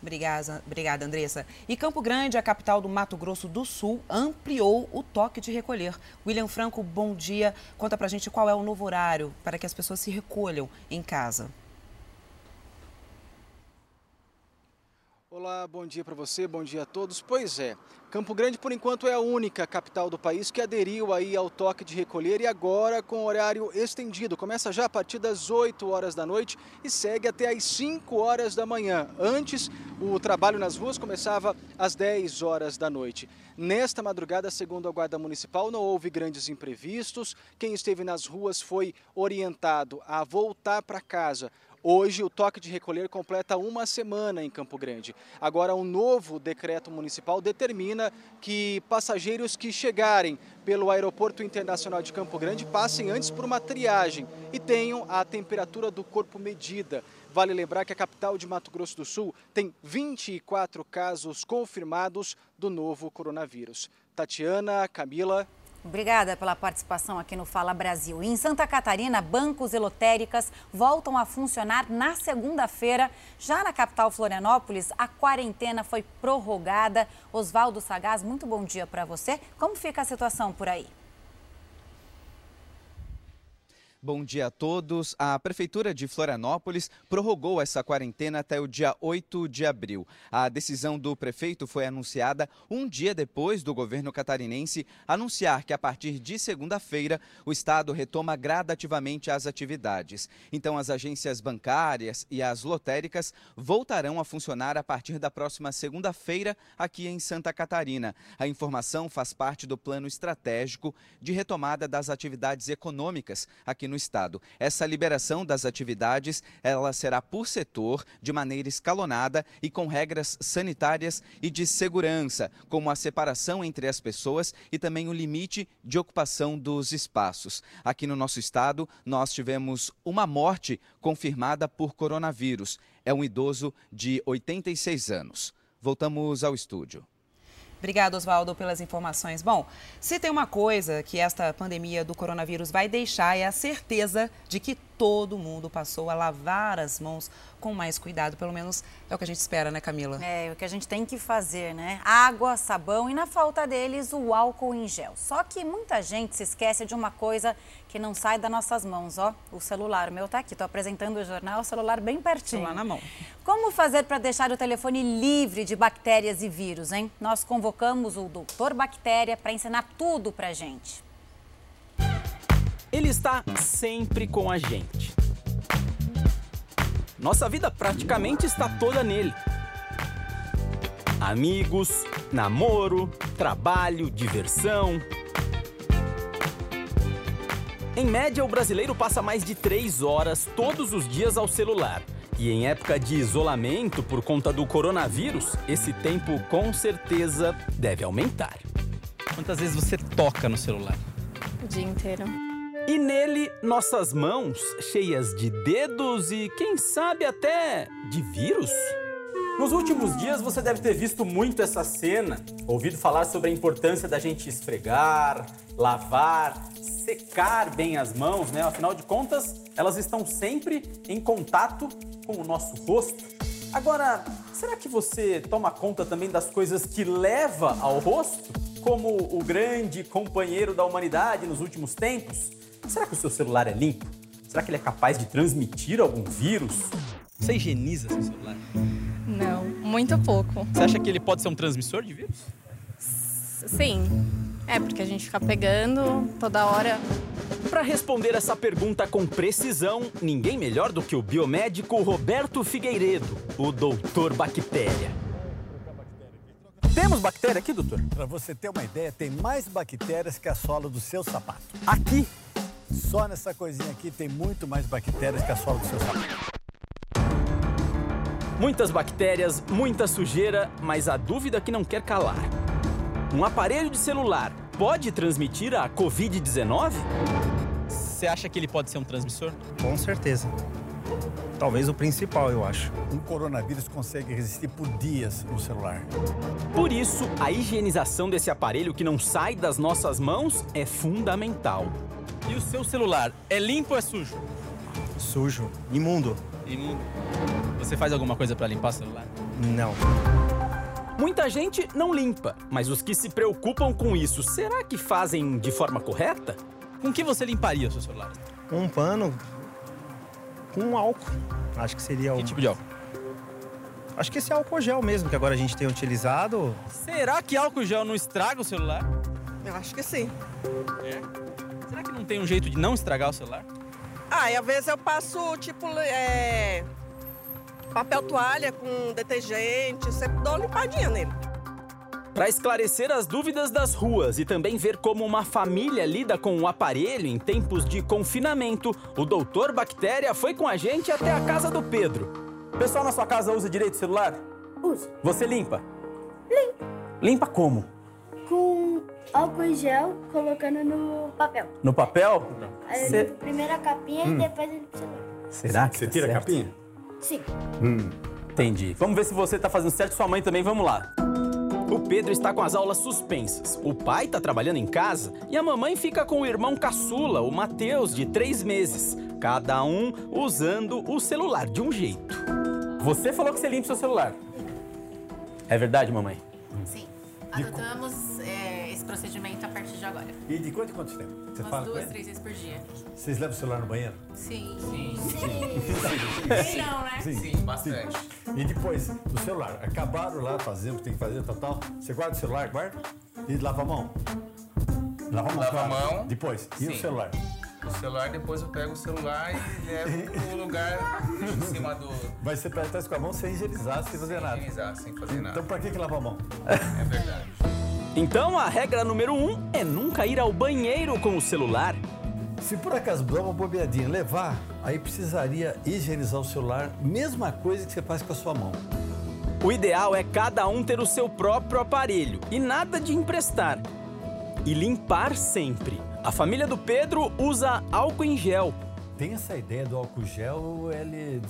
Obrigada, obrigada, Andressa. E Campo Grande, a capital do Mato Grosso do Sul, ampliou o toque de recolher. William Franco, bom dia. Conta pra gente qual é o novo horário para que as pessoas se recolham em casa. Olá, bom dia para você, bom dia a todos. Pois é, Campo Grande por enquanto é a única capital do país que aderiu aí ao toque de recolher e agora com horário estendido. Começa já a partir das 8 horas da noite e segue até às 5 horas da manhã. Antes, o trabalho nas ruas começava às 10 horas da noite. Nesta madrugada, segundo a Guarda Municipal, não houve grandes imprevistos. Quem esteve nas ruas foi orientado a voltar para casa. Hoje, o toque de recolher completa uma semana em Campo Grande. Agora, um novo decreto municipal determina que passageiros que chegarem pelo Aeroporto Internacional de Campo Grande passem antes por uma triagem e tenham a temperatura do corpo medida. Vale lembrar que a capital de Mato Grosso do Sul tem 24 casos confirmados do novo coronavírus. Tatiana, Camila. Obrigada pela participação aqui no Fala Brasil. Em Santa Catarina, bancos e lotéricas voltam a funcionar na segunda-feira. Já na capital Florianópolis, a quarentena foi prorrogada. Oswaldo Sagaz, muito bom dia para você. Como fica a situação por aí? Bom dia a todos. A Prefeitura de Florianópolis prorrogou essa quarentena até o dia 8 de abril. A decisão do prefeito foi anunciada um dia depois do governo catarinense anunciar que a partir de segunda-feira o Estado retoma gradativamente as atividades. Então, as agências bancárias e as lotéricas voltarão a funcionar a partir da próxima segunda-feira aqui em Santa Catarina. A informação faz parte do plano estratégico de retomada das atividades econômicas aqui no estado. Essa liberação das atividades, ela será por setor, de maneira escalonada e com regras sanitárias e de segurança, como a separação entre as pessoas e também o limite de ocupação dos espaços. Aqui no nosso estado, nós tivemos uma morte confirmada por coronavírus. É um idoso de 86 anos. Voltamos ao estúdio. Obrigada, Oswaldo, pelas informações. Bom, se tem uma coisa que esta pandemia do coronavírus vai deixar é a certeza de que todo mundo passou a lavar as mãos com mais cuidado. Pelo menos é o que a gente espera, né, Camila? É, o que a gente tem que fazer, né? Água, sabão e, na falta deles, o álcool em gel. Só que muita gente se esquece de uma coisa que não sai das nossas mãos, ó. O celular. O meu tá aqui, tô apresentando o jornal, o celular bem pertinho. Celular na mão. Como fazer para deixar o telefone livre de bactérias e vírus, hein? Nós convocamos o doutor Bactéria para ensinar tudo pra gente. Ele está sempre com a gente. Nossa vida praticamente está toda nele. Amigos, namoro, trabalho, diversão. Em média, o brasileiro passa mais de três horas todos os dias ao celular. E em época de isolamento por conta do coronavírus, esse tempo com certeza deve aumentar. Quantas vezes você toca no celular? O dia inteiro. E nele, nossas mãos cheias de dedos e, quem sabe, até de vírus? Nos últimos dias você deve ter visto muito essa cena, ouvido falar sobre a importância da gente esfregar, lavar, secar bem as mãos, né? Afinal de contas, elas estão sempre em contato com o nosso rosto. Agora, será que você toma conta também das coisas que leva ao rosto? Como o grande companheiro da humanidade nos últimos tempos? Será que o seu celular é limpo? Será que ele é capaz de transmitir algum vírus? Você higieniza seu celular? Não, muito pouco. Você acha que ele pode ser um transmissor de vírus? Sim. É, porque a gente fica pegando toda hora. Para responder essa pergunta com precisão, ninguém melhor do que o biomédico Roberto Figueiredo, o doutor Bactéria. Temos bactéria aqui, doutor? Para você ter uma ideia, tem mais bactérias que a sola do seu sapato. Aqui? Só nessa coisinha aqui tem muito mais bactérias que a sola do seu sapato. Muitas bactérias, muita sujeira, mas a dúvida que não quer calar. Um aparelho de celular pode transmitir a Covid-19? Você acha que ele pode ser um transmissor? Com certeza. Talvez o principal, eu acho. Um coronavírus consegue resistir por dias no celular. Por isso, a higienização desse aparelho que não sai das nossas mãos é fundamental. E o seu celular é limpo ou é sujo? Sujo. Imundo. Imundo. Você faz alguma coisa para limpar o celular? Não. Muita gente não limpa, mas os que se preocupam com isso, será que fazem de forma correta? Com que você limparia o seu celular? Um pano com álcool. Acho que seria o. Que tipo de álcool? Acho que esse álcool gel mesmo, que agora a gente tem utilizado. Será que álcool gel não estraga o celular? Eu acho que sim. É? Será que não tem um jeito de não estragar o celular? Ah, e às vezes eu passo, tipo, é... papel toalha com detergente, sempre dou uma limpadinha nele. Para esclarecer as dúvidas das ruas e também ver como uma família lida com o aparelho em tempos de confinamento, o doutor Bactéria foi com a gente até a casa do Pedro. Pessoal na sua casa usa direito o celular? Usa. Você limpa? Limpa. Limpa como? Com álcool em gel, colocando no papel. No papel? Aí Cê- primeiro a capinha Hum. e depois o celular. Será que Você tá tira a certo? capinha? Sim. Hum, entendi. Vamos ver se você tá fazendo certo sua mãe também, vamos lá. O Pedro está com as aulas suspensas. O pai está trabalhando em casa e a mamãe fica com o irmão caçula, o Matheus, de três meses. Cada um usando o celular de um jeito. Você falou que você limpa seu celular. É verdade, mamãe? Sim. Adotamos é, esse procedimento a partir de agora. E de quanto em quanto tempo? Você Umas fala duas, três vezes por dia. Vocês levam o celular no banheiro? Sim. Sim. Quem não, né? Sim, bastante. E depois, o celular, acabaram lá fazendo o que tem que fazer, tal, tal. Você guarda o celular, guarda? E lava a mão? Lava a mão, Lava a mão. Depois, e o Sim. celular? O celular, depois eu pego o celular e levo pro lugar em cima do. Mas você pega atrás com a mão sem higienizar, sem fazer nada. higienizar, sem fazer nada. Então pra que, que lava a mão? É verdade. Então a regra número um é nunca ir ao banheiro com o celular. Se por acaso dar uma bobeadinha levar, aí precisaria higienizar o celular, mesma coisa que você faz com a sua mão. O ideal é cada um ter o seu próprio aparelho e nada de emprestar. E limpar sempre. A família do Pedro usa álcool em gel. Tem essa ideia do álcool gel, ele,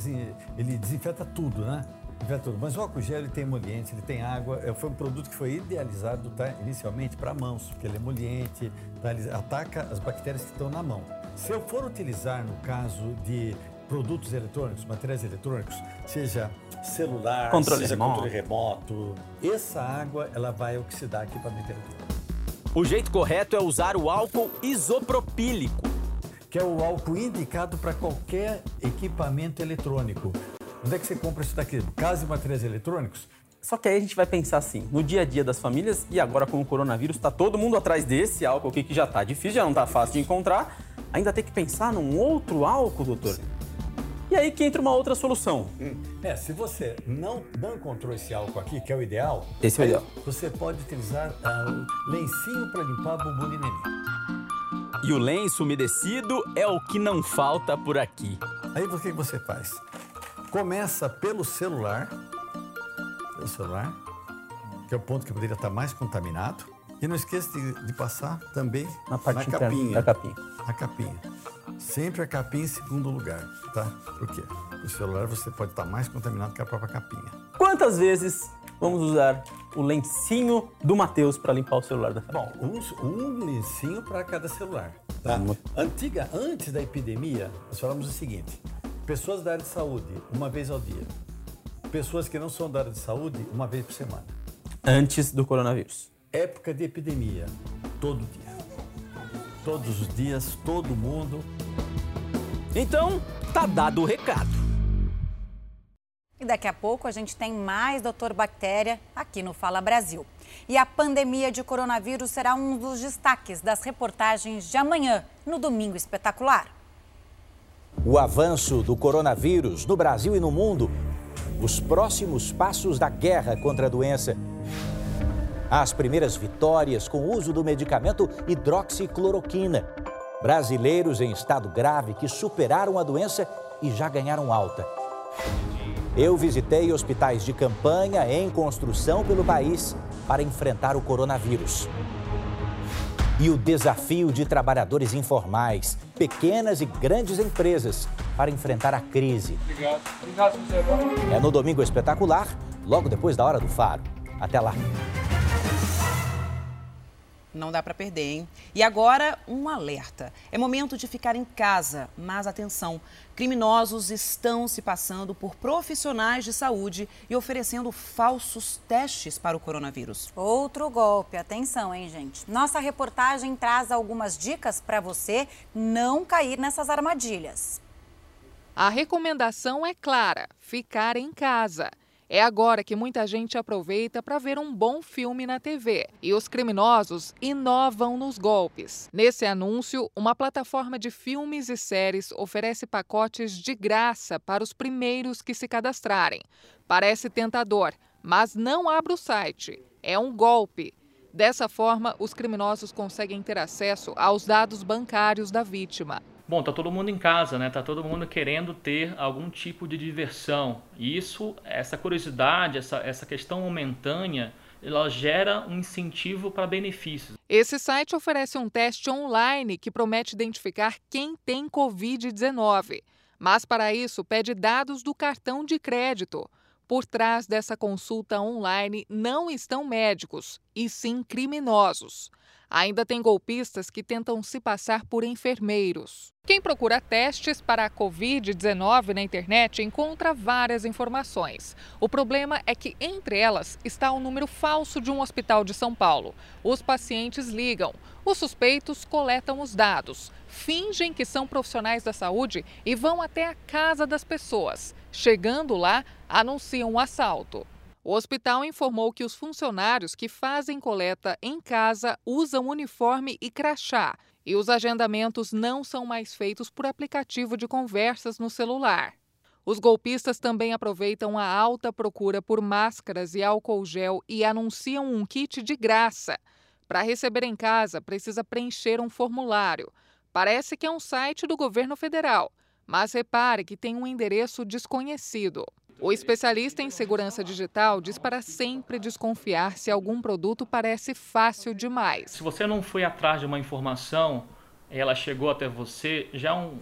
ele desinfeta tudo, né? Desinfeta tudo. Mas o álcool gel ele tem emoliente, ele tem água. É, Foi um produto que foi idealizado tá, inicialmente para mãos, porque ele é emoliente, tá? ele ataca as bactérias que estão na mão. Se eu for utilizar, no caso de produtos eletrônicos, materiais eletrônicos, seja celular, Controle seja remoto. controle remoto, essa água ela vai oxidar equipamento eletrônico. O jeito correto é usar o álcool isopropílico. Que é o álcool indicado para qualquer equipamento eletrônico. Onde é que você compra isso daqui? Casa de materiais eletrônicos? Só que aí a gente vai pensar assim, no dia a dia das famílias e agora com o coronavírus, tá todo mundo atrás desse álcool aqui que já tá difícil, já não tá fácil de encontrar. Ainda tem que pensar num outro álcool, doutor. E aí que entra uma outra solução. É, se você não, não encontrou esse álcool aqui, que é o ideal, Esse é o ideal. Você pode utilizar ah, o lencinho para limpar bumbum de neném. E o lenço umedecido é o que não falta por aqui. Aí o que você faz? Começa pelo celular, pelo celular, que é o ponto que poderia estar mais contaminado. E não esqueça de, de passar também Na parte na interna capinha. da capinha. Na capinha. Sempre a capinha em segundo lugar, tá? Por quê? O celular você pode estar mais contaminado que a própria capinha. Quantas vezes vamos usar o lencinho do Matheus para limpar o celular da Bom, um, um lencinho para cada celular. Tá? Antiga, antes da epidemia, nós falamos o seguinte: pessoas da área de saúde, uma vez ao dia. Pessoas que não são da área de saúde, uma vez por semana. Antes do coronavírus. Época de epidemia, todo dia. Todos os dias, todo mundo. Então, tá dado o recado. E daqui a pouco a gente tem mais Doutor Bactéria aqui no Fala Brasil. E a pandemia de coronavírus será um dos destaques das reportagens de amanhã, no Domingo Espetacular. O avanço do coronavírus no Brasil e no mundo, os próximos passos da guerra contra a doença, as primeiras vitórias com o uso do medicamento hidroxicloroquina, brasileiros em estado grave que superaram a doença e já ganharam alta. Eu visitei hospitais de campanha em construção pelo país para enfrentar o coronavírus. E o desafio de trabalhadores informais, pequenas e grandes empresas, para enfrentar a crise. Obrigado. Obrigado. É no Domingo Espetacular, logo depois da Hora do Faro. Até lá. Não dá para perder, hein? E agora, um alerta. É momento de ficar em casa, mas atenção: criminosos estão se passando por profissionais de saúde e oferecendo falsos testes para o coronavírus. Outro golpe, atenção, hein, gente? Nossa reportagem traz algumas dicas para você não cair nessas armadilhas. A recomendação é clara: ficar em casa. É agora que muita gente aproveita para ver um bom filme na TV. E os criminosos inovam nos golpes. Nesse anúncio, uma plataforma de filmes e séries oferece pacotes de graça para os primeiros que se cadastrarem. Parece tentador, mas não abra o site. É um golpe. Dessa forma, os criminosos conseguem ter acesso aos dados bancários da vítima. Bom, tá todo mundo em casa, né? Tá todo mundo querendo ter algum tipo de diversão. E isso, essa curiosidade, essa, essa questão momentânea, ela gera um incentivo para benefícios. Esse site oferece um teste online que promete identificar quem tem Covid-19. Mas para isso pede dados do cartão de crédito. Por trás dessa consulta online não estão médicos, e sim criminosos. Ainda tem golpistas que tentam se passar por enfermeiros. Quem procura testes para a Covid-19 na internet encontra várias informações. O problema é que entre elas está o número falso de um hospital de São Paulo. Os pacientes ligam, os suspeitos coletam os dados, fingem que são profissionais da saúde e vão até a casa das pessoas. Chegando lá, anunciam um assalto. O hospital informou que os funcionários que fazem coleta em casa usam uniforme e crachá e os agendamentos não são mais feitos por aplicativo de conversas no celular. Os golpistas também aproveitam a alta procura por máscaras e álcool gel e anunciam um kit de graça. Para receber em casa, precisa preencher um formulário. Parece que é um site do governo federal, mas repare que tem um endereço desconhecido. O especialista em segurança digital diz para sempre desconfiar se algum produto parece fácil demais. Se você não foi atrás de uma informação, ela chegou até você, já é um,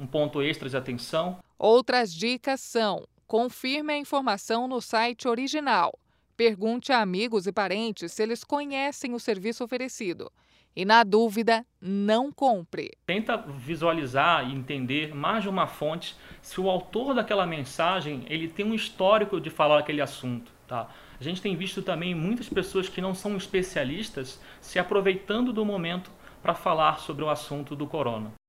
um ponto extra de atenção. Outras dicas são: confirme a informação no site original. Pergunte a amigos e parentes se eles conhecem o serviço oferecido. E na dúvida, não compre. Tenta visualizar e entender mais de uma fonte se o autor daquela mensagem ele tem um histórico de falar aquele assunto. Tá? A gente tem visto também muitas pessoas que não são especialistas se aproveitando do momento para falar sobre o assunto do corona.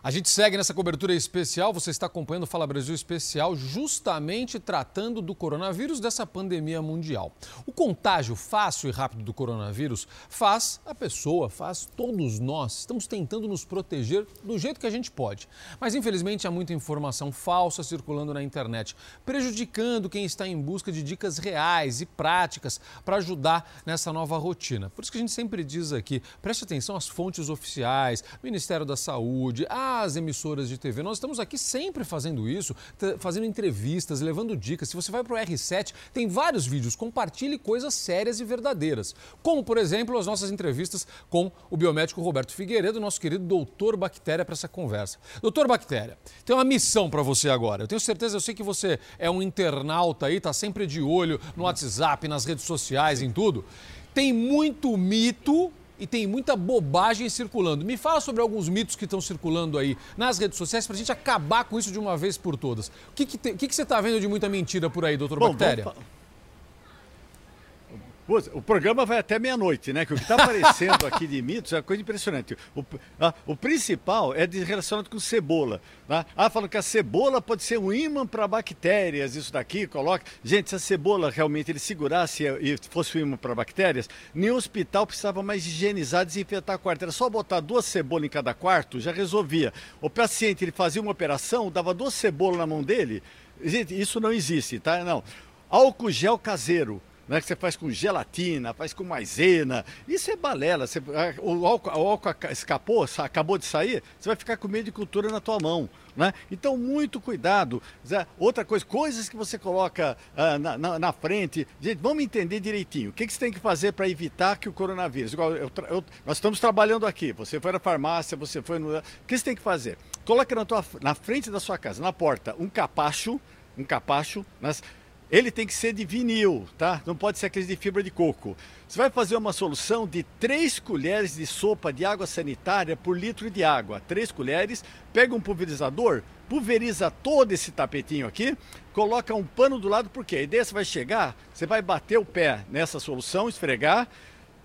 A gente segue nessa cobertura especial. Você está acompanhando o Fala Brasil Especial, justamente tratando do coronavírus, dessa pandemia mundial. O contágio fácil e rápido do coronavírus faz a pessoa, faz todos nós. Estamos tentando nos proteger do jeito que a gente pode. Mas, infelizmente, há muita informação falsa circulando na internet, prejudicando quem está em busca de dicas reais e práticas para ajudar nessa nova rotina. Por isso que a gente sempre diz aqui: preste atenção às fontes oficiais, Ministério da Saúde, a as emissoras de TV. Nós estamos aqui sempre fazendo isso, fazendo entrevistas, levando dicas. Se você vai para o R7, tem vários vídeos. Compartilhe coisas sérias e verdadeiras. Como, por exemplo, as nossas entrevistas com o biomédico Roberto Figueiredo, nosso querido doutor Bactéria, para essa conversa. Doutor Bactéria, tem uma missão para você agora. Eu tenho certeza, eu sei que você é um internauta aí, está sempre de olho no WhatsApp, nas redes sociais, em tudo. Tem muito mito e tem muita bobagem circulando. Me fala sobre alguns mitos que estão circulando aí nas redes sociais para a gente acabar com isso de uma vez por todas. O que, que, te, que, que você está vendo de muita mentira por aí, doutor Bom, Bactéria? Vamos... O programa vai até meia-noite, né? Que o que está aparecendo aqui de mitos é uma coisa impressionante. O, ah, o principal é de relacionado com cebola. Tá? Ah, falam que a cebola pode ser um imã para bactérias, isso daqui, coloca. Gente, se a cebola realmente ele segurasse e fosse um imã para bactérias, nenhum hospital precisava mais higienizar, desinfetar quarto. Era só botar duas cebolas em cada quarto, já resolvia. O paciente ele fazia uma operação, dava duas cebolas na mão dele. Gente, isso não existe, tá? Não. Álcool gel caseiro né, que você faz com gelatina, faz com maisena. Isso é balela. Você, o, álcool, o álcool escapou, acabou de sair, você vai ficar com medo de cultura na tua mão. Né? Então, muito cuidado. Outra coisa, coisas que você coloca ah, na, na, na, frente. Gente, vamos entender direitinho. O que, que você tem que fazer para evitar que o coronavírus. Igual eu, eu, nós estamos trabalhando aqui. Você foi na farmácia, você foi no. O que você tem que fazer? Coloca na, tua, na frente da sua casa, na porta, um capacho. Um capacho. Nas, ele tem que ser de vinil, tá? Não pode ser aquele de fibra de coco. Você vai fazer uma solução de 3 colheres de sopa de água sanitária por litro de água. 3 colheres, pega um pulverizador, pulveriza todo esse tapetinho aqui, coloca um pano do lado, porque a ideia você vai chegar, você vai bater o pé nessa solução, esfregar,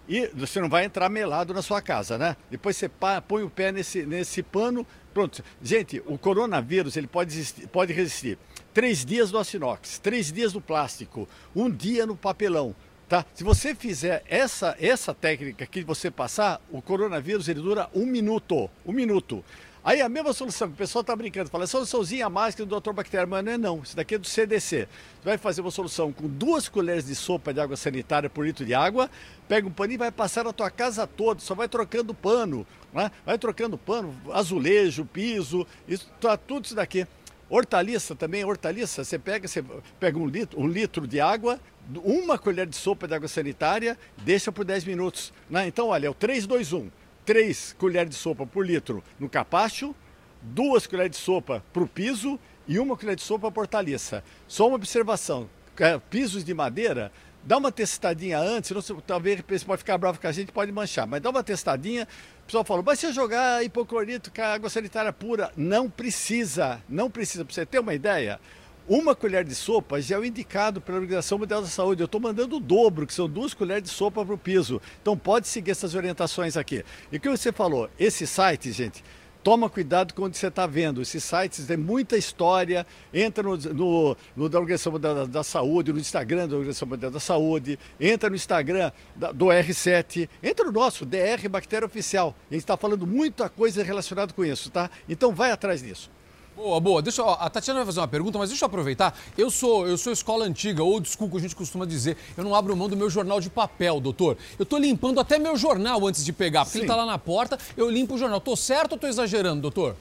e você não vai entrar melado na sua casa, né? Depois você põe o pé nesse, nesse pano, pronto. Gente, o coronavírus ele pode, pode resistir três dias no açinox, três dias no plástico, um dia no papelão. Tá? Se você fizer essa, essa técnica que você passar, o coronavírus ele dura um minuto. Um minuto. Aí a mesma solução, o pessoal está brincando, fala, é soluçãozinha a que do Dr. Bactéria, mas não é não, isso daqui é do CDC. Você vai fazer uma solução com duas colheres de sopa de água sanitária por litro de água, pega um paninho e vai passar na tua casa toda, só vai trocando pano, né? vai trocando pano, azulejo, piso, isso, tá, tudo isso daqui. Hortaliça também, hortaliça, você pega, você pega um litro, um litro de água, uma colher de sopa de água sanitária, deixa por 10 minutos. Né? Então, olha, é o 3, 2, 1. 3 colheres de sopa por litro no capacho, duas colheres de sopa para o piso e uma colher de sopa para hortaliça. Só uma observação, é, pisos de madeira, dá uma testadinha antes, senão talvez você pode ficar bravo com a gente, pode manchar, mas dá uma testadinha, o pessoal falou, mas se eu jogar hipoclorito com água sanitária pura, não precisa, não precisa. Para você ter uma ideia, uma colher de sopa já é o indicado pela Organização Mundial da Saúde. Eu estou mandando o dobro, que são duas colheres de sopa para o piso. Então pode seguir essas orientações aqui. E o que você falou? Esse site, gente, toma cuidado com onde você está vendo. Esses sites têm muita história. Entra no, no, no da Organização da, da, Saúde, no Instagram da Organização Mundial da Saúde, entra no Instagram da, do R7, entra no nosso, DR Bactéria Oficial. A gente está falando muita coisa relacionada com isso, tá? Então vai atrás disso. Boa, boa. Deixa, ó, a Tatiana vai fazer uma pergunta, mas deixa eu aproveitar. Eu sou, eu sou escola antiga, ou desculpa, a gente costuma dizer. Eu não abro mão do meu jornal de papel, doutor. Eu tô limpando até meu jornal antes de pegar, porque Sim. ele tá lá na porta, eu limpo o jornal. Tô certo ou tô exagerando, doutor?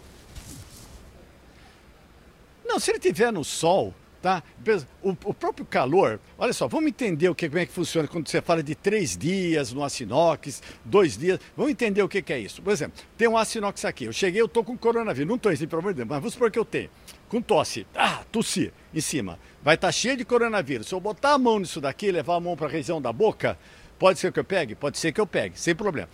Não, se ele tiver no sol, Tá? O, o, próprio calor, olha só, vamos entender o que, como é que funciona quando você fala de três dias no Acinox, dois dias, vamos entender o que, que é isso. Por exemplo, tem um Acinox aqui, eu cheguei, eu tô com coronavírus, não tô assim, pelo amor de Deus, mas vamos supor que eu tenho. com tosse, ah, tossi em cima, vai estar tá cheio de coronavírus. Se eu botar a mão nisso daqui, levar a mão para a região da boca, pode ser que eu pegue? Pode ser que eu pegue, sem problema.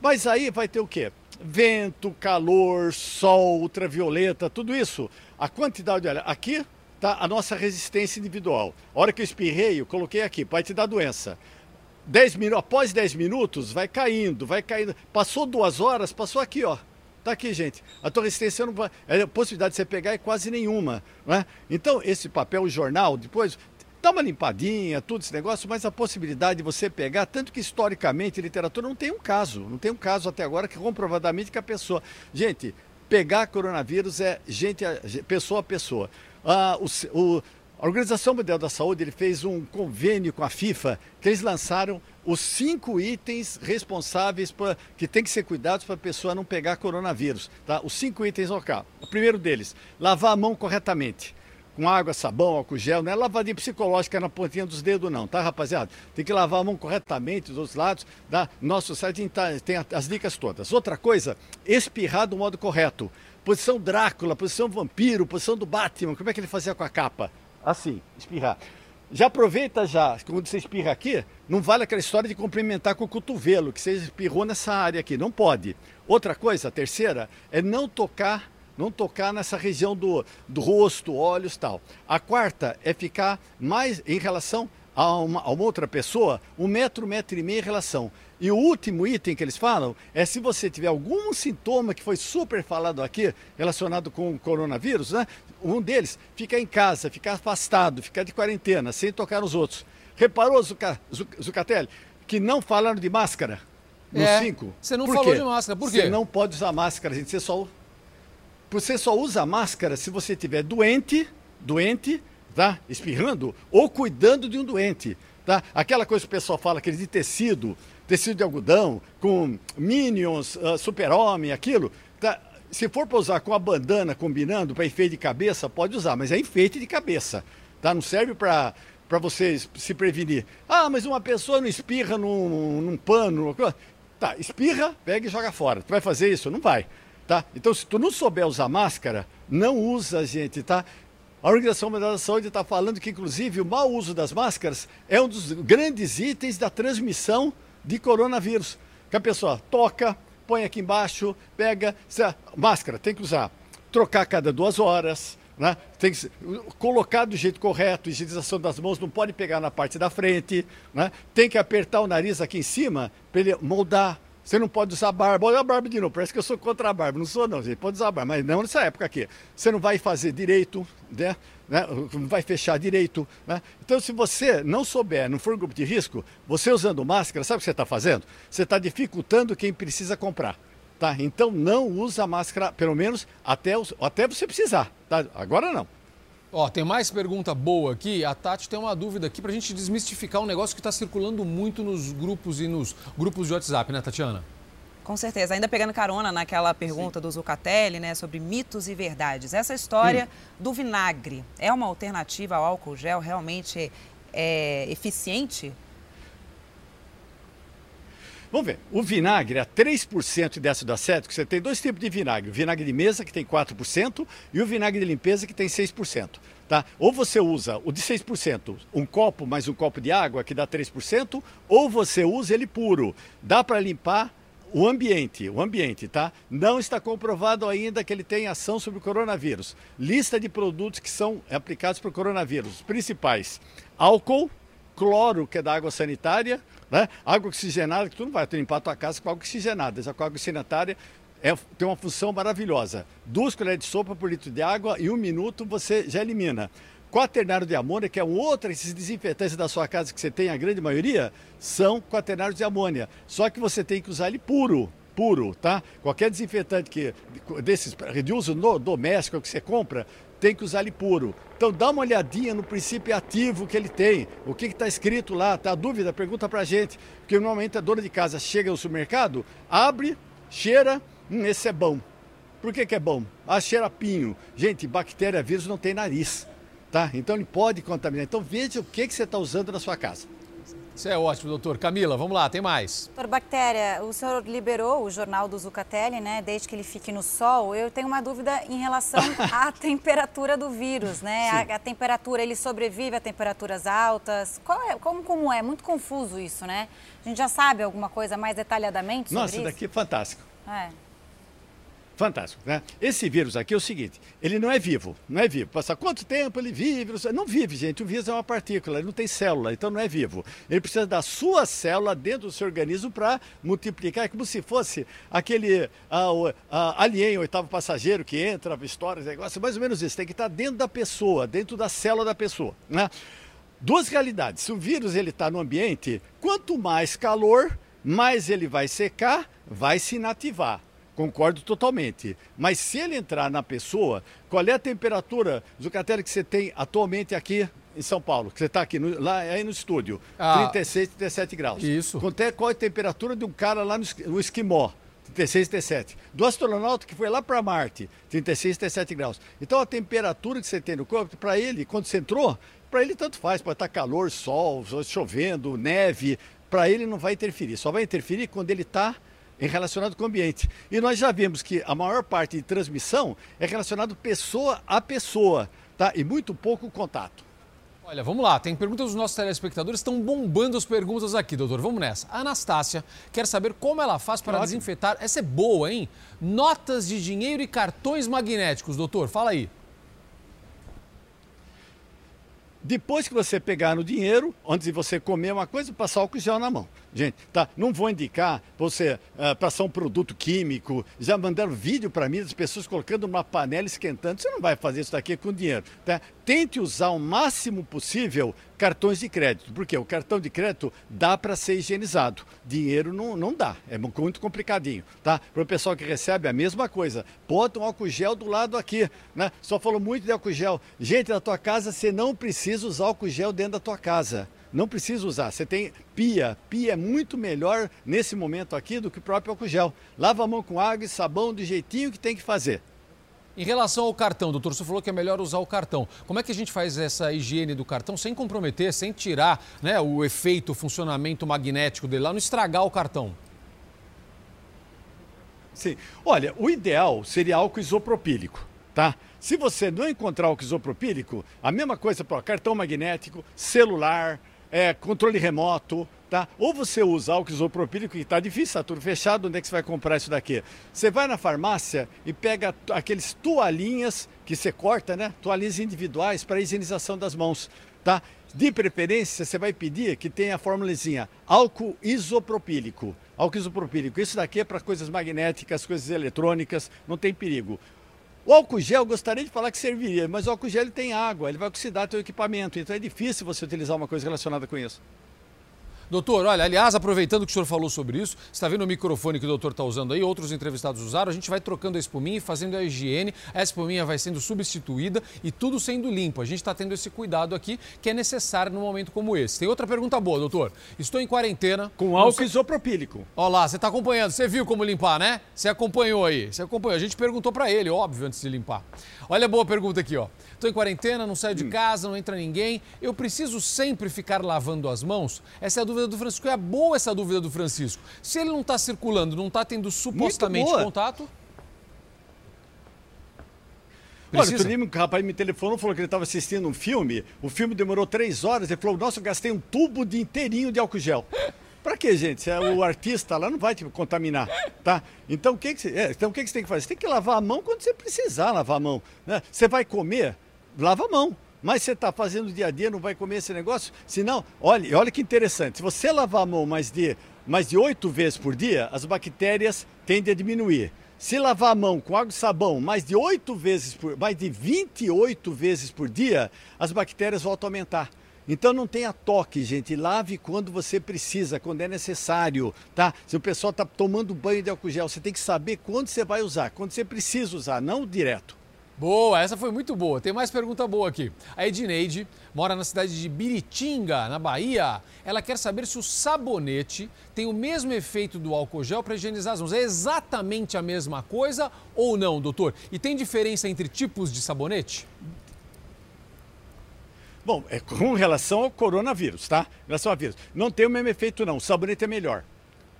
Mas aí vai ter o quê? Vento, calor, sol, ultravioleta, tudo isso. A quantidade, olha, aqui tá a nossa resistência individual. A hora que eu espirrei, eu coloquei aqui, vai te dar doença. 10 minutos, após 10 minutos, vai caindo, vai caindo. Passou duas horas, passou aqui, ó. Tá aqui, gente. A tua resistência não vai. A possibilidade de você pegar é quase nenhuma. Né? Então, esse papel, o jornal, depois, dá uma limpadinha, tudo esse negócio, mas a possibilidade de você pegar, tanto que historicamente, literatura não tem um caso. Não tem um caso até agora que comprovadamente que a pessoa. Gente, pegar coronavírus é gente, pessoa a pessoa. Ah, o, o, a Organização Mundial da Saúde ele fez um convênio com a FIFA que eles lançaram os cinco itens responsáveis pra, que tem que ser cuidados para a pessoa não pegar coronavírus. Tá? Os cinco itens local. O primeiro deles, lavar a mão corretamente. Com água, sabão, álcool gel, não é lavadinha psicológica na pontinha dos dedos, não, tá, rapaziada? Tem que lavar a mão corretamente dos outros lados. Tá? Nosso site tem, tem as dicas todas. Outra coisa, espirrar do modo correto. Posição Drácula, posição vampiro, posição do Batman. Como é que ele fazia com a capa? Assim, espirrar. Já aproveita já, quando você espirra aqui, não vale aquela história de cumprimentar com o cotovelo, que você espirrou nessa área aqui, não pode. Outra coisa, a terceira, é não tocar, não tocar nessa região do, do rosto, olhos tal. A quarta é ficar mais em relação a uma, a uma outra pessoa, um metro, metro e meio em relação. E o último item que eles falam é se você tiver algum sintoma que foi super falado aqui, relacionado com o coronavírus, né? Um deles, ficar em casa, ficar afastado, ficar de quarentena, sem tocar nos outros. Reparou, Zuca, Zucatelli, que não falaram de máscara no 5? É, você não Por falou quê? de máscara, por quê? Você não pode usar máscara, gente. Você só, você só usa máscara se você estiver doente, doente, tá? Espirrando, ou cuidando de um doente. Tá? Aquela coisa que o pessoal fala, aquele de tecido, tecido de algodão, com Minions, uh, Super-Homem, aquilo. Tá? Se for para usar com a bandana combinando para enfeite de cabeça, pode usar, mas é enfeite de cabeça. Tá? Não serve para para vocês se prevenir. Ah, mas uma pessoa não espirra num, num pano. Tá, espirra, pega e joga fora. Tu vai fazer isso? Não vai. Tá? Então, se tu não souber usar máscara, não usa, gente, tá? A Organização Mundial da Saúde está falando que, inclusive, o mau uso das máscaras é um dos grandes itens da transmissão de coronavírus. Que a pessoa toca, põe aqui embaixo, pega, máscara, tem que usar. Trocar cada duas horas, né? tem que colocar do jeito correto, higienização das mãos, não pode pegar na parte da frente, né? tem que apertar o nariz aqui em cima para ele moldar você não pode usar barba. Olha a barba de novo. Parece que eu sou contra a barba. Não sou, não, gente. Pode usar barba, mas não nessa época aqui. Você não vai fazer direito, né? Né? Vai fechar direito. Né? Então, se você não souber, não for um grupo de risco, você usando máscara, sabe o que você está fazendo? Você está dificultando quem precisa comprar. Tá? Então, não usa máscara, pelo menos até, até você precisar. Tá? Agora não. Ó, tem mais pergunta boa aqui. A Tati tem uma dúvida aqui para a gente desmistificar um negócio que está circulando muito nos grupos e nos grupos de WhatsApp, né, Tatiana? Com certeza. Ainda pegando carona naquela pergunta Sim. do Zucatelli, né, sobre mitos e verdades. Essa história hum. do vinagre é uma alternativa ao álcool gel realmente é, eficiente? Vamos ver, o vinagre, a 3% de ácido acético, você tem dois tipos de vinagre. O vinagre de mesa, que tem 4%, e o vinagre de limpeza, que tem 6%. Tá? Ou você usa o de 6%, um copo mais um copo de água, que dá 3%, ou você usa ele puro. Dá para limpar o ambiente, o ambiente, tá? Não está comprovado ainda que ele tem ação sobre o coronavírus. Lista de produtos que são aplicados para o coronavírus. Os principais: álcool, cloro, que é da água sanitária, né? Água oxigenada, que tu não vai limpar a tua casa com água oxigenada. Essa água sanitária é, tem uma função maravilhosa. Duas colheres de sopa por litro de água e um minuto você já elimina. Quaternário de amônia, que é um outro, esses desinfetantes da sua casa que você tem, a grande maioria, são quaternários de amônia. Só que você tem que usar ele puro, puro, tá? Qualquer desinfetante que desses de uso no, doméstico que você compra, tem que usar ele puro. Então dá uma olhadinha no princípio ativo que ele tem. O que está escrito lá? Tá dúvida? Pergunta para gente. Porque normalmente a dona de casa chega no supermercado, abre, cheira, hum, esse é bom. Por que, que é bom? Ah, cheira pinho. Gente, bactéria, vírus não tem nariz. Tá? Então ele pode contaminar. Então veja o que, que você está usando na sua casa. Isso é ótimo, doutor. Camila, vamos lá, tem mais. Doutor Bactéria, o senhor liberou o jornal do Zucatelli, né? Desde que ele fique no sol. Eu tenho uma dúvida em relação à temperatura do vírus, né? A, a, temperatura, ele sobrevive a temperaturas altas? Qual é, como, como é? Muito confuso isso, né? A gente já sabe alguma coisa mais detalhadamente sobre Nossa, isso? Nossa, daqui é fantástico. É. Fantástico, né? Esse vírus aqui é o seguinte, ele não é vivo, não é vivo. Passa quanto tempo ele vive? Não vive, gente. O vírus é uma partícula, ele não tem célula, então não é vivo. Ele precisa da sua célula dentro do seu organismo para multiplicar. É como se fosse aquele ah, ah, alien, oitavo passageiro que entra, histórias, negócio, mais ou menos isso. Tem que estar dentro da pessoa, dentro da célula da pessoa, né? Duas realidades. Se o vírus ele está no ambiente, quanto mais calor, mais ele vai secar, vai se inativar. Concordo totalmente. Mas se ele entrar na pessoa, qual é a temperatura, Zucatelli, que você tem atualmente aqui em São Paulo? Que você está aqui, no, lá aí no estúdio, ah, 36, 37 graus. Isso. Quanto é, qual é a temperatura de um cara lá no, no Esquimó? 36, 37. Do astronauta que foi lá para Marte, 36, 37 graus. Então a temperatura que você tem no corpo, para ele, quando você entrou, para ele tanto faz, pode estar tá calor, sol, chovendo, neve, para ele não vai interferir. Só vai interferir quando ele está relacionado com o ambiente. E nós já vimos que a maior parte de transmissão é relacionado pessoa a pessoa, tá? E muito pouco contato. Olha, vamos lá, tem perguntas dos nossos telespectadores, estão bombando as perguntas aqui, doutor. Vamos nessa. A Anastácia quer saber como ela faz para desinfetar. Essa é boa, hein? Notas de dinheiro e cartões magnéticos, doutor. Fala aí. Depois que você pegar no dinheiro, antes de você comer uma coisa, passar álcool gel na mão. Gente, tá? Não vou indicar você uh, passar um produto químico. Já mandaram vídeo para mim das pessoas colocando uma panela esquentando. Você não vai fazer isso daqui com dinheiro, tá? Tente usar o máximo possível cartões de crédito, porque o cartão de crédito dá para ser higienizado. Dinheiro não, não dá, é muito complicadinho, tá? Para o pessoal que recebe a mesma coisa, bota um álcool gel do lado aqui, né? Só falou muito de álcool gel. Gente, na tua casa você não precisa usar álcool gel dentro da tua casa não precisa usar. Você tem pia. Pia é muito melhor nesse momento aqui do que o próprio álcool gel. Lava a mão com água e sabão do jeitinho que tem que fazer. Em relação ao cartão, doutor, você falou que é melhor usar o cartão. Como é que a gente faz essa higiene do cartão sem comprometer, sem tirar né, o efeito, o funcionamento magnético dele lá, não estragar o cartão? Sim. Olha, o ideal seria álcool isopropílico, tá? Se você não encontrar álcool isopropílico, a mesma coisa para cartão magnético, celular, é, controle remoto, tá? Ou você usa álcool isopropílico, que está difícil, está tudo fechado, onde é que você vai comprar isso daqui? Você vai na farmácia e pega aqueles toalhinhas que você corta, né? Toalhinhas individuais para higienização das mãos, tá? De preferência, você vai pedir que tenha a formulazinha álcool isopropílico. Álcool isopropílico. Isso daqui é para coisas magnéticas, coisas eletrônicas, não tem perigo. O álcool gel, gostaria de falar que serviria, mas o álcool gel tem água, ele vai oxidar teu equipamento, então é difícil você utilizar uma coisa relacionada com isso. Doutor, olha, aliás, aproveitando que o senhor falou sobre isso, está vendo o microfone que o doutor está usando aí, outros entrevistados usaram, a gente vai trocando a espuminha e fazendo a higiene, a espuminha vai sendo substituída e tudo sendo limpo. A gente está tendo esse cuidado aqui que é necessário num momento como esse. Tem outra pergunta boa, doutor. Estou em quarentena. Com álcool isopropílico. Olha lá, você está acompanhando, você viu como limpar, né? Você acompanhou aí, você acompanhou. A gente perguntou para ele, óbvio, antes de limpar. Olha a boa pergunta aqui, ó. Estou em quarentena, não saio de hum. casa, não entra ninguém. Eu preciso sempre ficar lavando as mãos? Essa é a dúvida do Francisco. É boa essa dúvida do Francisco. Se ele não está circulando, não está tendo supostamente contato. Precisa? Olha, o um rapaz me telefonou, falou que ele estava assistindo um filme, o filme demorou três horas, ele falou, nossa, eu gastei um tubo de inteirinho de álcool gel. Para quê, gente? É o artista lá não vai te contaminar, tá? Então o que, que, você, é, então, o que, que você tem que fazer? Você tem que lavar a mão quando você precisar lavar a mão. Né? Você vai comer, lava a mão. Mas você está fazendo dia a dia, não vai comer esse negócio? Senão, olha, olha que interessante. Se você lavar a mão mais de mais de oito vezes por dia, as bactérias tendem a diminuir. Se lavar a mão com água e sabão mais de oito vezes por, mais de 28 vezes por dia, as bactérias voltam a aumentar. Então não tenha toque, gente. Lave quando você precisa, quando é necessário, tá? Se o pessoal está tomando banho de álcool gel, você tem que saber quando você vai usar, quando você precisa usar, não direto. Boa, essa foi muito boa. Tem mais pergunta boa aqui. A Edneide mora na cidade de Biritinga, na Bahia. Ela quer saber se o sabonete tem o mesmo efeito do álcool gel para higienizar as mãos. É exatamente a mesma coisa ou não, doutor? E tem diferença entre tipos de sabonete? Bom, é com relação ao coronavírus, tá? Em relação ao vírus. Não tem o mesmo efeito, não. O sabonete é melhor,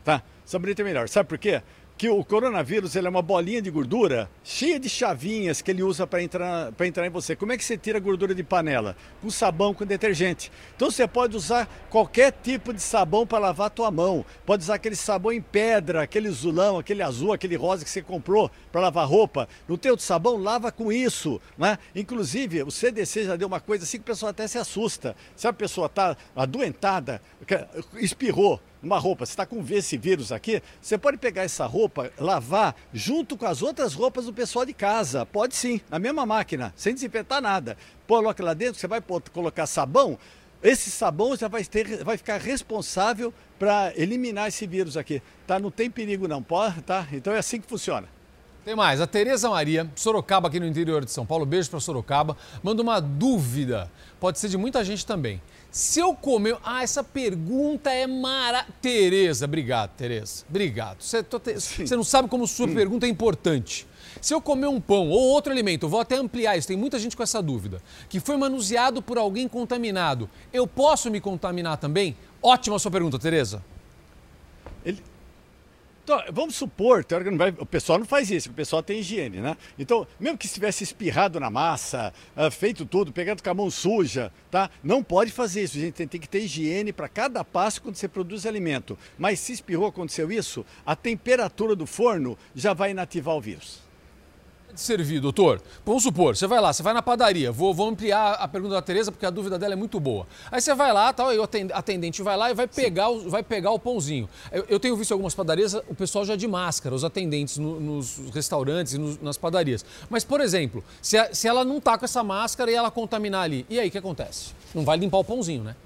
tá? O sabonete é melhor. Sabe por quê? Que o coronavírus ele é uma bolinha de gordura cheia de chavinhas que ele usa para entrar, entrar em você. Como é que você tira gordura de panela? Com sabão, com detergente. Então você pode usar qualquer tipo de sabão para lavar a tua mão. Pode usar aquele sabão em pedra, aquele azulão, aquele azul, aquele rosa que você comprou para lavar roupa. No teu sabão, lava com isso. Né? Inclusive, o CDC já deu uma coisa assim que o pessoal até se assusta. Se a pessoa está adoentada, espirrou, uma roupa, você está com esse vírus aqui, você pode pegar essa roupa, lavar junto com as outras roupas do pessoal de casa. Pode sim, na mesma máquina, sem desinfetar nada. Coloca lá dentro, você vai colocar sabão, esse sabão já vai, ter, vai ficar responsável para eliminar esse vírus aqui. Tá? Não tem perigo não, pode, tá? Então é assim que funciona. Tem mais, a Tereza Maria, Sorocaba aqui no interior de São Paulo, beijo para Sorocaba, manda uma dúvida, pode ser de muita gente também. Se eu comer. Ah, essa pergunta é mara. Tereza, obrigado, Tereza. Obrigado. Você, você não sabe como sua hum. pergunta é importante. Se eu comer um pão ou outro alimento, vou até ampliar isso, tem muita gente com essa dúvida, que foi manuseado por alguém contaminado, eu posso me contaminar também? Ótima sua pergunta, Tereza. Ele, então, vamos supor, o pessoal não faz isso, o pessoal tem higiene, né? Então, mesmo que estivesse espirrado na massa, uh, feito tudo, pegando com a mão suja, tá? Não pode fazer isso, gente. Tem, tem que ter higiene para cada passo quando você produz alimento. Mas se espirrou, aconteceu isso, a temperatura do forno já vai inativar o vírus de servir, doutor? Vamos supor, você vai lá, você vai na padaria, vou, vou ampliar a pergunta da Tereza porque a dúvida dela é muito boa. Aí você vai lá, tal, e o atendente vai lá e vai pegar, o, vai pegar o pãozinho. Eu, eu, tenho visto algumas padarias, o pessoal já de máscara, os atendentes no, nos restaurantes e nas padarias. Mas, por exemplo, se, a, se ela não tá com essa máscara e ela contaminar ali, e aí o que acontece? Não vai limpar o pãozinho, né?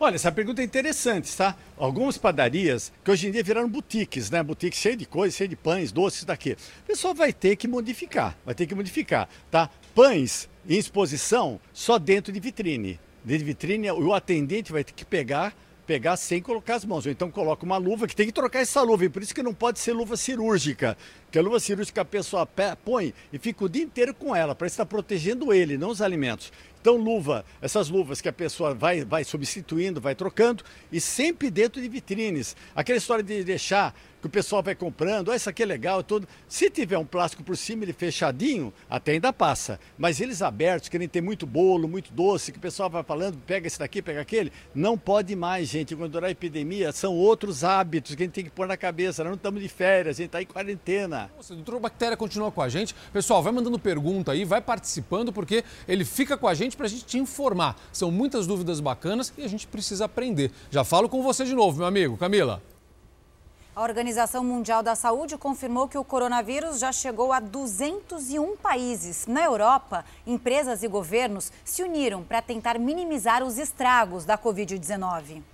Olha, essa pergunta é interessante, tá? Algumas padarias, que hoje em dia viraram boutiques, né? Boutiques cheio de coisas, cheio de pães, doces daqui. O pessoal vai ter que modificar, vai ter que modificar, tá? Pães em exposição só dentro de vitrine. Dentro de vitrine, o atendente vai ter que pegar pegar sem colocar as mãos. Ou então coloca uma luva, que tem que trocar essa luva. E por isso que não pode ser luva cirúrgica. Porque a luva cirúrgica a pessoa põe e fica o dia inteiro com ela, para estar protegendo ele, não os alimentos. Então, luva, essas luvas que a pessoa vai, vai substituindo, vai trocando e sempre dentro de vitrines. Aquela história de deixar que o pessoal vai comprando, oh, isso aqui é legal, tudo. Se tiver um plástico por cima, ele fechadinho, até ainda passa. Mas eles abertos, que nem tem muito bolo, muito doce, que o pessoal vai falando, pega esse daqui, pega aquele, não pode mais, gente. Quando durar a epidemia, são outros hábitos que a gente tem que pôr na cabeça. Nós não estamos de férias, a gente está em quarentena. Nossa, o doutor Bactéria continua com a gente. Pessoal, vai mandando pergunta aí, vai participando, porque ele fica com a gente para a gente te informar. São muitas dúvidas bacanas e a gente precisa aprender. Já falo com você de novo, meu amigo. Camila. A Organização Mundial da Saúde confirmou que o coronavírus já chegou a 201 países. Na Europa, empresas e governos se uniram para tentar minimizar os estragos da Covid-19.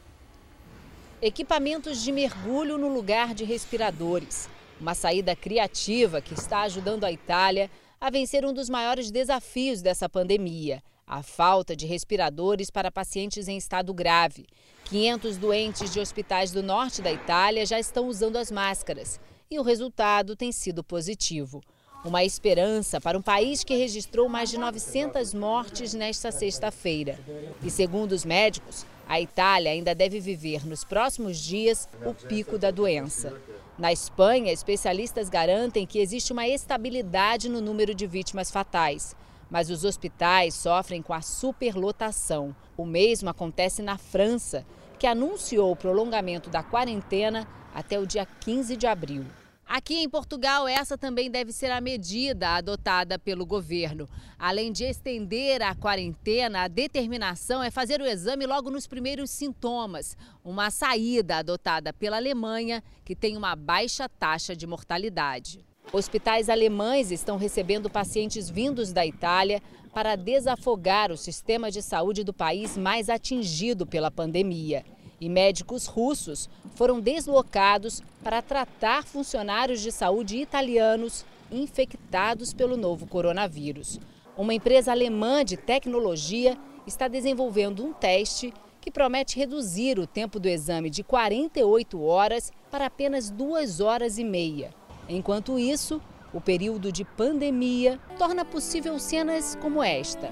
Equipamentos de mergulho no lugar de respiradores. Uma saída criativa que está ajudando a Itália a vencer um dos maiores desafios dessa pandemia: a falta de respiradores para pacientes em estado grave. 500 doentes de hospitais do norte da Itália já estão usando as máscaras e o resultado tem sido positivo. Uma esperança para um país que registrou mais de 900 mortes nesta sexta-feira. E segundo os médicos, a Itália ainda deve viver nos próximos dias o pico da doença. Na Espanha, especialistas garantem que existe uma estabilidade no número de vítimas fatais. Mas os hospitais sofrem com a superlotação. O mesmo acontece na França, que anunciou o prolongamento da quarentena até o dia 15 de abril. Aqui em Portugal, essa também deve ser a medida adotada pelo governo. Além de estender a quarentena, a determinação é fazer o exame logo nos primeiros sintomas. Uma saída adotada pela Alemanha, que tem uma baixa taxa de mortalidade. Hospitais alemães estão recebendo pacientes vindos da Itália para desafogar o sistema de saúde do país mais atingido pela pandemia. E médicos russos foram deslocados para tratar funcionários de saúde italianos infectados pelo novo coronavírus. Uma empresa alemã de tecnologia está desenvolvendo um teste que promete reduzir o tempo do exame de 48 horas para apenas duas horas e meia. Enquanto isso, o período de pandemia torna possível cenas como esta.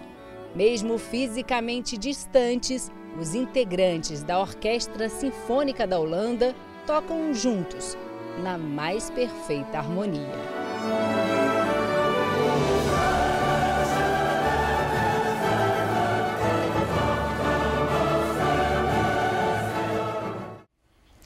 Mesmo fisicamente distantes, os integrantes da Orquestra Sinfônica da Holanda tocam juntos, na mais perfeita harmonia.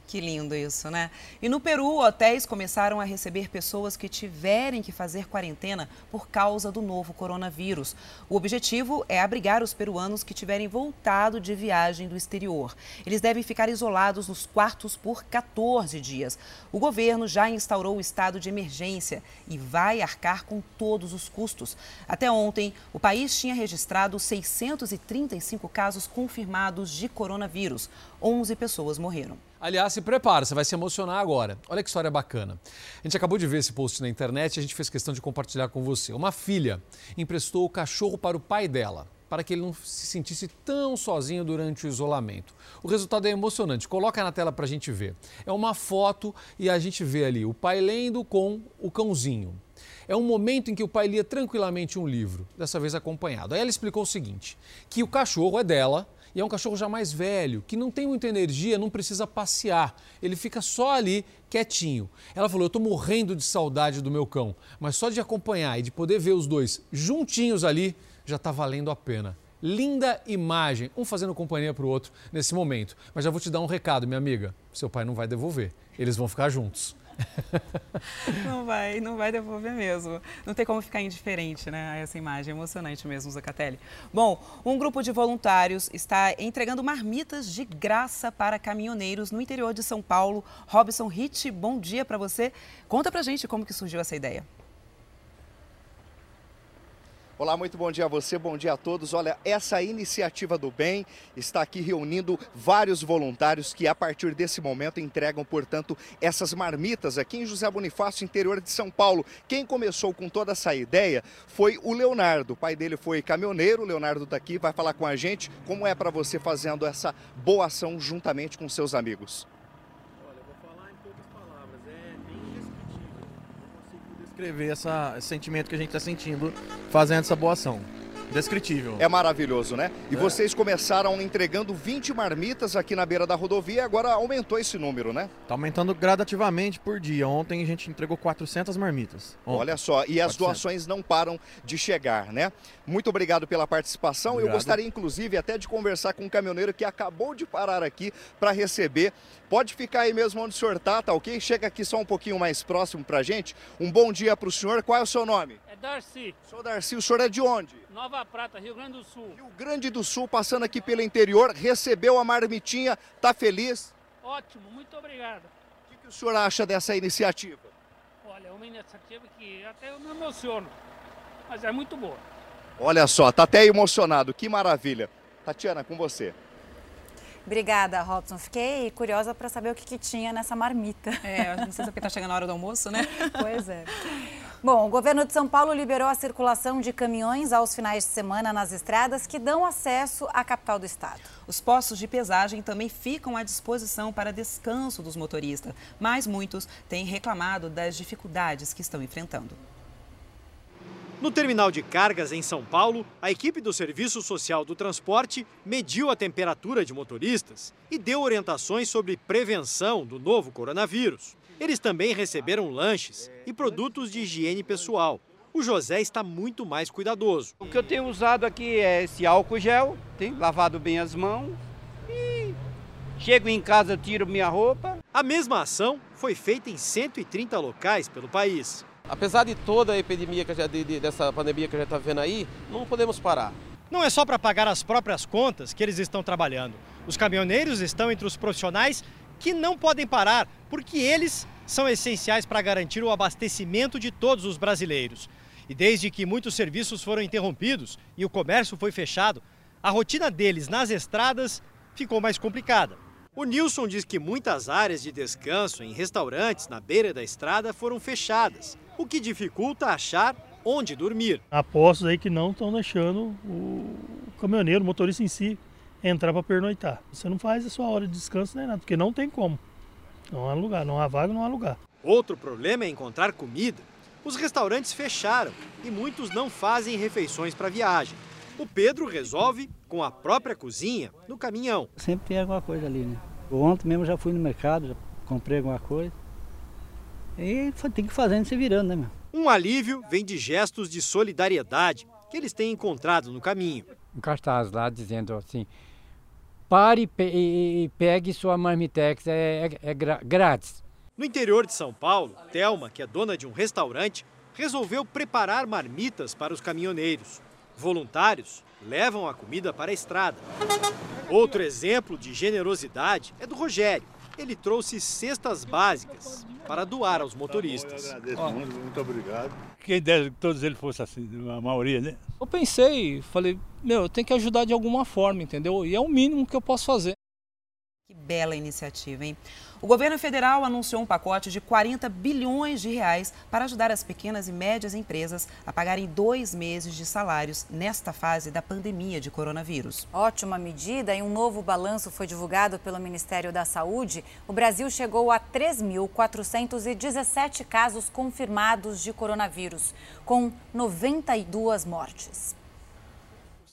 Que lindo isso, né? E no Peru, hotéis começaram a receber pessoas que tiverem que fazer quarentena por causa do novo coronavírus. O objetivo é abrigar os peruanos que tiverem voltado de viagem do exterior. Eles devem ficar isolados nos quartos por 14 dias. O governo já instaurou o estado de emergência e vai arcar com todos os custos. Até ontem, o país tinha registrado 635 casos confirmados de coronavírus. 11 pessoas morreram. Aliás, se prepara, você vai se emocionar agora. Olha que história bacana. A gente acabou de ver esse post na internet e a gente fez questão de compartilhar com você. Uma filha emprestou o cachorro para o pai dela, para que ele não se sentisse tão sozinho durante o isolamento. O resultado é emocionante. Coloca na tela para a gente ver. É uma foto e a gente vê ali o pai lendo com o cãozinho. É um momento em que o pai lia tranquilamente um livro, dessa vez acompanhado. Aí ela explicou o seguinte: que o cachorro é dela, e é um cachorro já mais velho, que não tem muita energia, não precisa passear. Ele fica só ali, quietinho. Ela falou: Eu estou morrendo de saudade do meu cão, mas só de acompanhar e de poder ver os dois juntinhos ali, já está valendo a pena. Linda imagem, um fazendo companhia para o outro nesse momento. Mas já vou te dar um recado, minha amiga: seu pai não vai devolver, eles vão ficar juntos. não vai, não vai devolver mesmo. Não tem como ficar indiferente, né, a essa imagem. Emocionante mesmo, Zacatelli. Bom, um grupo de voluntários está entregando marmitas de graça para caminhoneiros no interior de São Paulo. Robson Ritt, bom dia para você. Conta pra gente como que surgiu essa ideia. Olá, muito bom dia a você, bom dia a todos. Olha, essa iniciativa do bem está aqui reunindo vários voluntários que a partir desse momento entregam, portanto, essas marmitas aqui em José Bonifácio, interior de São Paulo. Quem começou com toda essa ideia foi o Leonardo. O pai dele foi caminhoneiro, o Leonardo tá vai falar com a gente como é para você fazendo essa boa ação juntamente com seus amigos. Descrever essa, esse sentimento que a gente está sentindo fazendo essa boa ação. Descritível. É maravilhoso, né? E é. vocês começaram entregando 20 marmitas aqui na beira da rodovia, agora aumentou esse número, né? Está aumentando gradativamente por dia. Ontem a gente entregou 400 marmitas. Ontem. Olha só, e as 400. doações não param de chegar, né? Muito obrigado pela participação. Obrigado. Eu gostaria, inclusive, até de conversar com um caminhoneiro que acabou de parar aqui para receber Pode ficar aí mesmo onde o senhor está, tá ok? Chega aqui só um pouquinho mais próximo para gente. Um bom dia para o senhor. Qual é o seu nome? É Darcy. Sou Darcy. O senhor é de onde? Nova Prata, Rio Grande do Sul. Rio Grande do Sul, passando aqui pelo interior, recebeu a marmitinha, tá feliz? Ótimo, muito obrigado. O que, que o senhor acha dessa iniciativa? Olha, é uma iniciativa que até eu não emociono, mas é muito boa. Olha só, tá até emocionado, que maravilha. Tatiana, com você. Obrigada, Robson. Fiquei curiosa para saber o que, que, tinha nessa marmita. É, não sei se é porque está chegando a hora do almoço, né? pois é. Bom, o governo de São Paulo liberou a circulação de caminhões aos finais de semana nas estradas que dão acesso à capital do estado. Os postos de pesagem também ficam à disposição para descanso dos motoristas, mas muitos têm reclamado das dificuldades que estão enfrentando. No terminal de cargas em São Paulo, a equipe do Serviço Social do Transporte mediu a temperatura de motoristas e deu orientações sobre prevenção do novo coronavírus. Eles também receberam lanches e produtos de higiene pessoal. O José está muito mais cuidadoso. O que eu tenho usado aqui é esse álcool gel, tenho lavado bem as mãos e chego em casa, tiro minha roupa. A mesma ação foi feita em 130 locais pelo país. Apesar de toda a epidemia que já, de, dessa pandemia que a gente está vendo aí, não podemos parar. Não é só para pagar as próprias contas que eles estão trabalhando. Os caminhoneiros estão entre os profissionais que não podem parar, porque eles são essenciais para garantir o abastecimento de todos os brasileiros. E desde que muitos serviços foram interrompidos e o comércio foi fechado, a rotina deles nas estradas ficou mais complicada. O Nilson diz que muitas áreas de descanso em restaurantes na beira da estrada foram fechadas o que dificulta achar onde dormir. Apostos aí que não estão deixando o caminhoneiro, o motorista em si, entrar para pernoitar. Você não faz a sua hora de descanso nem nada, porque não tem como. Não há lugar, não há vaga, não há lugar. Outro problema é encontrar comida. Os restaurantes fecharam e muitos não fazem refeições para viagem. O Pedro resolve com a própria cozinha no caminhão. Sempre tem alguma coisa ali, né? Ontem mesmo já fui no mercado, já comprei alguma coisa. E tem que fazer se virando, né, meu? Um alívio vem de gestos de solidariedade que eles têm encontrado no caminho. Um cartaz lá dizendo assim: pare e, pegue sua marmitex, é, é, é grátis. No interior de São Paulo, Telma, que é dona de um restaurante, resolveu preparar marmitas para os caminhoneiros. Voluntários levam a comida para a estrada. Outro exemplo de generosidade é do Rogério. Ele trouxe cestas básicas para doar aos motoristas. Tá bom, eu agradeço muito, muito obrigado. Quem dera que todos eles fossem assim, a maioria, né? Eu pensei, falei, meu, eu tenho que ajudar de alguma forma, entendeu? E é o mínimo que eu posso fazer. Que bela iniciativa, hein? O governo federal anunciou um pacote de 40 bilhões de reais para ajudar as pequenas e médias empresas a pagarem dois meses de salários nesta fase da pandemia de coronavírus. Ótima medida e um novo balanço foi divulgado pelo Ministério da Saúde. O Brasil chegou a 3.417 casos confirmados de coronavírus, com 92 mortes.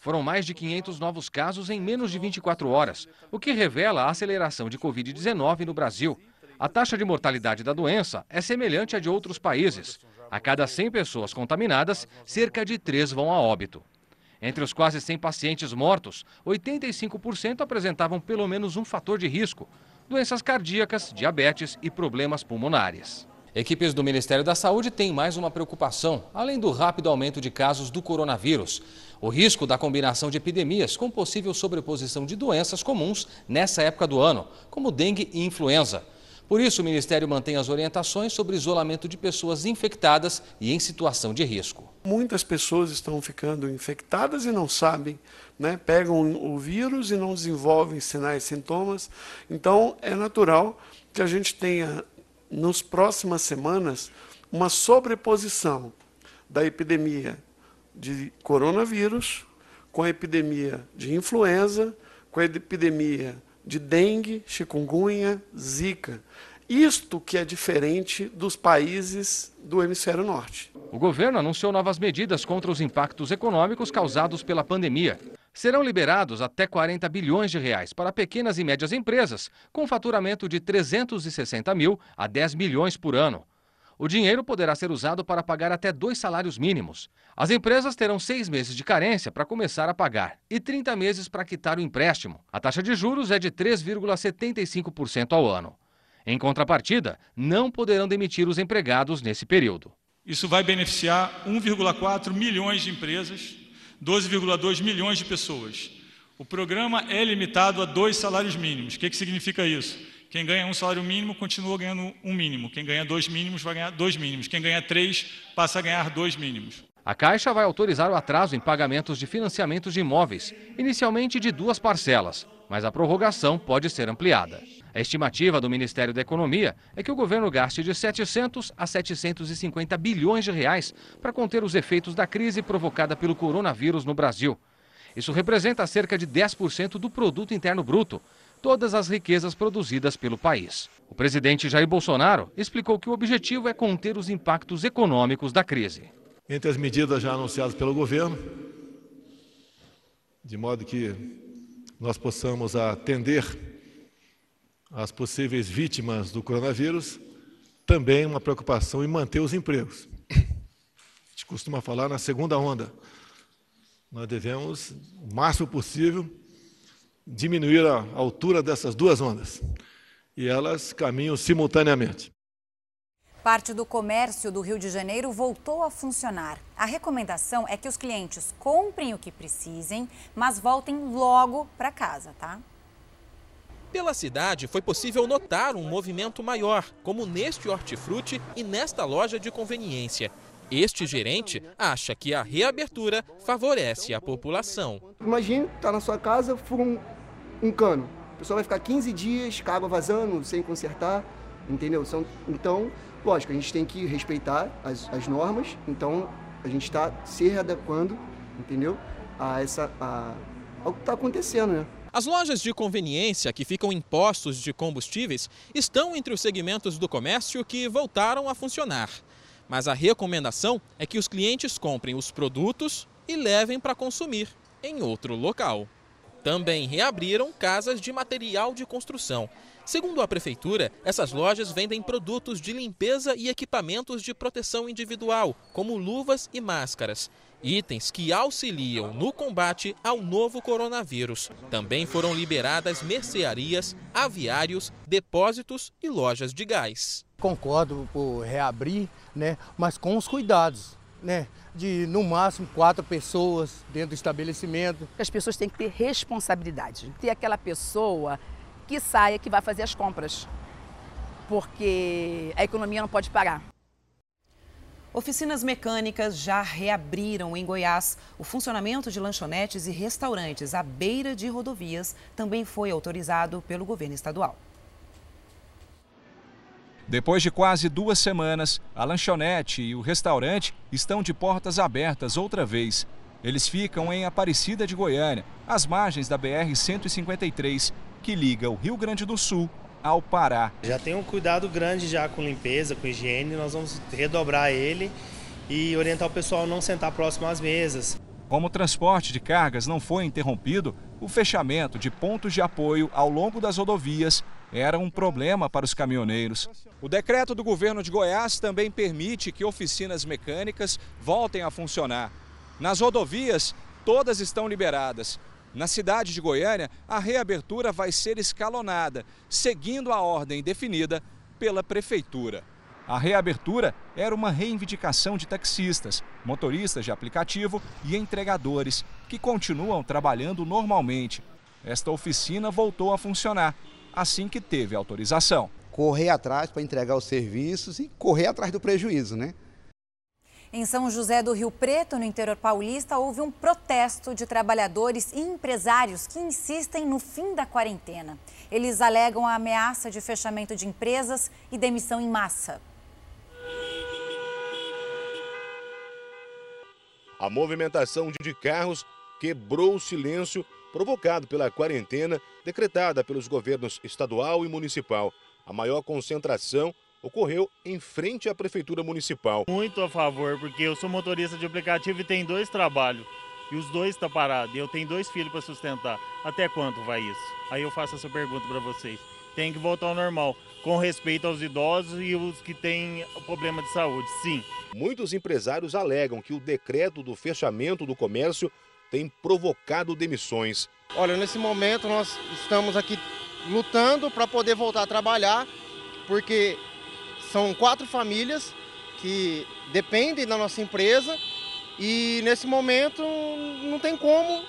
Foram mais de 500 novos casos em menos de 24 horas, o que revela a aceleração de Covid-19 no Brasil. A taxa de mortalidade da doença é semelhante à de outros países. A cada 100 pessoas contaminadas, cerca de 3 vão a óbito. Entre os quase 100 pacientes mortos, 85% apresentavam pelo menos um fator de risco: doenças cardíacas, diabetes e problemas pulmonares. Equipes do Ministério da Saúde têm mais uma preocupação, além do rápido aumento de casos do coronavírus. O risco da combinação de epidemias com possível sobreposição de doenças comuns nessa época do ano, como dengue e influenza. Por isso, o Ministério mantém as orientações sobre isolamento de pessoas infectadas e em situação de risco. Muitas pessoas estão ficando infectadas e não sabem, né? pegam o vírus e não desenvolvem sinais e sintomas. Então, é natural que a gente tenha nos próximas semanas, uma sobreposição da epidemia de coronavírus com a epidemia de influenza, com a epidemia de dengue, chikungunya, zika. Isto que é diferente dos países do hemisfério norte. O governo anunciou novas medidas contra os impactos econômicos causados pela pandemia. Serão liberados até 40 bilhões de reais para pequenas e médias empresas, com faturamento de 360 mil a 10 milhões por ano. O dinheiro poderá ser usado para pagar até dois salários mínimos. As empresas terão seis meses de carência para começar a pagar e 30 meses para quitar o empréstimo. A taxa de juros é de 3,75% ao ano. Em contrapartida, não poderão demitir os empregados nesse período. Isso vai beneficiar 1,4 milhões de empresas, 12,2 milhões de pessoas. O programa é limitado a dois salários mínimos. O que, que significa isso? Quem ganha um salário mínimo continua ganhando um mínimo. Quem ganha dois mínimos vai ganhar dois mínimos. Quem ganha três passa a ganhar dois mínimos. A Caixa vai autorizar o atraso em pagamentos de financiamentos de imóveis, inicialmente de duas parcelas, mas a prorrogação pode ser ampliada. A estimativa do Ministério da Economia é que o governo gaste de 700 a 750 bilhões de reais para conter os efeitos da crise provocada pelo coronavírus no Brasil. Isso representa cerca de 10% do produto interno bruto, todas as riquezas produzidas pelo país. O presidente Jair Bolsonaro explicou que o objetivo é conter os impactos econômicos da crise entre as medidas já anunciadas pelo governo, de modo que nós possamos atender as possíveis vítimas do coronavírus, também uma preocupação em manter os empregos. A gente costuma falar na segunda onda. Nós devemos, o máximo possível, diminuir a altura dessas duas ondas. E elas caminham simultaneamente. Parte do comércio do Rio de Janeiro voltou a funcionar. A recomendação é que os clientes comprem o que precisem, mas voltem logo para casa, tá? Pela cidade foi possível notar um movimento maior, como neste hortifruti e nesta loja de conveniência. Este gerente acha que a reabertura favorece a população. Imagine, tá na sua casa, fura um, um cano. O pessoal vai ficar 15 dias com a água vazando, sem consertar, entendeu? São, então, Lógico, a gente tem que respeitar as, as normas, então a gente está se readequando, entendeu? A essa, a, ao que está acontecendo, né? As lojas de conveniência que ficam em postos de combustíveis estão entre os segmentos do comércio que voltaram a funcionar. Mas a recomendação é que os clientes comprem os produtos e levem para consumir em outro local. Também reabriram casas de material de construção. Segundo a prefeitura, essas lojas vendem produtos de limpeza e equipamentos de proteção individual, como luvas e máscaras. Itens que auxiliam no combate ao novo coronavírus. Também foram liberadas mercearias, aviários, depósitos e lojas de gás. Concordo por reabrir, né, mas com os cuidados. Né, de no máximo quatro pessoas dentro do estabelecimento. As pessoas têm que ter responsabilidade, ter aquela pessoa que saia, que vai fazer as compras, porque a economia não pode parar. Oficinas mecânicas já reabriram em Goiás. O funcionamento de lanchonetes e restaurantes à beira de rodovias também foi autorizado pelo governo estadual. Depois de quase duas semanas, a lanchonete e o restaurante estão de portas abertas outra vez. Eles ficam em Aparecida de Goiânia, às margens da BR-153, que liga o Rio Grande do Sul ao Pará. Já tem um cuidado grande já com limpeza, com higiene, nós vamos redobrar ele e orientar o pessoal a não sentar próximo às mesas. Como o transporte de cargas não foi interrompido, o fechamento de pontos de apoio ao longo das rodovias era um problema para os caminhoneiros. O decreto do governo de Goiás também permite que oficinas mecânicas voltem a funcionar. Nas rodovias, todas estão liberadas. Na cidade de Goiânia, a reabertura vai ser escalonada, seguindo a ordem definida pela Prefeitura. A reabertura era uma reivindicação de taxistas, motoristas de aplicativo e entregadores, que continuam trabalhando normalmente. Esta oficina voltou a funcionar assim que teve autorização. Correr atrás para entregar os serviços e correr atrás do prejuízo, né? Em São José do Rio Preto, no interior paulista, houve um protesto de trabalhadores e empresários que insistem no fim da quarentena. Eles alegam a ameaça de fechamento de empresas e demissão em massa. A movimentação de carros quebrou o silêncio provocado pela quarentena decretada pelos governos estadual e municipal. A maior concentração ocorreu em frente à Prefeitura Municipal. Muito a favor, porque eu sou motorista de aplicativo e tenho dois trabalhos. E os dois estão tá parados. E eu tenho dois filhos para sustentar. Até quanto vai isso? Aí eu faço essa pergunta para vocês. Tem que voltar ao normal, com respeito aos idosos e os que têm problema de saúde, sim. Muitos empresários alegam que o decreto do fechamento do comércio tem provocado demissões. Olha, nesse momento nós estamos aqui lutando para poder voltar a trabalhar, porque são quatro famílias que dependem da nossa empresa e nesse momento não tem como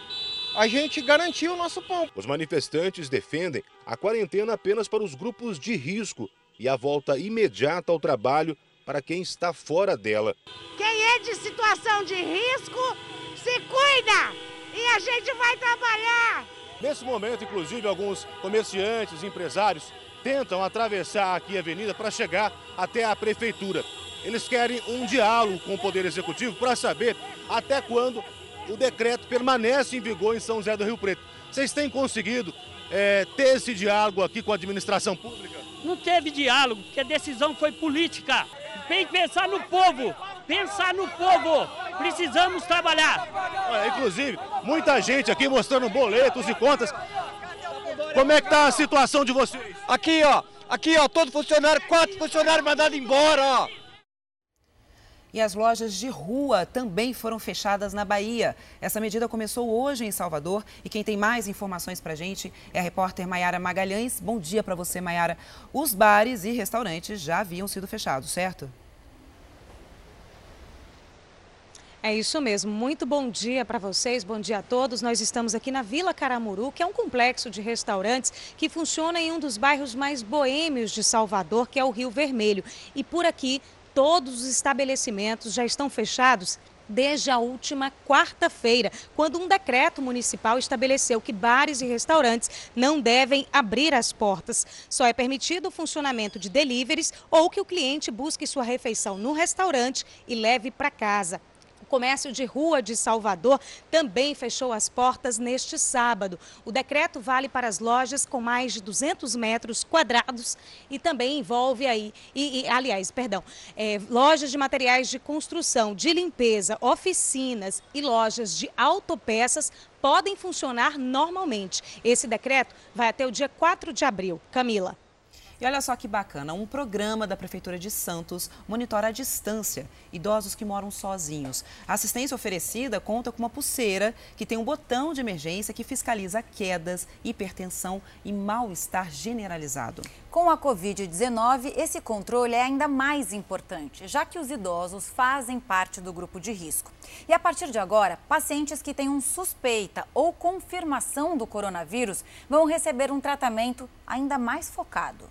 a gente garantir o nosso pão. Os manifestantes defendem a quarentena apenas para os grupos de risco e a volta imediata ao trabalho para quem está fora dela. Quem é de situação de risco se cuida e a gente vai trabalhar. Nesse momento, inclusive, alguns comerciantes, empresários tentam atravessar aqui a avenida para chegar até a prefeitura. Eles querem um diálogo com o Poder Executivo para saber até quando o decreto permanece em vigor em São José do Rio Preto. Vocês têm conseguido é, ter esse diálogo aqui com a administração pública? Não teve diálogo, porque a decisão foi política. Tem que pensar no povo, pensar no povo. Precisamos trabalhar. Olha, inclusive, muita gente aqui mostrando boletos e contas. Como é que tá a situação de vocês? Aqui, ó. Aqui, ó, todo funcionário, quatro funcionários mandados embora, ó. E as lojas de rua também foram fechadas na Bahia. Essa medida começou hoje em Salvador e quem tem mais informações para a gente é a repórter Maiara Magalhães. Bom dia para você, Maiara. Os bares e restaurantes já haviam sido fechados, certo? É isso mesmo. Muito bom dia para vocês, bom dia a todos. Nós estamos aqui na Vila Caramuru, que é um complexo de restaurantes que funciona em um dos bairros mais boêmios de Salvador, que é o Rio Vermelho. E por aqui, todos os estabelecimentos já estão fechados desde a última quarta-feira, quando um decreto municipal estabeleceu que bares e restaurantes não devem abrir as portas. Só é permitido o funcionamento de deliveries ou que o cliente busque sua refeição no restaurante e leve para casa. O comércio de rua de Salvador também fechou as portas neste sábado. O decreto vale para as lojas com mais de 200 metros quadrados e também envolve aí, e, e aliás, perdão, é, lojas de materiais de construção, de limpeza, oficinas e lojas de autopeças podem funcionar normalmente. Esse decreto vai até o dia 4 de abril. Camila. E olha só que bacana, um programa da Prefeitura de Santos monitora à distância idosos que moram sozinhos. A assistência oferecida conta com uma pulseira que tem um botão de emergência que fiscaliza quedas, hipertensão e mal-estar generalizado. Com a Covid-19, esse controle é ainda mais importante, já que os idosos fazem parte do grupo de risco. E a partir de agora, pacientes que tenham suspeita ou confirmação do coronavírus vão receber um tratamento ainda mais focado.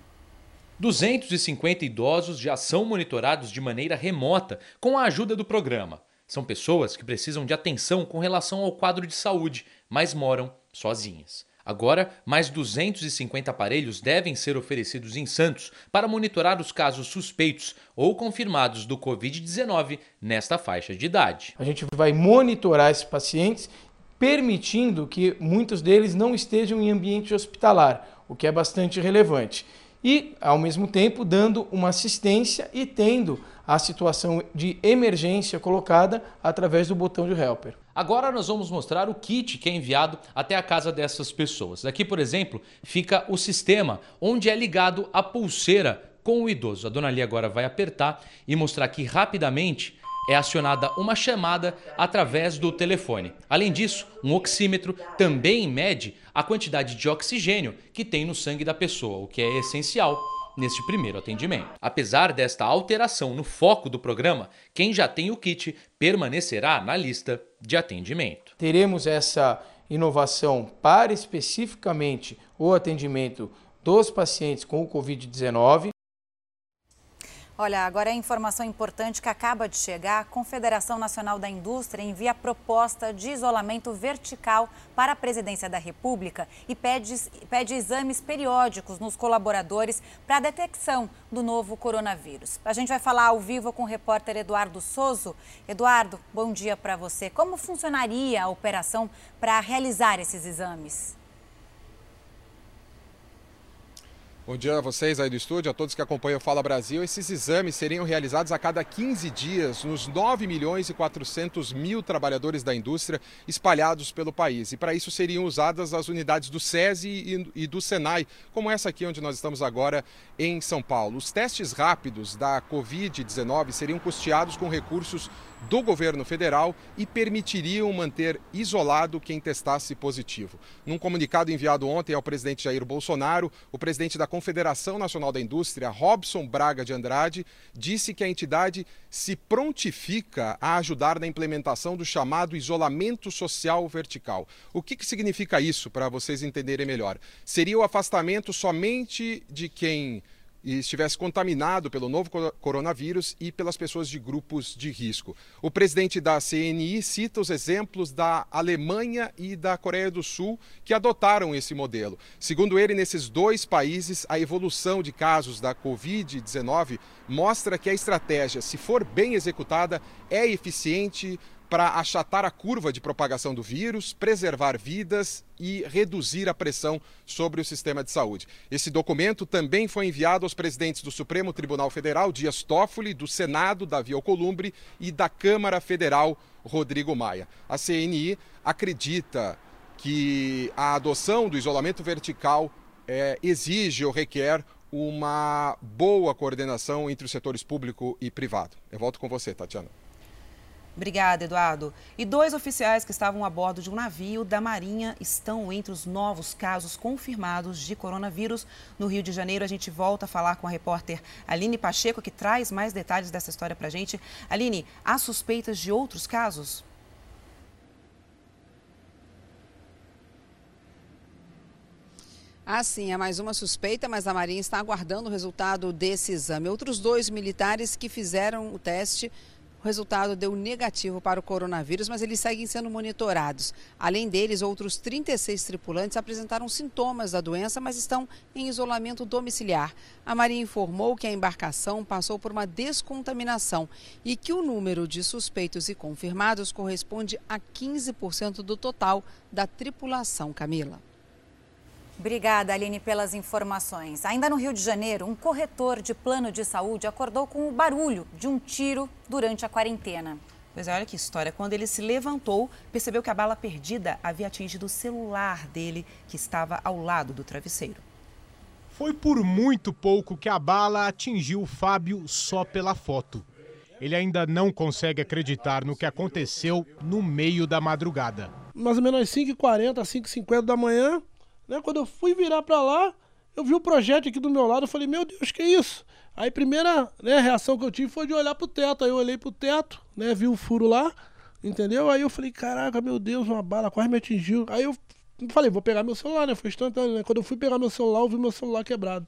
250 idosos já são monitorados de maneira remota com a ajuda do programa. São pessoas que precisam de atenção com relação ao quadro de saúde, mas moram sozinhas. Agora, mais 250 aparelhos devem ser oferecidos em Santos para monitorar os casos suspeitos ou confirmados do Covid-19 nesta faixa de idade. A gente vai monitorar esses pacientes, permitindo que muitos deles não estejam em ambiente hospitalar, o que é bastante relevante e, ao mesmo tempo, dando uma assistência e tendo a situação de emergência colocada através do botão de helper. Agora nós vamos mostrar o kit que é enviado até a casa dessas pessoas. Aqui, por exemplo, fica o sistema onde é ligado a pulseira com o idoso. A dona Ali agora vai apertar e mostrar aqui rapidamente é acionada uma chamada através do telefone. Além disso, um oxímetro também mede a quantidade de oxigênio que tem no sangue da pessoa, o que é essencial neste primeiro atendimento. Apesar desta alteração no foco do programa, quem já tem o kit permanecerá na lista de atendimento. Teremos essa inovação para especificamente o atendimento dos pacientes com o Covid-19. Olha, agora é informação importante que acaba de chegar. A Confederação Nacional da Indústria envia proposta de isolamento vertical para a Presidência da República e pede, pede exames periódicos nos colaboradores para a detecção do novo coronavírus. A gente vai falar ao vivo com o repórter Eduardo Soso. Eduardo, bom dia para você. Como funcionaria a operação para realizar esses exames? Bom dia a vocês aí do estúdio, a todos que acompanham o Fala Brasil. Esses exames seriam realizados a cada 15 dias nos 9 milhões e 400 mil trabalhadores da indústria espalhados pelo país. E para isso seriam usadas as unidades do SESI e do SENAI, como essa aqui onde nós estamos agora em São Paulo. Os testes rápidos da Covid-19 seriam custeados com recursos do governo federal e permitiriam manter isolado quem testasse positivo. Num comunicado enviado ontem ao presidente Jair Bolsonaro, o presidente da Confederação Nacional da Indústria, Robson Braga de Andrade, disse que a entidade se prontifica a ajudar na implementação do chamado isolamento social vertical. O que, que significa isso, para vocês entenderem melhor? Seria o afastamento somente de quem e estivesse contaminado pelo novo coronavírus e pelas pessoas de grupos de risco. O presidente da CNI cita os exemplos da Alemanha e da Coreia do Sul que adotaram esse modelo. Segundo ele, nesses dois países, a evolução de casos da Covid-19 mostra que a estratégia, se for bem executada, é eficiente para achatar a curva de propagação do vírus, preservar vidas e reduzir a pressão sobre o sistema de saúde. Esse documento também foi enviado aos presidentes do Supremo Tribunal Federal, Dias Toffoli, do Senado, Davi Alcolumbre, e da Câmara Federal, Rodrigo Maia. A CNI acredita que a adoção do isolamento vertical é, exige ou requer uma boa coordenação entre os setores público e privado. Eu volto com você, Tatiana. Obrigada, Eduardo. E dois oficiais que estavam a bordo de um navio da Marinha estão entre os novos casos confirmados de coronavírus no Rio de Janeiro. A gente volta a falar com a repórter Aline Pacheco, que traz mais detalhes dessa história para a gente. Aline, há suspeitas de outros casos? Ah, sim, é mais uma suspeita, mas a Marinha está aguardando o resultado desse exame. Outros dois militares que fizeram o teste O resultado deu negativo para o coronavírus, mas eles seguem sendo monitorados. Além deles, outros 36 tripulantes apresentaram sintomas da doença, mas estão em isolamento domiciliar. A Marinha informou que a embarcação passou por uma descontaminação e que o número de suspeitos e confirmados corresponde a 15% do total da tripulação Camila. Obrigada, Aline, pelas informações. Ainda no Rio de Janeiro, um corretor de plano de saúde acordou com o barulho de um tiro durante a quarentena. Pois é, olha que história. Quando ele se levantou, percebeu que a bala perdida havia atingido o celular dele, que estava ao lado do travesseiro. Foi por muito pouco que a bala atingiu o Fábio só pela foto. Ele ainda não consegue acreditar no que aconteceu no meio da madrugada. Mais ou menos às 5h40, 5h50 da manhã, né? Quando eu fui virar para lá, eu vi o projeto aqui do meu lado, eu falei, meu Deus, que é isso? Aí a primeira né, reação que eu tive foi de olhar pro teto. Aí eu olhei pro teto, né? Vi o furo lá, entendeu? Aí eu falei, caraca, meu Deus, uma bala quase me atingiu. Aí eu falei, vou pegar meu celular, né? Foi instantâneo, né? Quando eu fui pegar meu celular, eu vi meu celular quebrado.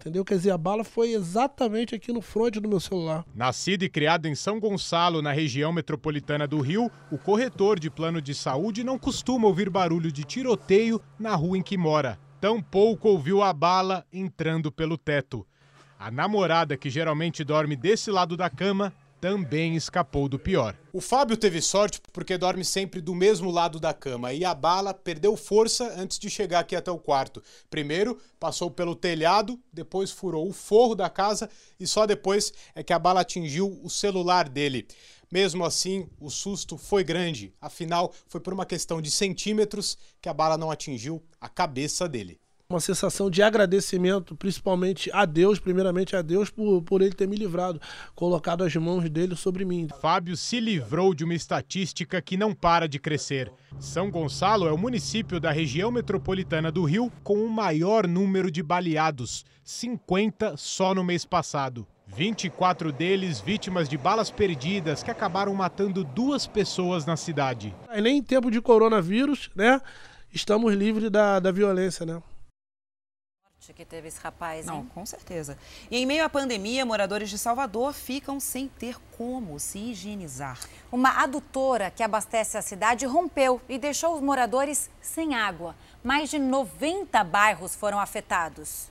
Entendeu? Quer dizer, a bala foi exatamente aqui no fronte do meu celular. Nascido e criado em São Gonçalo, na região metropolitana do Rio, o corretor de plano de saúde não costuma ouvir barulho de tiroteio na rua em que mora. Tampouco ouviu a bala entrando pelo teto. A namorada, que geralmente dorme desse lado da cama, também escapou do pior. O Fábio teve sorte porque dorme sempre do mesmo lado da cama e a bala perdeu força antes de chegar aqui até o quarto. Primeiro passou pelo telhado, depois furou o forro da casa e só depois é que a bala atingiu o celular dele. Mesmo assim, o susto foi grande, afinal, foi por uma questão de centímetros que a bala não atingiu a cabeça dele uma sensação de agradecimento, principalmente a Deus, primeiramente a Deus, por, por ele ter me livrado, colocado as mãos dele sobre mim. Fábio se livrou de uma estatística que não para de crescer. São Gonçalo é o município da região metropolitana do Rio com o maior número de baleados, 50 só no mês passado. 24 deles vítimas de balas perdidas que acabaram matando duas pessoas na cidade. Nem em tempo de coronavírus, né? Estamos livres da, da violência, né? Que teve esse rapaz, Não, hein? com certeza. E em meio à pandemia, moradores de Salvador ficam sem ter como se higienizar. Uma adutora que abastece a cidade rompeu e deixou os moradores sem água. Mais de 90 bairros foram afetados.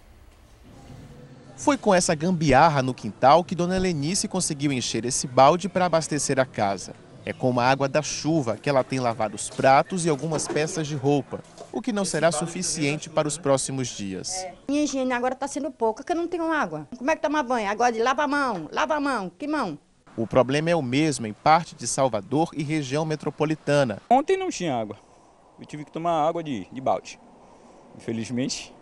Foi com essa gambiarra no quintal que Dona Lenice conseguiu encher esse balde para abastecer a casa. É com a água da chuva que ela tem lavado os pratos e algumas peças de roupa o que não será suficiente para os próximos dias. Minha higiene agora está sendo pouca, porque eu não tenho água. Como é que toma banho? Agora de lava a mão, lava a mão, que mão? O problema é o mesmo em parte de Salvador e região metropolitana. Ontem não tinha água. Eu tive que tomar água de, de balde. Infelizmente,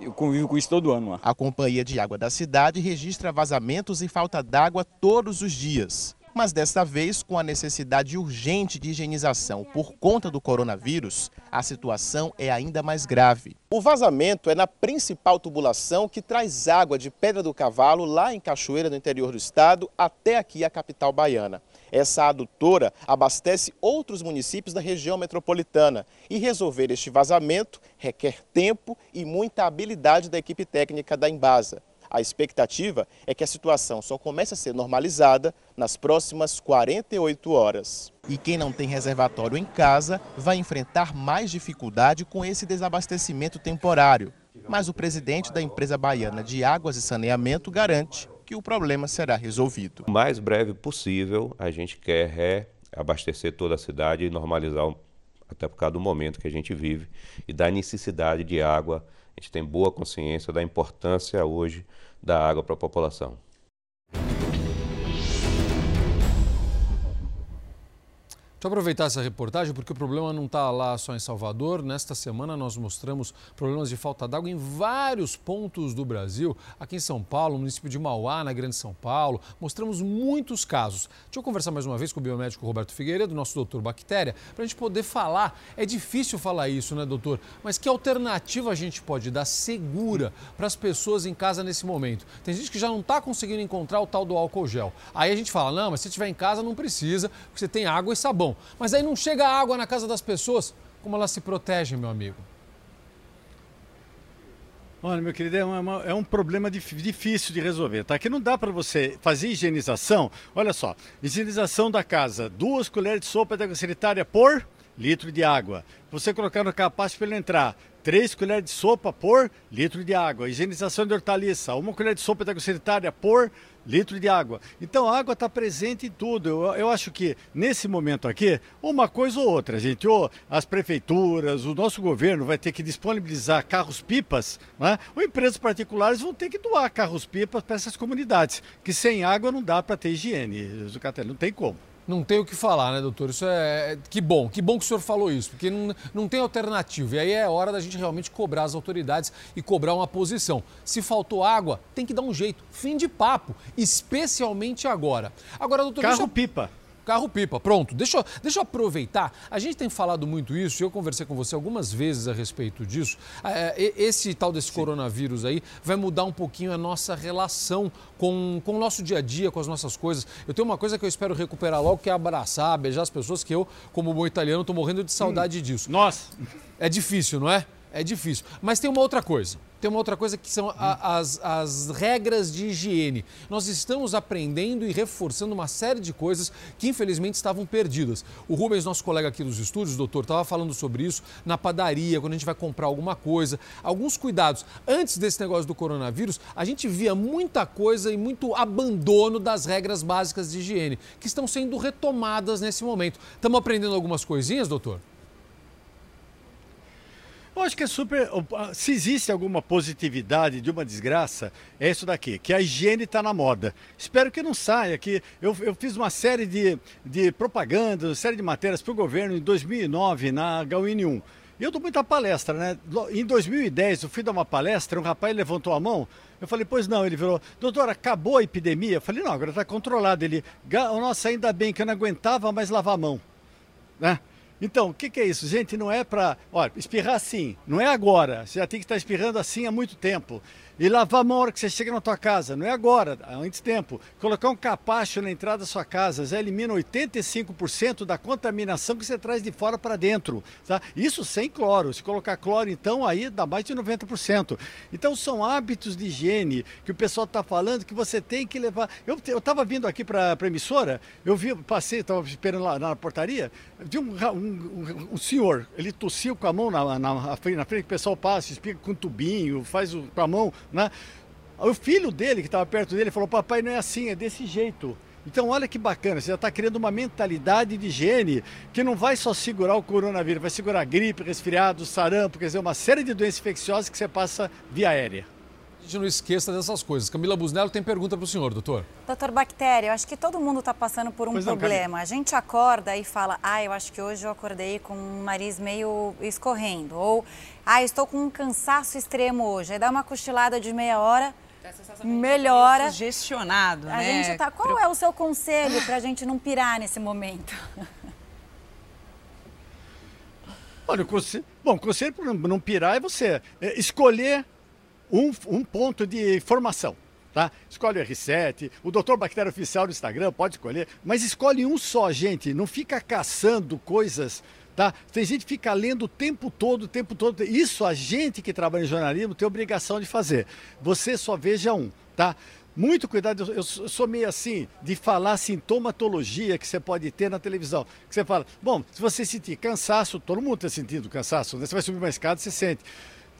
eu convivo com isso todo ano. Lá. A Companhia de Água da cidade registra vazamentos e falta d'água todos os dias mas desta vez com a necessidade urgente de higienização por conta do coronavírus, a situação é ainda mais grave. O vazamento é na principal tubulação que traz água de Pedra do Cavalo, lá em Cachoeira, no interior do estado, até aqui a capital baiana. Essa adutora abastece outros municípios da região metropolitana e resolver este vazamento requer tempo e muita habilidade da equipe técnica da Embasa. A expectativa é que a situação só comece a ser normalizada nas próximas 48 horas. E quem não tem reservatório em casa vai enfrentar mais dificuldade com esse desabastecimento temporário. Mas o presidente da empresa baiana de águas e saneamento garante que o problema será resolvido. O mais breve possível, a gente quer reabastecer toda a cidade e normalizar, até por causa do momento que a gente vive e da necessidade de água a gente tem boa consciência da importância hoje da água para a população. Deixa eu aproveitar essa reportagem porque o problema não está lá só em Salvador. Nesta semana nós mostramos problemas de falta d'água em vários pontos do Brasil. Aqui em São Paulo, no município de Mauá, na Grande São Paulo, mostramos muitos casos. Deixa eu conversar mais uma vez com o biomédico Roberto Figueiredo, nosso doutor Bactéria, para a gente poder falar. É difícil falar isso, né, doutor? Mas que alternativa a gente pode dar segura para as pessoas em casa nesse momento? Tem gente que já não está conseguindo encontrar o tal do álcool gel. Aí a gente fala, não, mas se tiver em casa não precisa, porque você tem água e sabão. Mas aí não chega água na casa das pessoas. Como elas se protegem, meu amigo? Olha, meu querido, é, uma, é um problema difícil de resolver, tá? Que não dá para você fazer higienização. Olha só, higienização da casa, duas colheres de sopa de água sanitária por litro de água. Você colocar no capaz para ele entrar, 3 colheres de sopa por litro de água. Higienização de hortaliça, uma colher de sopa de água sanitária por litro de água. Então a água está presente em tudo. Eu, eu, acho que nesse momento aqui, uma coisa ou outra, gente, ou as prefeituras, o nosso governo vai ter que disponibilizar carros-pipas, né? ou empresas particulares vão ter que doar carros-pipas para essas comunidades, que sem água não dá para ter higiene, Zucatelli, não tem como. Não tem o que falar, né, doutor? Isso é, é. Que bom, que bom que o senhor falou isso, porque não, não tem alternativa. E aí é hora da gente realmente cobrar as autoridades e cobrar uma posição. Se faltou água, tem que dar um jeito. Fim de papo, especialmente agora. Agora, doutor. Carro-pipa. Deixa... Carro-pipa, pronto. Deixa eu, deixa eu aproveitar. A gente tem falado muito isso, e eu conversei com você algumas vezes a respeito disso. É, esse tal desse Sim. coronavírus aí vai mudar um pouquinho a nossa relação com, com o nosso dia a dia, com as nossas coisas. Eu tenho uma coisa que eu espero recuperar logo, que é abraçar, beijar as pessoas, que eu, como bom italiano, estou morrendo de saudade hum. disso. Nossa! É difícil, não é? É difícil. Mas tem uma outra coisa tem uma outra coisa que são a, as, as regras de higiene. Nós estamos aprendendo e reforçando uma série de coisas que infelizmente estavam perdidas. O Rubens, nosso colega aqui dos estúdios, doutor, estava falando sobre isso na padaria, quando a gente vai comprar alguma coisa. Alguns cuidados. Antes desse negócio do coronavírus, a gente via muita coisa e muito abandono das regras básicas de higiene, que estão sendo retomadas nesse momento. Estamos aprendendo algumas coisinhas, doutor? Eu acho que é super. Se existe alguma positividade de uma desgraça, é isso daqui, que a higiene está na moda. Espero que não saia, que eu, eu fiz uma série de, de propagandas, uma série de matérias para o governo em 2009 na Gawine 1. E eu dou muita palestra, né? Em 2010 eu fui dar uma palestra, um rapaz levantou a mão, eu falei, pois não, ele virou, doutor, acabou a epidemia? Eu falei, não, agora está controlado. Ele, nossa, ainda bem que eu não aguentava mais lavar a mão, né? Então, o que, que, é isso? Gente, não é para. Olha, espirrar assim, não é agora. Você já tem que estar espirrando assim há muito tempo. E lavar a mão na hora que você chega na tua casa, não é agora, há antes tempo. Colocar um capacho na entrada da sua casa já elimina 85% da contaminação que você traz de fora para dentro. Tá? Isso sem cloro. Se colocar cloro, então, aí dá mais de 90%. Então, são hábitos de higiene que o pessoal está falando que você tem que levar. Eu estava vindo aqui para a emissora, eu vi, passei, estava esperando lá na portaria, vi um, um, um, senhor, ele tossiu com a mão na, na, na frente, na frente o pessoal passa, explica com um tubinho, faz o, com a mão né? O filho dele, que estava perto dele, falou: Papai, não é assim, é desse jeito. Então, olha que bacana, você já está criando uma mentalidade de higiene que não vai só segurar o coronavírus, vai segurar gripe, resfriado, sarampo, quer dizer, uma série de doenças infecciosas que você passa via aérea gente não esqueça dessas coisas. Camila Busnello tem pergunta para o senhor, doutor. Doutor Bactéria, eu acho que todo mundo está passando por um pois problema. Não, a gente acorda e fala, ah, eu acho que hoje eu acordei com o nariz meio escorrendo. Ou, ah, estou com um cansaço extremo hoje. Aí dá uma cochilada de meia hora, melhora. Sugestionado, a né? Gente tá... Qual é o seu conselho para a gente não pirar nesse momento? Olha, o conselho, bom, o conselho para não pirar é você é, escolher um, um ponto de formação. Tá? Escolhe o R7, o Doutor Bactéria Oficial no Instagram, pode escolher, mas escolhe um só, gente. Não fica caçando coisas, tá? Tem gente que fica lendo o tempo todo, o tempo todo. Isso a gente que trabalha em jornalismo tem obrigação de fazer. Você só veja um, tá? Muito cuidado, eu sou meio assim de falar sintomatologia que você pode ter na televisão. Que você fala, bom, se você sentir cansaço, todo mundo está sentindo cansaço, né? você vai subir uma escada, você sente.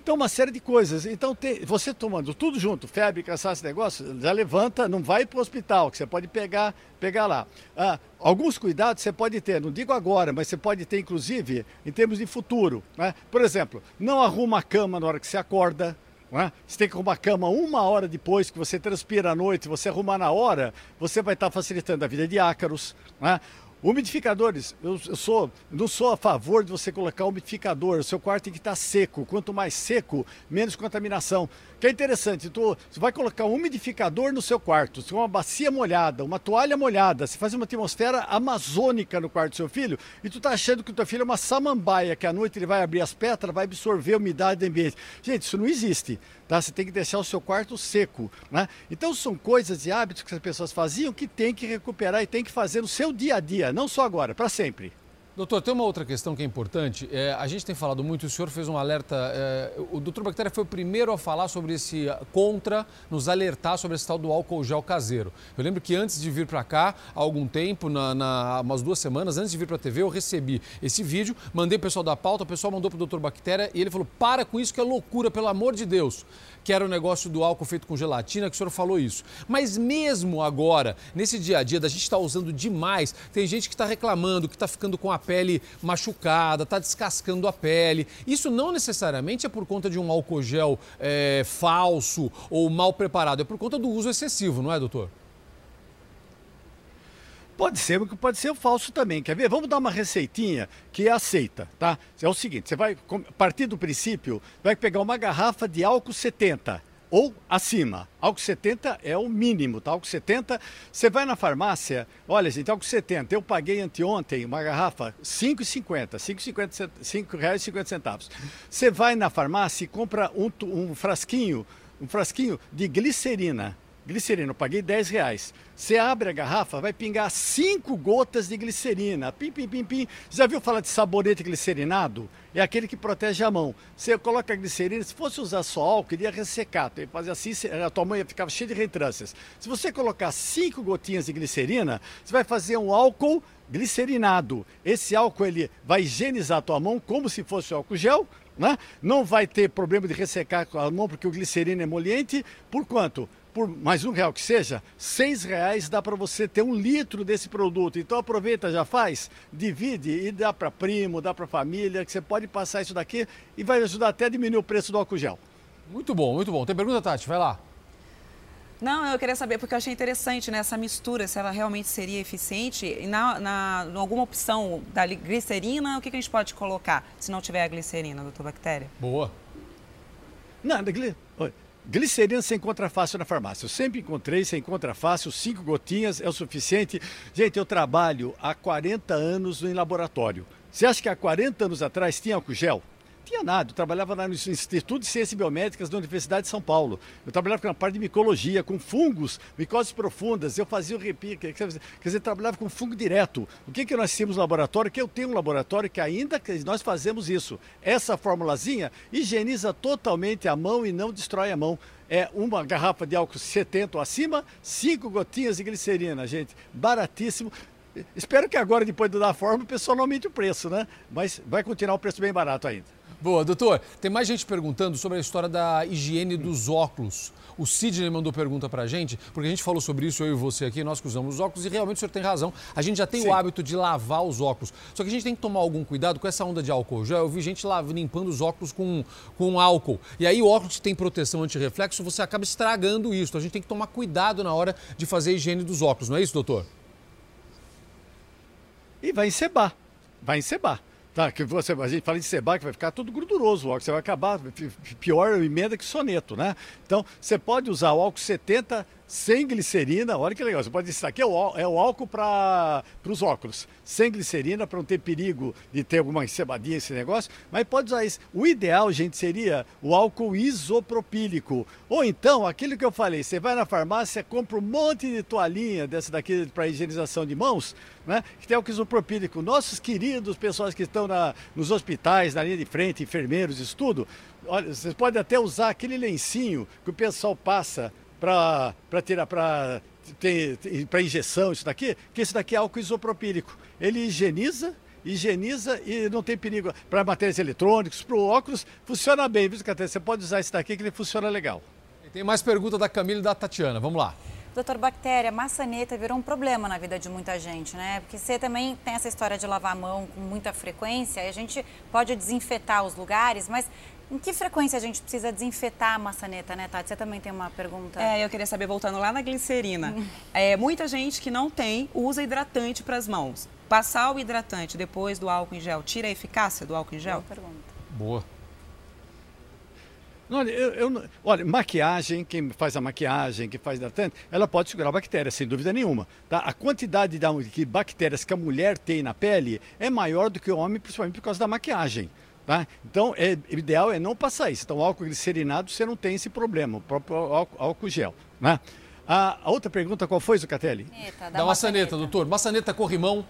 Então, uma série de coisas. Então, tem, você tomando tudo junto, febre, cansaço, negócio, já levanta, não vai para o hospital, que você pode pegar, pegar lá. Ah, alguns cuidados você pode ter, não digo agora, mas você pode ter, inclusive, em termos de futuro. Né? Por exemplo, não arruma a cama na hora que você acorda. É? Você tem que arrumar a cama uma hora depois que você transpira à noite, você arrumar na hora, você vai estar facilitando a vida de ácaros. É? Umidificadores, eu, eu sou, não sou a favor de você colocar umidificador. O seu quarto tem que estar seco. Quanto mais seco, menos contaminação. Que é interessante, tu, você vai colocar um umidificador no seu quarto, uma bacia molhada, uma toalha molhada, você faz uma atmosfera amazônica no quarto do seu filho e tu tá achando que o teu filho é uma samambaia, que à noite ele vai abrir as pétalas, vai absorver a umidade do ambiente. Gente, isso não existe. Tá? Você tem que deixar o seu quarto seco. Né? Então são coisas e hábitos que as pessoas faziam que tem que recuperar e tem que fazer no seu dia a dia, não só agora, para sempre. Doutor, tem uma outra questão que é importante. É, a gente tem falado muito, o senhor fez um alerta. É, o doutor Bactéria foi o primeiro a falar sobre esse contra, nos alertar sobre esse tal do álcool gel caseiro. Eu lembro que antes de vir para cá, há algum tempo, na, na, umas duas semanas, antes de vir para a TV, eu recebi esse vídeo, mandei o pessoal da pauta, o pessoal mandou para o doutor Bactéria e ele falou: para com isso que é loucura, pelo amor de Deus que era o negócio do álcool feito com gelatina, que o senhor falou isso. Mas mesmo agora, nesse dia a dia, da gente estar tá usando demais, tem gente que está reclamando, que está ficando com a pele machucada, está descascando a pele. Isso não necessariamente é por conta de um álcool gel é, falso ou mal preparado, é por conta do uso excessivo, não é, doutor? Pode ser, pode ser falso também. Quer ver? Vamos dar uma receitinha que é aceita, tá? É o seguinte, você vai partir do princípio, vai pegar uma garrafa de álcool 70 ou acima. Álcool 70 é o mínimo, tá? Álcool 70, você vai na farmácia, olha gente, álcool 70, eu paguei anteontem uma garrafa 5,50, 5,50 reais e 50 centavos. Você vai na farmácia e compra um, um frasquinho, um frasquinho de glicerina, glicerina, eu paguei 10 reais. Você abre a garrafa, vai pingar 5 gotas de glicerina. Pim, pim, pim, pim. Já viu falar de sabonete glicerinado? É aquele que protege a mão. Você coloca a glicerina, se fosse usar só álcool, iria ressecar. Então, fazer assim, a tua mão ia ficar cheia de reentrâncias. Se você colocar 5 gotinhas de glicerina, você vai fazer um álcool glicerinado. Esse álcool ele vai higienizar a tua mão como se fosse álcool gel, né? Não vai ter problema de ressecar a mão porque o glicerina é emoliente. Por quanto? Por mais um real que seja, seis reais dá para você ter um litro desse produto. Então aproveita, já faz, divide e dá para primo, dá para família, que você pode passar isso daqui e vai ajudar até a diminuir o preço do álcool gel. Muito bom, muito bom. Tem pergunta, Tati? Vai lá. Não, eu queria saber, porque eu achei interessante né, essa mistura, se ela realmente seria eficiente. E na, na, alguma opção da glicerina, o que, que a gente pode colocar se não tiver a glicerina, doutor Bactéria? Boa. Não, Oi. Glicerina você encontra fácil na farmácia. Eu sempre encontrei, você encontra fácil, cinco gotinhas é o suficiente. Gente, eu trabalho há 40 anos em laboratório. Você acha que há 40 anos atrás tinha álcool gel? Tinha nada. Eu trabalhava no Instituto de Ciências Biomédicas da Universidade de São Paulo. Eu trabalhava com a parte de micologia, com fungos, micoses profundas. Eu fazia o repique, quer dizer, trabalhava com fungo direto. O que, que nós tínhamos no laboratório? Que eu tenho um laboratório que ainda nós fazemos isso. Essa formulazinha higieniza totalmente a mão e não destrói a mão é uma garrafa de álcool 70 ou acima, cinco gotinhas de glicerina, gente. Baratíssimo. Espero que agora, depois de dar forma, o pessoal não aumente o preço, né? Mas vai continuar o preço bem barato ainda. Boa, doutor. Tem mais gente perguntando sobre a história da higiene dos óculos. O Sidney mandou pergunta pra gente, porque a gente falou sobre isso, eu e você aqui, nós que usamos os óculos, e realmente o senhor tem razão. A gente já tem Sim. o hábito de lavar os óculos. Só que a gente tem que tomar algum cuidado com essa onda de álcool gel. Eu vi gente lá limpando os óculos com, com álcool. E aí o óculos que tem proteção anti-reflexo, você acaba estragando isso. A gente tem que tomar cuidado na hora de fazer a higiene dos óculos, não é isso, doutor? E vai encebar. Vai encebar. Tá, que você, a gente fala de que vai ficar tudo gorduroso o álcool, você vai acabar, pior emenda que soneto, né? Então, você pode usar o álcool 70 sem glicerina, olha que legal, você pode dizer, isso aqui é o, é o álcool para os óculos, sem glicerina, para não ter perigo de ter alguma encebadinha esse negócio, mas pode usar isso. O ideal, gente, seria o álcool isopropílico, ou então, aquilo que eu falei, você vai na farmácia, compra um monte de toalhinha dessa daqui para higienização de mãos, né, que tem álcool isopropílico. Nossos queridos pessoas que estão na, nos hospitais, na linha de frente, enfermeiros, isso tudo, olha, vocês podem até usar aquele lencinho que o pessoal passa para tirar para para injeção isso daqui, que esse daqui é álcool isopropílico. Ele higieniza, higieniza e não tem perigo para materiais eletrônicos, para o óculos, funciona bem, viu, Catarina? Você pode usar esse daqui que ele funciona legal. E tem mais pergunta da Camila e da Tatiana, vamos lá. Doutor Bactéria, maçaneta virou um problema na vida de muita gente, né? Porque você também tem essa história de lavar a mão com muita frequência e a gente pode desinfetar os lugares, mas em que frequência a gente precisa desinfetar a maçaneta, né, Tati? Você também tem uma pergunta? É, eu queria saber, voltando lá na glicerina. É, muita gente que não tem usa hidratante para as mãos. Passar o hidratante depois do álcool em gel tira a eficácia do álcool em gel? Boa pergunta. Boa. Olha, eu, eu, olha, maquiagem, quem faz a maquiagem, que faz hidratante, ela pode segurar bactérias, sem dúvida nenhuma. Tá? A quantidade de bactérias que a mulher tem na pele é maior do que o homem, principalmente por causa da maquiagem. Tá? Então, é, o ideal é não passar isso. Então, álcool glicerinado, você não tem esse problema, o próprio álcool, álcool gel. Né? A, a, outra pergunta, qual foi, Zucatelli? Da, da maçaneta, doutor. Maçaneta corrimão.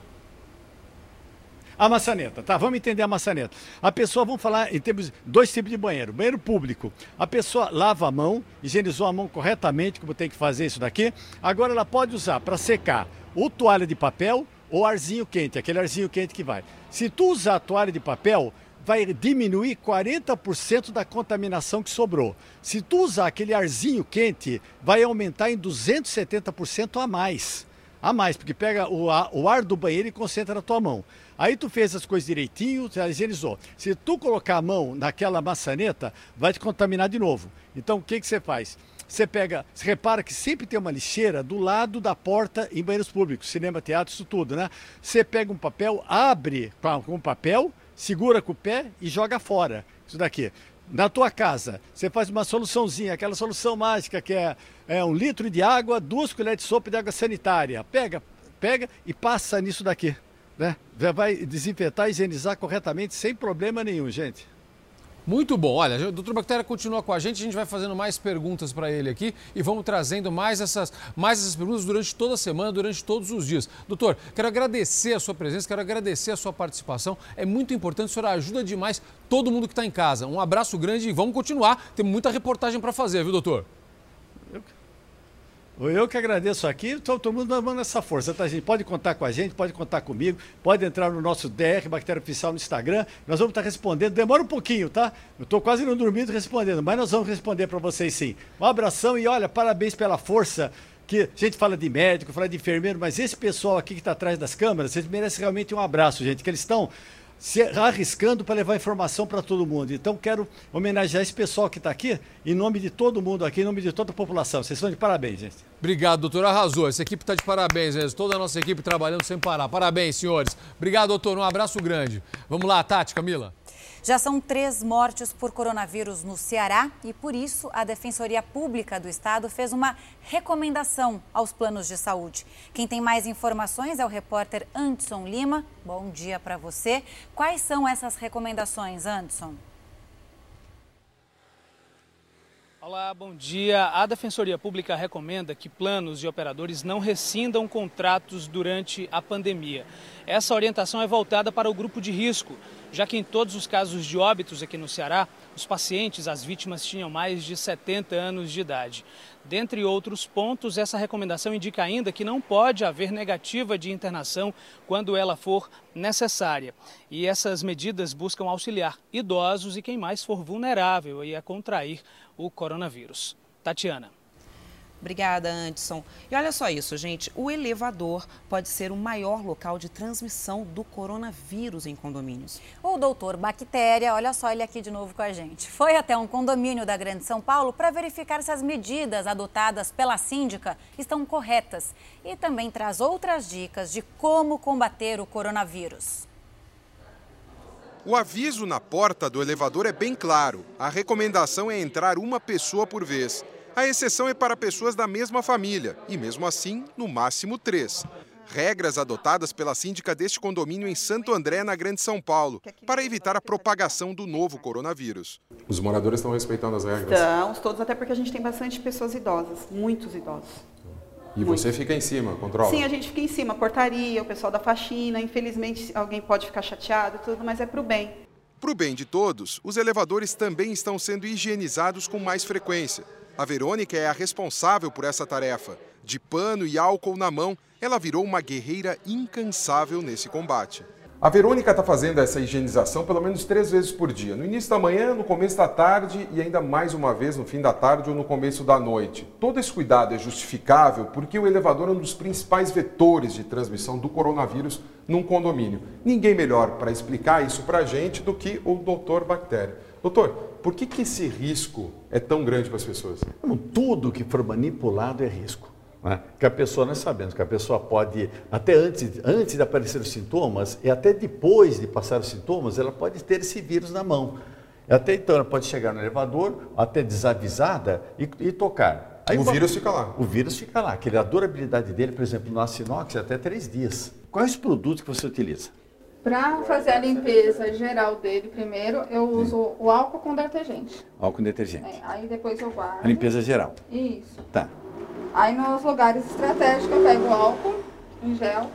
A maçaneta, tá? Vamos entender a maçaneta. A pessoa, vamos falar em termos dois tipos de banheiro. Banheiro público. A pessoa lava a mão, higienizou a mão corretamente, como tem que fazer isso daqui. Agora ela pode usar para secar ou toalha de papel ou arzinho quente, aquele arzinho quente que vai. Se tu usar a toalha de papel, vai diminuir 40% da contaminação que sobrou. Se tu usar aquele arzinho quente, vai aumentar em 270% a mais. A mais, porque pega o ar, o ar do banheiro e concentra na tua mão. Aí tu fez as coisas direitinho, já higienizou. Se tu colocar a mão naquela maçaneta, vai te contaminar de novo. Então o que, que você faz? Você pega, você repara que sempre tem uma lixeira do lado da porta em banheiros públicos, cinema, teatro, isso tudo, né? Você pega um papel, abre com um papel, segura com o pé e joga fora. Isso daqui. Na tua casa, você faz uma soluçãozinha, aquela solução mágica que é, é um litro de água, duas colheres de sopa de água sanitária. Pega, pega e passa nisso daqui. Né? Já vai desinfetar e higienizar corretamente sem problema nenhum, gente. Muito bom. Olha, o doutor Bactéria continua com a gente, a gente vai fazendo mais perguntas para ele aqui e vamos trazendo mais essas, mais essas perguntas durante toda a semana, durante todos os dias. Doutor, quero agradecer a sua presença, quero agradecer a sua participação. É muito importante, a senhora ajuda demais todo mundo que está em casa. Um abraço grande e vamos continuar. Tem muita reportagem para fazer, viu, doutor? Eu que agradeço aqui, todo mundo dando essa força, tá, gente? Pode contar com a gente, pode contar comigo, pode entrar no nosso DR, Bactéria Oficial no Instagram. Nós vamos estar respondendo, demora um pouquinho, tá? Eu estou quase não dormindo respondendo, mas nós vamos responder para vocês sim. Um abração e olha, parabéns pela força que a gente fala de médico, fala de enfermeiro, mas esse pessoal aqui que está atrás das câmeras, vocês merecem realmente um abraço, gente, que eles estão se arriscando para levar informação para todo mundo. Então, quero homenagear esse pessoal que está aqui, em nome de todo mundo aqui, em nome de toda a população. Vocês estão de parabéns, gente. Obrigado, doutor. Arrasou. Essa equipe está de parabéns, mesmo. toda a nossa equipe trabalhando sem parar. Parabéns, senhores. Obrigado, doutor. Um abraço grande. Vamos lá, Tati, Camila. Já são três mortes por coronavírus no Ceará e, por isso, a Defensoria Pública do Estado fez uma recomendação aos planos de saúde. Quem tem mais informações é o repórter Anderson Lima. Bom dia para você. Quais são essas recomendações, Anderson? Olá, bom dia. A Defensoria Pública recomenda que planos e operadores não rescindam contratos durante a pandemia. Essa orientação é voltada para o grupo de risco, já que em todos os casos de óbitos aqui no Ceará, os pacientes, as vítimas, tinham mais de 70 anos de idade. Dentre outros pontos, essa recomendação indica ainda que não pode haver negativa de internação quando ela for necessária. E essas medidas buscam auxiliar idosos e quem mais for vulnerável a contrair o coronavírus. Tatiana. Obrigada, Anderson. E olha só isso, gente. O elevador pode ser o maior local de transmissão do coronavírus em condomínios. O doutor Bactéria, olha só ele aqui de novo com a gente. Foi até um condomínio da Grande São Paulo para verificar se as medidas adotadas pela síndica estão corretas. E também traz outras dicas de como combater o coronavírus. O aviso na porta do elevador é bem claro. A recomendação é entrar uma pessoa por vez. A exceção é para pessoas da mesma família, e mesmo assim, no máximo três. Regras adotadas pela síndica deste condomínio em Santo André, na Grande São Paulo, para evitar a propagação do novo coronavírus. Os moradores estão respeitando as regras? Estão, todos, até porque a gente tem bastante pessoas idosas, muitos idosos. E Muito. você fica em cima, controla? Sim, a gente fica em cima, portaria, o pessoal da faxina, infelizmente alguém pode ficar chateado, tudo, mas é para o bem. Para o bem de todos, os elevadores também estão sendo higienizados com mais frequência. A Verônica é a responsável por essa tarefa. De pano e álcool na mão, ela virou uma guerreira incansável nesse combate. A Verônica está fazendo essa higienização pelo menos três vezes por dia. No início da manhã, no começo da tarde e ainda mais uma vez no fim da tarde ou no começo da noite. Todo esse cuidado é justificável porque o elevador é um dos principais vetores de transmissão do coronavírus num condomínio. Ninguém melhor para explicar isso para a gente do que o doutor Bactéria. Doutor, por que, que esse risco é tão grande para as pessoas? Tudo que for manipulado é risco. Né? Que a pessoa, nós sabemos que a pessoa pode, até antes, antes de aparecer os sintomas e até depois de passar os sintomas, ela pode ter esse vírus na mão. Até então ela pode chegar no elevador, até desavisada e, e tocar. Aí, o vírus fica lá. O vírus fica lá. Que a durabilidade dele, por exemplo, no aço inox é até três dias. Quais produtos que você utiliza? Para fazer a limpeza geral dele primeiro, eu uso o álcool com detergente. Álcool com detergente. É, aí depois eu guardo. A limpeza geral. Isso. Tá. Aí nos lugares estratégicos eu pego o álcool em gel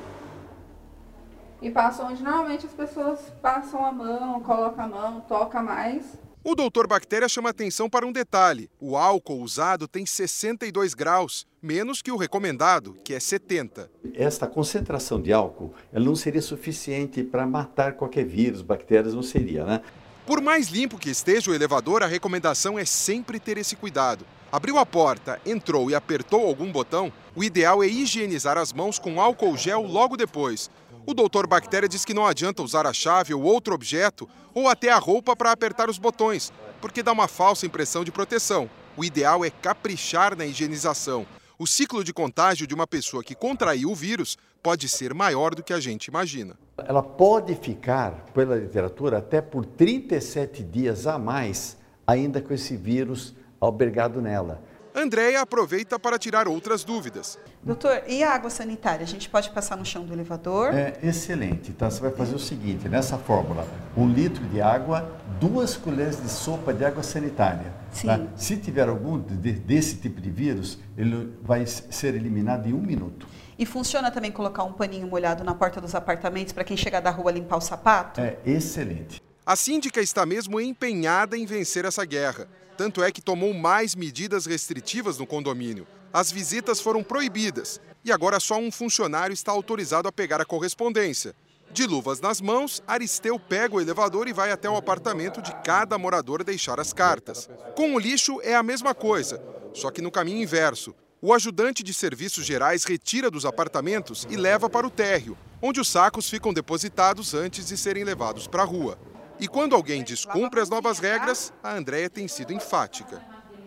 e passam onde normalmente as pessoas passam a mão, colocam a mão, toca mais. O doutor Bactéria chama atenção para um detalhe: o álcool usado tem 62 graus, menos que o recomendado, que é 70. Esta concentração de álcool ela não seria suficiente para matar qualquer vírus, bactérias, não seria, né? Por mais limpo que esteja o elevador, a recomendação é sempre ter esse cuidado. Abriu a porta, entrou e apertou algum botão, o ideal é higienizar as mãos com álcool gel logo depois. O doutor Bactéria diz que não adianta usar a chave ou outro objeto ou até a roupa para apertar os botões, porque dá uma falsa impressão de proteção. O ideal é caprichar na higienização. O ciclo de contágio de uma pessoa que contraiu o vírus pode ser maior do que a gente imagina. Ela pode ficar, pela literatura, até por 37 dias a mais, ainda com esse vírus albergado nela. Andréia aproveita para tirar outras dúvidas. Doutor, e a água sanitária? A gente pode passar no chão do elevador? É excelente. Então você vai fazer o seguinte: nessa fórmula, um litro de água, duas colheres de sopa de água sanitária. Sim. Tá? Se tiver algum de, desse tipo de vírus, ele vai ser eliminado em um minuto. E funciona também colocar um paninho molhado na porta dos apartamentos para quem chegar da rua limpar o sapato? É excelente. A síndica está mesmo empenhada em vencer essa guerra. Tanto é que tomou mais medidas restritivas no condomínio. As visitas foram proibidas e agora só um funcionário está autorizado a pegar a correspondência. De luvas nas mãos, Aristeu pega o elevador e vai até o apartamento de cada morador deixar as cartas. Com o lixo é a mesma coisa, só que no caminho inverso. O ajudante de serviços gerais retira dos apartamentos e leva para o térreo, onde os sacos ficam depositados antes de serem levados para a rua. E quando alguém descumpre as novas regras, a Andréia tem sido enfática.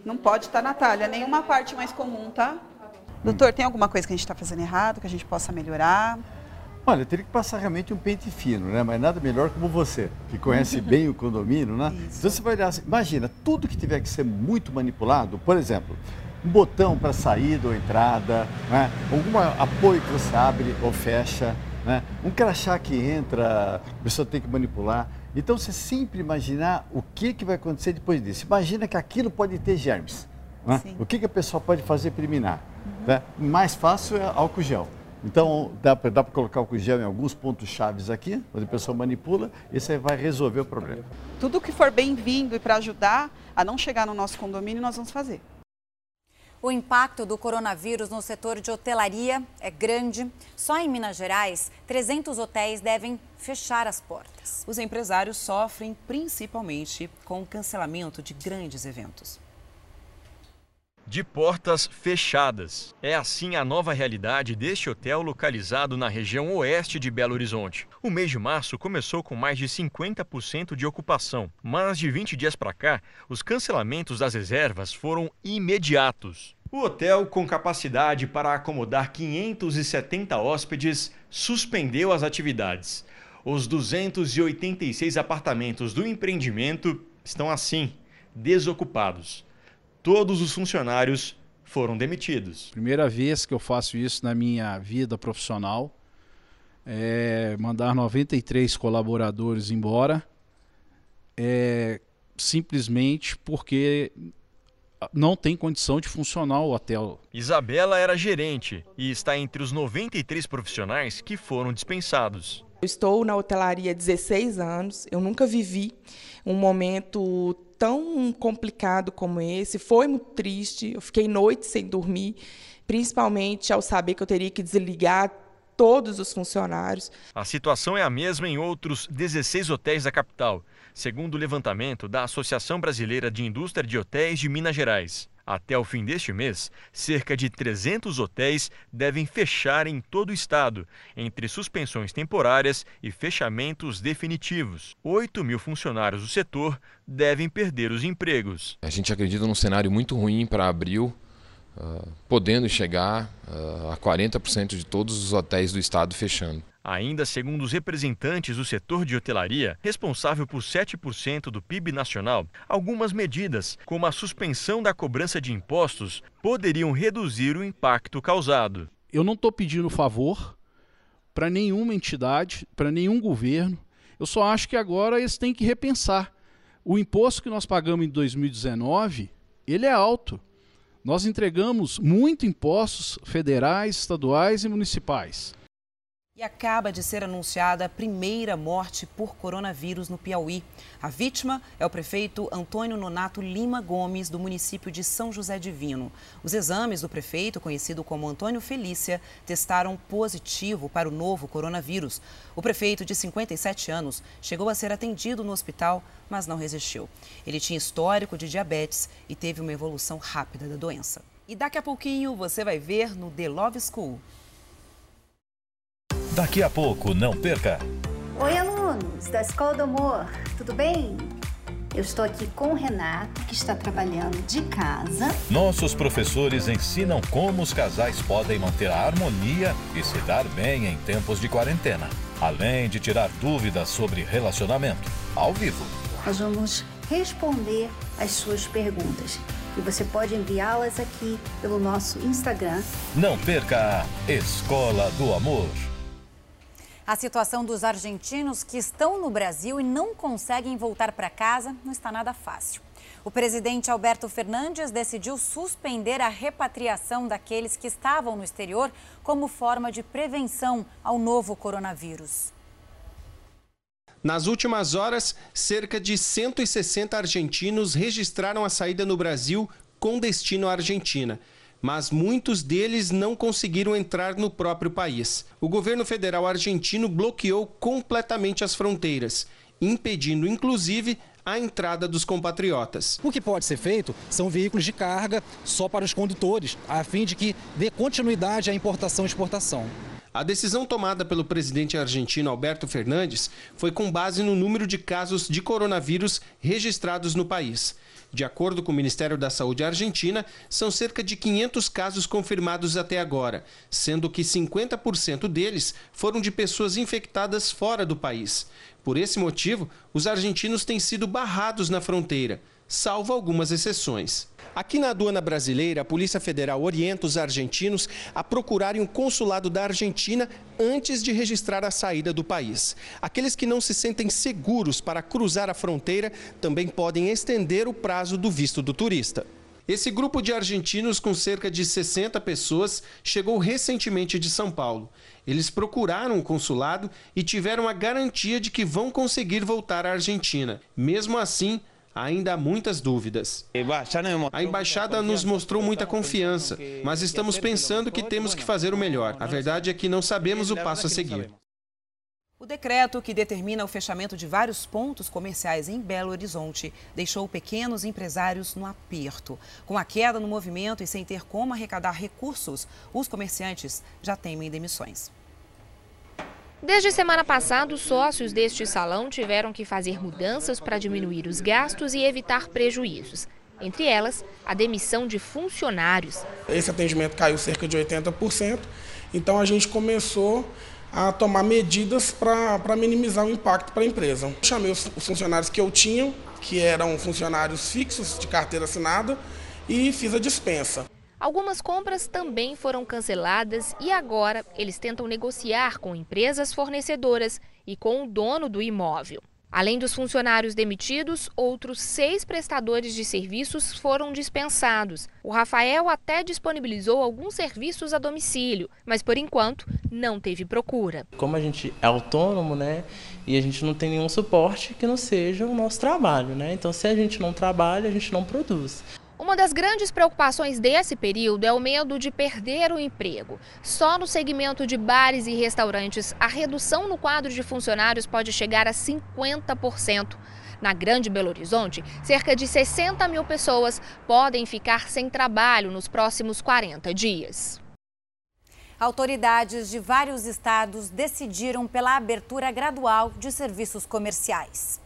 Não pode estar na talha, nenhuma parte mais comum, tá? Doutor, tem alguma coisa que a gente está fazendo errado, que a gente possa melhorar? Olha, eu teria que passar realmente um pente fino, né? Mas nada melhor como você, que conhece bem o condomínio, né? Isso. Então você vai olhar assim, imagina, tudo que tiver que ser muito manipulado, por exemplo, um botão para saída ou entrada, né? algum apoio que você abre ou fecha, né? um crachá que entra, a pessoa tem que manipular. Então você sempre imaginar o que, que vai acontecer depois disso. Imagina que aquilo pode ter germes. Né? O que, que a pessoa pode fazer para eliminar? Uhum. Né? Mais fácil é álcool gel. Então, dá para colocar álcool gel em alguns pontos chaves aqui, onde a pessoa manipula, e você vai resolver o problema. Tudo que for bem-vindo e para ajudar a não chegar no nosso condomínio, nós vamos fazer. O impacto do coronavírus no setor de hotelaria é grande. Só em Minas Gerais, 300 hotéis devem fechar as portas. Os empresários sofrem principalmente com o cancelamento de grandes eventos. De portas fechadas. É assim a nova realidade deste hotel localizado na região oeste de Belo Horizonte. O mês de março começou com mais de 50% de ocupação, mas de 20 dias para cá, os cancelamentos das reservas foram imediatos. O hotel, com capacidade para acomodar 570 hóspedes, suspendeu as atividades. Os 286 apartamentos do empreendimento estão assim, desocupados todos os funcionários foram demitidos. Primeira vez que eu faço isso na minha vida profissional. É mandar 93 colaboradores embora. É, simplesmente porque não tem condição de funcionar o hotel. Isabela era gerente e está entre os 93 profissionais que foram dispensados. Eu estou na hotelaria há 16 anos, eu nunca vivi um momento tão complicado como esse. Foi muito triste, eu fiquei noites sem dormir, principalmente ao saber que eu teria que desligar todos os funcionários. A situação é a mesma em outros 16 hotéis da capital, segundo o levantamento da Associação Brasileira de Indústria de Hotéis de Minas Gerais. Até o fim deste mês, cerca de 300 hotéis devem fechar em todo o estado, entre suspensões temporárias e fechamentos definitivos. 8 mil funcionários do setor devem perder os empregos. A gente acredita num cenário muito ruim para abril, uh, podendo chegar uh, a 40% de todos os hotéis do estado fechando. Ainda segundo os representantes do setor de hotelaria, responsável por 7% do PIB nacional, algumas medidas, como a suspensão da cobrança de impostos, poderiam reduzir o impacto causado. Eu não estou pedindo favor para nenhuma entidade, para nenhum governo. Eu só acho que agora eles têm que repensar. O imposto que nós pagamos em 2019, ele é alto. Nós entregamos muito impostos federais, estaduais e municipais. E acaba de ser anunciada a primeira morte por coronavírus no Piauí. A vítima é o prefeito Antônio Nonato Lima Gomes, do município de São José Divino. Os exames do prefeito, conhecido como Antônio Felícia, testaram positivo para o novo coronavírus. O prefeito, de 57 anos, chegou a ser atendido no hospital, mas não resistiu. Ele tinha histórico de diabetes e teve uma evolução rápida da doença. E daqui a pouquinho você vai ver no The Love School. Daqui a pouco, não perca. Oi, alunos da Escola do Amor, tudo bem? Eu estou aqui com o Renato, que está trabalhando de casa. Nossos professores ensinam como os casais podem manter a harmonia e se dar bem em tempos de quarentena, além de tirar dúvidas sobre relacionamento, ao vivo. Nós vamos responder as suas perguntas e você pode enviá-las aqui pelo nosso Instagram. Não perca Escola do Amor. A situação dos argentinos que estão no Brasil e não conseguem voltar para casa não está nada fácil. O presidente Alberto Fernandes decidiu suspender a repatriação daqueles que estavam no exterior como forma de prevenção ao novo coronavírus. Nas últimas horas, cerca de 160 argentinos registraram a saída no Brasil com destino à Argentina mas muitos deles não conseguiram entrar no próprio país. O governo federal argentino bloqueou completamente as fronteiras, impedindo inclusive a entrada dos compatriotas. O que pode ser feito são veículos de carga só para os condutores, a fim de que dê continuidade à importação e exportação. A decisão tomada pelo presidente argentino Alberto Fernandes foi com base no número de casos de coronavírus registrados no país. De acordo com o Ministério da Saúde Argentina, são cerca de 500 casos confirmados até agora, sendo que 50% deles foram de pessoas infectadas fora do país. Por esse motivo, os argentinos têm sido barrados na fronteira, salvo algumas exceções. Aqui na aduana brasileira, a Polícia Federal orienta os argentinos a procurarem o consulado da Argentina antes de registrar a saída do país. Aqueles que não se sentem seguros para cruzar a fronteira também podem estender o prazo do visto do turista. Esse grupo de argentinos, com cerca de 60 pessoas, chegou recentemente de São Paulo. Eles procuraram o consulado e tiveram a garantia de que vão conseguir voltar à Argentina. Mesmo assim, ainda há muitas dúvidas. A embaixada nos mostrou muita confiança, mas estamos pensando que temos que fazer o melhor. A verdade é que não sabemos o passo a seguir. O decreto que determina o fechamento de vários pontos comerciais em Belo Horizonte deixou pequenos empresários no aperto. Com a queda no movimento e sem ter como arrecadar recursos, os comerciantes já temem demissões. Desde semana passada, os sócios deste salão tiveram que fazer mudanças para diminuir os gastos e evitar prejuízos. Entre elas, a demissão de funcionários. Esse atendimento caiu cerca de 80%, então a gente começou a tomar medidas para minimizar o impacto para a empresa. Chamei os funcionários que eu tinha, que eram funcionários fixos de carteira assinada, e fiz a dispensa. Algumas compras também foram canceladas e agora eles tentam negociar com empresas fornecedoras e com o dono do imóvel. Além dos funcionários demitidos, outros seis prestadores de serviços foram dispensados. O Rafael até disponibilizou alguns serviços a domicílio, mas por enquanto não teve procura. Como a gente é autônomo, né, e a gente não tem nenhum suporte que não seja o nosso trabalho, né? Então, se a gente não trabalha, a gente não produz. Uma das grandes preocupações desse período é o medo de perder o emprego. Só no segmento de bares e restaurantes, a redução no quadro de funcionários pode chegar a 50%. Na Grande Belo Horizonte, cerca de 60 mil pessoas podem ficar sem trabalho nos próximos 40 dias. Autoridades de vários estados decidiram pela abertura gradual de serviços comerciais.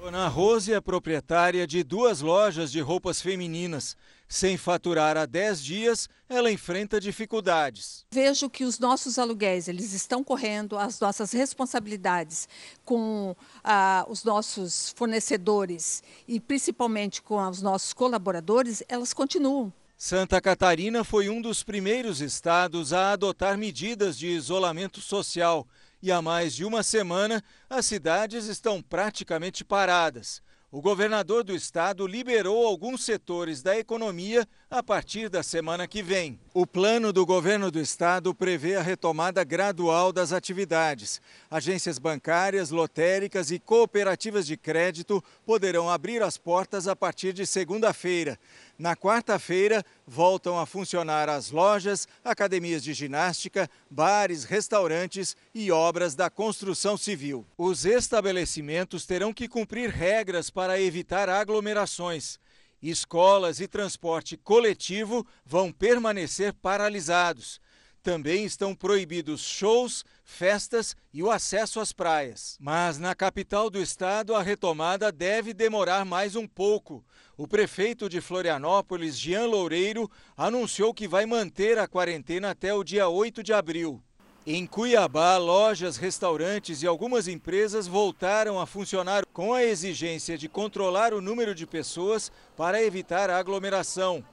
Dona Rose é proprietária de duas lojas de roupas femininas. Sem faturar há 10 dias, ela enfrenta dificuldades. Vejo que os nossos aluguéis eles estão correndo, as nossas responsabilidades com ah, os nossos fornecedores e principalmente com os nossos colaboradores, elas continuam. Santa Catarina foi um dos primeiros estados a adotar medidas de isolamento social e há mais de uma semana as cidades estão praticamente paradas. O governador do estado liberou alguns setores da economia a partir da semana que vem. O plano do governo do estado prevê a retomada gradual das atividades. Agências bancárias, lotéricas e cooperativas de crédito poderão abrir as portas a partir de segunda-feira. Na quarta-feira, voltam a funcionar as lojas, academias de ginástica, bares, restaurantes e obras da construção civil. Os estabelecimentos terão que cumprir regras para evitar aglomerações. Escolas e transporte coletivo vão permanecer paralisados. Também estão proibidos shows, festas e o acesso às praias. Mas na capital do estado, a retomada deve demorar mais um pouco. O prefeito de Florianópolis, Jean Loureiro, anunciou que vai manter a quarentena até o dia 8 de abril. Em Cuiabá, lojas, restaurantes e algumas empresas voltaram a funcionar com a exigência de controlar o número de pessoas para evitar a aglomeração.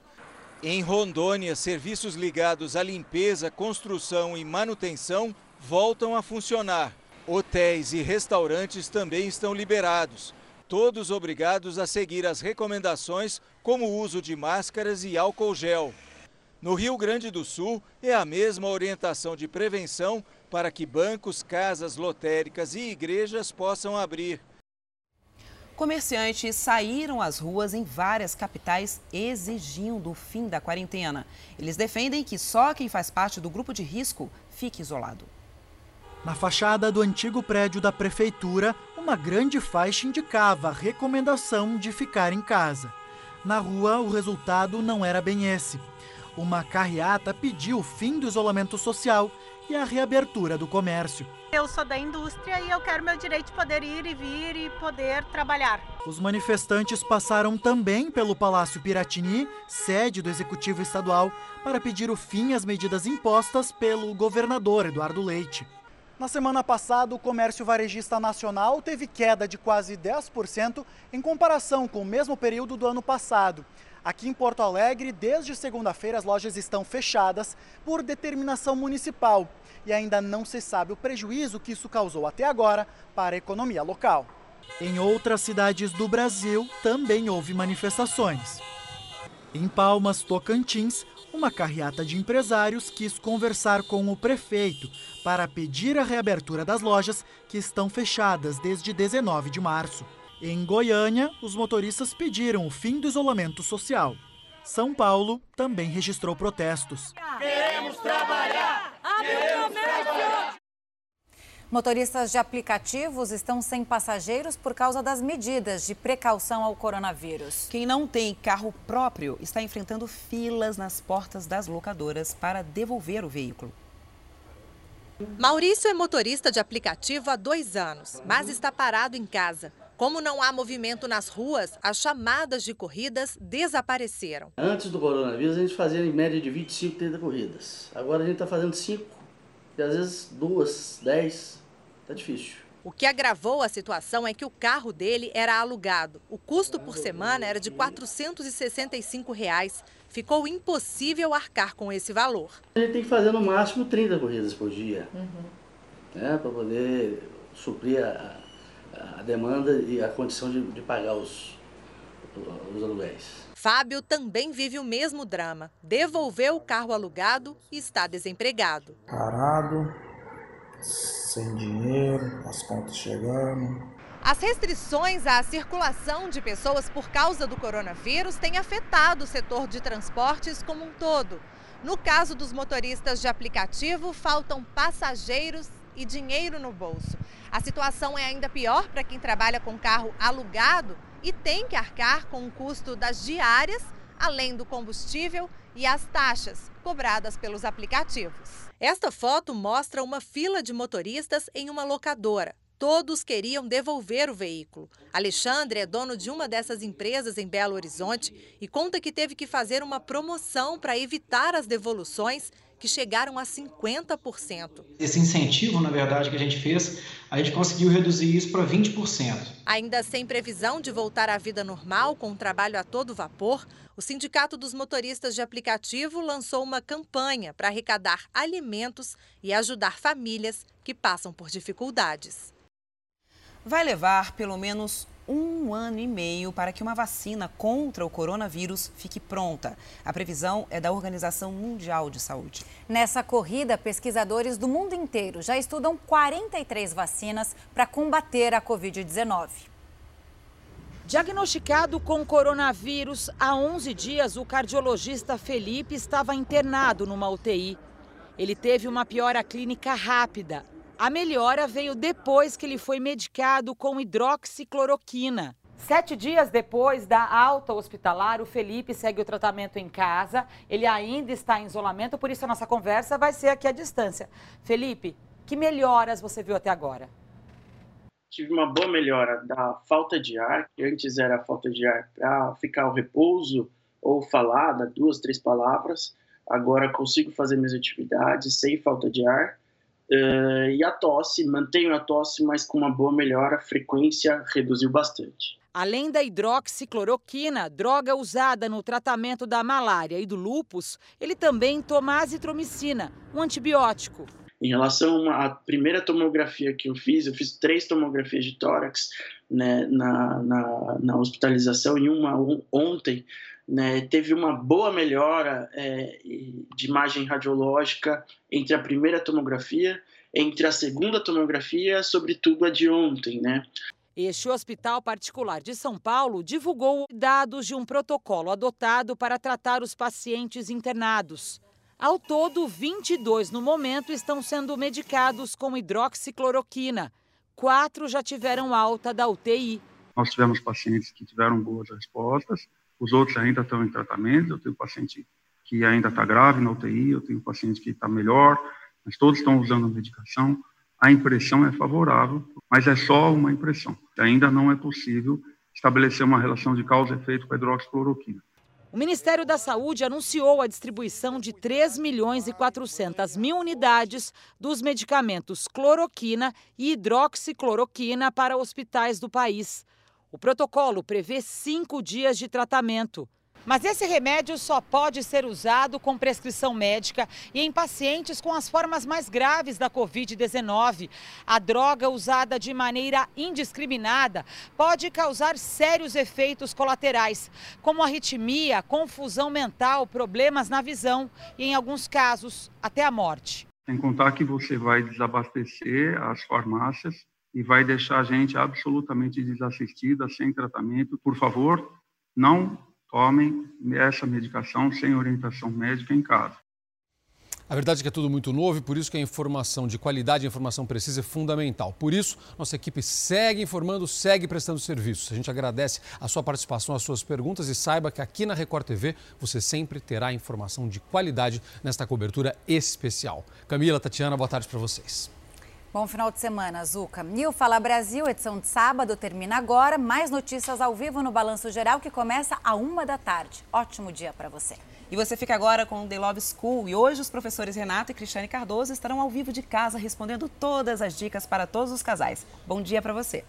Em Rondônia, serviços ligados à limpeza, construção e manutenção voltam a funcionar. Hotéis e restaurantes também estão liberados todos obrigados a seguir as recomendações como o uso de máscaras e álcool gel. No Rio Grande do Sul, é a mesma orientação de prevenção para que bancos, casas lotéricas e igrejas possam abrir. Comerciantes saíram às ruas em várias capitais exigindo o fim da quarentena. Eles defendem que só quem faz parte do grupo de risco fique isolado. Na fachada do antigo prédio da prefeitura, uma grande faixa indicava a recomendação de ficar em casa. Na rua, o resultado não era bem esse. Uma carreata pediu o fim do isolamento social e a reabertura do comércio. Eu sou da indústria e eu quero meu direito de poder ir e vir e poder trabalhar. Os manifestantes passaram também pelo Palácio Piratini, sede do Executivo Estadual, para pedir o fim às medidas impostas pelo governador Eduardo Leite. Na semana passada, o comércio varejista nacional teve queda de quase 10% em comparação com o mesmo período do ano passado. Aqui em Porto Alegre, desde segunda-feira, as lojas estão fechadas por determinação municipal e ainda não se sabe o prejuízo que isso causou até agora para a economia local. Em outras cidades do Brasil também houve manifestações. Em Palmas, Tocantins, uma carreata de empresários quis conversar com o prefeito para pedir a reabertura das lojas que estão fechadas desde 19 de março. Em Goiânia, os motoristas pediram o fim do isolamento social. São Paulo também registrou protestos. Queremos trabalhar! Queremos trabalhar! Motoristas de aplicativos estão sem passageiros por causa das medidas de precaução ao coronavírus. Quem não tem carro próprio está enfrentando filas nas portas das locadoras para devolver o veículo. Maurício é motorista de aplicativo há dois anos, mas está parado em casa. Como não há movimento nas ruas, as chamadas de corridas desapareceram. Antes do coronavírus, a gente fazia em média de 25, 30 corridas. Agora a gente está fazendo 5, e às vezes duas, 10. Está difícil. O que agravou a situação é que o carro dele era alugado. O custo por semana era de 465 reais. Ficou impossível arcar com esse valor. A gente tem que fazer no máximo 30 corridas por dia, uhum. né, para poder suprir a, a, demanda e a condição de, de pagar os, os aluguéis. Fábio também vive o mesmo drama. Devolveu o carro alugado e está desempregado. Parado, sem dinheiro, as contas chegando. As restrições à circulação de pessoas por causa do coronavírus têm afetado o setor de transportes como um todo. No caso dos motoristas de aplicativo, faltam passageiros e dinheiro no bolso. A situação é ainda pior para quem trabalha com carro alugado e tem que arcar com o custo das diárias, além do combustível e as taxas cobradas pelos aplicativos. Esta foto mostra uma fila de motoristas em uma locadora. Todos queriam devolver o veículo. Alexandre é dono de uma dessas empresas em Belo Horizonte e conta que teve que fazer uma promoção para evitar as devoluções que chegaram a 50%. Esse incentivo, na verdade, que a gente fez, a gente conseguiu reduzir isso para 20%. Ainda sem previsão de voltar à vida normal com o trabalho a todo vapor, o Sindicato dos Motoristas de Aplicativo lançou uma campanha para arrecadar alimentos e ajudar famílias que passam por dificuldades vai levar pelo menos um ano e meio para que uma vacina contra o coronavírus fique pronta. A previsão é da Organização Mundial de Saúde. Nessa corrida, pesquisadores do mundo inteiro já estudam 43 vacinas para combater a Covid-19. Diagnosticado com coronavírus, há 11 dias o cardiologista Felipe estava internado numa UTI. Ele teve uma piora clínica rápida. A melhora veio depois que ele foi medicado com hidroxicloroquina. Sete dias depois da alta hospitalar, o Felipe segue o tratamento em casa. Ele ainda está em isolamento, por isso a nossa conversa vai ser aqui à distância. Felipe, que melhoras você viu até agora? tive uma boa melhora da falta de ar, que antes era falta de ar para ficar ao repouso ou falar, duas, três palavras. Agora consigo fazer minhas atividades sem falta de ar. Uh, e a tosse, mantenho a tosse, mas com uma boa melhora, a frequência reduziu bastante. Além da hidroxicloroquina, droga usada no tratamento da malária e do lúpus, ele também toma azitromicina, um antibiótico. Em relação à primeira tomografia que eu fiz, eu fiz três tomografias de tórax né, na, na, na, hospitalização e uma ontem. Né, teve uma boa melhora é, de imagem radiológica entre a primeira tomografia, entre a segunda tomografia, sobretudo a de ontem. Né? Este hospital particular de São Paulo divulgou dados de um protocolo adotado para tratar os pacientes internados. Ao todo, 22 no momento estão sendo medicados com hidroxicloroquina. Quatro já tiveram alta da UTI. Nós tivemos pacientes que tiveram boas respostas, os outros ainda estão em tratamento. Eu tenho paciente que ainda está grave na UTI, eu tenho paciente que está melhor, mas todos estão usando a medicação. A impressão é favorável, mas é só uma impressão. Ainda não é possível estabelecer uma relação de causa e efeito com a hidroxicloroquina. O Ministério da Saúde anunciou a distribuição de 3 milhões e 400 mil unidades dos medicamentos cloroquina e hidroxicloroquina para hospitais do país. O protocolo prevê cinco dias de tratamento. Mas esse remédio só pode ser usado com prescrição médica e em pacientes com as formas mais graves da Covid-19. A droga usada de maneira indiscriminada pode causar sérios efeitos colaterais, como arritmia, confusão mental, problemas na visão e, em alguns casos, até a morte. Sem contar que você vai desabastecer as farmácias e vai deixar a gente absolutamente desassistida, sem tratamento. Por favor, não tomem essa medicação sem orientação médica em casa. A verdade é que é tudo muito novo e por isso que a informação de qualidade, a informação precisa é fundamental. Por isso, nossa equipe segue informando, segue prestando serviços. A gente agradece a sua participação, as suas perguntas e saiba que aqui na Record TV você sempre terá informação de qualidade nesta cobertura especial. Camila, Tatiana, boa tarde para vocês. Bom final de semana, Zuca. O Fala Brasil, edição de sábado, termina agora. Mais notícias ao vivo no Balanço Geral, que começa a uma da tarde. Ótimo dia para você. E você fica agora com o The Love School. E hoje os professores Renato e Cristiane Cardoso estarão ao vivo de casa respondendo todas as dicas para todos os casais. Bom dia para você.